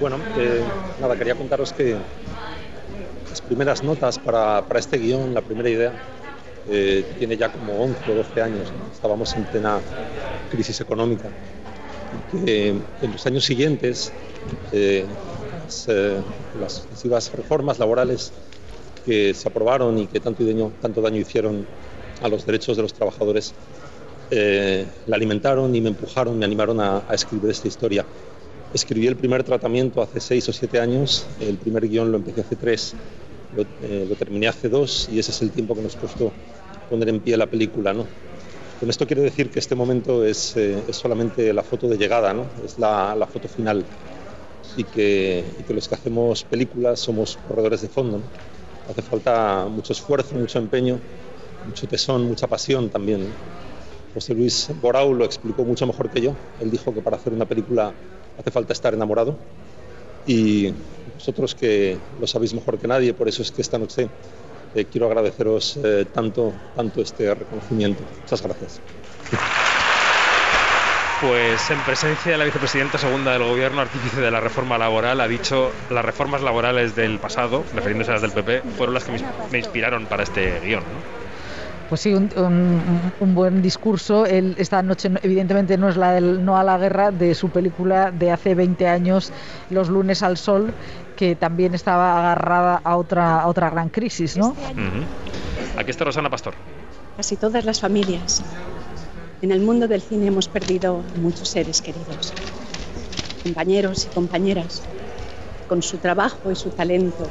Bueno, eh, nada, quería contaros que las primeras notas para, este guion, la primera idea, eh, tiene ya como 11 o 12 años. Estábamos en plena crisis económica. En los años siguientes eh, las, eh, las sucesivas reformas laborales que se aprobaron y que tanto daño, tanto daño hicieron a los derechos de los trabajadores, eh, la alimentaron y me empujaron, me animaron a, a escribir esta historia. Escribí el primer tratamiento hace seis o siete años, el primer guion lo empecé hace tres, lo, eh, lo terminé hace dos y ese es el tiempo que nos costó poner en pie la película. ¿no? Con esto quiero decir que este momento es, eh, es solamente la foto de llegada, ¿no? es la, la foto final y que, y que los que hacemos películas somos corredores de fondo. ¿no? Hace falta mucho esfuerzo, mucho empeño, mucho tesón, mucha pasión también. ¿no? José Luis Borau lo explicó mucho mejor que yo. Él dijo que para hacer una película hace falta estar enamorado y vosotros que lo sabéis mejor que nadie, por eso es que esta noche eh, quiero agradeceros eh, tanto, tanto este reconocimiento. Muchas gracias. Pues en presencia de la vicepresidenta segunda del gobierno, artífice de la reforma laboral, ha dicho las reformas laborales del pasado, refiriéndose a las del PP, fueron las que me, inspiraron para este guion. ¿no? Pues sí, un, un- un buen discurso. Él, esta noche, no- evidentemente, no es la del No a la Guerra de su película de hace 20 años, Los lunes al sol, que también estaba agarrada a otra, a otra gran crisis, ¿no? Aquí está Rosana Pastor. Casi todas las familias en el mundo del cine hemos perdido muchos seres queridos, compañeros y compañeras, con su trabajo y su talento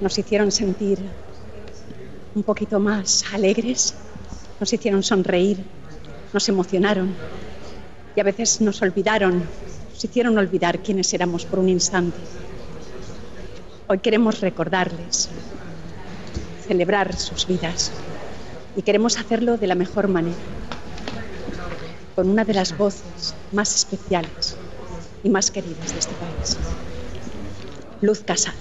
nos hicieron sentir un poquito más alegres, nos hicieron sonreír, nos emocionaron y a veces nos olvidaron, nos hicieron olvidar quiénes éramos por un instante. Hoy queremos recordarles, celebrar sus vidas y queremos hacerlo de la mejor manera, con una de las voces más especiales y más queridas de este país, Luz Casal.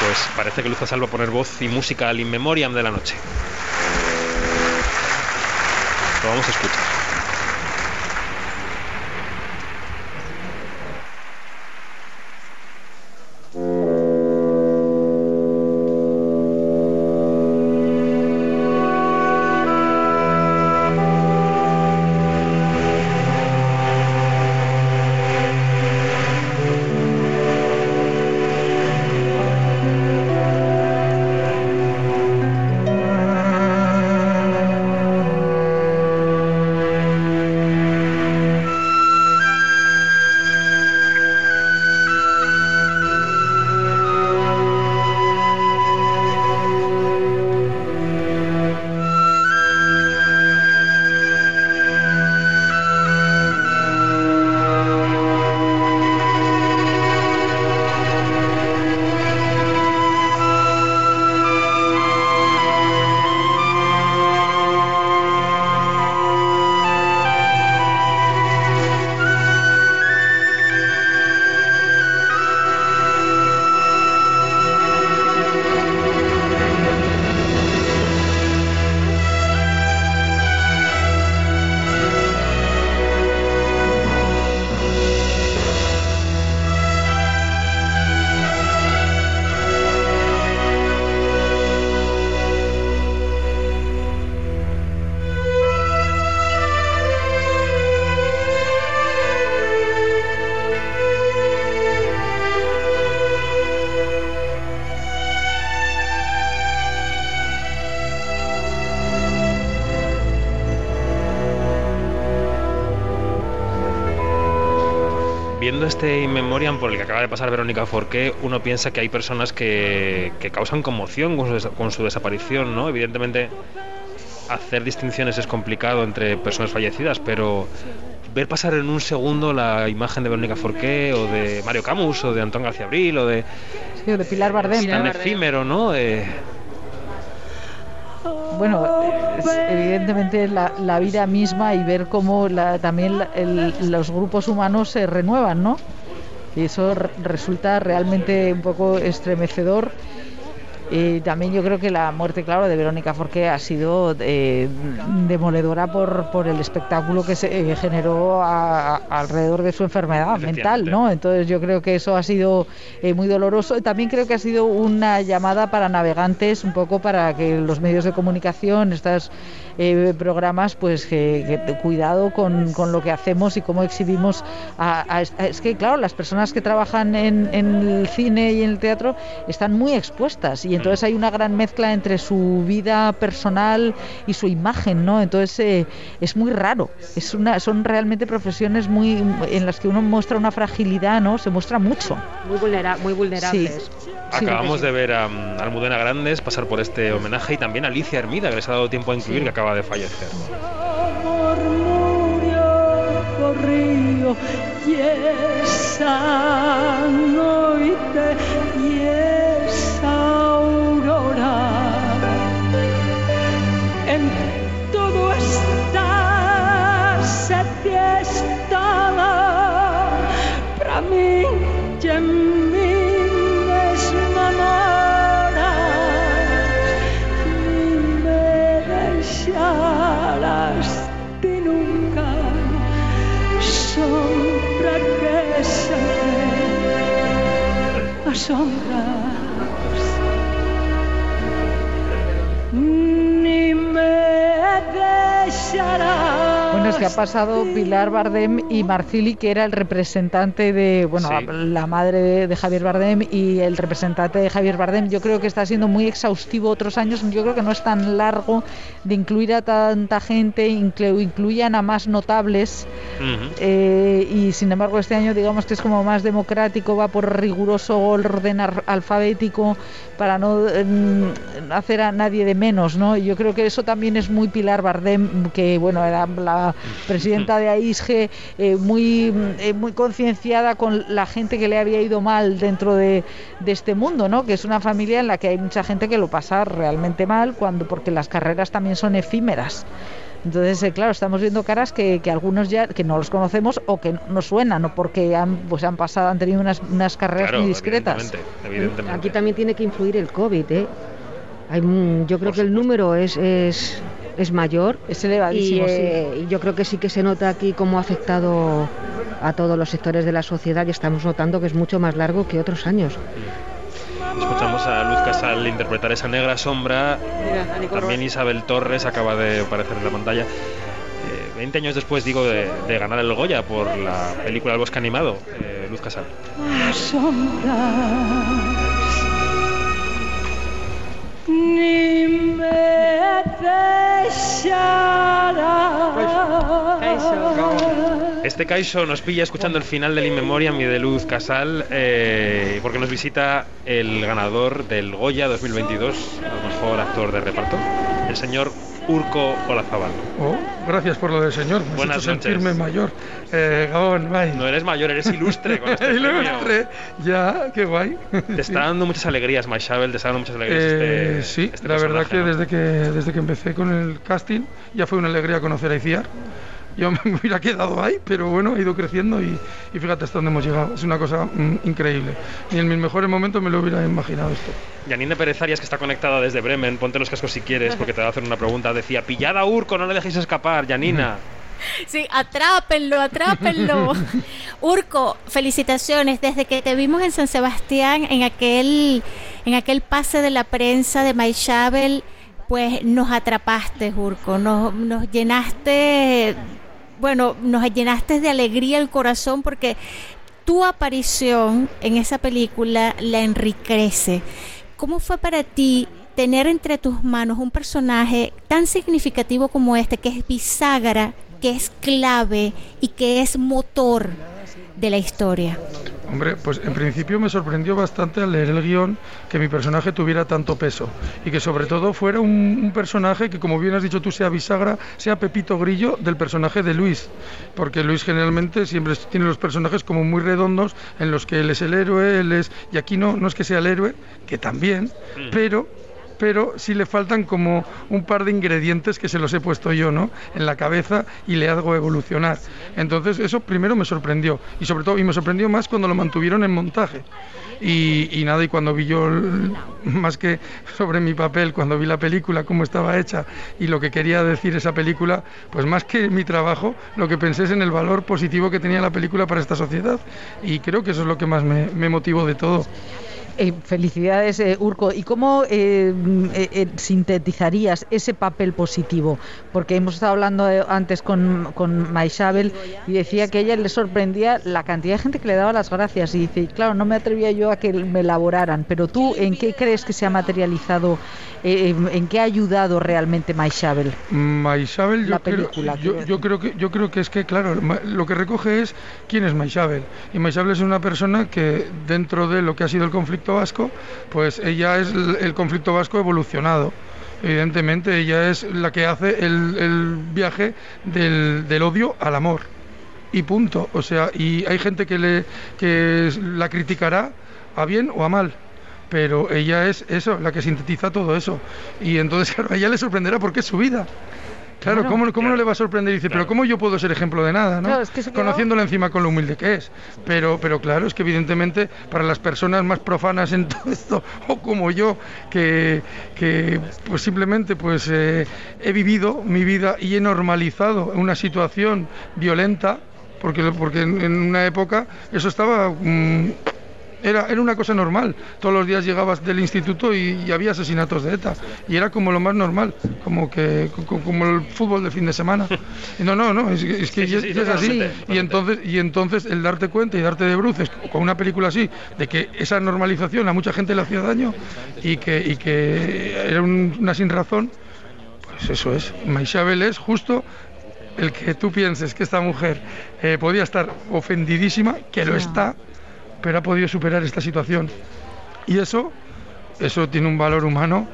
Pues parece que Luz Casal va a poner voz y música al In Memoriam de la noche. Lo vamos a escuchar. Este In Memoriam por el que acaba de pasar Verónica Forqué, uno piensa que hay personas que, que causan conmoción con su, con su desaparición, ¿no? Evidentemente, hacer distinciones es complicado entre personas fallecidas, pero ver pasar en un segundo la imagen de Verónica Forqué o de Mario Camus o de Antón García Abril o de Sí, de Pilar Bardem. tan efímero, ¿no? Eh, Bueno, evidentemente la, la vida misma y ver cómo la- también los grupos humanos se renuevan, ¿no? Y eso re- resulta realmente un poco estremecedor Eh, también yo creo que la muerte, claro, de Verónica Forqué ha sido eh, demoledora por, por el espectáculo que se eh, generó a- a- alrededor de su enfermedad mental, ¿no? Entonces yo creo que eso ha sido eh, muy doloroso. También creo que ha sido una llamada para navegantes, un poco para que los medios de comunicación, estos eh, programas, pues que, que cuidado con, con lo que hacemos y cómo exhibimos. A, a- a- es que, claro, las personas que trabajan en, en el cine y en el teatro están muy expuestas y entonces hay una gran mezcla entre su vida personal y su imagen, ¿no? Entonces eh, es muy raro. Es una, son realmente profesiones muy en las que uno muestra una fragilidad, ¿no? Se muestra mucho. Muy, vulnera- muy vulnerables. Acabamos de ver a um, Almudena Grandes pasar por este homenaje y también a Alicia Hermida, que les ha dado tiempo a incluir, que acaba de fallecer. Ve que ha pasado Pilar Bardem y Marcili, que era el representante de, bueno, Sí. la madre de, de Javier Bardem y el representante de Javier Bardem. Yo creo que está siendo muy exhaustivo otros años. Yo creo que no es tan largo de incluir a tanta gente, inclu- incluyan a más notables. Eh, y sin embargo este año digamos que es como más democrático, va por riguroso orden ar- alfabético para no mm, hacer a nadie de menos, ¿no? Y yo creo que eso también es muy Pilar Bardem, que bueno, era la presidenta de AISGE, eh, muy, eh, muy concienciada con la gente que le había ido mal dentro de, de este mundo, ¿no? Que es una familia en la que hay mucha gente que lo pasa realmente mal cuando porque las carreras también son efímeras. Entonces, eh, claro, estamos viendo caras que, que algunos ya que no los conocemos o que no suenan, o porque han, pues han pasado, han tenido unas, unas carreras Claro, muy discretas. evidentemente, evidentemente. Aquí también tiene que influir el COVID, ¿eh? Hay, yo creo que el número es, es, es mayor. Es elevadísimo, y, eh, y yo creo que sí que se nota aquí cómo ha afectado a todos los sectores de la sociedad y estamos notando que es mucho más largo que otros años. Escuchamos a Luz Casal interpretar esa negra sombra. Mira, También. Isabel Torres acaba de aparecer en la pantalla. Eh, 20 años después, digo, de, de ganar el Goya por la película El bosque animado, eh, Luz Casal. Este Caixo nos pilla escuchando el final del In Memoriam y de Luz Casal, eh, porque nos visita el ganador del Goya 2022, el mejor actor de reparto, el señor Urco Olazábal. Oh, gracias por lo del señor. Me Buenas noches. sentirme mayor. Eh, Gabón, bye. No eres mayor, eres ilustre con este Ilustre. Ya, qué guay. Te está dando muchas alegrías, Maishabel, te está dando muchas alegrías Eh, este, sí, este la verdad que ¿no? desde que desde que empecé con el casting ya fue una alegría conocer a Iciar. Yo me hubiera quedado ahí, pero bueno, ha ido creciendo y, y fíjate hasta dónde hemos llegado. Es una cosa mm, increíble. Ni en mis mejores momentos me lo hubiera imaginado esto. Janine Pérez Arias, que está conectada desde Bremen, ponte los cascos si quieres, porque te va a hacer una pregunta. Decía, pillada a Urco, no le dejéis escapar, Janina. Sí, atrápenlo, atrápenlo. Urco, felicitaciones. Desde que te vimos en San Sebastián, en aquel, en aquel pase de la prensa de Maishabel, pues nos atrapaste, Urco. Nos, nos llenaste, bueno, nos llenaste de alegría el corazón porque tu aparición en esa película la enriquece. ¿Cómo fue para ti tener entre tus manos un personaje tan significativo como este, que es bisagra, que es clave y que es motor de la historia? Hombre, pues en principio me sorprendió bastante al leer el guion que mi personaje tuviera tanto peso y que sobre todo fuera un, un personaje que, como bien has dicho tú, sea bisagra, sea Pepito Grillo del personaje de Luis, porque Luis generalmente siempre tiene los personajes como muy redondos en los que él es el héroe, él es... Y aquí no, no es que sea el héroe, que también, pero pero sí le faltan como un par de ingredientes que se los he puesto yo, ¿no? En la cabeza y le hago evolucionar. Entonces eso primero me sorprendió y sobre todo y me sorprendió más cuando lo mantuvieron en montaje. Y, nada, y cuando vi yo, más que sobre mi papel, cuando vi la película, cómo estaba hecha y lo que quería decir esa película, pues más que mi trabajo, lo que pensé es en el valor positivo que tenía la película para esta sociedad. Y creo que eso es lo que más me, me motivó de todo. Eh, felicidades, eh, Urco. ¿Y cómo eh, mm, sintetizarías ese papel positivo? Porque hemos estado hablando antes con, con Maisabel y decía que a ella le sorprendía la cantidad de gente que le daba las gracias. Y dice, claro, no me atrevía yo a que me elaboraran. Pero tú, ¿en qué crees que se ha materializado? ¿En qué ha ayudado realmente Maisabel? Maisabel, yo, creo, yo, yo creo que yo creo que es que claro, lo que recoge es quién es Maisabel. Y Maisabel es una persona que dentro de lo que ha sido el conflicto vasco, pues ella es el, conflicto vasco evolucionado. Evidentemente, ella es la que hace el, el viaje del, del odio al amor. Y punto. O sea, y hay gente que le que la criticará a bien o a mal pero ella es eso, la que sintetiza todo eso. Y entonces, a ella le sorprenderá porque es su vida. Claro, Claro. ¿cómo, cómo no le va a sorprender? Dice, pero ¿cómo yo puedo ser ejemplo de nada? ¿no? Claro, es que se quedó- Conociéndola encima con lo humilde que es. Pero, pero claro, es que evidentemente para las personas más profanas en todo esto, o como yo, que, que pues simplemente pues eh, he vivido mi vida y he normalizado una situación violenta, porque, porque en, en una época eso estaba... mm, era, era una cosa normal. Todos los días llegabas del instituto y, y había asesinatos de ETA. Y era como lo más normal, como que co- como el fútbol de fin de semana. Y no, no, no, es, que- es que Sí, ya- sí, sí, ya es así. Y entonces, y entonces el darte cuenta y darte de bruces con una película así, de que esa normalización a mucha gente le hacía daño y que, y que era un- una sin razón, pues eso es. Maisabel es justo el que tú pienses que esta mujer eh, podía estar ofendidísima, que lo está, pero ha podido superar esta situación. Y eso, eso tiene un valor humano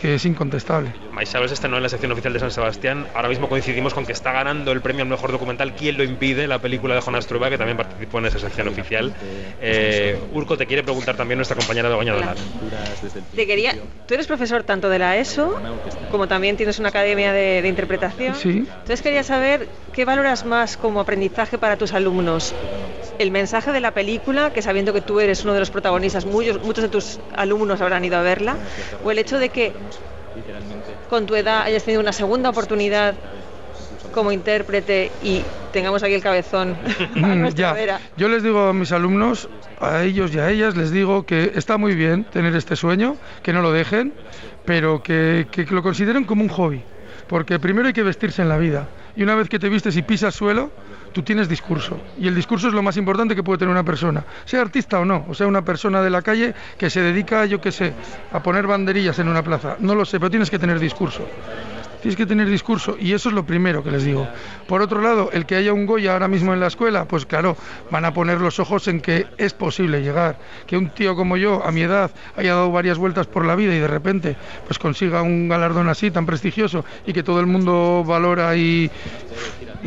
que es incontestable. Maisabel se estrenó en la sección oficial de San Sebastián. Ahora mismo coincidimos con que está ganando el premio al mejor documental. ¿Quién lo impide? La película de Jonas Trueba, que también participó en esa sección oficial. Eh, Urco te quiere preguntar también nuestra compañera de Doña Donar. Te quería, tú eres profesor tanto de la ESO como también tienes una academia de, de interpretación. Sí. Entonces quería saber qué valoras más como aprendizaje para tus alumnos. El mensaje de la película, que sabiendo que tú eres uno de los protagonistas, muchos, muchos de tus alumnos habrán ido a verla, o el hecho de que con tu edad hayas tenido una segunda oportunidad como intérprete y tengamos aquí el cabezón a Mm, ya. vera. Yo les digo a mis alumnos, a ellos y a ellas, les digo que está muy bien tener este sueño, que no lo dejen, pero que, que lo consideren como un hobby. Porque primero hay que vestirse en la vida. Y una vez que te vistes y pisas suelo, tú tienes discurso. Y el discurso es lo más importante que puede tener una persona, sea artista o no, o sea una persona de la calle que se dedica, yo qué sé, a poner banderillas en una plaza. No lo sé, pero tienes que tener discurso. Tienes que tener discurso y eso es lo primero que les digo. Por otro lado, el que haya un Goya ahora mismo en la escuela, pues claro, van a poner los ojos en que es posible llegar. Que un tío como yo, a mi edad, haya dado varias vueltas por la vida y de repente pues consiga un galardón así tan prestigioso y que todo el mundo valora y,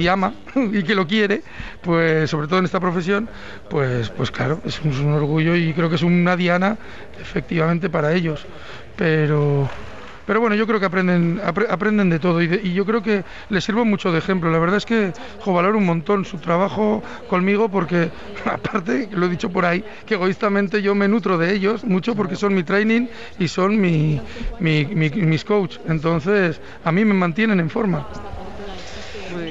ama y que lo quiere, pues sobre todo en esta profesión, pues, pues claro, es un orgullo y creo que es una diana efectivamente para ellos. Pero pero bueno, yo creo que aprenden, apre- aprenden de todo y, yo creo que les sirvo mucho de ejemplo. La verdad es que jo, un montón su trabajo conmigo porque, aparte, lo he dicho por ahí, que egoístamente yo me nutro de ellos mucho porque son mi training y son mi, mi- mi- mis coach. Entonces, a mí me mantienen en forma.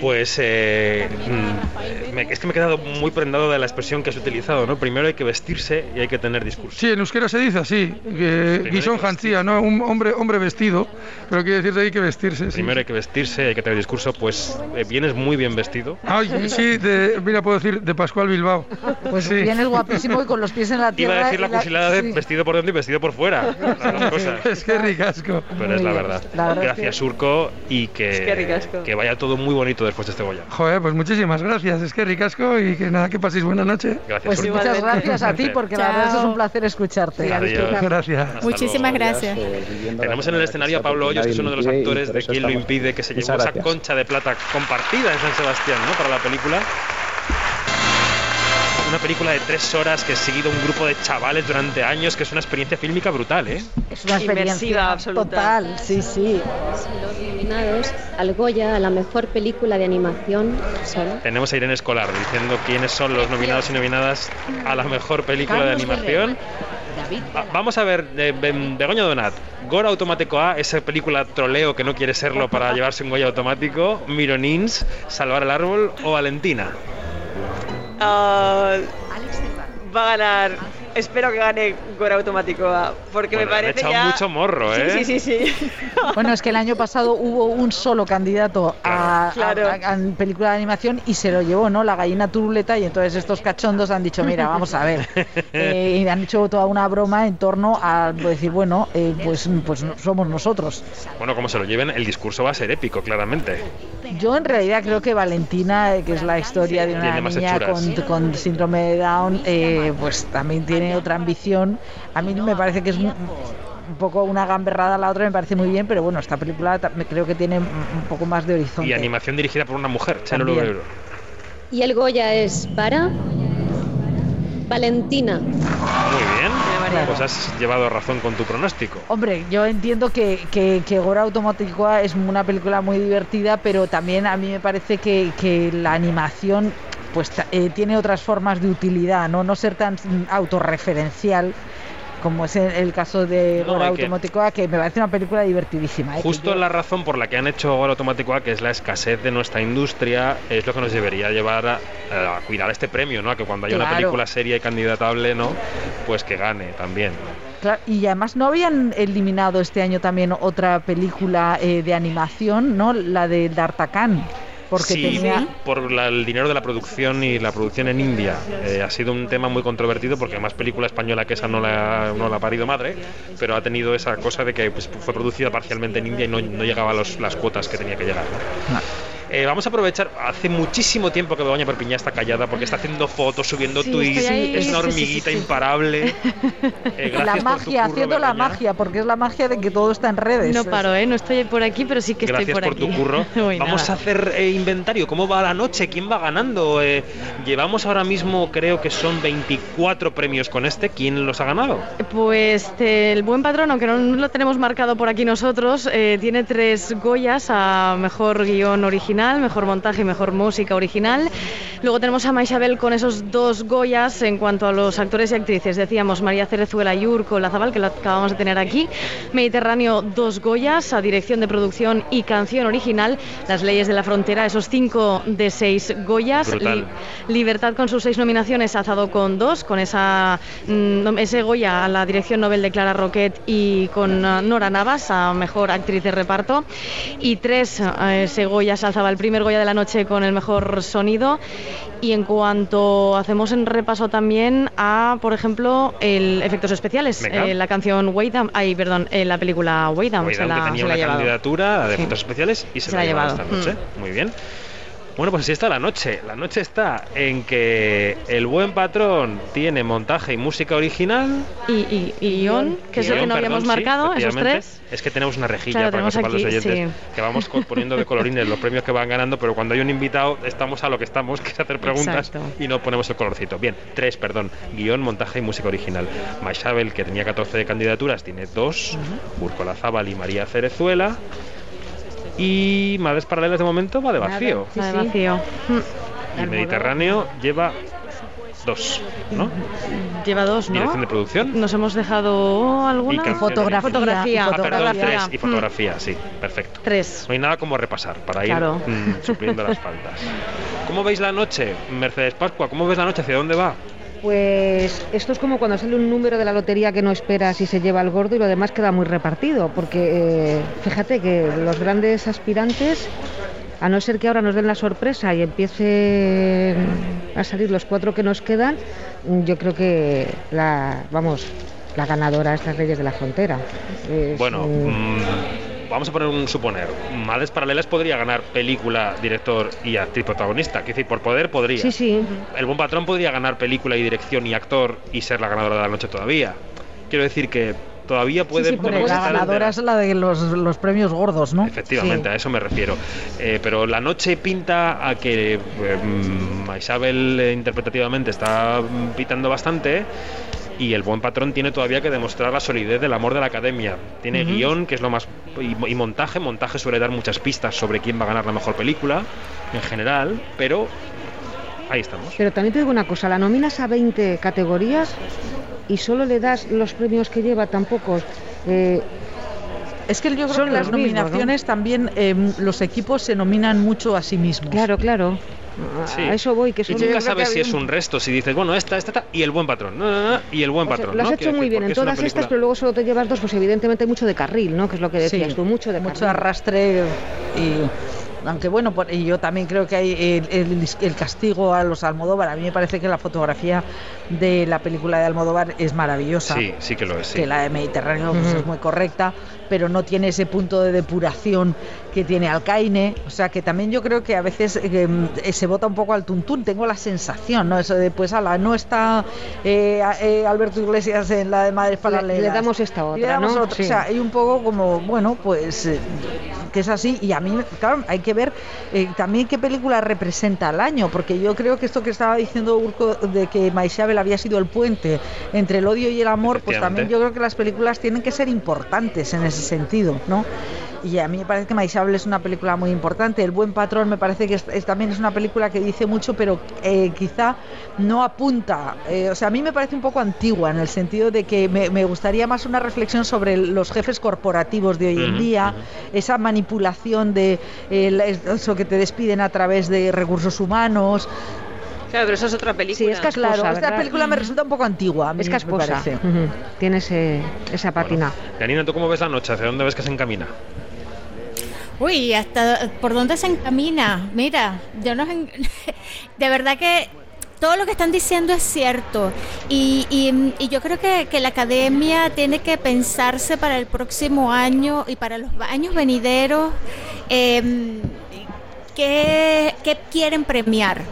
Pues eh, mm, es que me he quedado muy prendado de la expresión que has utilizado, ¿no? Primero hay que vestirse y hay que tener discurso. Sí, en euskera se dice así, que guisón hanchía, ¿no? Un hombre, hombre vestido, pero quiere decir que hay que vestirse. sí. Primero hay que vestirse, hay que tener discurso, pues eh, vienes muy bien vestido. Ay, sí, de, mira, puedo decir de Pascual Bilbao. Pues Sí. vienes guapísimo y con los pies en la tierra. Iba a decir la y fusilada de sí. vestido por dentro y vestido por fuera. las cosas. Es que ricasco. Pero es la verdad. La verdad Gracias, que- Urco, y Es que que, que vaya todo muy bonito después de este Goya. Joder, pues muchísimas gracias. Es que ricasco y que nada, que paséis buena noche. Gracias, Pues Urco. muchas gracias a ti porque la verdad es un placer escucharte. Adiós. Gracias. Hasta Muchísimas luego. gracias. Tenemos en el escenario a Pablo Hoyos, que es uno de los actores de Quien lo impide, que se llevó esa concha de plata compartida en San Sebastián, ¿no? Para la película. Una película de tres horas que he seguido un grupo de chavales durante años, que es una experiencia fílmica brutal, ¿eh? Es una experiencia absoluta. total, sí, sí. Los nominados al Goya a la mejor película de animación son Tenemos a Irene Escolar diciendo quiénes son los nominados y nominadas a la mejor película de animación. Ah, Vamos a ver, de, de- Begoña Donat, Gora Automático A, esa película troleo que no quiere serlo para llevarse un Goya automático, Mironins, Salvar el Árbol o Valentina. Ah, va a ganar. Espero que gane Gora Automático A, porque Bueno, me parece echado ya. mucho morro, ¿eh? Sí, sí, sí, sí. Bueno, es que el año pasado hubo un solo candidato a, Claro. a- a- a película de animación y se lo llevó, ¿no? La gallina turuleta y entonces estos cachondos han dicho, mira, vamos a ver. Eh, y han hecho toda una broma en torno a decir, bueno, eh, pues, pues somos nosotros. Bueno, como se lo lleven, el discurso va a ser épico, claramente. Yo en realidad creo que Valentina, que es la historia de una niña con, con síndrome de Down, eh, pues también tiene otra ambición. A mí me parece que es un, un poco una gamberrada, la otra me parece muy bien, pero bueno, esta película me creo que tiene un poco más de horizonte. Y animación dirigida por una mujer. Lulero. y el Goya es para Valentina. Muy bien. Pues has llevado razón con tu pronóstico. Hombre, yo entiendo que, que, que Gora Automático es una película muy divertida, pero también a mí me parece que, que la animación pues ta- eh, tiene otras formas de utilidad, no no ser tan autorreferencial como es el, caso de No, Gora Automático, que me parece una película divertidísima. ¿eh? Justo yo- la razón por la que han hecho Gora Automático A, que es la escasez de nuestra industria, es lo que nos debería llevar a, a cuidar este premio, ¿no? A que cuando haya una película seria y candidatable, ¿no? Pues que gane también. Claro, y además no habían eliminado este año también otra película eh, de animación, ¿no? La de D'Artagnan. Porque sí, tenía. por la- el dinero de la producción y la producción en India. Eh, ha sido un tema muy controvertido porque más película española que esa no la, no la ha parido madre, pero ha tenido esa cosa de que pues, fue producida parcialmente en India y no, no llegaba a los- las cuotas que tenía que llegar. ¿no? Eh, vamos a aprovechar, hace muchísimo tiempo que Begoña Perpiñá está callada porque está haciendo fotos, subiendo Sí, tweets, ahí. es una Sí, sí, sí, hormiguita sí, sí. imparable. Eh, La gracias por magia, curro, haciendo la magia, porque es la magia de que todo está en redes. No paro, ¿eh? No estoy por aquí, pero sí que Gracias estoy por, por aquí. tu curro. Uy, Vamos nada. a hacer eh, inventario. ¿Cómo va la noche? ¿Quién va ganando? Eh, llevamos ahora mismo, creo que son 24 premios con este. ¿Quién los ha ganado? Pues eh, el buen patrón, aunque no lo tenemos marcado por aquí nosotros, eh, tiene tres Goyas a mejor guion original, mejor montaje y mejor música original. Luego tenemos a Maisabel con esos dos Goyas en cuanto a los actores y actrices. Decíamos María Cerezuela y Urco Lazabal, que lo acabamos de tener aquí. Mediterráneo, dos Goyas a dirección de producción y canción original. Las leyes de la frontera, esos cinco de seis Goyas. Brutal. Libertad con sus seis nominaciones, Azado con dos, con esa, mm, ese Goya a la dirección Nobel de Clara Roquet y con ah, Nora Navas a mejor actriz de reparto. Y tres, ah, ese Goya se el primer Goya de la noche con el mejor sonido. Y en cuanto hacemos en repaso también a, por ejemplo, el efectos especiales, eh, la canción Wait Down, ay, perdón, eh, la película Wait Down, se la, que tenía se la ha una llevado. candidatura de efectos especiales y se, la ha llevado, esta noche. Mm. Muy bien. Bueno, pues así está la noche. La noche está en que el buen patrón tiene montaje y música original. Y, y, y guion, que es lo que no habíamos perdón, sí, marcado, esos tres. Es que tenemos una rejilla Claro, para los oyentes sí. que vamos poniendo de colorines los premios que van ganando, pero cuando hay un invitado estamos a lo que estamos, que es hacer preguntas Exacto. y no ponemos el colorcito. Bien, tres, perdón. Guión, montaje y música original. Maisabel, que tenía 14 de candidaturas, tiene dos. Úrcola Zábal y María Cerezuela. Y Madres Paralelas de momento va de vacío. Va de vacío. Y Mediterráneo lleva dos, ¿no? Lleva dos, ¿no? Dirección de producción. Nos hemos dejado alguna. Y Fotografía. Fotografía. Ah, perdón, tres y fotografía, sí, perfecto. Tres. No hay nada como repasar para ir Claro. mm, supliendo las faltas. ¿Cómo veis la noche? Mercedes Pascua, ¿cómo ves la noche? ¿Hacia dónde va? Pues esto es como cuando sale un número de la lotería que no esperas y se lleva el gordo y lo demás queda muy repartido, porque eh, fíjate que los grandes aspirantes, a no ser que ahora nos den la sorpresa y empiecen a salir los cuatro que nos quedan, yo creo que la, vamos, la ganadora es las Reyes de la Frontera. Es Bueno, un- mm, vamos a poner un suponer. Madres Paralelas podría ganar película, director y actriz protagonista. Quiero decir, por poder podría. Sí, sí. El Buen Patrón podría ganar película y dirección y actor y ser la ganadora de la noche todavía. Quiero decir que todavía puede sí, sí, pero la ganadora es la de los, los premios gordos, ¿no? Efectivamente, Sí. a eso me refiero. Eh, pero la noche pinta a que eh, mm, Isabel eh, interpretativamente está mm, pitando bastante. Y el buen patrón tiene todavía que demostrar la solidez del amor de la academia. Tiene Ujú. guion, que es lo más. Y, y montaje. Montaje suele dar muchas pistas sobre quién va a ganar la mejor película, en general. Pero ahí estamos. Pero también te digo una cosa, la nominas a 20 categorías y solo le das los premios que lleva tan pocos. Eh, Es que yo creo Son que las nominaciones también eh, los equipos se nominan mucho a sí mismos. Claro, claro. Sí. A eso voy, que y son nunca sabes si es un resto, si dices, bueno, esta, esta, esta, y el buen patrón. No, no, no, y el buen O sea, patrón. lo has ¿no? hecho muy decir, bien en es todas estas, pero luego solo te llevas dos, pues evidentemente mucho de carril, ¿no? Que es lo que decías Sí, tú, mucho de mucho carril. arrastre y aunque bueno por- y yo también creo que hay el, el- el castigo a los Almodóvar a mí me parece que la fotografía de la película de Almodóvar es maravillosa Sí, sí que lo es. sí. que la de Mediterráneo pues, es muy correcta, pero no tiene ese punto de depuración que tiene Alcaine. O sea que también yo creo que a veces eh, eh, se vota un poco al tuntún, tengo la sensación, ¿no? Eso de pues ala, no está eh, eh, Alberto Iglesias en la de Madres Paralelas. le damos esta Y le otra, damos ¿no? otra. Sí. O sea, hay un poco como, bueno, pues eh, que es así. Y a mí, claro, hay que ver eh, también qué película representa al año, porque yo creo que esto que estaba diciendo Urco de que Maishabel había sido el puente entre el odio y el amor, pues también yo creo que las películas tienen que ser importantes en ese sentido, ¿no? Y a mí me parece que Maishabel es una película muy importante. El Buen Patrón me parece que es- es- también es una película que dice mucho, pero eh, quizá no apunta. eh, o sea, a mí me parece un poco antigua en el sentido de que me, me gustaría más una reflexión sobre los jefes corporativos de hoy en día, esa manipulación de eh, eso que te despiden a través de recursos humanos. Claro, pero eso es otra película. Sí, es casposa, Claro, esta película me resulta un poco antigua. A mí Es me casposa. Tiene ese- esa patina. Yanina, ¿tú cómo ves la noche? ¿Hacia dónde ves que se encamina? Uy, hasta por dónde se encamina. Mira, yo no en- de verdad que todo lo que están diciendo es cierto y, y- y yo creo que, que la academia tiene que pensarse para el próximo año y para los años venideros em, qué, qué quieren premiar.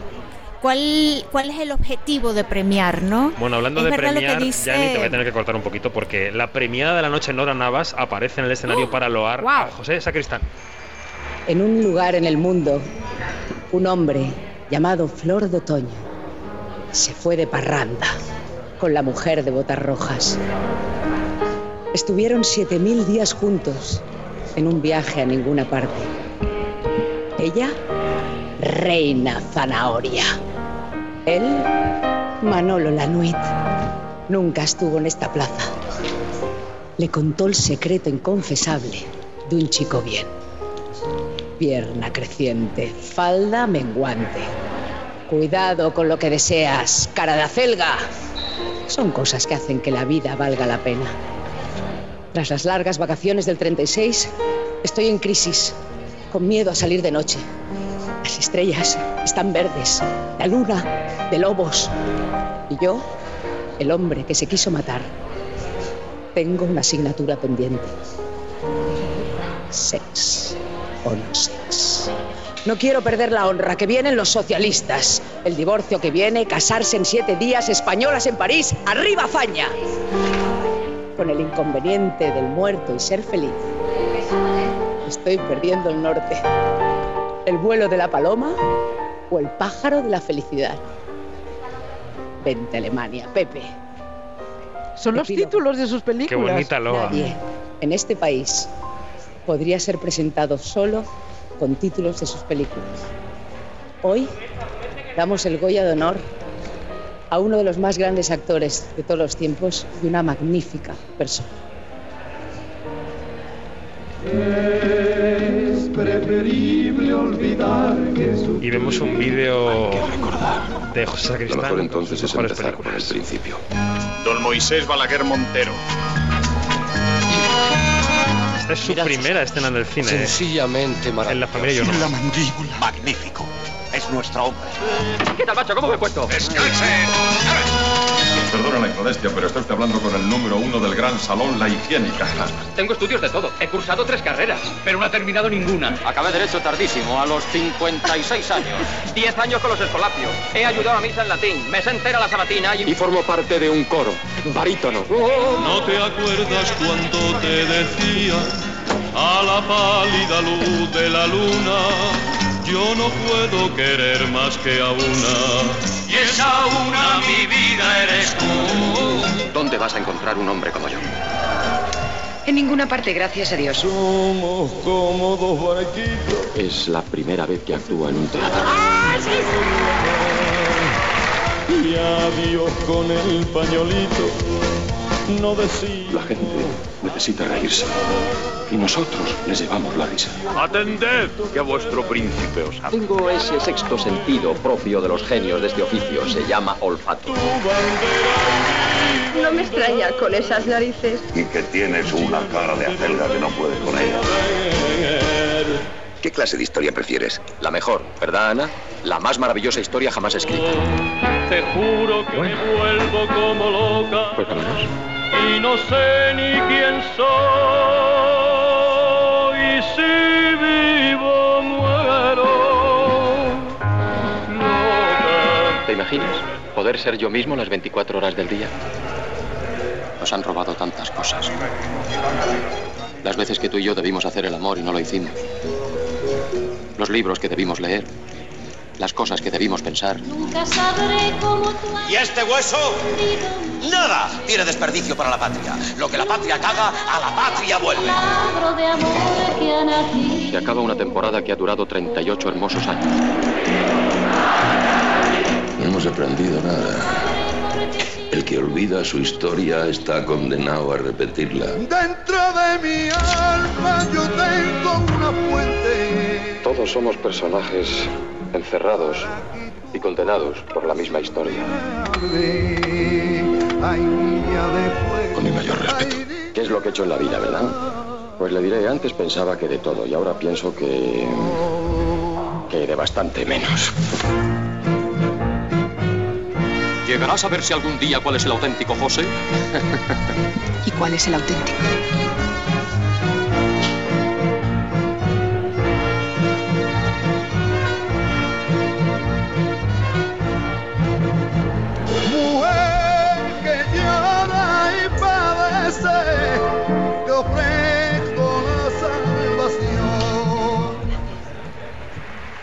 ¿Cuál, ¿Cuál es el objetivo de premiar, no? Bueno, hablando Es de premiar, dice- te voy a tener que cortar un poquito porque la premiada de la noche Nora Navas aparece en el escenario ¡Oh! para loar a José Sacristán. En un lugar en el mundo, un hombre llamado Flor de Otoño se fue de parranda con la mujer de botas rojas. Estuvieron 7.000 días juntos en un viaje a ninguna parte. Ella, reina zanahoria. Él, Manolo Lanuit. Nunca estuvo en esta plaza. Le contó el secreto inconfesable de un chico bien. Pierna creciente, falda menguante. Cuidado con lo que deseas, cara de acelga. Son cosas que hacen que la vida valga la pena. Tras las largas vacaciones del 36, estoy en crisis, con miedo a salir de noche. Las estrellas están verdes, la luna de lobos. Y yo, el hombre que se quiso matar, tengo una asignatura pendiente. Sex o no sex. No quiero perder la honra, que vienen los socialistas. El divorcio que viene, casarse en siete días, españolas en París, arriba Faña. Con el inconveniente del muerto y ser feliz. Estoy perdiendo el norte. ¿El vuelo de la paloma o el pájaro de la felicidad? Vente Alemania, Pepe. Son Te los pido títulos de sus películas. Nadie en este país podría ser presentado solo con títulos de sus películas. Hoy damos el Goya de Honor a uno de los más grandes actores de todos los tiempos y una magnífica persona. Preferible olvidar que su Y vemos un vídeo de José Lo Sacristán. mejor entonces sus es mejores empezar por el películas. principio. Don Moisés Balaguer Montero. Esta es su primera escena en el cine. Sencillamente En la familia yo no. mandíbula. Magnífico. Es nuestro hombre. ¿Qué tal, macho? ¿Cómo me he puesto? ¡Descansen! Perdona la imodestia, pero está usted hablando con el número uno del gran salón La Higiénica. Tengo estudios de todo. He cursado tres carreras, pero no he terminado ninguna. Acabé derecho tardísimo, a los 56 años. Diez años con los escolapios. He ayudado a misa en latín. Me sé entera la sabatina y... Y formo parte de un coro, barítono. ¿No te acuerdas cuando te decía a la pálida luz de la luna? Yo no puedo querer más que a una. Y esa una mi vida eres tú. ¿Dónde vas a encontrar un hombre como yo? En ninguna parte, gracias a Dios. Somos como dos barquitos. Es la primera vez que actúa en un teatro. Y adiós con el pañolito. No decía. La gente necesita reírse. Y nosotros les llevamos la risa. Atended, que vuestro príncipe os habla. Tengo ese sexto sentido propio de los genios de este oficio. Se llama olfato. No me extraña con esas narices. Y que tienes una cara de acelga que no puedes con ella. ¿Qué clase de historia prefieres? La mejor, ¿verdad, Ana? La más maravillosa historia jamás escrita. Te juro que me vuelvo como loca. Pues vámonos. Y no sé ni quién soy. Y si vivo, muero. ¿Te imaginas? Poder ser yo mismo las 24 horas del día. Nos han robado tantas cosas. Las veces que tú y yo debimos hacer el amor y no lo hicimos. Los libros que debimos leer. Las cosas que debimos pensar. Nunca sabré cómo tú has ¿Y este hueso? Nada tiene desperdicio para la patria. Lo que la patria caga, a la patria vuelve. Se acaba una temporada que ha durado 38 hermosos años. No hemos aprendido nada. El que olvida su historia está condenado a repetirla. Dentro de mi alma yo tengo una fuente. Todos somos personajes encerrados y condenados por la misma historia. Con mi mayor respeto. ¿Qué es lo que he hecho en la vida, verdad? Pues le diré, antes pensaba que de todo y ahora pienso que... que de bastante menos. ¿Llegarás a ver si algún día cuál es el auténtico José? ¿Y cuál es el auténtico?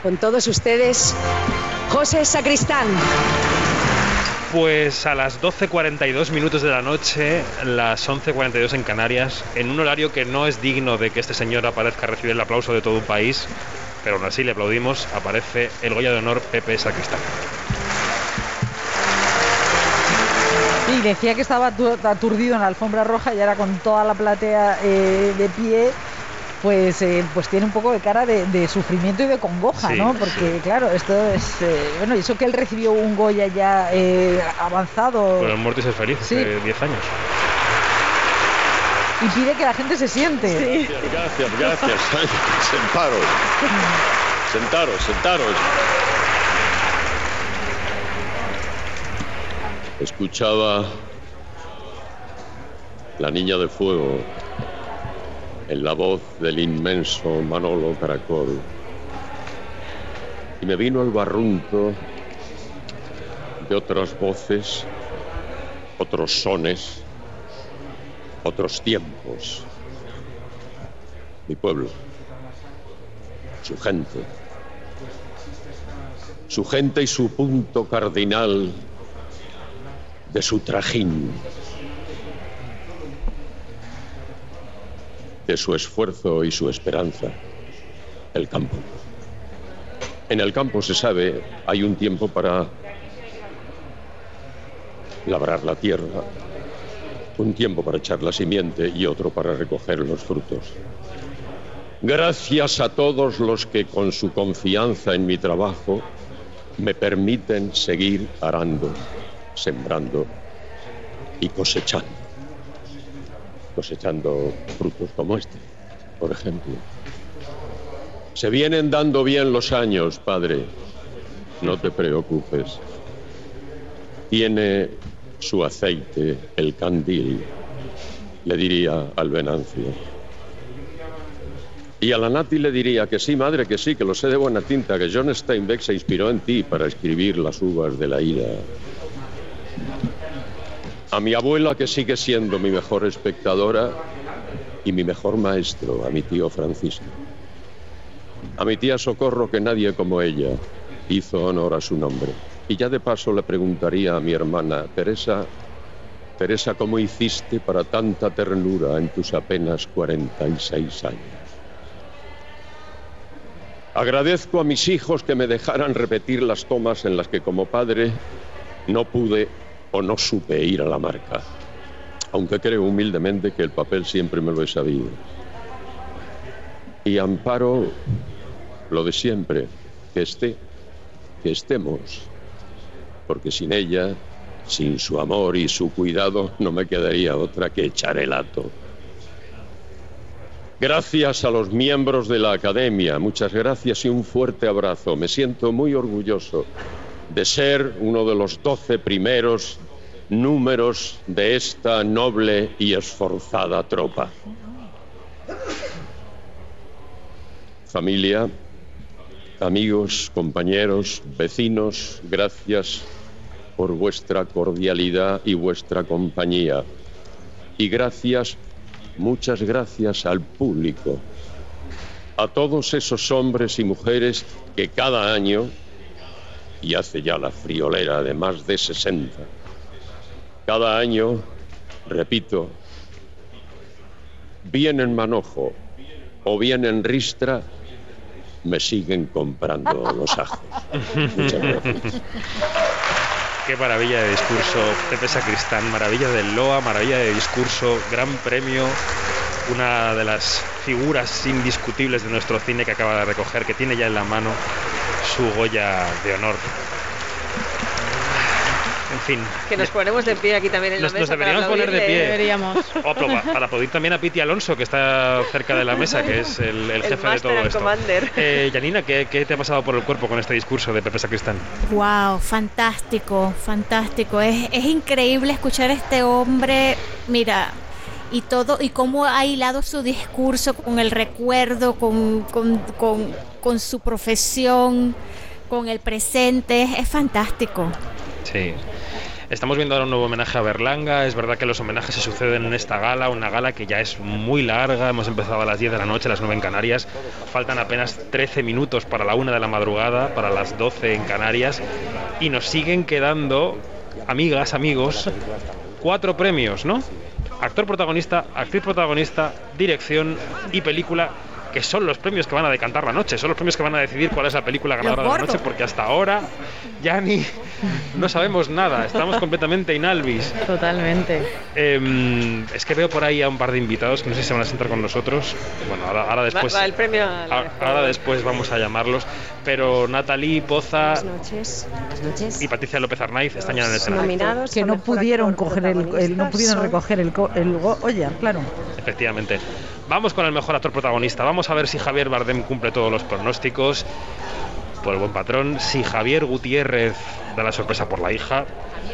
Con todos ustedes, José Sacristán. Pues a las 12.42 minutos de la noche, las 11.42 en Canarias, en un horario que no es digno de que este señor aparezca a recibir el aplauso de todo un país, pero aún así le aplaudimos, aparece el Goya de Honor Pepe Sacristán. Y decía que estaba atu- aturdido en la alfombra roja y ahora con toda la platea eh, de pie, pues, eh, pues tiene un poco de cara de, de sufrimiento y de congoja, Sí, ¿no? Porque claro, esto es... eh, bueno, y eso que él recibió un Goya ya eh, avanzado Pero el Mortis es feliz, Sí. hace 10 años. y pide que la gente se siente. Gracias, gracias. Sentaros. Sentaros, sentaros. Escuchaba La Niña de Fuego en la voz del inmenso Manolo Caracol. Y me vino el barrunto de otras voces, otros sones, otros tiempos. Mi pueblo, su gente, su gente y su punto cardinal de su trajín, de su esfuerzo y su esperanza, el campo. En el campo se sabe, hay un tiempo para labrar la tierra, un tiempo para echar la simiente y otro para recoger los frutos. Gracias a todos los que con su confianza en mi trabajo me permiten seguir arando, sembrando y cosechando. Cosechando frutos como este, por ejemplo. Se vienen dando bien los años, padre. No te preocupes. Tiene su aceite, el candil, le diría al Venancio. Y a la Nati le diría que sí, madre, que sí, que lo sé de buena tinta, que John Steinbeck se inspiró en ti para escribir Las uvas de la ira. A mi abuela, que sigue siendo mi mejor espectadora y mi mejor maestro, a mi tío Francisco. A mi tía Socorro, que nadie como ella hizo honor a su nombre. Y ya de paso le preguntaría a mi hermana, Teresa, Teresa, ¿cómo hiciste para tanta ternura en tus apenas 46 años? Agradezco a mis hijos que me dejaran repetir las tomas en las que como padre no pude o no supe ir a la marca, aunque creo humildemente que el papel siempre me lo he sabido. Y amparo lo de siempre, que esté, que estemos, porque sin ella, sin su amor y su cuidado, no me quedaría otra que echar el hato. Gracias a los miembros de la Academia, muchas gracias y un fuerte abrazo. Me siento muy orgulloso de ser uno de los doce primeros números de esta noble y esforzada tropa. Familia, amigos, compañeros, vecinos, gracias por vuestra cordialidad y vuestra compañía. Y gracias, muchas gracias al público, a todos esos hombres y mujeres que cada año, y hace ya la friolera de más de 60, cada año, repito, bien en manojo o bien en ristra, me siguen comprando los ajos. Muchas gracias. Qué maravilla de discurso, Pepe Sacristán, maravilla del Loa, maravilla de discurso, gran premio, una de las figuras indiscutibles de nuestro cine que acaba de recoger, que tiene ya en la mano su Goya de honor. En fin. Que nos ponemos de pie aquí también en Nos, la nos mesa. para deberíamos poner de pie. Deberíamos. O para, para aplaudir también a Piti Alonso, que está cerca de la mesa, que es el, el El jefe de todo and esto. Commander. Eh, Janina, ¿qué, qué te ha pasado por el cuerpo con este discurso de Pepe Sacristán? Wow, fantástico, fantástico. Es, es increíble escuchar a este hombre, mira, y todo, y cómo ha hilado su discurso con el recuerdo, con, con, con, con su profesión, con el presente. Es, es fantástico. Sí. Estamos viendo ahora un nuevo homenaje a Berlanga. Es verdad que los homenajes se suceden en esta gala, una gala que ya es muy larga. Hemos empezado a las 10 de la noche, a las 9 en Canarias. Faltan apenas 13 minutos para la 1 de la madrugada, para las 12 en Canarias. Y nos siguen quedando, amigas, amigos, cuatro premios, ¿no? Actor protagonista, actriz protagonista, dirección y película que son los premios que van a decantar la noche, son los premios que van a decidir cuál es la película ganadora de la noche, porque hasta ahora ya ni no sabemos nada, estamos completamente inalvis. Totalmente. Eh, es que veo por ahí a un par de invitados que no sé si se van a sentar con nosotros. Bueno, ahora, ahora después. Va, va el premio a la a- mejor. ahora después vamos a llamarlos. Pero Natalie Poza Buenas noches. Buenas noches. y Patricia López Arnaiz están ya en el escenario. Nominados que no pudieron coger el, el- no pudieron son recoger el, co- el Goya, claro. Efectivamente. Vamos con el mejor actor protagonista. Vamos a ver si Javier Bardem cumple todos los pronósticos. Por el buen patrón. Si Javier Gutiérrez da la sorpresa por la hija.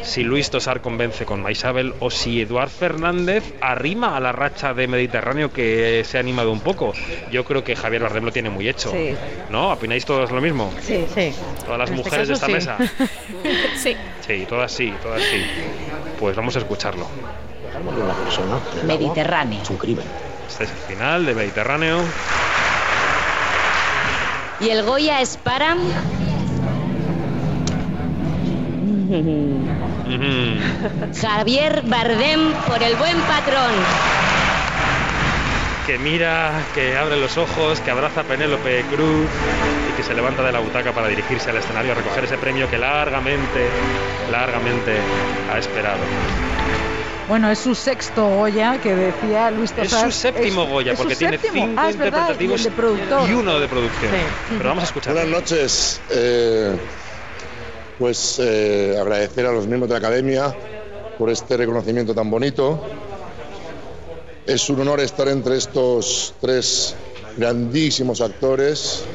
Si Luis Tosar convence con Maisabel. O si Eduard Fernández arrima a la racha de Mediterráneo que se ha animado un poco. Yo creo que Javier Bardem lo tiene muy hecho. Sí. ¿No? ¿Opináis todos lo mismo? Sí. Sí. Todas las En este mujeres de esta mesa. Sí. Sí, todas sí, todas sí. Pues vamos a escucharlo. Mediterráneo. Este es el final de Mediterráneo. Y el Goya es para. Javier Bardem por el buen patrón. que mira, que abre los ojos, que abraza a Penélope Cruz y que se levanta de la butaca para dirigirse al escenario a recoger ese premio que largamente, largamente ha esperado. Bueno, es su sexto Goya, que decía Luis Es Tosar. su séptimo es- Goya, es porque tiene séptimo. cinco Ah, es verdad, interpretativos y uno de producción. Sí. Pero vamos a escuchar. Buenas noches. Eh, pues eh, agradecer a los miembros de la Academia por este reconocimiento tan bonito. Es un honor estar entre estos tres grandísimos actores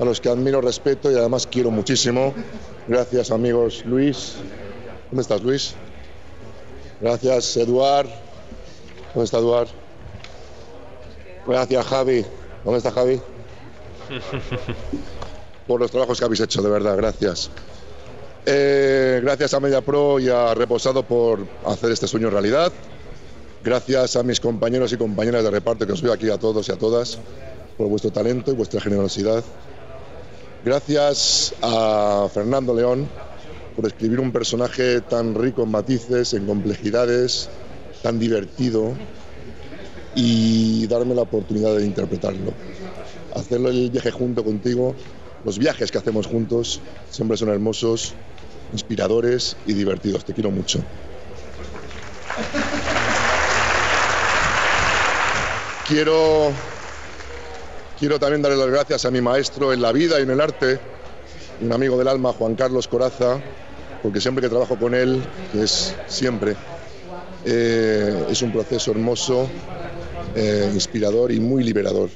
a los que admiro, respeto y además quiero muchísimo. Gracias amigos. Luis, ¿dónde estás Luis? Gracias, Eduard. ¿Dónde está Eduard? Gracias, Javi. ¿Dónde está Javi? Por los trabajos que habéis hecho, de verdad, gracias. Eh, gracias a MediaPro y a Reposado por hacer este sueño realidad. Gracias a mis compañeros y compañeras de reparto que os veo aquí a todos y a todas por vuestro talento y vuestra generosidad. Gracias a Fernando León por escribir un personaje tan rico en matices, en complejidades, tan divertido y darme la oportunidad de interpretarlo. Hacerlo el viaje junto contigo, los viajes que hacemos juntos siempre son hermosos, inspiradores y divertidos. Te quiero mucho. Quiero, quiero también darle las gracias a mi maestro en la vida y en el arte, un amigo del alma, Juan Carlos Coraza, porque siempre que trabajo con él, que es siempre, eh, es un proceso hermoso, eh, inspirador y muy liberador.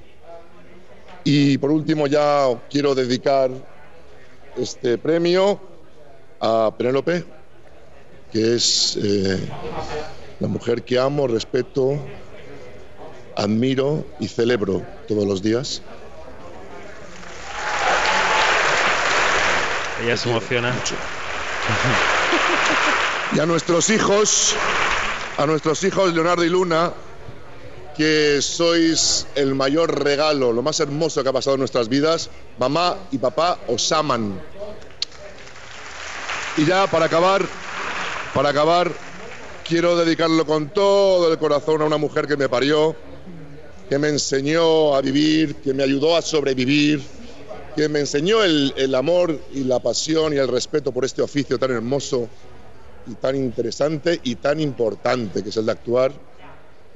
Y por último ya quiero dedicar este premio a Penélope, que es eh, la mujer que amo, respeto, admiro y celebro todos los días. Ella se emociona. Y a nuestros hijos, a nuestros hijos Leonardo y Luna, que sois el mayor regalo, lo más hermoso que ha pasado en nuestras vidas. Mamá y papá os aman. Y ya para acabar, para acabar, quiero dedicarlo con todo el corazón a una mujer que me parió, que me enseñó a vivir, que me ayudó a sobrevivir, que me enseñó el, amor y la pasión y el respeto por este oficio tan hermoso y tan interesante y tan importante que es el de actuar,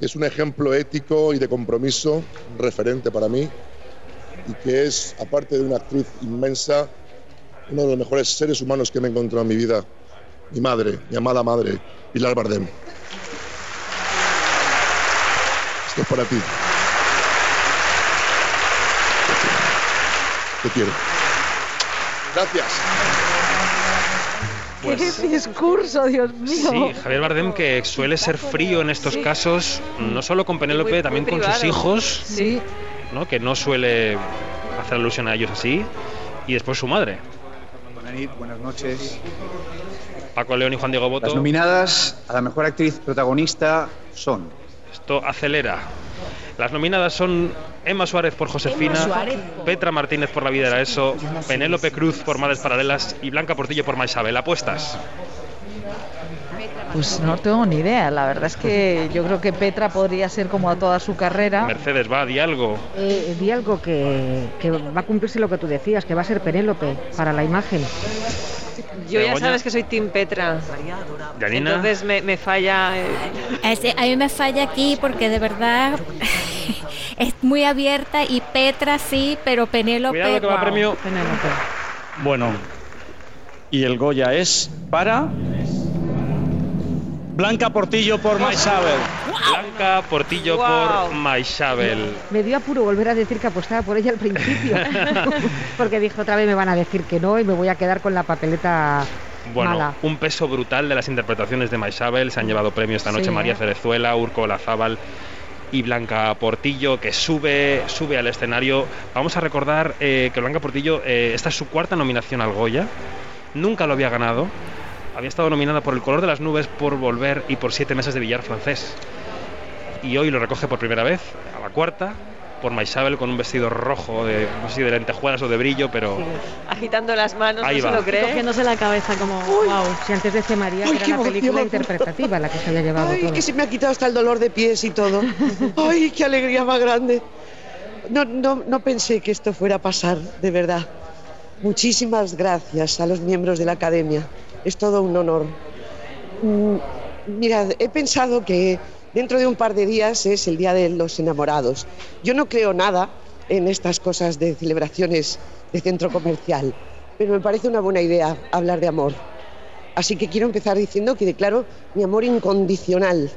es un ejemplo ético y de compromiso, referente para mí, y que es, aparte de una actriz inmensa, uno de los mejores seres humanos que me he encontrado en mi vida, mi madre, mi amada madre, Pilar Bardem. Esto es para ti. Te quiero. Gracias. Pues- ¡Qué discurso, Dios mío! Sí, Javier Bardem que suele ser frío en estos casos, no solo con Penélope, muy también con sus hijos, Sí. ¿no? que no suele hacer alusión a ellos así, y después su madre. Buenas noches. Paco León y Juan Diego Boto. Las nominadas a la mejor actriz protagonista son Esto acelera. Las nominadas son Emma Suárez por Josefina, Suárez. Petra Martínez por La vida era eso, Penélope Cruz por Madres Paralelas y Blanca Portillo por Maisabel. ¿Apuestas? Pues no tengo ni idea. La verdad es que yo creo que Petra podría ser como a toda su carrera. Mercedes, va, di algo. Eh, di algo que, que va a cumplirse lo que tú decías, que va a ser Penélope para la imagen. Yo ya Begoña. sabes que soy Team Petra. Entonces me, me falla. eh, a mí me falla aquí porque de verdad es muy abierta y Petra sí, pero Penélope. Cuidado que va wow. premio. Bueno, y el Goya es para Blanca Portillo por Maisabel. Blanca Portillo Wow. por Maisabel. Me dio apuro volver a decir que apostaba por ella al principio, porque dije otra vez me van a decir que no y me voy a quedar con la papeleta Bueno, mala. un peso brutal de las interpretaciones de Maisabel. Se han llevado premio esta noche Sí, María ¿eh? Cerezuela, Urco Lazábal y Blanca Portillo, que sube, sube al escenario. Vamos a recordar eh, que Blanca Portillo, eh, esta es su cuarta nominación al Goya. Nunca lo había ganado. Había estado nominada por El color de las nubes, por Volver y por Siete meses de billar francés. Y hoy lo recoge por primera vez, a la cuarta, por Maisabel con un vestido rojo, de, no sé si de lentejuelas o de brillo, pero... agitando las manos, Ahí no va. se lo cree. Cogiéndose la cabeza como, wow. Si antes decía María Ay, que era qué la película emoción. interpretativa la que se había llevado Ay, todo. que se me ha quitado hasta el dolor de pies y todo. Ay, qué alegría más grande. No, no, no pensé que esto fuera a pasar, de verdad. Muchísimas gracias a los miembros de la academia. Es todo un honor. Mm, Mirad, he pensado que dentro de un par de días es el Día de los Enamorados. Yo no creo nada en estas cosas de celebraciones de centro comercial, pero me parece una buena idea hablar de amor. Así que quiero empezar diciendo que declaro mi amor incondicional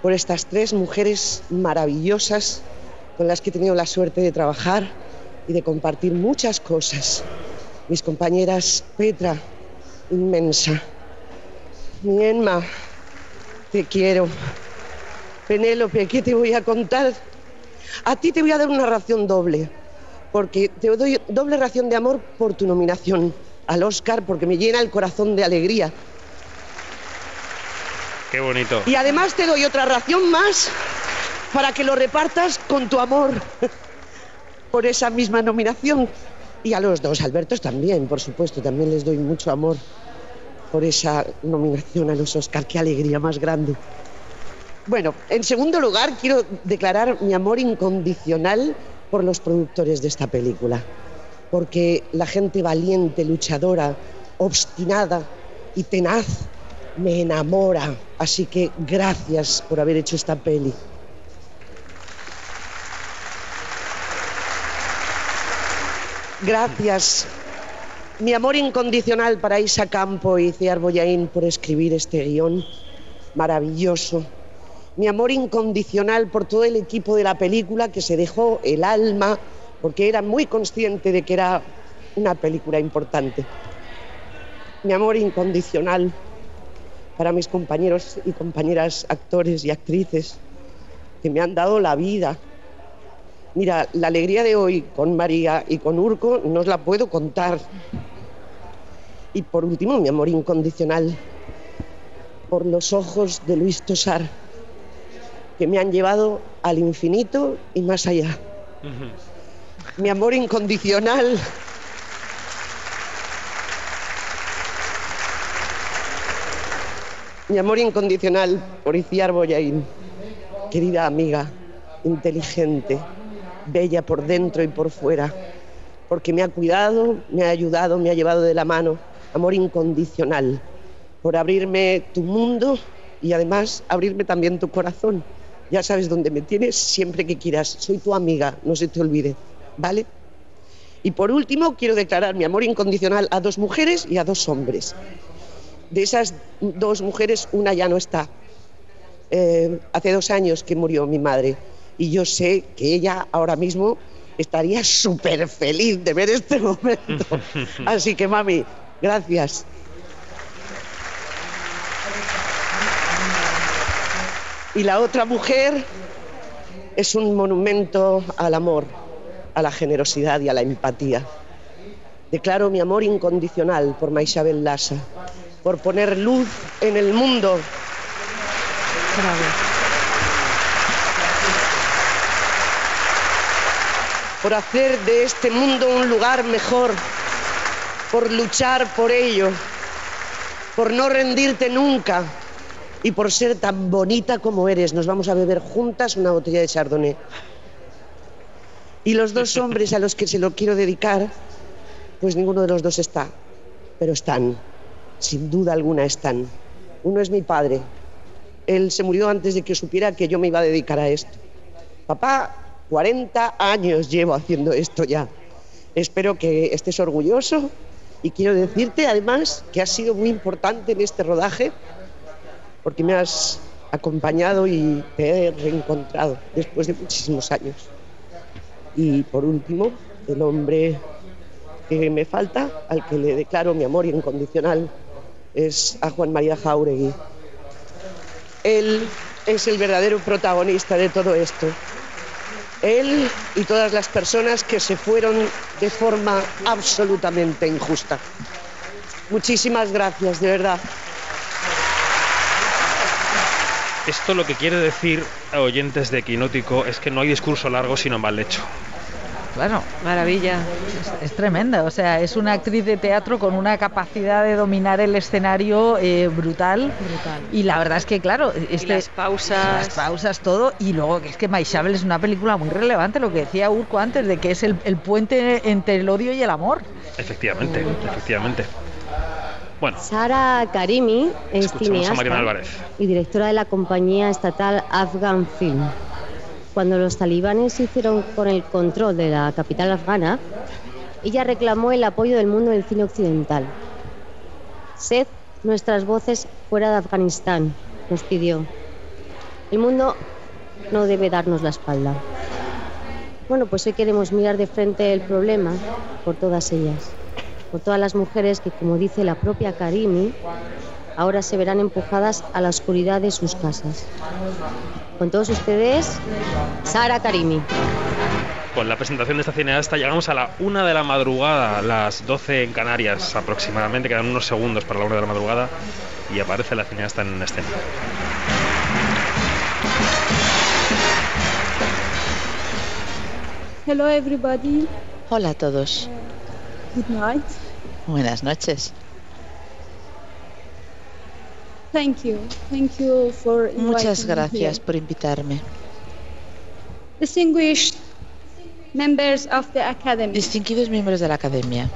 por estas tres mujeres maravillosas con las que he tenido la suerte de trabajar y de compartir muchas cosas. Mis compañeras Petra, inmensa. Mi Emma, Te quiero. Penélope, ¿qué te voy a contar? A ti te voy a dar una ración doble, porque te doy doble ración de amor por tu nominación al Oscar, porque me llena el corazón de alegría. Qué bonito. Y además te doy otra ración más para que lo repartas con tu amor por esa misma nominación. Y a los dos Albertos también, por supuesto, también les doy mucho amor por esa nominación a los Oscar. Qué alegría más grande. Bueno, en segundo lugar, quiero declarar mi amor incondicional por los productores de esta película, porque la gente valiente, luchadora, obstinada y tenaz me enamora. Así que gracias por haber hecho esta peli. Gracias. Mi amor incondicional para Isa Campo y Ciar Boyaín por escribir este guion maravilloso. Mi amor incondicional por todo el equipo de la película que se dejó el alma porque era muy consciente de que era una película importante. Mi amor incondicional para mis compañeros y compañeras actores y actrices que me han dado la vida. Mira, la alegría de hoy con María y con Urco no os la puedo contar. Y por último, mi amor incondicional por los ojos de Luis Tosar, que me han llevado al infinito y más allá. Mi amor incondicional Mi amor incondicional por Iciar Boyaín, querida amiga, inteligente, bella por dentro y por fuera, porque me ha cuidado, me ha ayudado, me ha llevado de la mano. Amor incondicional por abrirme tu mundo y además abrirme también tu corazón. Ya sabes dónde me tienes siempre que quieras. Soy tu amiga, no se te olvide. ¿Vale? Y por último, quiero declarar mi amor incondicional a dos mujeres y a dos hombres. De esas dos mujeres, una ya no está. Eh, hace dos años que murió mi madre y yo sé que ella ahora mismo estaría súper feliz de ver este momento. Así que, mami, gracias. Y la otra mujer es un monumento al amor, a la generosidad y a la empatía. Declaro mi amor incondicional por Maisabel Lassa, por poner luz en el mundo. Por hacer de este mundo un lugar mejor, por luchar por ello, por no rendirte nunca y por ser tan bonita como eres. Nos vamos a beber juntas una botella de chardonnay. Y los dos hombres a los que se lo quiero dedicar, pues ninguno de los dos está, pero están, sin duda alguna están. Uno es mi padre. Él se murió antes de que supiera que yo me iba a dedicar a esto. Papá, 40 años llevo haciendo esto ya. Espero que estés orgulloso y quiero decirte además que has sido muy importante en este rodaje porque me has acompañado y te he reencontrado después de muchísimos años. Y por último, el hombre que me falta, al que le declaro mi amor incondicional, es a Juan María Jauregui. Él es el verdadero protagonista de todo esto. Él y todas las personas que se fueron de forma absolutamente injusta. Muchísimas gracias, de verdad. Esto lo que quiere decir a oyentes de Quinótico es que no hay discurso largo sino mal hecho. Claro. Maravilla. Es, es tremenda, o sea, es una actriz de teatro con una capacidad de dominar el escenario eh, brutal. Brutal. Y la verdad es que, claro, este, las pausas. Las pausas, todo. Y luego que es que Maishabel es una película muy relevante, lo que decía Urco antes, de que es el, el puente entre el odio y el amor. Efectivamente, efectivamente. Bueno, Sara Karimi es escuchamos a Mariana cineasta Álvarez. y directora de la compañía estatal Afghan Film. Cuando los talibanes se hicieron con el control de la capital afgana, ella reclamó el apoyo del mundo del cine occidental. Sed nuestras voces fuera de Afganistán, nos pidió. El mundo no debe darnos la espalda. Bueno, pues hoy queremos mirar de frente el problema por todas ellas, por todas las mujeres que, como dice la propia Karimi, ahora se verán empujadas a la oscuridad de sus casas. Con todos ustedes, Sara Karimi. Con la presentación de esta cineasta llegamos a la una de la madrugada, las 12 en Canarias aproximadamente, quedan unos segundos para la una de la madrugada y aparece la cineasta en escena. Hello everybody. Hola a todos. Good night. Buenas noches. Thank you. Thank you for inviting Muchas me gracias por invitarme. Distinguished members of the Academy, Distinguidos miembros de la Academia,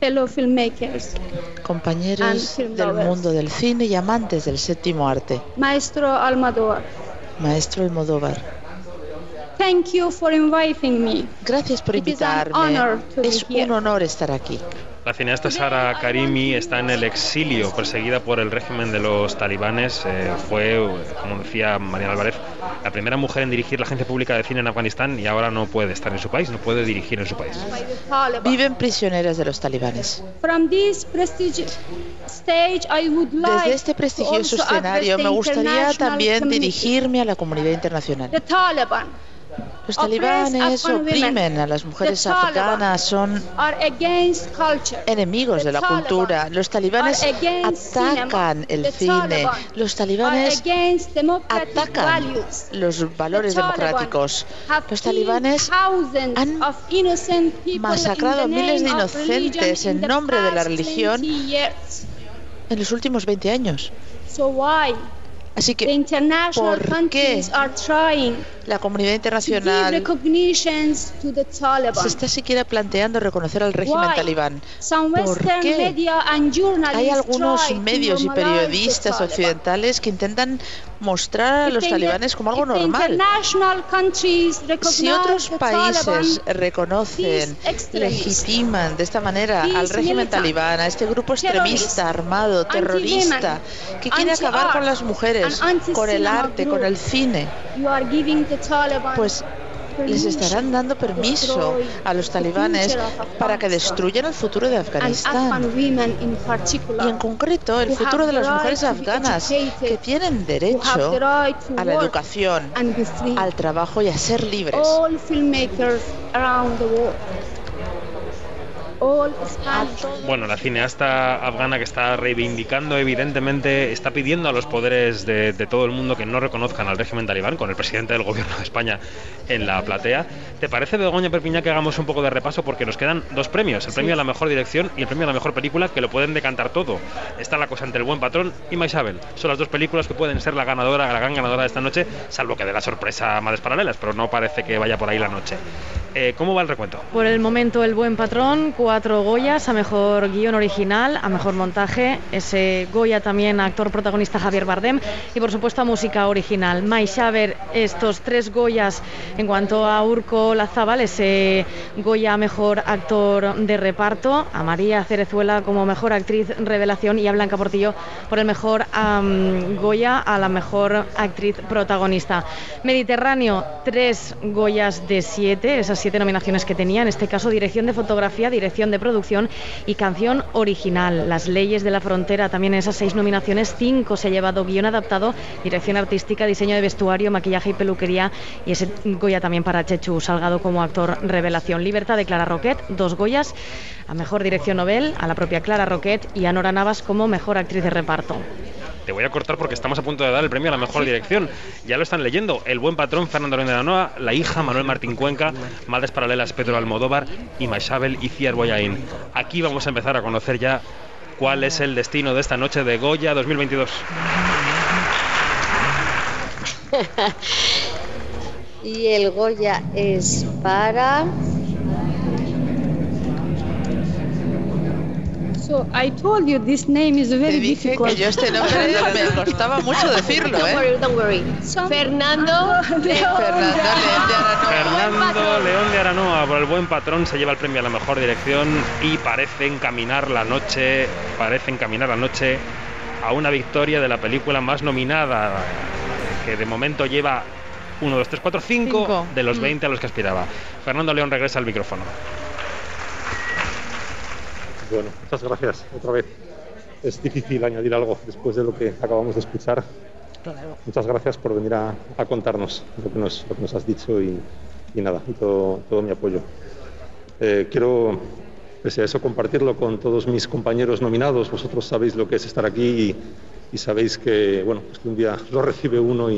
fellow filmmakers, compañeros film del mundo del cine y amantes del séptimo arte, Maestro Almodovar. Maestro Almodóvar. Thank you for inviting me. Gracias por It is an invitarme. honor to be Es here. un honor estar aquí. La cineasta Sara Karimi está en el exilio, perseguida por el régimen de los talibanes. Eh, fue, como decía Mariana Álvarez, la primera mujer en dirigir la agencia pública de cine en Afganistán y ahora no puede estar en su país, no puede dirigir en su país. Viven prisioneras de los talibanes. From this prestigious stage, I would like Desde este to prestigioso escenario address the me gustaría international también community. dirigirme a la comunidad internacional. Los talibanes oprimen a las mujeres afganas, son enemigos de la cultura. Los talibanes atacan el cine. Los talibanes atacan los valores democráticos. Los talibanes han masacrado a miles de inocentes en nombre de la religión 20 years. en los últimos 20 años. Así que, international ¿por countries qué la comunidad internacional se está siquiera planteando reconocer al régimen talibán? ¿Por qué? Hay algunos medios y periodistas occidentales que intentan mostrar a los talibanes como algo normal. Si otros países reconocen, legitiman de esta manera al régimen talibán, a este grupo extremista, armado, terrorista, que quiere acabar con las mujeres, con el arte, con el cine, pues les estarán dando permiso a los talibanes para que destruyan el futuro de Afganistán. Y en concreto el futuro de las mujeres afganas que tienen derecho a la educación, al trabajo y a ser libres. Bueno, la cineasta afgana que está reivindicando, evidentemente, está pidiendo a los poderes de, de todo el mundo que no reconozcan al régimen talibán, con el presidente del gobierno de España en la platea. ¿Te parece, Begoña Perpiñá, que hagamos un poco de repaso? Porque nos quedan dos premios: el premio a la mejor dirección y el premio a la mejor película, que lo pueden decantar todo. Está la cosa entre El Buen Patrón y Maisabel. Son las dos películas que pueden ser la ganadora, la gran ganadora de esta noche, salvo que de la sorpresa Madres Paralelas, pero no parece que vaya por ahí la noche. Eh, ¿Cómo va el recuento? Por el momento, El Buen Patrón, cuatro Goyas a mejor guion original, a mejor montaje, ese Goya también actor protagonista Javier Bardem y por supuesto a música original. Mai Xaver, estos tres Goyas en cuanto a Urco Lazábal, ese Goya mejor actor de reparto, a María Cerezuela como mejor actriz revelación y a Blanca Portillo por el mejor Goya a la mejor actriz protagonista. Mediterráneo, tres Goyas de siete, esas siete nominaciones que tenía, en este caso dirección de fotografía, dirección de producción y canción original. Las leyes de la frontera, también esas seis nominaciones, cinco se ha llevado guion adaptado, dirección artística, diseño de vestuario, maquillaje y peluquería y ese Goya también para Chechu Salgado como actor revelación. Libertad de Clara Roquet, dos Goyas, a mejor dirección novel, a la propia Clara Roquet y a Nora Navas como mejor actriz de reparto. Voy a cortar porque estamos a punto de dar el premio a la mejor dirección. Ya lo están leyendo. El buen patrón Fernando León de la Noa, la hija Manuel Martín Cuenca, Madres Paralelas Pedro Almodóvar y Maisabel y Ciar Boyain. Aquí vamos a empezar a conocer ya cuál es el destino de esta noche de Goya 2022. y el Goya es para. So I told you this name is very dije difficult. que yo este nombre me costaba mucho decirlo, Don't ¿eh? worry, don't worry. Fernando. Fernando León de Aranoa por el buen patrón se lleva el premio a la mejor dirección y parece encaminar la noche, parece encaminar la noche a una victoria de la película más nominada, que de momento lleva 1, 2, 3, 4, 5 Cinco. de los Mm. 20 a los que aspiraba. Fernando León regresa al micrófono. Bueno, muchas gracias otra vez. es difícil añadir algo después de lo que acabamos de escuchar. Muchas gracias por venir a, a contarnos lo que, nos, lo que nos has dicho y, y nada, y todo, todo mi apoyo. Eh, quiero, pese a eso, compartirlo con todos mis compañeros nominados. Vosotros sabéis lo que es estar aquí y, y sabéis que, bueno, pues que un día lo recibe uno y,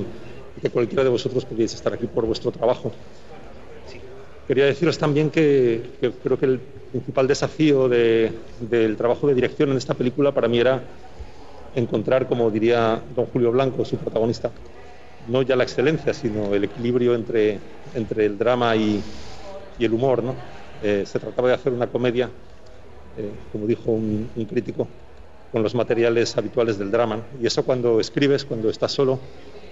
y que cualquiera de vosotros podéis estar aquí por vuestro trabajo. Quería deciros también que, que creo que el principal desafío de- del trabajo de dirección en esta película para mí era encontrar, como diría don Julio Blanco, su protagonista, no ya la excelencia, sino el equilibrio entre, el drama y, y el humor. ¿no? Eh, se trataba de hacer una comedia, eh, como dijo un, un crítico, con los materiales habituales del drama. Y eso cuando escribes, cuando estás solo,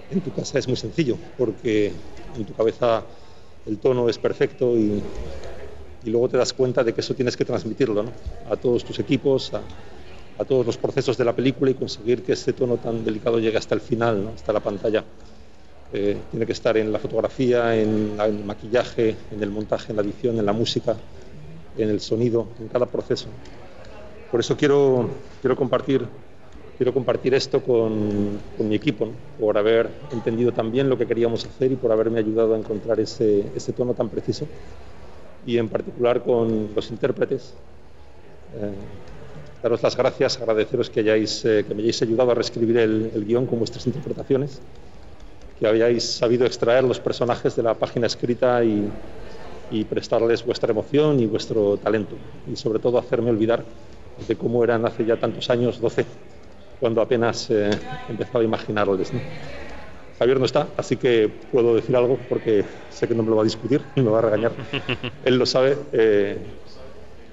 en tu casa es muy sencillo, porque en tu cabeza el tono es perfecto y, luego te das cuenta de que eso tienes que transmitirlo ¿no? a todos tus equipos, a, todos los procesos de la película y conseguir que ese tono tan delicado llegue hasta el final, ¿no? hasta la pantalla. Eh, tiene que estar en la fotografía, en, en el maquillaje, en el montaje, en la edición, en la música, en el sonido, en cada proceso. Por eso quiero, quiero, compartir, quiero compartir esto con, con mi equipo, ¿no? por haber entendido también lo que queríamos hacer y por haberme ayudado a encontrar ese, ese tono tan preciso. Y en particular con los intérpretes. Eh, daros las gracias, agradeceros que, hayáis, eh, que me hayáis ayudado a reescribir el, el guion con vuestras interpretaciones, que hayáis sabido extraer los personajes de la página escrita y, y prestarles vuestra emoción y vuestro talento. Y sobre todo hacerme olvidar de cómo eran hace ya tantos años, 12, cuando apenas eh, empezaba a imaginarles. ¿no? Javier no está, así que puedo decir algo porque sé que no me lo va a discutir, me va a regañar. Él lo sabe. eh,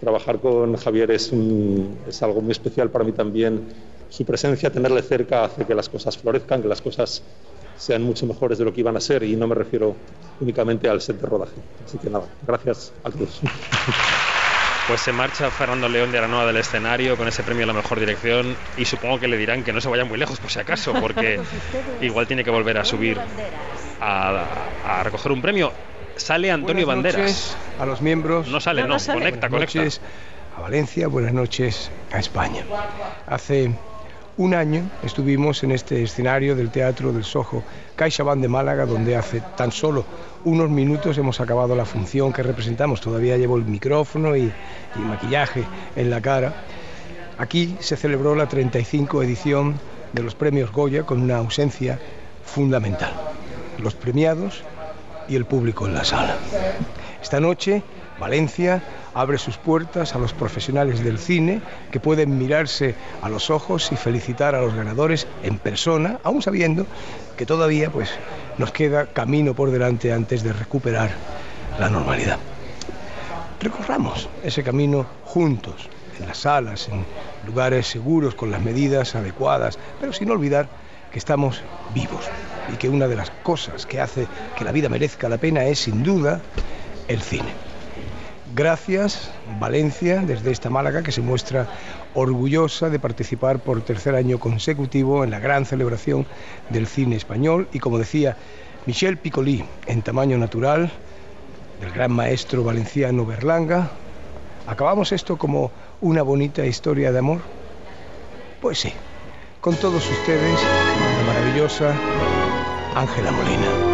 trabajar con Javier es, un- es algo muy especial para mí también. Su presencia, tenerle cerca, hace que las cosas florezcan, que las cosas sean mucho mejores de lo que iban a ser y no me refiero únicamente al set de rodaje. Así que nada, gracias a todos. Pues se marcha Fernando León de Aranoa del escenario con ese premio a la mejor dirección y supongo que le dirán que no se vaya muy lejos por si acaso, porque igual tiene que volver a subir a, a recoger un premio. Sale Antonio Buenas Banderas. noches a los miembros. No sale, No, no no, sale. conecta, Buenas conecta. noches a Valencia, buenas noches a España. Hace un año estuvimos en este escenario del Teatro del Sojo, CaixaBank de Málaga, donde hace tan solo unos minutos hemos acabado la función que representamos. Todavía llevo el micrófono y, maquillaje en la cara. Aquí se celebró la 35 edición de los premios Goya con una ausencia fundamental. Los premiados y el público en la sala. Esta noche, Valencia abre sus puertas a los profesionales del cine que pueden mirarse a los ojos y felicitar a los ganadores en persona, aún sabiendo que todavía pues, nos queda camino por delante antes de recuperar la normalidad. Recorramos ese camino juntos, en las salas, en lugares seguros, con las medidas adecuadas, pero sin olvidar que estamos vivos y que una de las cosas que hace que la vida merezca la pena es sin duda el cine. Gracias, Valencia, desde esta Málaga que se muestra orgullosa de participar por tercer año consecutivo en la gran celebración del cine español y como decía Michel Piccoli en tamaño natural, del gran maestro valenciano Berlanga, ¿acabamos esto como una bonita historia de amor? Pues sí, con todos ustedes, la maravillosa Ángela Molina.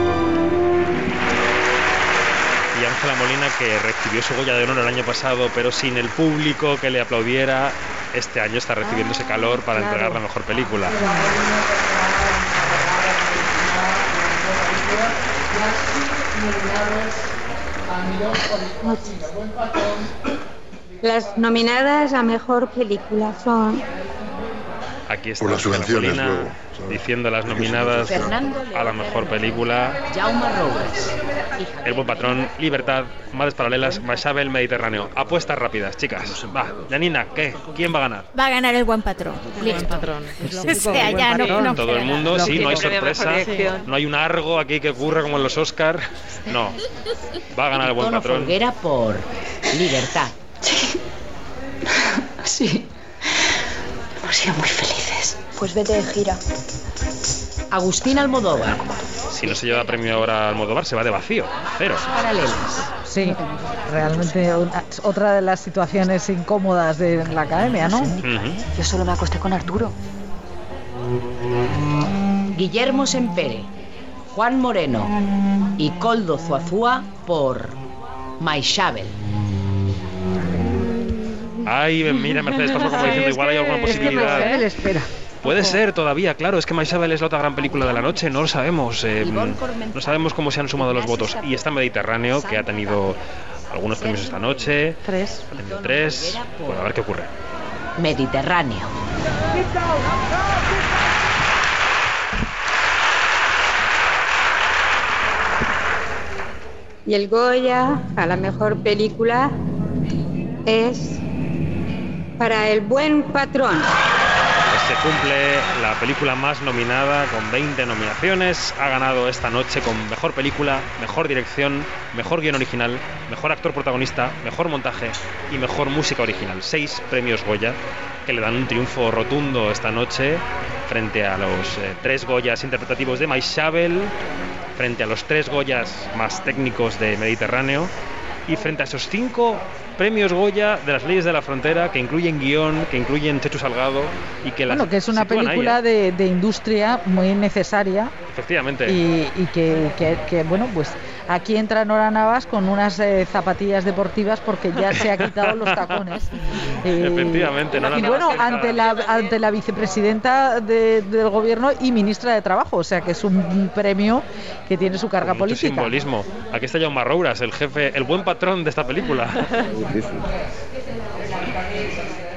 Molina, que recibió su Goya de Honor el año pasado, pero sin el público que le aplaudiera, este año está recibiendo ese calor para claro. entregar la mejor película. Las nominadas a mejor película son Aquí está Por las subvenciones, luego, diciendo las nominadas a la mejor película. El buen patrón, Libertad, Madres Paralelas, Mashabel, Mediterráneo. Apuestas rápidas, chicas. Va, Janina, ¿qué? ¿Quién va a ganar? Va a ganar el buen patrón. Listo. sea, buen patrón. Todo el mundo, sí, no hay sorpresa. No hay un argo aquí que ocurra como en los Oscar. No. Va a ganar el buen patrón. Por Libertad. Sí. Hemos sido muy felices. Pues vete de gira. Agustín Almodóvar. Si no se lleva premio ahora al Almodóvar, se va de vacío. Cero. Paralelas. Sí, realmente una- otra de las situaciones incómodas de la academia, ¿no? Yo solo me acosté con Arturo. Guillermo Sempere, Juan Moreno y Coldo Zuazúa por Maishabel. Ay, mira, Mercedes pasó como diciendo, igual hay alguna Es que posibilidad. Espera. Puede ser todavía, claro, es que Maisabel es la otra gran película de la noche, no lo sabemos. eh, no sabemos cómo se han sumado los votos. Y está Mediterráneo, que ha tenido algunos premios esta noche. Tres. Ha tenido tres. Bueno, a ver qué ocurre. Mediterráneo. Y el Goya a la mejor película es para El Buen Patrón. Pues se cumple la película más nominada con 20 nominaciones. Ha ganado esta noche con mejor película, mejor dirección, mejor guion original, mejor actor protagonista, mejor montaje y mejor música original. Seis premios Goya que le dan un triunfo rotundo esta noche frente a los eh, tres Goyas interpretativos de Maishabel, frente a los tres Goyas más técnicos de Mediterráneo y frente a esos cinco premios Goya de las leyes de la frontera que incluyen guion, que incluyen Chechu Salgado y que las Bueno, que es una ahí, película ¿eh? de, de industria muy necesaria Efectivamente. y, y que, que- que, bueno, pues aquí entra Nora Navas con unas eh, zapatillas deportivas porque ya se ha quitado los tacones. Eh, Efectivamente, Nora y bueno, ante la, ante la vicepresidenta de- del gobierno y ministra de Trabajo, o sea que es un premio que tiene su carga Mucho política. simbolismo. Aquí está Jaume Rouras, el jefe, el buen patrón de esta película.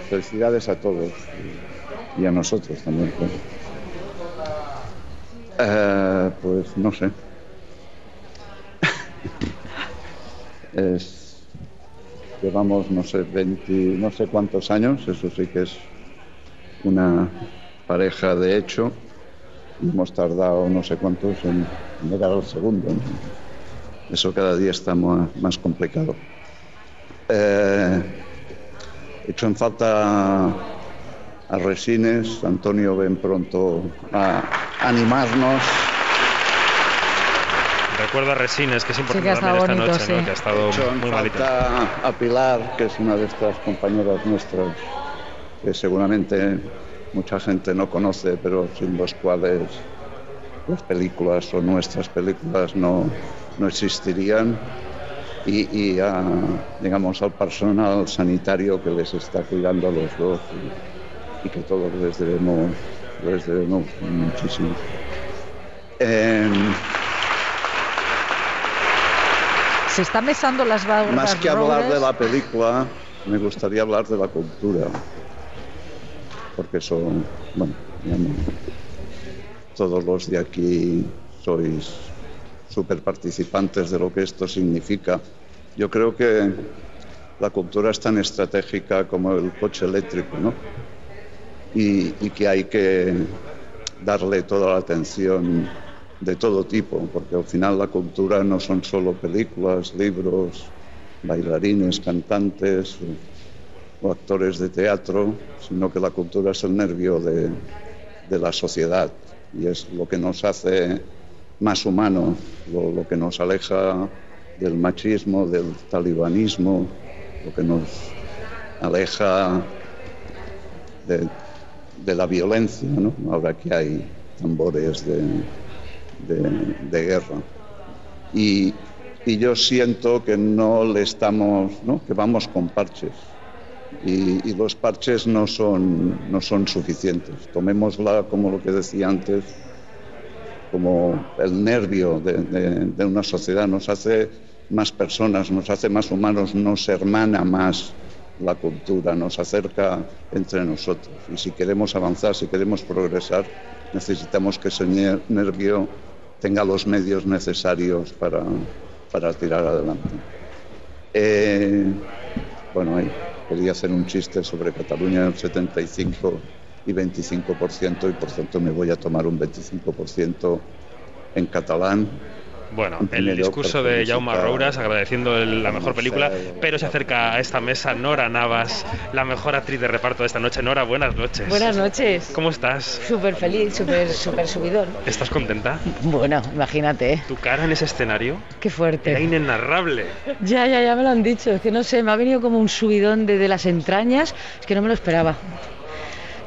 Felicidades a todos y a nosotros también. Eh, pues no sé. Es, llevamos, no sé, 20, no sé cuántos años, eso sí que es una pareja de hecho. Hemos tardado no sé cuántos en llegar al segundo. Eso cada día está más complicado. Eh, he hecho en falta a Resines, Antonio ven pronto a animarnos. Recuerdo a Resines, que es importante que estado también esta noche, ¿no? sí. que ha estado Hecho en muy malita. falta a Pilar, que es una de estas compañeras nuestras que seguramente mucha gente no conoce, pero sin los cuales las películas o nuestras películas no, no existirían. Y, y a, digamos, al personal sanitario que les está cuidando a los dos y, y que todos les debemos, les debemos muchísimo. Em, Se está mesando las barbas Más que hablar de la película, me gustaría hablar de la cultura. Porque son, bueno, todos los de aquí sois súper participantes de lo que esto significa. Yo creo que la cultura es tan estratégica como el coche eléctrico, ¿no? Y, que hay que darle toda la atención de todo tipo, porque al final la cultura no son solo películas, libros, bailarines, cantantes o, actores de teatro, sino que la cultura es el nervio de la sociedad y es lo que nos hace más humanos, lo, que nos aleja del machismo, del talibanismo, lo que nos aleja de, la violencia, ¿no? ahora que hay tambores de, guerra. Y, yo siento que no le estamos, ¿no? que vamos con parches. Y, y los parches no son, no son suficientes. Tomémosla como lo que decía antes, como el nervio de, una sociedad. Nos hace más personas, nos hace más humanos, nos hermana más la cultura, nos acerca entre nosotros. Y si queremos avanzar, si queremos progresar, necesitamos que ese ner- nervio tenga los medios necesarios para, para tirar adelante. Eh, bueno, ahí quería hacer un chiste sobre Cataluña del 75 y 25% y por tanto me voy a tomar un 25% en catalán Bueno, Un el discurso de Jaume Rouras agradeciendo el- la mejor película, pero se acerca a esta mesa Nora Navas, la mejor actriz de reparto de esta noche. Nora, buenas noches. Buenas noches. ¿Cómo estás? Súper feliz, súper súper subidón. ¿Estás contenta? Bueno, imagínate. Tu cara en ese escenario qué fuerte. era inenarrable. Ya, ya, ya me lo han dicho. Es que no sé, me ha venido como un subidón de, de las entrañas. Es que no me lo esperaba.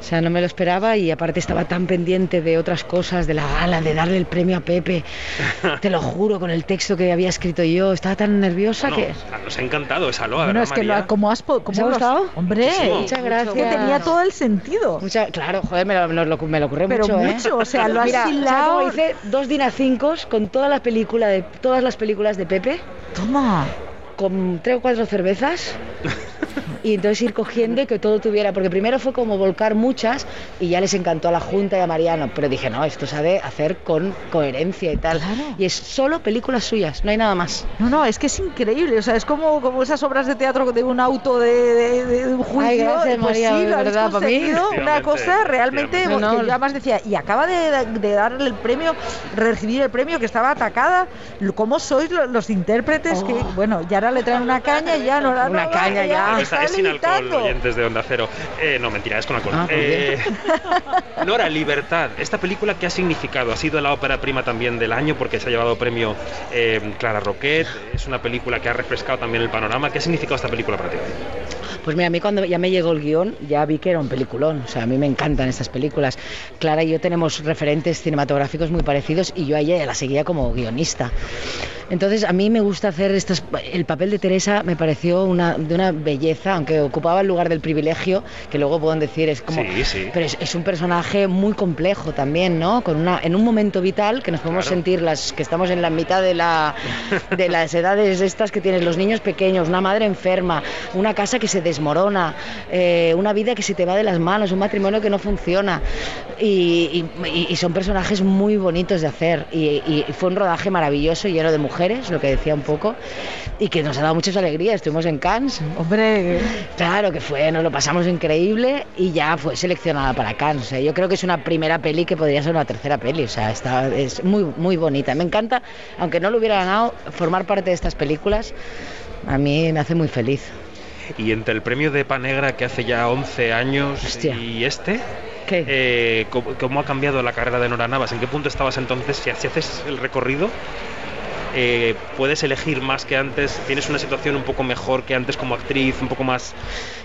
O sea, no me lo esperaba y aparte estaba tan pendiente de otras cosas, de la gala, de darle el premio a Pepe. Te lo juro, con el texto que había escrito yo. Estaba tan nerviosa No, que... o sea, nos ha encantado esa loa, Bueno, ¿verdad, es que lo, María? como has como ¿Os ha lo has- gustado? Hombre, Muchísimo. Muchas gracias. que tenía todo el sentido. Mucha- claro, joder, me lo, nos lo- me lo ocurrió Pero mucho, ¿eh? mucho, o sea, lo has Mira, ¿sabes hilado. cómo hice dos Dina 5 con toda la película de todas las películas de Pepe, Toma. con tres o cuatro cervezas. Y entonces ir cogiendo y que todo tuviera, porque primero fue como volcar muchas y ya les encantó a la Junta y a Mariano, pero dije, no, esto de hacer con coherencia y tal. Claro. Y es solo películas suyas, no hay nada más. No, no, es que es increíble. O sea, es como, como esas obras de teatro de un auto de, de- de un juicio. Ay, gracias, pues María, sí, de lo habéis verdad, para mí. conseguido Una cosa realmente. No, no. yo además decía, y acaba de, de darle el premio, recibir el premio que estaba atacada. ¿Cómo sois lo- los, intérpretes? Que, bueno, ya ahora le traen una caña y ya no la Una caña ya. Pero está esta es sin alcohol, oyentes de Onda Cero. Eh, no, mentira, es con alcohol. Ah, Eh, Nora, Libertad. ¿Esta película qué ha significado? Ha sido la ópera prima también del año porque se ha llevado premio eh, Clara Roquet. Es una película que ha refrescado también el panorama. ¿Qué ha significado esta película para ti? Pues mira, a mí cuando ya me llegó el guion ya vi que era un peliculón. O sea, a mí me encantan estas películas. Clara y yo tenemos referentes cinematográficos muy parecidos y yo a ella la seguía como guionista. Entonces a mí me gusta hacer estas... El papel de Teresa me pareció una, de una belleza, aunque ocupaba el lugar del privilegio, que luego pueden decir es como... Sí, sí. Pero es, es un personaje muy complejo también, ¿no? Con una, en un momento vital que nos podemos Claro. sentir las que estamos en la mitad de, la, de las edades estas que tienes los niños pequeños, una madre enferma, una casa que se desmorona, eh, una vida que se te va de las manos, un matrimonio que no funciona. Y, y- y son personajes muy bonitos de hacer. Y, y fue un rodaje maravilloso, lleno de mujeres, lo que decía un poco, y que nos ha dado muchas alegrías. Estuvimos en Cannes. Hombre, Claro que fue, nos lo pasamos increíble y ya fue seleccionada para Cannes. O sea, yo creo que es una primera peli que podría ser una tercera peli. O sea, está, es muy, muy bonita. Me encanta, aunque no lo hubiera ganado, formar parte de estas películas. A mí me hace muy feliz. Y entre el premio de Panegra que hace ya 11 años Hostia. y este, eh, ¿cómo, cómo ha cambiado la carrera de Nora Navas? ¿En qué punto estabas entonces? Si, si haces el recorrido, eh, puedes elegir más que antes, tienes una situación un poco mejor que antes como actriz, un poco más...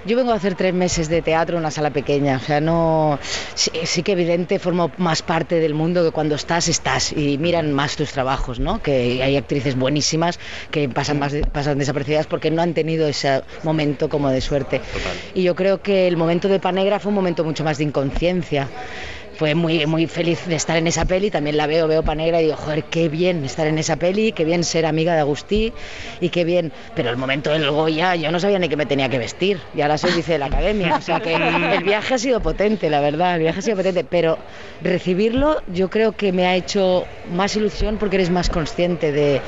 Yo vengo a hacer tres meses de teatro en una sala pequeña, o sea, no. Sí, sí que evidente formo más parte del mundo que cuando estás, estás y miran más tus trabajos, ¿no? Que hay actrices buenísimas que pasan, más de- pasan desapercibidas porque no han tenido ese momento como de suerte. Y yo creo que el momento de Panegra fue un momento mucho más de inconsciencia. Fue muy, muy feliz de estar en esa peli, también la veo, veo Panegra y digo, joder, qué bien estar en esa peli, qué bien ser amiga de Agustí y qué bien. Pero el momento del Goya, yo no sabía ni qué me tenía que vestir y ahora soy vice de la academia. O sea que el viaje ha sido potente, la verdad, el viaje ha sido potente. Pero recibirlo yo creo que me ha hecho más ilusión porque eres más consciente de,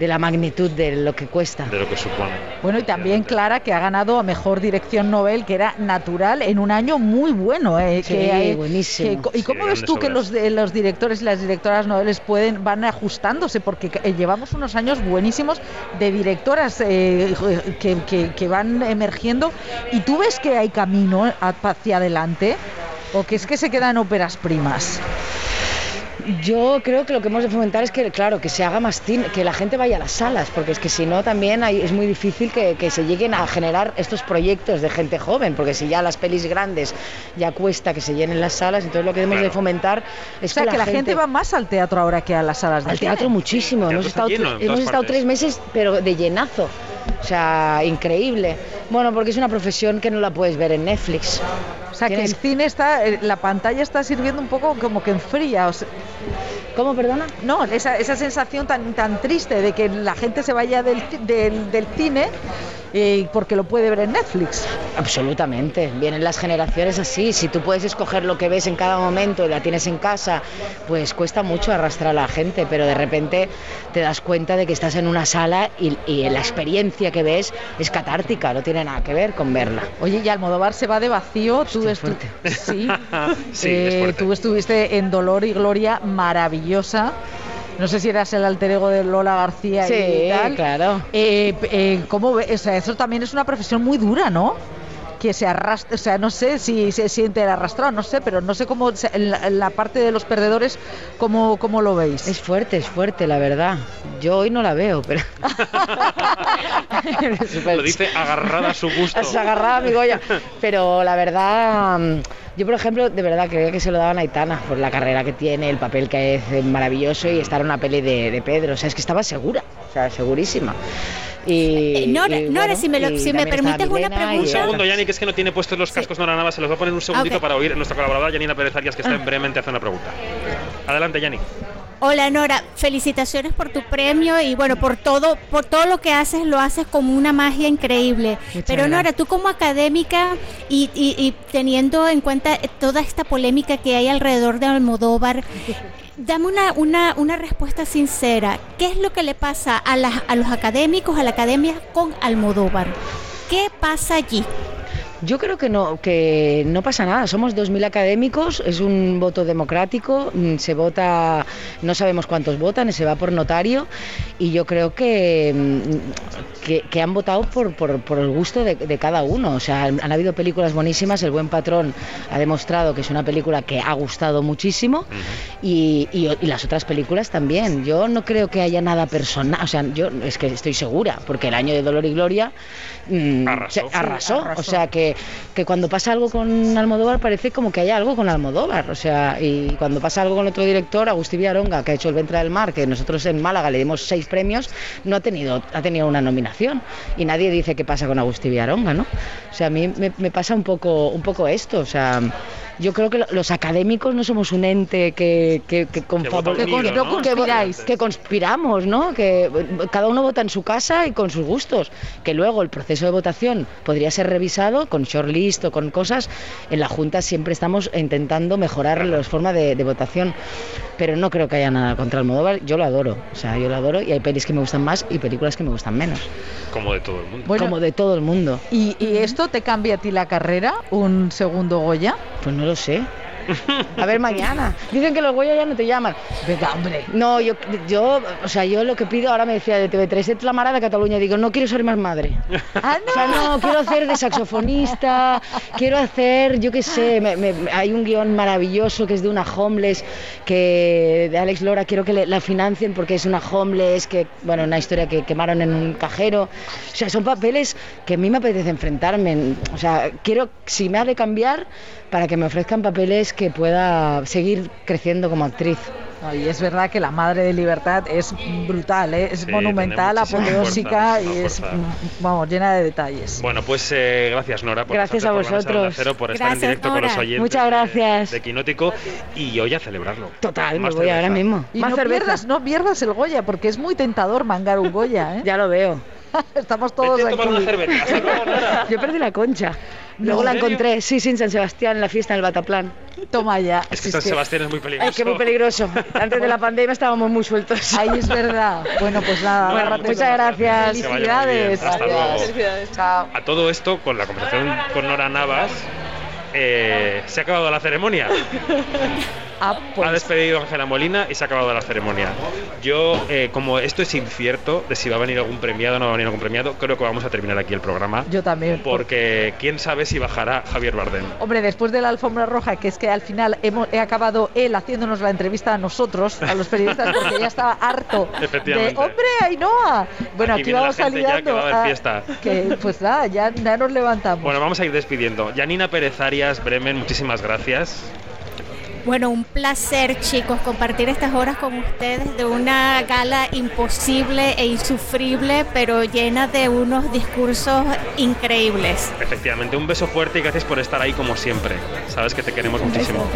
de la magnitud de lo que cuesta. de lo que supone. Bueno, y también Clara, que ha ganado a Mejor Dirección Nobel, que era natural, en un año muy bueno. eh, Sí, que hay- buenísimo. que- ¿Y cómo Sí, ves tú que los, de- los directores y las directoras noveles pueden, van ajustándose? Porque eh, llevamos unos años buenísimos de directoras eh, que, que- que van emergiendo y tú ves que hay camino a- hacia adelante o que es que se quedan óperas primas. Yo creo que lo que hemos de fomentar es que, claro, que se haga más cine, que la gente vaya a las salas, porque es que si no también hay- es muy difícil que, que se lleguen a generar estos proyectos de gente joven, porque si ya las pelis grandes ya cuesta que se llenen las salas, entonces lo que hemos de fomentar es O sea, que la gente va más al teatro ahora que a las salas de al cine. teatro muchísimo. Hemos estado, lleno hemos estado tres meses, pero de llenazo. O sea, increíble. Bueno, porque es una profesión que no la puedes ver en Netflix. O sea, que el cine está, eh, la pantalla está sirviendo un poco como que enfría. o sea- ¿Cómo, perdona? No, esa, esa sensación tan, tan triste de que la gente se vaya del, del, del cine eh, porque lo puede ver en Netflix. Absolutamente, vienen las generaciones así. Si tú puedes escoger lo que ves en cada momento y la tienes en casa, pues cuesta mucho arrastrar a la gente, pero de repente te das cuenta de que estás en una sala y, y la experiencia que ves es catártica, no tiene nada que ver con verla. Oye, y Almodóvar se va de vacío. Tú, estu- sí, Sí, Eh, es fuerte. tú estuviste en Dolor y Gloria, maravillosa. No sé si eras el alter ego de Lola García Sí, y tal. claro. Eh, eh, ¿cómo o sea, eso también es una profesión muy dura, ¿no? Que se arrastra, o sea, no sé si se siente el arrastrado, no sé, pero no sé cómo, en la, en la parte de los perdedores, ¿cómo, cómo lo veis? Es fuerte, es fuerte, la verdad. Yo hoy no la veo, pero... Lo dice agarrada a su gusto. Se agarraba mi Goya. Pero la verdad, yo por ejemplo, de verdad creía que se lo daban a Aitana por la carrera que tiene, el papel que es maravilloso y estar en una peli de, de Pedro. O sea, es que estaba segura, o sea, segurísima. Y, Eh, Nora, y, Nora, bueno, si me, lo- y si me permites una pregunta. Un segundo, Yanni, que es que no tiene puestos los cascos Nora Navas, se los va a poner un segundito para oír nuestra colaboradora Yanina Pérez Arias, que está en Bremen, te hace una pregunta. Adelante, Yanni. Hola Nora, felicitaciones por tu premio y bueno, por todo, por todo lo que haces, lo haces con una magia increíble. Muchas Pero Nora, gracias. tú como académica y, y- y teniendo en cuenta toda esta polémica que hay alrededor de Almodóvar, dame una, una, una respuesta sincera. ¿Qué es lo que le pasa a, las- a los académicos, a la academia con Almodóvar? ¿Qué pasa allí? Yo creo que no, que no pasa nada. Somos 2.000 académicos, es un voto democrático, mm, se vota, no sabemos cuántos votan, se va por notario y yo creo que, mm, que, que han votado por, por, por el gusto de, de cada uno. O sea, han, han habido películas buenísimas, El Buen Patrón ha demostrado que es una película que ha gustado muchísimo y, y- y las otras películas también. Yo no creo que haya nada personal, o sea, yo es que estoy segura, porque el año de Dolor y Gloria mm, Arrasó. se- arrasó. Sí, arrasó. O sea, que, que cuando pasa algo con Almodóvar parece como que hay algo con Almodóvar. O sea, y cuando pasa algo con otro director, Agustí Villaronga, que ha hecho El Ventre del Mar, que nosotros en Málaga le dimos seis premios, no ha tenido, ha tenido una nominación. Y nadie dice qué pasa con Agustí Villaronga, ¿no? O sea, a mí me, me pasa un poco, un poco esto. O sea, yo creo que lo- los académicos no somos un ente que, que, que confabul- vota unido, que- ¿no? conspiráis, que conspiramos, ¿no? Que cada uno vota en su casa y con sus gustos. Que luego el proceso de votación podría ser revisado con shortlist o con cosas. En la Junta siempre estamos intentando mejorar las formas de, de votación. Pero no creo que haya nada contra Almodóvar. Yo lo adoro. O sea, yo lo adoro y hay pelis que me gustan más y películas que me gustan menos. Como de todo el mundo. Bueno. Como de todo el mundo. ¿Y, y esto te cambia a ti la carrera? ¿Un segundo Goya? Pues no lo sé. A ver, mañana. Dicen que los Goya ya no te llaman. Venga, hombre. No, yo, yo, o sea, yo lo que pido, ahora me decía de TV3, es la Mara de Cataluña, digo, no quiero ser más madre. Ah, O sea, no, quiero hacer de saxofonista, quiero hacer, yo qué sé, me- me- hay un guion maravilloso que es de una homeless, que de Alex Lora, quiero que le- la financien porque es una homeless, que, bueno, una historia que quemaron en un cajero. O sea, son papeles que a mí me apetece enfrentarme. O sea, quiero, si me ha de cambiar, para que me ofrezcan papeles que pueda seguir creciendo como actriz. No, y es verdad que la Madre de Libertad es brutal, ¿eh? es Sí, monumental, apoteósica fuerza, y es, mm, vamos, llena de detalles. Bueno, pues eh, gracias Nora por Gracias a de vosotros. Cero, por estar en Gracias, directo con los Nora. oyentes Muchas de- gracias. De, Quinótico y hoy a celebrarlo. Total, me Más voy ahora mismo. Y Más no cerveza. pierdas, no pierdas el Goya, porque es muy tentador mangar un Goya, ¿eh? Ya lo veo. Estamos todos Vete a tomar aquí. una cerveza. Hasta luego, Nora. Yo perdí la concha. Luego ¿En la serio? encontré, sí, sí, en San Sebastián, en la fiesta en el Bataplan. Toma ya. Es que Es San Sebastián es muy peligroso. Ay, que muy peligroso. Antes de la pandemia estábamos muy sueltos. Ahí es verdad. Bueno, pues nada, Bueno, agárrate. muchas gracias. Felicidades. Hasta luego. Chao. A todo esto, con la conversación con Nora Navas, eh, se ha acabado la ceremonia. Ah, Ha pues despedido a Ángela Molina y se ha acabado la ceremonia. Yo, eh, como esto es incierto de si va a venir algún premiado o no va a venir algún premiado, creo que vamos a terminar aquí el programa. yo también. Porque quién sabe si bajará Javier Bardem. Hombre, después de la alfombra roja, que es que al final hemos, he acabado él haciéndonos la entrevista a nosotros, a los periodistas, porque ya estaba harto de Efectivamente. ¡Hombre, Ainhoa! Bueno, Aquí aquí, vamos salidando. que va a fiesta. que, pues nada, ya, ya nos levantamos. Bueno, vamos a ir despidiendo. Yanina Pérez Arias, Bremen, muchísimas gracias. Bueno, un placer, chicos, compartir estas horas con ustedes de una gala imposible e insufrible, pero llena de unos discursos increíbles. Efectivamente, un beso fuerte y gracias por estar ahí como siempre. Sabes que te queremos muchísimo.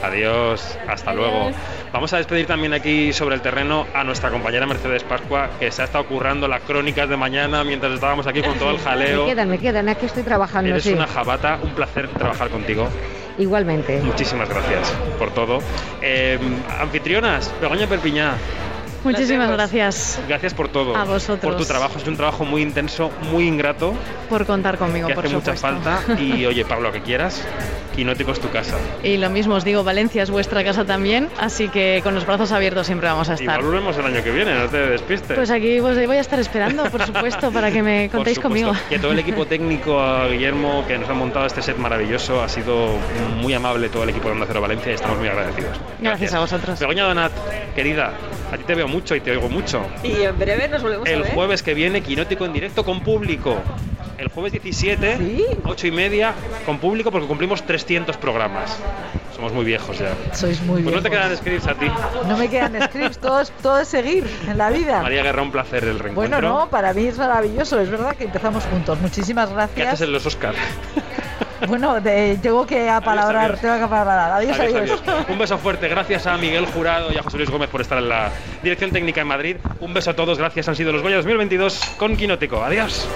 Adiós, hasta luego. Vamos a despedir también aquí sobre el terreno a nuestra compañera Mercedes Pascua, que se ha estado currando las crónicas de mañana mientras estábamos aquí con todo el jaleo. Me quedan, me quedan, aquí estoy trabajando, Eres sí. una jabata, un placer trabajar contigo. Igualmente. Muchísimas gracias por todo. Eh, anfitrionas, Begoña Perpiñá, Muchísimas gracias Gracias por todo. A vosotros. Por tu trabajo. Es un trabajo muy intenso, muy ingrato, por contar conmigo, que por hace mucha supuesto. falta. Y oye, para lo que quieras, Quinótico es tu casa. Y lo mismo os digo, Valencia es vuestra casa también, así que con los brazos abiertos siempre vamos a estar. Igual volvemos el año que viene, no te despistes. Pues aquí os voy a estar esperando, por supuesto, para que me contéis conmigo. Que todo el equipo técnico, a Guillermo, que nos ha montado este set maravilloso, ha sido muy amable todo el equipo de Onda Cero Valencia y estamos muy agradecidos. Gracias a vosotros. Begoña Donat, querida, a ti te veo mucho y te oigo mucho. Y en breve nos volvemos a El ver. jueves que viene, Quinótico en directo con público. El jueves 17, 8 y media, con público porque cumplimos 300 programas. Somos muy viejos ya. Sois muy Pues no te viejos. quedan scripts a ti. No me quedan scripts, todo es, todo es seguir en la vida. María Guerra, un placer el reencuentro. Bueno, no, para mí es maravilloso, es verdad que empezamos juntos. Muchísimas ¿Qué gracias. haces en los Oscars? Bueno, de- tengo que apalabrar, adiós. tengo que apalabrar. Adiós, adiós. Un beso fuerte, gracias a Miguel Jurado y a José Luis Gómez por estar en la dirección técnica en Madrid. Un beso a todos, gracias. Han sido los Goya 2022 con Quinótico. Adiós.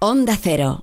Onda Cero.